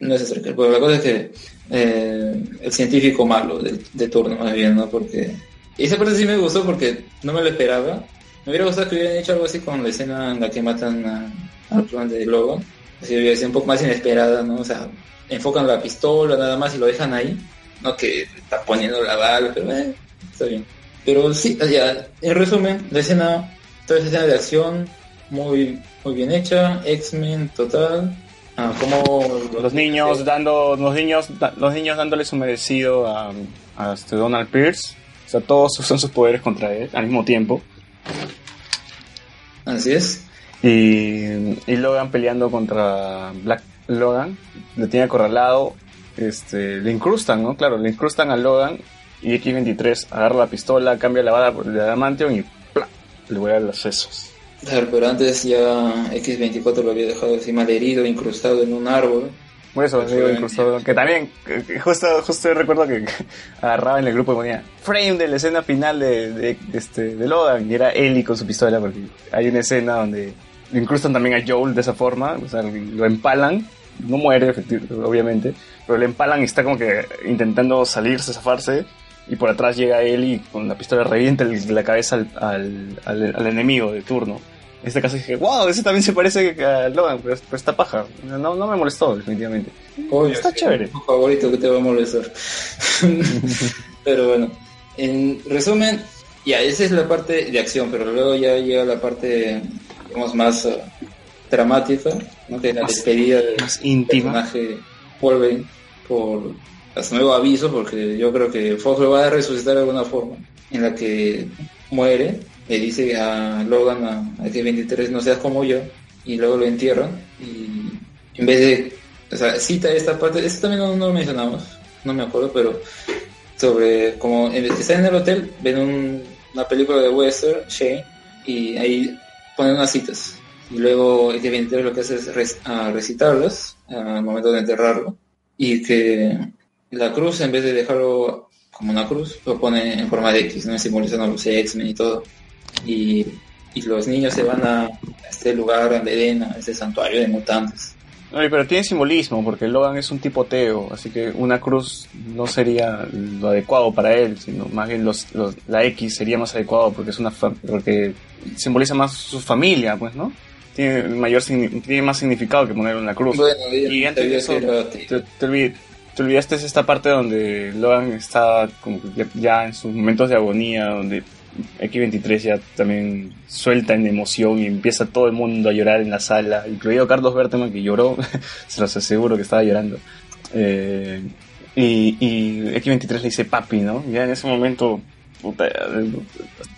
no es Striker, pero la cosa es que eh, el científico malo de, de turno, más bien, ¿no? Porque... Esa parte sí me gustó porque no me lo esperaba. Me hubiera gustado que hubieran hecho algo así con la escena en la que matan a- al plan de Logan. así, así un poco más inesperada, ¿no? O sea, enfocan la pistola nada más y lo dejan ahí, no que está poniendo la bala, pero eh, está bien. Pero sí, ya, en resumen, la escena, toda esa escena de acción, muy, muy bien hecha, X-Men total, ah, como Los niños dando, los niños, da- los niños dándole su merecido a, a este Donald Pierce. O sea, todos usan sus poderes contra él al mismo tiempo. Así es. Y, y Logan peleando contra Black Logan. Le tiene acorralado. Este, le incrustan, ¿no? Claro, le incrustan a Logan. Y X-23 agarra la pistola, cambia la bala por- de Adamantium y ¡plá! le vuela los sesos. Claro, pero antes ya X24 lo había dejado así mal herido, incrustado en un árbol. Por eso Pues digo incrustado. Que también, que- justo, justo recuerdo que agarraba en el grupo y ponía frame de la escena final de, de, este, de Logan. Y era Ellie con su pistola, porque hay una escena donde incrustan también a Joel de esa forma. O sea, lo empalan. No muere, obviamente. Pero le empalan y está como que intentando salirse, zafarse. Y por atrás llega Ellie y con la pistola revienta la cabeza al, al, al- al enemigo de turno. En este caso dije, wow, ese también se parece a Logan, pero, pero está paja. No, no me molestó, definitivamente. Está chévere. Tu favorito que te va a molestar. pero bueno, en resumen, ya, esa es la parte de acción, pero luego ya llega la parte, digamos, más eh, dramática, ¿no? que es la Más- despedida del Más íntima. personaje Wolverine por su nuevo aviso, porque yo creo que Fox lo va a resucitar de alguna forma, en la que muere, le dice a Logan, a, a X-23, no seas como yo, y luego lo entierran, y en vez de, o sea, cita esta parte, esto también no, no lo mencionamos, no me acuerdo, pero sobre, como en vez de estar en el hotel, ven un- una película de western, Shane, y ahí ponen unas citas. Y luego que viene lo que hace es a recitarlas al momento de enterrarlo. Y que la cruz, en vez de dejarlo como una cruz, lo pone en forma de X, ¿no? simbolizando a los X-Men y todo. Y, y los niños se van a, este lugar, a Edén, a este santuario de mutantes. Oye, pero tiene simbolismo, porque Logan es un tipo teo, así que una cruz no sería lo adecuado para él, sino más bien los, los- la X sería más adecuado porque es una porque simboliza más su familia, pues, ¿no? Tiene mayor tiene más significado que poner una cruz. Bueno, y ya antes de eso, te, te te olvidaste esta parte donde Logan está como que ya en sus momentos de agonía, donde X23 ya también suelta en emoción y empieza todo el mundo a llorar en la sala, incluido Carlos Berteman que lloró, se los aseguro que estaba llorando. Eh, y, y X23 le dice papi, ¿no? Ya en ese momento puta,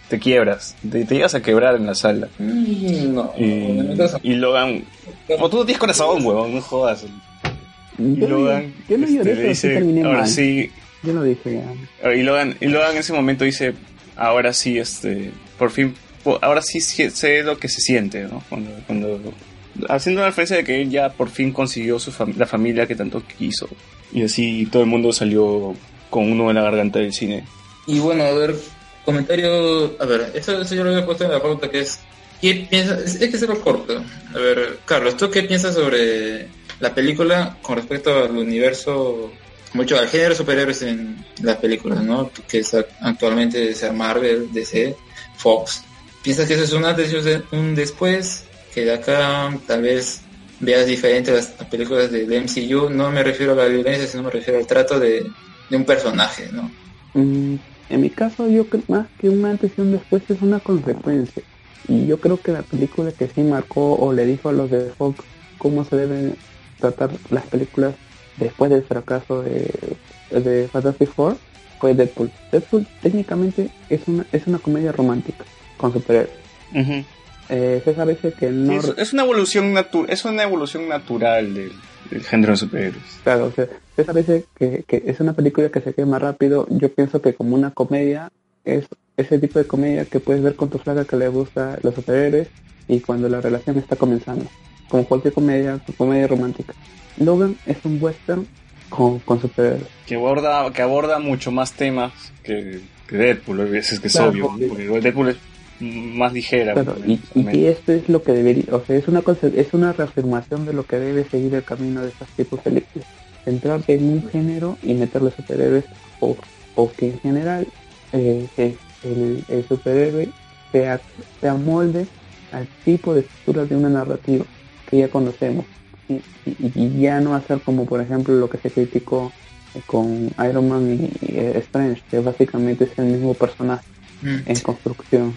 te quiebras, te, te llegas a quebrar en la sala. Mm, no, Y, caso, y Logan, como tú no tienes corazón, huevón, no jodas. Y Yo, no- Logan yo no este, lloré, le dice, terminé ahora mal. sí, Yo lo dije ya. y Logan, y Logan en ese momento dice, ahora sí, este, por fin, ahora sí sé lo que se siente, ¿no? Cuando, cuando, haciendo una referencia de que él ya por fin consiguió su fam- la familia que tanto quiso. Y así todo el mundo salió con uno en la garganta del cine. Y bueno, a ver, comentario. A ver, eso, eso yo lo había puesto en la pauta que es. ¿Qué piensas? Es, que hacerlo corto. A ver, Carlos, ¿tú qué piensas sobre la película con respecto al universo, mucho al género superhéroes en las películas, ¿no? Que es actualmente sea Marvel, DC, Fox. ¿Piensas que eso es un antes y un- después? Que de acá tal vez veas diferente las películas del MCU. No me refiero a la violencia, sino me refiero al trato de, de un personaje, ¿no? Mm, en mi caso, yo creo más que un antes y un después es una consecuencia. Y yo creo que la película que sí marcó o le dijo a los de Fox cómo se deben tratar las películas después del fracaso de, de Fantastic Four fue Deadpool. Deadpool técnicamente es una, es una comedia romántica con superhéroes. Eh, dice que no... Es, es una evolución es una evolución natural del, del género de superhéroes. Claro, o sea, César dice que, que es una película que se quema rápido. Yo pienso que como una comedia es ese tipo de comedia que puedes ver con tu flaca que le gusta los superhéroes y cuando la relación está comenzando. Como cualquier comedia, comedia romántica. Logan es un western con, con superhéroes. que aborda, que aborda mucho más temas que, que Deadpool, hay veces que es Claro, obvio, porque- Deadpool es más ligera. Claro, y, y realmente. que esto es lo que debería, o sea, es una es una reafirmación de lo que debe seguir el camino de estos tipos de películas. Centrarte en un género y meterle superhéroes o, o que en general eh, que el, el superhéroe se, a- se amolde al tipo de estructura de una narrativa que ya conocemos. y, y- y ya no hacer como por ejemplo lo que se criticó con Iron Man y, y Strange, que básicamente es el mismo personaje Mm. en construcción.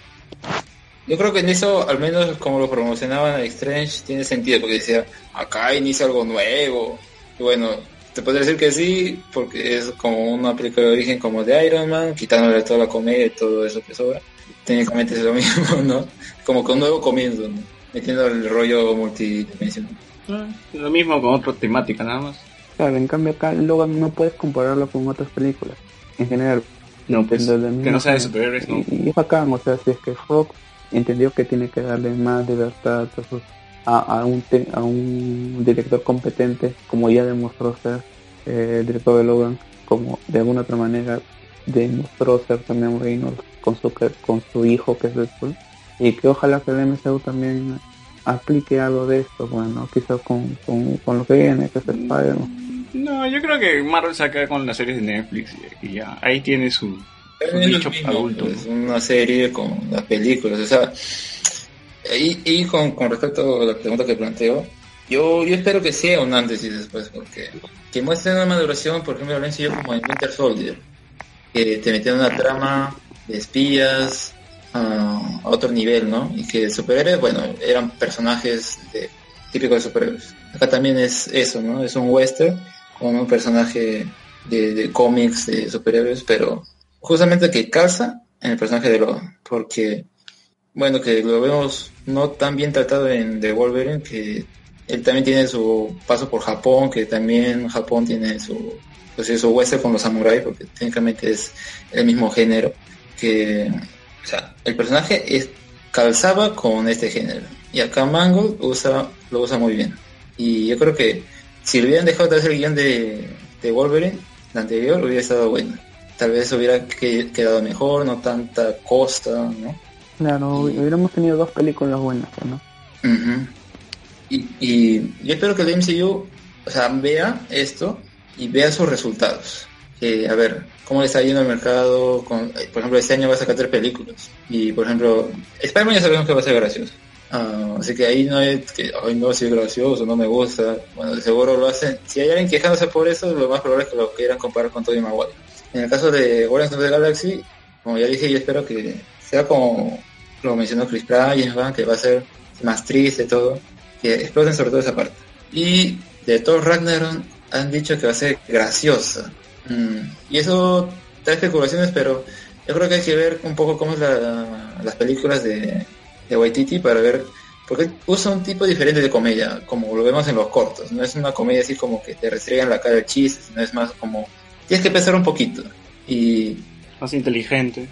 Yo creo que en eso, al menos como lo promocionaban a Strange, tiene sentido, porque decía, acá inicia algo nuevo. Y bueno, te podría decir que sí, porque es como una película de origen como de Iron Man, quitándole toda la comedia y todo eso que sobra. Técnicamente es lo mismo, ¿no? Como que un nuevo comienzo, ¿no? Metiendo el rollo multidimensional. Ah, Lo mismo con otra temática, nada más. Claro, en cambio acá Logan no puedes compararlo con otras películas. En general, No, pues, que no sea de superhéroes, no. Y, y es bacán, o sea, si es que Fox entendió que tiene que darle más libertad a, sus- a, a un, te- a un director competente, como ya demostró ser eh, el director de Logan, como de alguna otra manera demostró ser también Reynolds con su, con su hijo que es Deadpool, y que ojalá que el MCU también aplique algo de esto, bueno, quizás con, con, con lo que viene, que es Spider-Man. No, yo creo que Marvel se acaba con las series de Netflix y, ya. Ahí tiene su, su nicho adulto. pues, una serie con las películas, o sea, y, y con, con respecto a la pregunta que planteo, yo, yo espero que sea un antes y después, porque que muestren una maduración, por ejemplo, lo yo como en Winter Soldier, que te metían una trama de espías a otro nivel, ¿no? Y que superhéroes, bueno, eran personajes de, típicos de superhéroes. Acá también es eso, ¿no? Es un western con un personaje de, cómics de superhéroes, pero justamente que calza en el personaje de Logan, porque bueno, que lo vemos no tan bien tratado en The Wolverine, que él también tiene su paso por Japón, que también Japón tiene su, pues su western con los samuráis, porque técnicamente es el mismo género, que, o sea, el personaje es, calzaba con este género, y acá Mango usa, lo usa muy bien. Y yo creo que si le hubieran dejado de hacer el guion de, de Wolverine, la anterior, hubiera estado bueno. Tal vez hubiera que- quedado mejor, no tanta costa, ¿no? Claro, hubiéramos tenido dos películas buenas, ¿no? Y, y yo espero que el MCU, o sea, vea esto y vea sus resultados. Que, a ver, cómo le está yendo el mercado. Con, eh, por ejemplo, este año va a sacar tres películas. Y, por ejemplo, Spider-Man ya sabemos que va a ser gracioso. Ah, así que ahí no es que, ay, no, si es gracioso, no me gusta. Bueno, de seguro lo hacen. Si hay alguien quejándose por eso, lo más probable es que lo quieran comparar con Tobey Maguire. En el caso de Guardians of the Galaxy, como ya dije, yo espero que sea como lo mencionó Chris Pratt, que va a ser más triste todo, que exploten sobre todo esa parte. Y de Thor Ragnarok han dicho que va a ser graciosa. Mm, y eso trae especulaciones, pero yo creo que hay que ver un poco cómo es la, las películas de, de Waititi para ver, porque usa un tipo diferente de comedia, como lo vemos en los cortos. No es una comedia así como que te restregan la cara de chistes, sino es más como tienes que pensar un poquito. Y Más inteligente.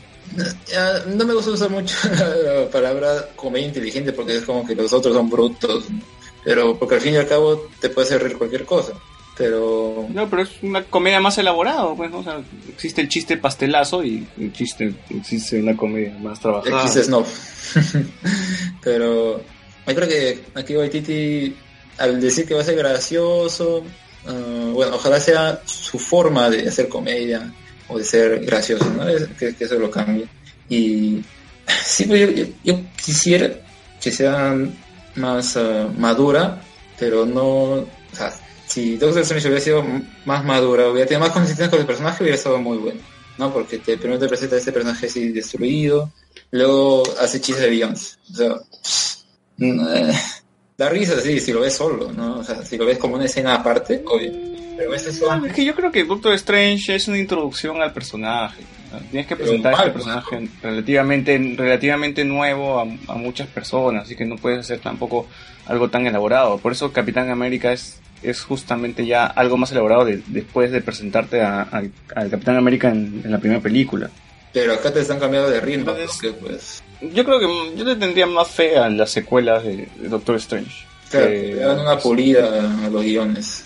ya, no me gusta usar mucho la palabra comedia inteligente porque es como que los otros son brutos, ¿no? pero porque al fin y al cabo te puede hacer reír cualquier cosa. Pero No, pero es una comedia más elaborada, pues, ¿no? O sea, existe el chiste pastelazo y el chiste, existe una comedia más trabajada. pero yo creo que aquí Waititi, al decir que va a ser gracioso, ah, bueno, ojalá sea su forma de hacer comedia o de ser gracioso, ¿no? Es- que, que eso lo cambie. Y sí, pues yo, yo, yo quisiera que sea más ah, madura, pero no, si Doctor Strange hubiera sido más madura, hubiera tenido más consistencia con el personaje, hubiera estado muy bueno, ¿no? Porque te, primero te presenta a este personaje así destruido, luego hace chistes de Beyoncé, o sea, da risa, sí, si lo ves solo, ¿no? O sea, si lo ves como una escena aparte, obvio, pero eso No, es que yo creo que Doctor Strange es una introducción al personaje. ¿no? Tienes que presentar a este personaje relativamente, relativamente nuevo a, a muchas personas, así que no puedes hacer tampoco algo tan elaborado. Por eso Capitán América es, es justamente ya algo más elaborado de- después de presentarte a- al- al Capitán América en, en la primera película. pero acá te están cambiando de ritmo, Entonces- pues, Yo creo que yo le tendría más fe a las secuelas de, de Doctor Strange. claro, Que- le dan una pulida a los guiones,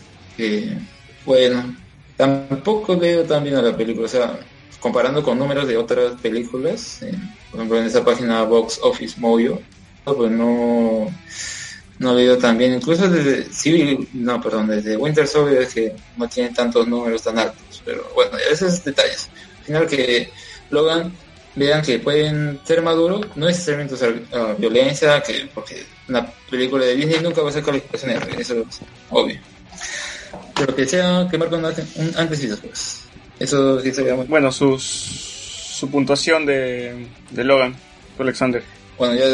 bueno, tampoco leo tan bien a la película, o sea, comparando con números de otras películas, eh, por ejemplo en esa página Box Office Mojo, pues no, no veo tan bien, incluso desde Civil, no, perdón, desde Winter Soldier es que no tiene tantos números tan altos, pero bueno, esos detalles. Al final que Logan vean que pueden ser maduros, no necesariamente usar ah, violencia, que porque una película de Disney nunca va a ser calificación eso es obvio. Pero que sea, que antes- un antes y después. Eso sí sería muy Bueno, sus, su puntuación de, de Logan, Alexander. Bueno, ya,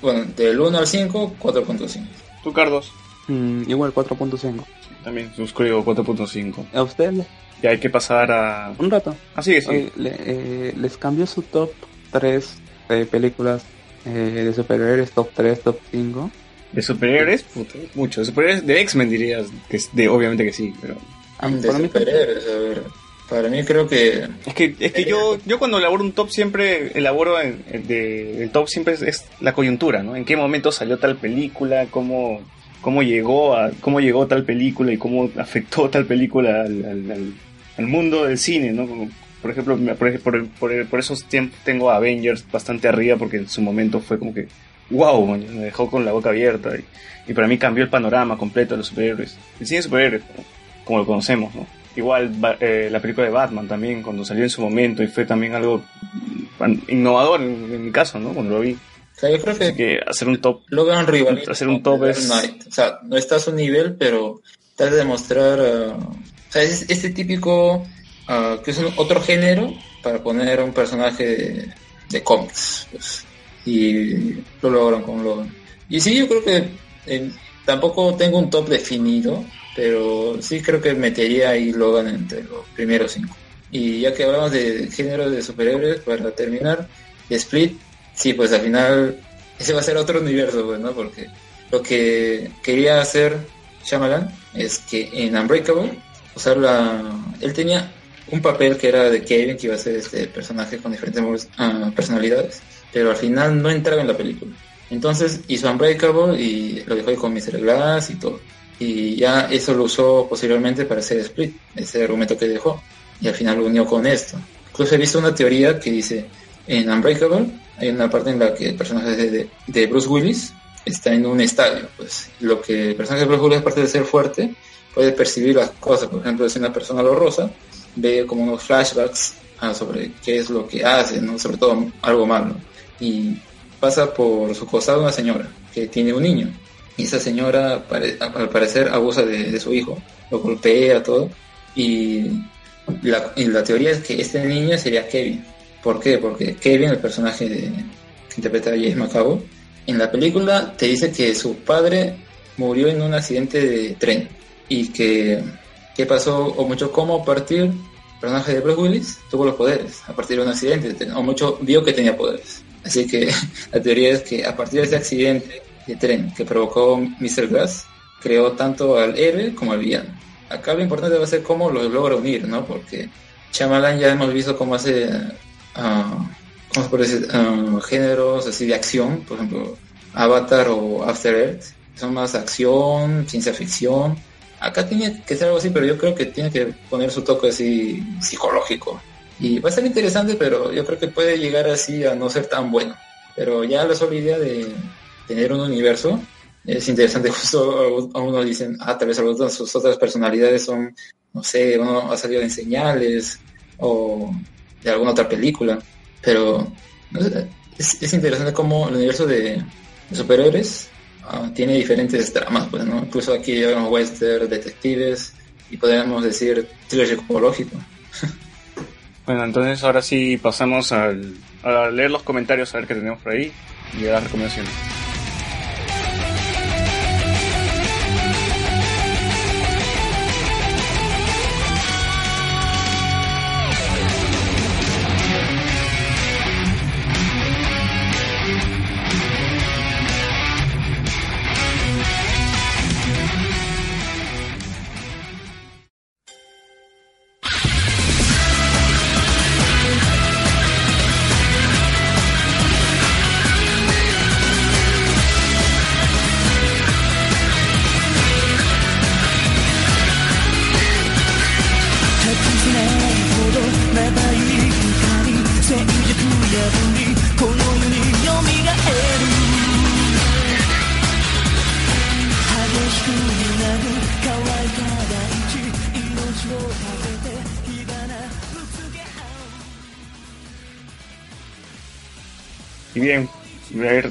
bueno, del 1 al 5, 4.5. Tú, Carlos, Mm, igual 4.5. también suscribo 4.5. ¿A ustedes? Ya hay que pasar a... Un rato. Ah, sigue, sigue. Oye, le- eh, les cambió su top 3 de películas eh, de superhéroes, top 3, top 5. De superhéroes, puta, mucho. De superhéroes, de X-Men dirías, que es de, obviamente que sí, pero... Ah, de superhéroes, a ver. Para mí creo que Es que, es que yo, yo cuando elaboro un top siempre elaboro en, de, el top siempre es, la coyuntura, ¿no? En qué momento salió tal película, cómo, cómo llegó a, cómo llegó tal película y cómo afectó tal película al, mundo del cine, ¿no? Por ejemplo, por, por, por- por esos tiempos tengo Avengers bastante arriba porque en su momento fue como que, wow, me dejó con la boca abierta y, y para mí cambió el panorama completo de los superhéroes. El cine de superhéroes, como lo conocemos, ¿no? Igual eh, la película de Batman también, cuando salió en su momento y fue también algo innovador en, en mi caso, ¿no? Cuando lo vi. o sea, yo creo que que hacer un top, Logan rivaliza Hacer un top es-. O sea, no está a su nivel, pero trata de demostrar... ah, o sea, es este típico... ah, que es un- otro género para poner un personaje de, de cómics. pues. y lo logran con Logan. Y sí, yo creo que eh, tampoco tengo un top definido, pero sí creo que metería ahí Logan entre los primeros cinco. Y ya que hablamos de género de superhéroes, para terminar, Split, sí, pues al final ese va a ser otro universo, pues, ¿no? Porque lo que quería hacer Shyamalan es que en Unbreakable, usar la... Él tenía un papel que era de Kevin, que iba a ser este personaje con diferentes ah, personalidades, pero al final no entraba en la película. Entonces hizo Unbreakable y lo dejó ahí con Mr. Glass y todo. Y ya eso lo usó posteriormente para hacer Split, ese argumento que dejó. Y al final lo unió con esto. Incluso he visto una teoría que dice, en Unbreakable hay una parte en la que el personaje de, de Bruce Willis está en un estadio. Pues lo que el personaje de Bruce Willis, aparte de ser fuerte, puede percibir las cosas. Por ejemplo, si una persona lo ve como unos flashbacks ah, sobre qué es lo que hace, ¿no? sobre todo algo malo. Y pasa por su costado una señora que tiene un niño. Y esa señora, al parecer, abusa de, su hijo, lo golpea, todo. Y la, y la teoría es que este niño sería Kevin. ¿Por qué? Porque Kevin, el personaje que interpreta James McAvoy, en la película te dice que su padre murió en un accidente de tren. Y que, ¿qué pasó? O mucho cómo a partir, el personaje de Bruce Willis tuvo los poderes a partir de un accidente. O mucho vio que tenía poderes. Así que la teoría es que a partir de ese accidente de tren que provocó Mr. Glass, creó tanto al héroe como al villano. Acá lo importante va a ser cómo los logra unir, ¿no? Porque Shyamalan ya hemos visto cómo hace, ah, ¿cómo se decir? Ah, géneros así de acción, por ejemplo, Avatar o After Earth, son más acción, ciencia ficción. Acá tiene que ser algo así, pero yo creo que tiene que poner su toque así psicológico. Y va a ser interesante, pero yo creo que puede llegar así a no ser tan bueno. Pero ya la sola idea de tener un universo es interesante. Justo a uno dicen, ah, tal vez algunas de sus otras personalidades son, no sé, uno ha salido en señales o de alguna otra película. Pero es, es interesante cómo el universo de, superhéroes ah, tiene diferentes tramas, pues, ¿no? Incluso aquí llevamos western, detectives y podríamos decir thriller psicológico. Bueno, entonces ahora sí pasamos al, a leer los comentarios, a ver qué tenemos por ahí y las recomendaciones.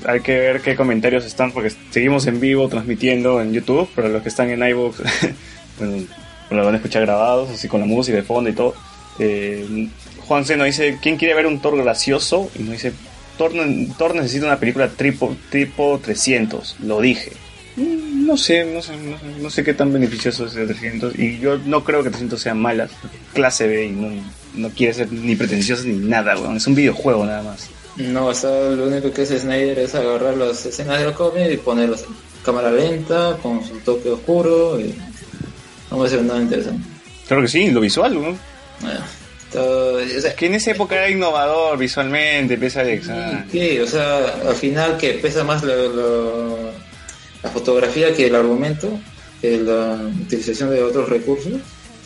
Hay que ver qué comentarios están, porque seguimos en vivo transmitiendo en YouTube, pero los que están en iVoox, bueno, lo van a escuchar grabados, así con la música de fondo y todo. Eh, Juan C nos dice, ¿quién quiere ver un Thor gracioso? Y nos dice, Thor, Thor necesita una película tipo, tipo 300, lo dije. Mm, No sé, no sé, no sé, qué tan beneficioso es el 300. Y yo no creo que 300 sean malas. Clase B y no, no quiere ser ni pretenciosa ni nada, weón. Es un videojuego nada más. No, o sea, lo único que hace Snyder es agarrar las escenas del cómic y ponerlas en cámara lenta, con su toque oscuro, y no va a ser nada interesante. Claro que sí, lo visual, ¿no? Bueno, todo- o sea, que en esa época era innovador visualmente, pese a Alex. ah. ¿qué? O sea, al final que pesa más la fotografía que el argumento, que la utilización de otros recursos.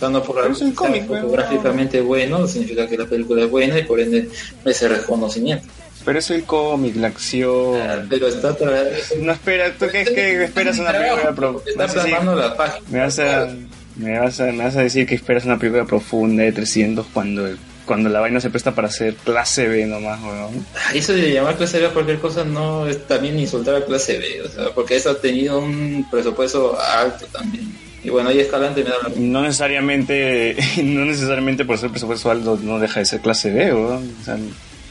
O sea, no por Pero algo es que cómic, fotográficamente bueno, significa que la película es buena y por ende ese reconocimiento. Pero es el cómic, la acción. Pero está No espera, ¿tú qué, qué esperas una película pro- Está no sé si- plasmando la página. me vas a me vas a me vas a decir que esperas una película profunda de 300 cuando cuando la vaina se presta para hacer clase B nomás, weón. Eso de llamar clase B a cualquier cosa no es también insultar a clase B, o sea, porque eso ha tenido un presupuesto alto también. Y bueno, ahí Escalante me da la... No necesariamente no necesariamente por ser presupuesto alto no deja de ser clase B. O sea,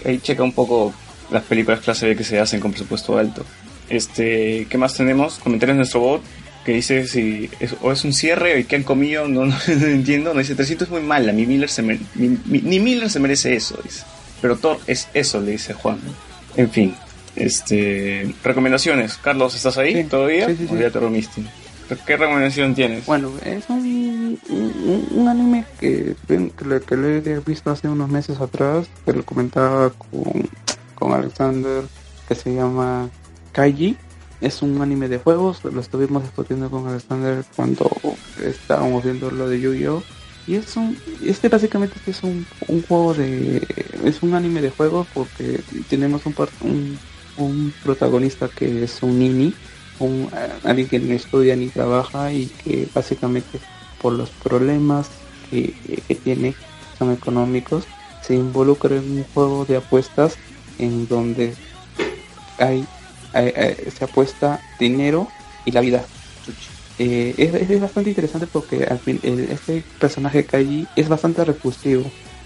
ahí checa un poco las películas clase B que se hacen con presupuesto alto. Este, ¿qué más tenemos? Comentarios en nuestro bot que dice si es, o es un cierre y que han comido, no, no, no entiendo. No dice 300 es muy mala, mi Miller se mi- mi- ni Miller se merece eso, dice. Pero Thor es eso, le dice Juan. En fin, este, recomendaciones. Carlos, ¿estás ahí Sí. todavía? Sí, sí, ¿O sí. ya te dormiste? ¿Qué recomendación tienes? Bueno, es un, un, anime que, que, lo, que lo he visto hace unos meses atrás, que lo comentaba con, con Alexander, que se llama Kaiji. Es un anime de juegos, lo estuvimos discutiendo con Alexander cuando estábamos viendo lo de Yu-Gi-Oh! Y es un, este básicamente es un, un juego de, es un anime de juegos porque tenemos un, un, un protagonista que es un nini, un, eh, alguien que no estudia ni trabaja y que básicamente por los problemas que, que tiene son económicos se involucra en un juego de apuestas en donde hay, hay- se apuesta dinero y la vida. Eh, es, es bastante interesante porque al fin el- este personaje Kaiji es bastante repulsivo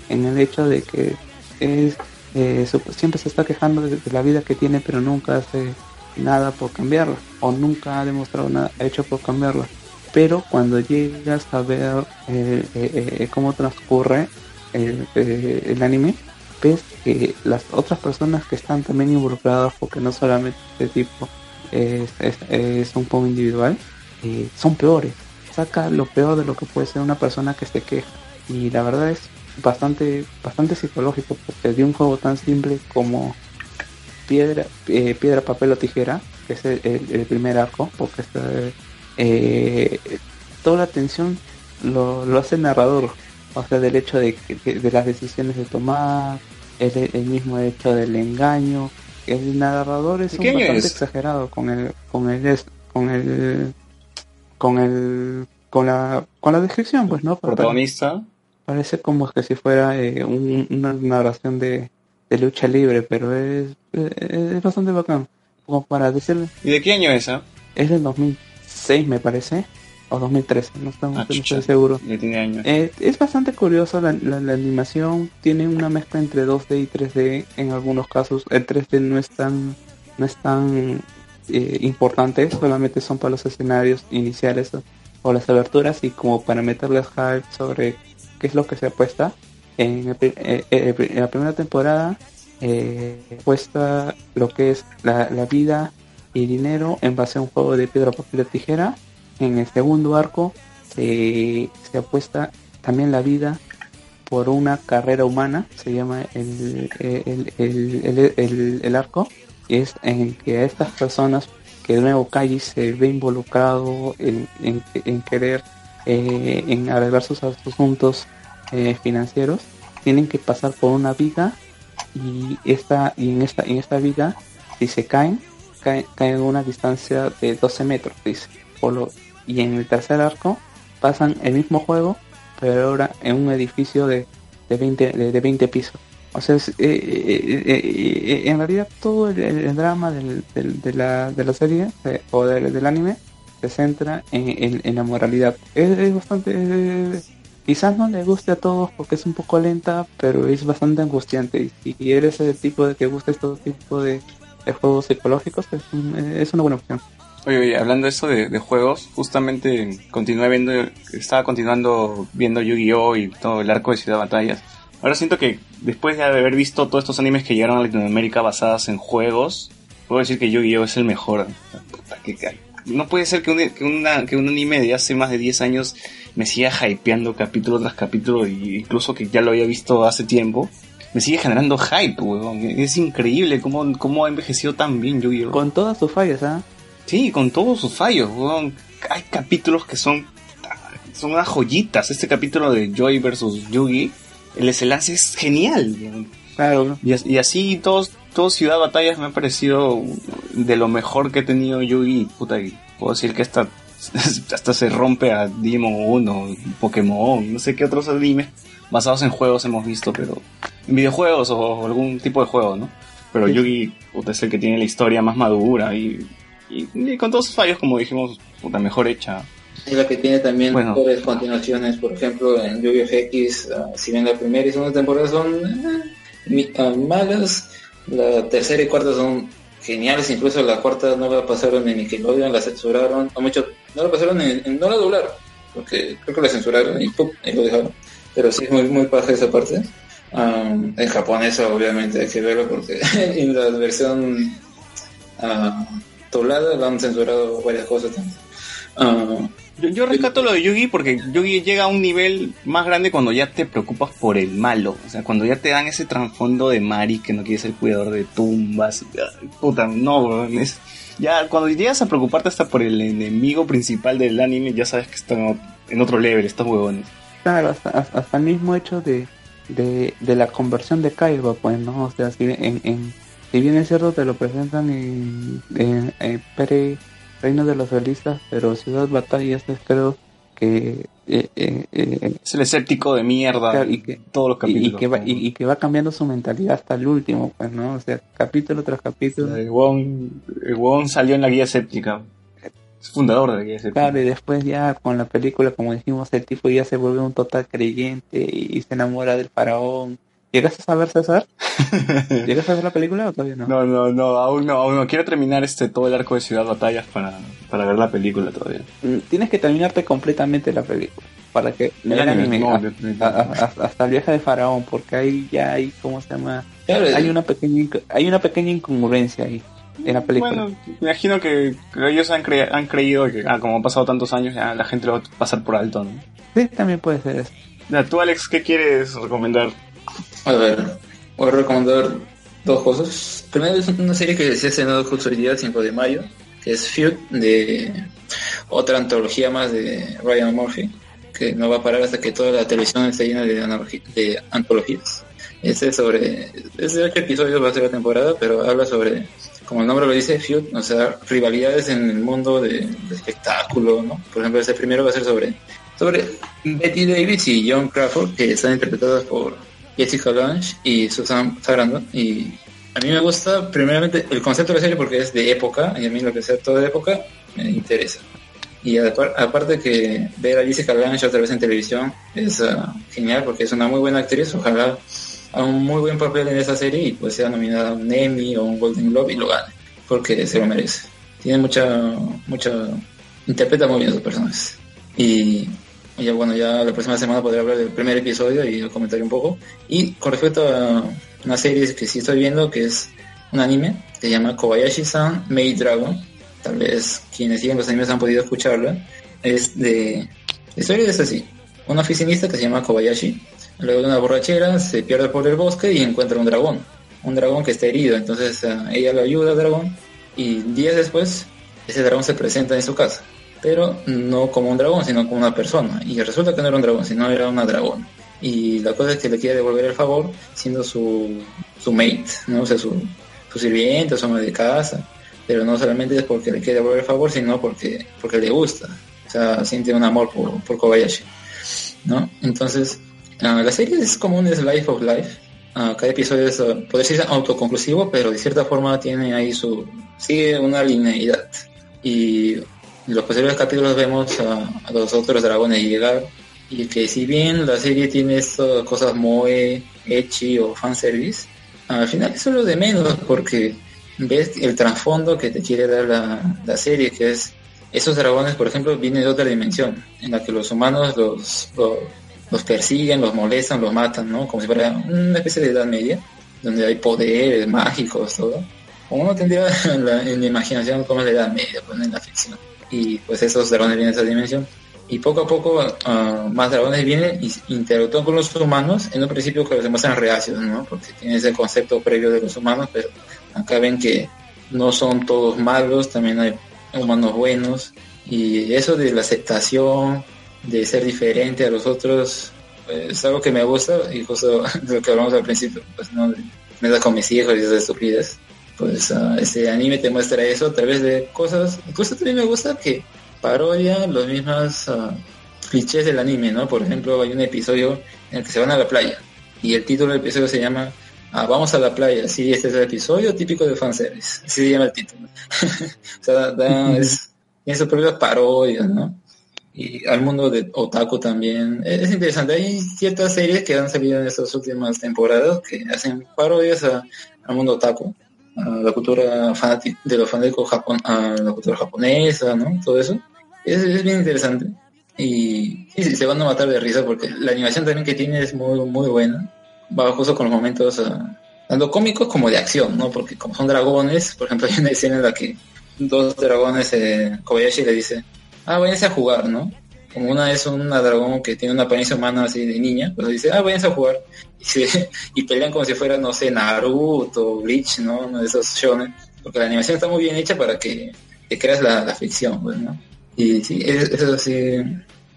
en el hecho de que es eh, siempre se está quejando de, de la vida que tiene pero nunca hace nada por cambiarla o nunca ha demostrado nada hecho por cambiarla. Pero cuando llegas a ver eh, eh, eh, cómo transcurre el, anime ves que las otras personas que están también involucradas porque no solamente este tipo es, es, un poco individual son peores. Saca lo peor de lo que puede ser una persona que se queja. Y la verdad es bastante bastante psicológico porque de un juego tan simple como piedra eh, piedra papel o tijera que es el, el- el primer arco porque está, eh, toda la atención lo, lo hace el narrador o sea del hecho de, de las decisiones de tomar el, el mismo hecho del engaño el narrador es ¿De un bastante es? exagerado con el con el con el con el con la con la descripción pues no Protagonista. Parece como que si fuera eh, un- una narración de, de lucha libre, pero es, es bastante bacán. Como para decirle, ¿Y de qué año es esa? es del 2006 me parece, o 2013, no, estamos, Ah, no estoy seguro. Ya tiene años. Eh, es bastante curioso la, la, la animación, tiene una mezcla entre 2D y 3D en algunos casos. El 3D no es tan, no es tan eh, importante, solamente son para los escenarios iniciales o, o las aberturas y como para meterles hype sobre qué es lo que se apuesta. En, el eh, eh, la primera temporada eh, apuesta lo que es la, vida y dinero en base a un juego de piedra, papel o tijera. En el segundo arco se, se apuesta también la vida por una carrera humana, se llama el, el, el, el- el- el arco, y es en que a estas personas que de nuevo Kaji se ve involucrado en, en, querer eh, en arreglar sus asuntos eh, financieros, tienen que pasar por una viga y esta y en esta en esta viga si se caen caen, caen a una distancia de 12 metros dice Por lo- y en el tercer arco pasan el mismo juego pero ahora en un edificio de, de 20 de, de 20 pisos O sea, es, eh, eh, eh, eh, en realidad todo el, drama del, del- de, la, de la serie eh, o del, del anime se centra en, en- la moralidad. Es, es bastante... eh, quizás no le guste a todos porque es un poco lenta, pero es bastante angustiante. Y si eres el tipo de que gusta este tipo de, juegos psicológicos, es, un- es una buena opción. Oye, oye, hablando de eso de, juegos, justamente continué viendo, estaba continuando viendo Yu-Gi-Oh! y todo el arco de Ciudad Batallas. Ahora siento que después de haber visto todos estos animes que llegaron a Latinoamérica basadas en juegos, puedo decir que Yu-Gi-Oh! es el mejor. O no puede ser que un, que, una- que un anime de hace más de 10 años me siga hypeando capítulo tras capítulo, incluso que ya lo había visto hace tiempo. Me sigue generando hype, weón. Es increíble cómo, cómo ha envejecido tan bien Yu-Gi-Oh! Con todas sus fallas, ¿ah? Sí, con todos sus fallos, weón. Hay capítulos que son son unas joyitas. Este capítulo de Joy versus Yugi, el desenlace es genial. weón. Claro, Y, as- y así todos, todos Ciudad Batallas me ha parecido de lo mejor que he tenido Yugi. Puta, y puedo decir que hasta, hasta se rompe a Digimon 1, Pokémon, no sé qué otros animes basados en juegos hemos visto, pero en videojuegos o algún tipo de juego, ¿no? Pero Sí. Yugi puta, es el que tiene la historia más madura y, y, y con todos sus fallos, como dijimos, puta, mejor hecha. Es la que tiene también Bueno. mejores continuaciones, por ejemplo, en Yu-Gi-Oh! X, ah, si bien la primera y segunda temporada son eh, malas, la tercera y cuarta son geniales, incluso la cuarta no la pasaron en Nickelodeon, la censuraron, o mucho, no la pasaron en, en- no la doblaron, porque creo que la censuraron y ¡pum! ahí lo dejaron. Pero sí es muy, muy paja esa parte. Ah, en japonés obviamente hay que verlo porque en la versión ah, doblada la han censurado varias cosas también. Yo, yo rescato lo de Yugi porque Yugi llega a un nivel más grande cuando ya te preocupas por el malo. O sea, cuando ya te dan ese trasfondo de Mari que no quiere ser cuidador de tumbas. Puta, no, weón, es- Ya, cuando llegas a preocuparte hasta por el enemigo principal del anime, ya sabes que están en otro level estos huevones. Claro, hasta, hasta el mismo hecho de, de, de la conversión de Kaiba, pues, ¿no? O sea, si, en, si bien es cierto, te lo presentan en, en, en Pere, Reino de los Realistas, pero Ciudad Batalla es creo que... eh, eh, eh, Es el escéptico de mierda. Claro, y que- todos los capítulos. y que va, y, y que va cambiando su mentalidad hasta el último, pues, ¿no? O sea, capítulo tras capítulo. El huevón, el huevón salió en la guía escéptica. Es fundador de la guía escéptica. Claro, y después ya con la película, como dijimos, el tipo ya se vuelve un total creyente y, se enamora del faraón. ¿Llegaste a saber, César? ¿Llegaste a ver la película o todavía no? No, no, no, aún no, aún no. Quiero terminar este todo el arco de Ciudad Batallas para, para ver la película todavía. Mm, Tienes que terminarte completamente la película para que El el anime, anime, no, a- de- de- a- a- hasta el viaje de faraón, porque ahí ya hay, ¿cómo se llama? claro, Hay una pequeña hay una pequeña incongruencia ahí en la película. Bueno, me imagino que, que ellos han, cre- han creído que, ah, como han pasado tantos años, ya la gente lo va a pasar por alto, ¿no? Sí, también puede ser eso. Tú, Alex, ¿qué quieres recomendar? A ver, voy a recomendar dos cosas. Primero es una serie que se ha estrenado justo hoy día, 5 de mayo, que es Feud, de otra antología más de Ryan Murphy, que no va a parar hasta que toda la televisión esté llena de, de antologías. Este es sobre, es de ocho episodios va a ser la temporada, pero habla sobre, como el nombre lo dice, Feud, o sea, rivalidades en el mundo de espectáculo, ¿no? Por ejemplo, este primero va a ser sobre, sobre Betty Davis y John Crawford, que están interpretadas por Jessica Lange y Susan Sarandon y a mí me gusta primeramente el concepto de la serie porque es de época y a mí lo que sea todo de época me interesa. Y apar- aparte que ver a Jessica Lange otra vez en televisión es ah, genial porque es una muy buena actriz ojalá haga un muy buen papel en esa serie y pues sea nominada a un Emmy o un Golden Globe y lo gane porque se lo merece. Tiene mucha mucha interpreta muy bien a personajes. Y ya bueno, ya la próxima semana podré hablar del primer episodio y comentar un poco. Y con respecto a una serie que sí estoy viendo, que es un anime, que se llama Kobayashi-san Maid Dragon. Tal vez quienes siguen los animes han podido escucharla. Es de... La historia es así. Un oficinista que se llama Kobayashi, luego de una borrachera, se pierde por el bosque y encuentra un dragón. Un dragón que está herido. Entonces eh, ella lo ayuda al dragón y días después ese dragón se presenta en su casa pero no como un dragón, sino como una persona. Y resulta que no era un dragón, sino era una dragón. Y la cosa es que le quiere devolver el favor siendo su, su mate, ¿no? O sea, su, su sirviente, su ama de casa. Pero no solamente es porque le quiere devolver el favor, sino porque, porque le gusta. O sea, siente un amor por, por Kobayashi, ¿no? Entonces, ah, la serie es como un slice of life. ah, cada episodio es, ah, puede ser autoconclusivo, pero de cierta forma tiene ahí su, sigue una linealidad. Y en los posteriores capítulos vemos a, los otros dragones llegar y que si bien la serie tiene estas cosas muy ecchi o fanservice, al final eso es lo de menos porque ves el trasfondo que te quiere dar la, la serie, que es esos dragones, por ejemplo, vienen de otra dimensión, en la que los humanos los, los, persiguen, los molestan, los matan, ¿no? Como si fuera una especie de edad media, donde hay poderes mágicos, todo. Como uno tendría en la, en la imaginación como la edad media, pues, en la ficción. Y pues esos dragones vienen de esa dimensión. Y poco a poco ah, más dragones vienen y interactúan con los humanos, en un principio que se muestran reacios, ¿no? Porque tienen ese concepto previo de los humanos, pero acá ven que no son todos malos, también hay humanos buenos. Y eso de la aceptación de ser diferente a los otros pues, es algo que me gusta. Y justo de lo que hablamos al principio pues no me da con mis hijos y esas estupidez pues uh, ese anime te muestra eso a través de cosas incluso también me gusta que parodia los mismos uh, clichés del anime no por ejemplo hay un episodio en el que se van a la playa y el título del episodio se llama Ah, vamos a la playa, sí, este es el episodio típico de fanservice, así se llama el título. o sea, da, es, tiene sus propias parodias, ¿no? Y al mundo de Otaku también. Es, interesante, hay ciertas series que han salido en estas últimas temporadas que hacen parodias a, al mundo Otaku, la cultura de los fanáticos japon a la cultura japonesa, ¿no? Todo eso. Es, es bien interesante. Y sí, se van a matar de risa porque la animación también que tiene es muy, muy buena va justo con los momentos uh, tanto cómicos como de acción, ¿no? Porque como son dragones, por ejemplo, hay una escena en la que dos dragones, eh, Kobayashi le dice, ah, váyanse a jugar, ¿no? Como una es una dragón que tiene una apariencia humana así de niña, pues dice, ah, váyanse a jugar. Y, se, y pelean como si fuera, no sé, Naruto, Bleach, ¿no? Uno de esos shonen. Porque la animación está muy bien hecha para que te creas la, ficción, pues, ¿no? Y sí, es, es así,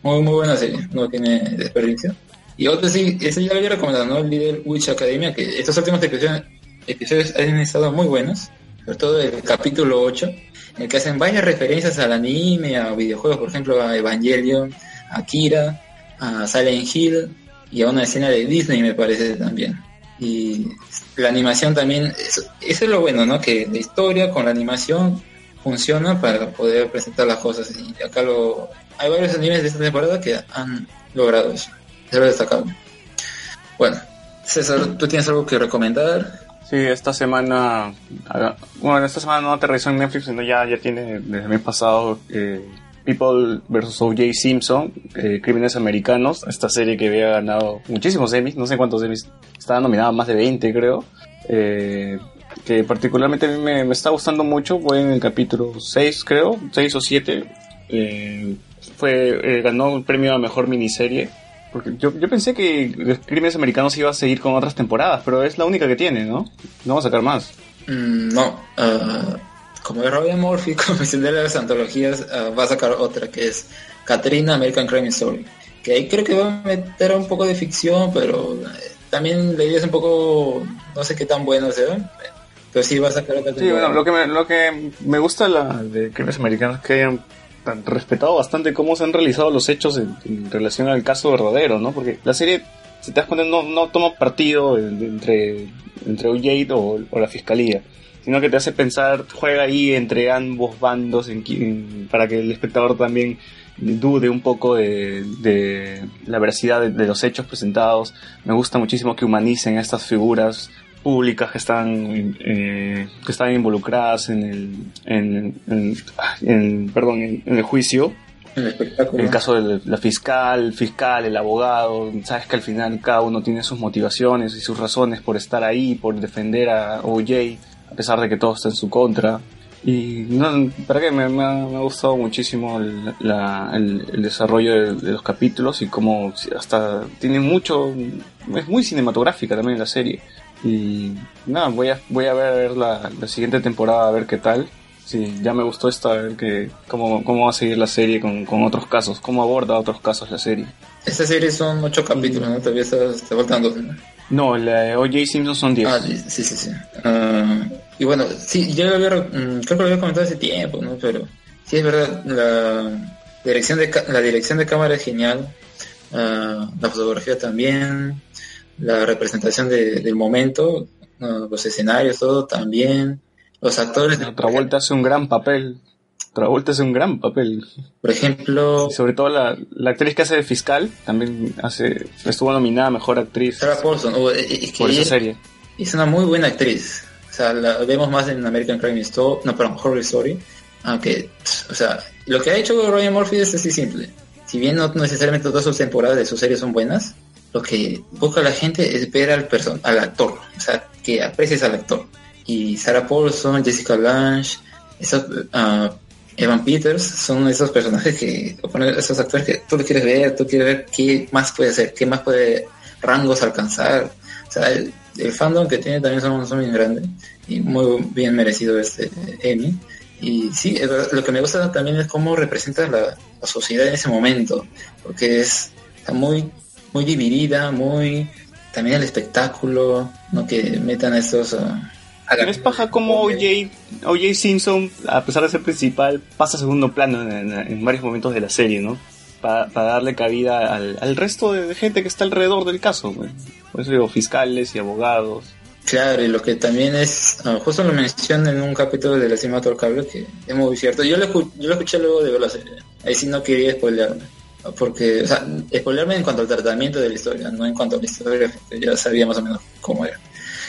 muy, muy buena serie, no tiene desperdicio. Y otro sí, ese ya lo había recomendado, ¿no? El líder Witch Academia, que estos últimos episodios, episodios han estado muy buenos, sobre todo el capítulo 8, en el que hacen varias referencias al anime, a videojuegos, por ejemplo, a Evangelion, a Kira, a Silent Hill y a una escena de Disney, me parece también. Y la animación también, eso, es lo bueno, ¿no? Que la historia con la animación funciona para poder presentar las cosas. Y acá lo, hay varios animes de esta temporada que han logrado eso es lo destacable. Bueno, César, ¿tú tienes algo que recomendar? Sí, esta semana, bueno, esta semana no aterrizó en Netflix, sino ya, ya tiene desde el mes pasado eh, People vs. O.J. Simpson, eh, Crímenes Americanos, esta serie que había ganado muchísimos Emmys, no sé cuántos Emmys, estaba nominada más de 20 creo, eh, que particularmente a mí me, está gustando mucho, voy en el capítulo 6 creo, 6 o 7, eh, fue, ganó el premio a Mejor Miniserie porque yo, yo pensé que los Crímenes Americanos iba a seguir con otras temporadas, pero es la única que tiene, ¿no? No va a sacar más. Mm, no. Uh, como es Robin Murphy, como de las antologías, uh, va a sacar otra que es Katrina American Crime Story. Que ahí creo que va a meter un poco de ficción, pero eh, también la idea es un poco, no sé qué tan bueno sea. Pero sí va a sacar otra temporada. Sí, bueno, lo que me, lo que me gusta la de Crímenes Americanos es que hayan respetado bastante cómo se han realizado los hechos en, relación al caso verdadero, ¿no? Porque la serie, si te das cuenta, no, no toma partido entre, entre OJ o, o, la fiscalía, sino que te hace pensar, juega ahí entre ambos bandos en, para que el espectador también dude un poco de, de la veracidad de, de, los hechos presentados. Me gusta muchísimo que humanicen estas figuras públicas que están eh, que están involucradas en el en, en, en perdón en, el juicio. El espectáculo. El caso de la fiscal fiscal el abogado sabes que al final cada uno tiene sus motivaciones y sus razones por estar ahí por defender a OJ a pesar de que todo está en su contra. Y no, para que me, me, ha, me, ha, gustado muchísimo el, la, el, el desarrollo de, de, los capítulos y como hasta tiene mucho es muy cinematográfica también la serie y nada, voy a, voy a ver la, la, siguiente temporada a ver qué tal. Sí, ya me gustó esta, a ver que, cómo, cómo va a seguir la serie con, con otros casos, cómo aborda otros casos la serie. Esta serie son ocho capítulos, ¿no? Todavía está, está faltando. No, la de O.J. Simpson son diez. Ah, sí, sí, sí. Uh, y bueno, sí, yo lo había, creo que lo había comentado hace tiempo, ¿no? Pero sí es verdad, la dirección de, la dirección de cámara es genial, uh, la fotografía también, la representación de- del momento, ¿no? los escenarios, todo también. Los actores, Travolta hace un gran papel. Travolta hace un gran papel. por ejemplo, Y sobre todo la, la actriz que hace de fiscal también hace estuvo nominada a mejor actriz Sarah Paulson, oh, es que por esa serie. es una muy buena actriz. O sea, la vemos más en American Crime Story, no, perdón, Horror Story. Aunque, o sea, lo que ha hecho Ryan Murphy es así simple. Si bien no necesariamente todas sus temporadas de sus series son buenas, lo que busca la gente es ver al person al actor, o sea, que aprecies al actor. Y Sarah Paulson, Jessica Lange, esos, ah, Evan Peters son esos personajes que, esos actores que tú le quieres ver, tú quieres ver qué más puede hacer, qué más puede rangos alcanzar. O sea, el, el fandom que tiene también son, son bien grandes y muy bien merecido este Emmy. Y sí, lo que me gusta también es cómo representa la, sociedad en ese momento, porque es muy, muy dividida, muy también el espectáculo, no que metan estos ah, a la- Es paja como OJ, OJ Simpson, a pesar de ser principal, pasa a segundo plano en, varios momentos de la serie, ¿no? Para darle cabida al, al resto de gente que está alrededor del caso, güey. Por eso digo, fiscales y abogados. Claro, y lo que también es, ah, justo lo mencioné en un capítulo de la Cima Cable, que es muy cierto. Yo lo, yo lo escuché luego de ver la serie. Ahí sí no quería spoilearme. Porque, o sea, en cuanto al tratamiento de la historia, no en cuanto a la historia, ya sabía más o menos cómo era.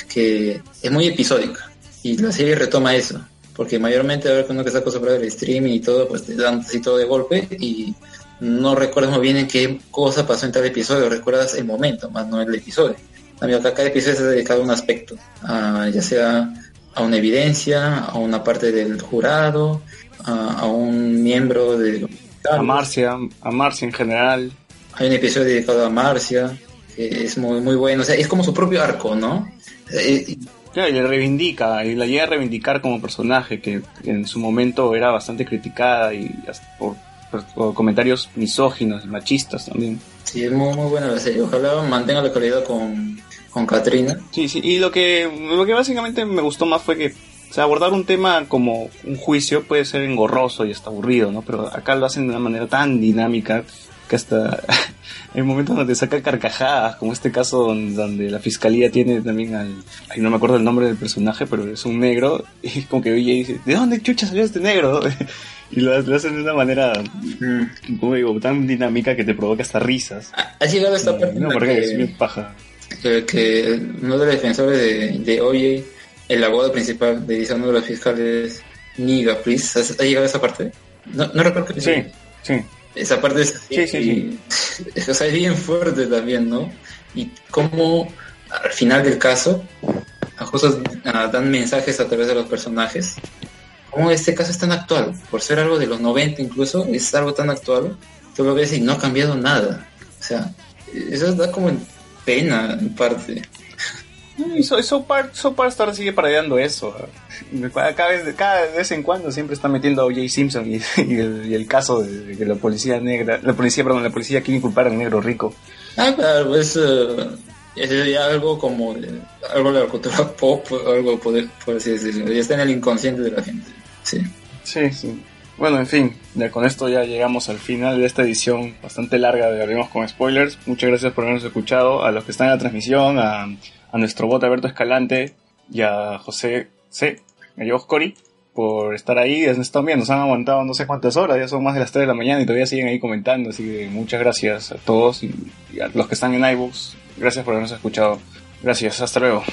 Que es muy episódica. Y la serie retoma eso. Porque mayormente ahora que uno que está acostumbrado al streaming y todo, pues te dan así todo de golpe y no recuerdas muy bien en qué cosa pasó en tal episodio, recuerdas el momento, más no el episodio. Cambio, acá cada episodio se dedicado a un aspecto, ya sea a una evidencia, a una parte del jurado, a, a un miembro de... A Marcia, a Marcia en general. Hay un episodio dedicado a Marcia, que es muy, muy bueno, o sea, es como su propio arco, ¿no? Eh, Claro, y le reivindica, y la llega a reivindicar como personaje, que, que en su momento era bastante criticada y hasta por, por- por comentarios misóginos, machistas también. sí, es muy, muy buena la serie. Ojalá mantenga la calidad con, con Katrina. Sí, sí, y lo que, lo que básicamente me gustó más fue que o sea, abordar un tema como un juicio puede ser engorroso y hasta aburrido, ¿no? Pero acá lo hacen de una manera tan dinámica que hasta hay momentos donde saca carcajadas, como este caso donde, donde la fiscalía tiene también al... Ay, no me acuerdo el nombre del personaje, pero es un negro y como que ella dice, ¿de dónde chucha salió este negro? y lo, lo hacen de una manera, como digo, tan dinámica que te provoca hasta risas. ¿Has llegado a esta parte en No, porque que- es bien paja. que, que uno de los defensores de, de OJ, el abogado principal, a uno de los fiscales, Niga, please. ¿Has, has llegado a esa parte? No, no recuerdo que Sí, sí. Esa parte es Sí, sí, sí. y- o sea, es bien fuerte también, ¿no? Y cómo al final del caso, a justo ah, dan mensajes a través de los personajes. Cómo este caso es tan actual, por ser algo de los 90 incluso, es algo tan actual, tú lo ves y no ha cambiado nada. O sea, eso da como pena en parte. Y So- Sopar, Sopar sigue parodiando eso. Cada vez, cada vez en cuando siempre está metiendo a O.J. Simpson y, y el, y el caso de, de que la policía negra, la policía, perdón, la policía quiere inculpar al negro rico. Ah, claro, es, es ya algo como de, algo de la cultura pop, algo por, por así decirlo. Ya está en el inconsciente de la gente. Sí. Sí, sí. Bueno, en fin, ya con esto ya llegamos al final de esta edición bastante larga de Abrimos con Spoilers. Muchas gracias por habernos escuchado, a los que están en la transmisión, a, a nuestro bot Alberto Escalante y a José C. y a Cori por estar ahí. Nos están bien, nos han aguantado no sé cuántas horas, ya son más de las 3 de la mañana y todavía siguen ahí comentando. Así que muchas gracias a todos y a los que están en iBooks. Gracias por habernos escuchado. Gracias, hasta luego.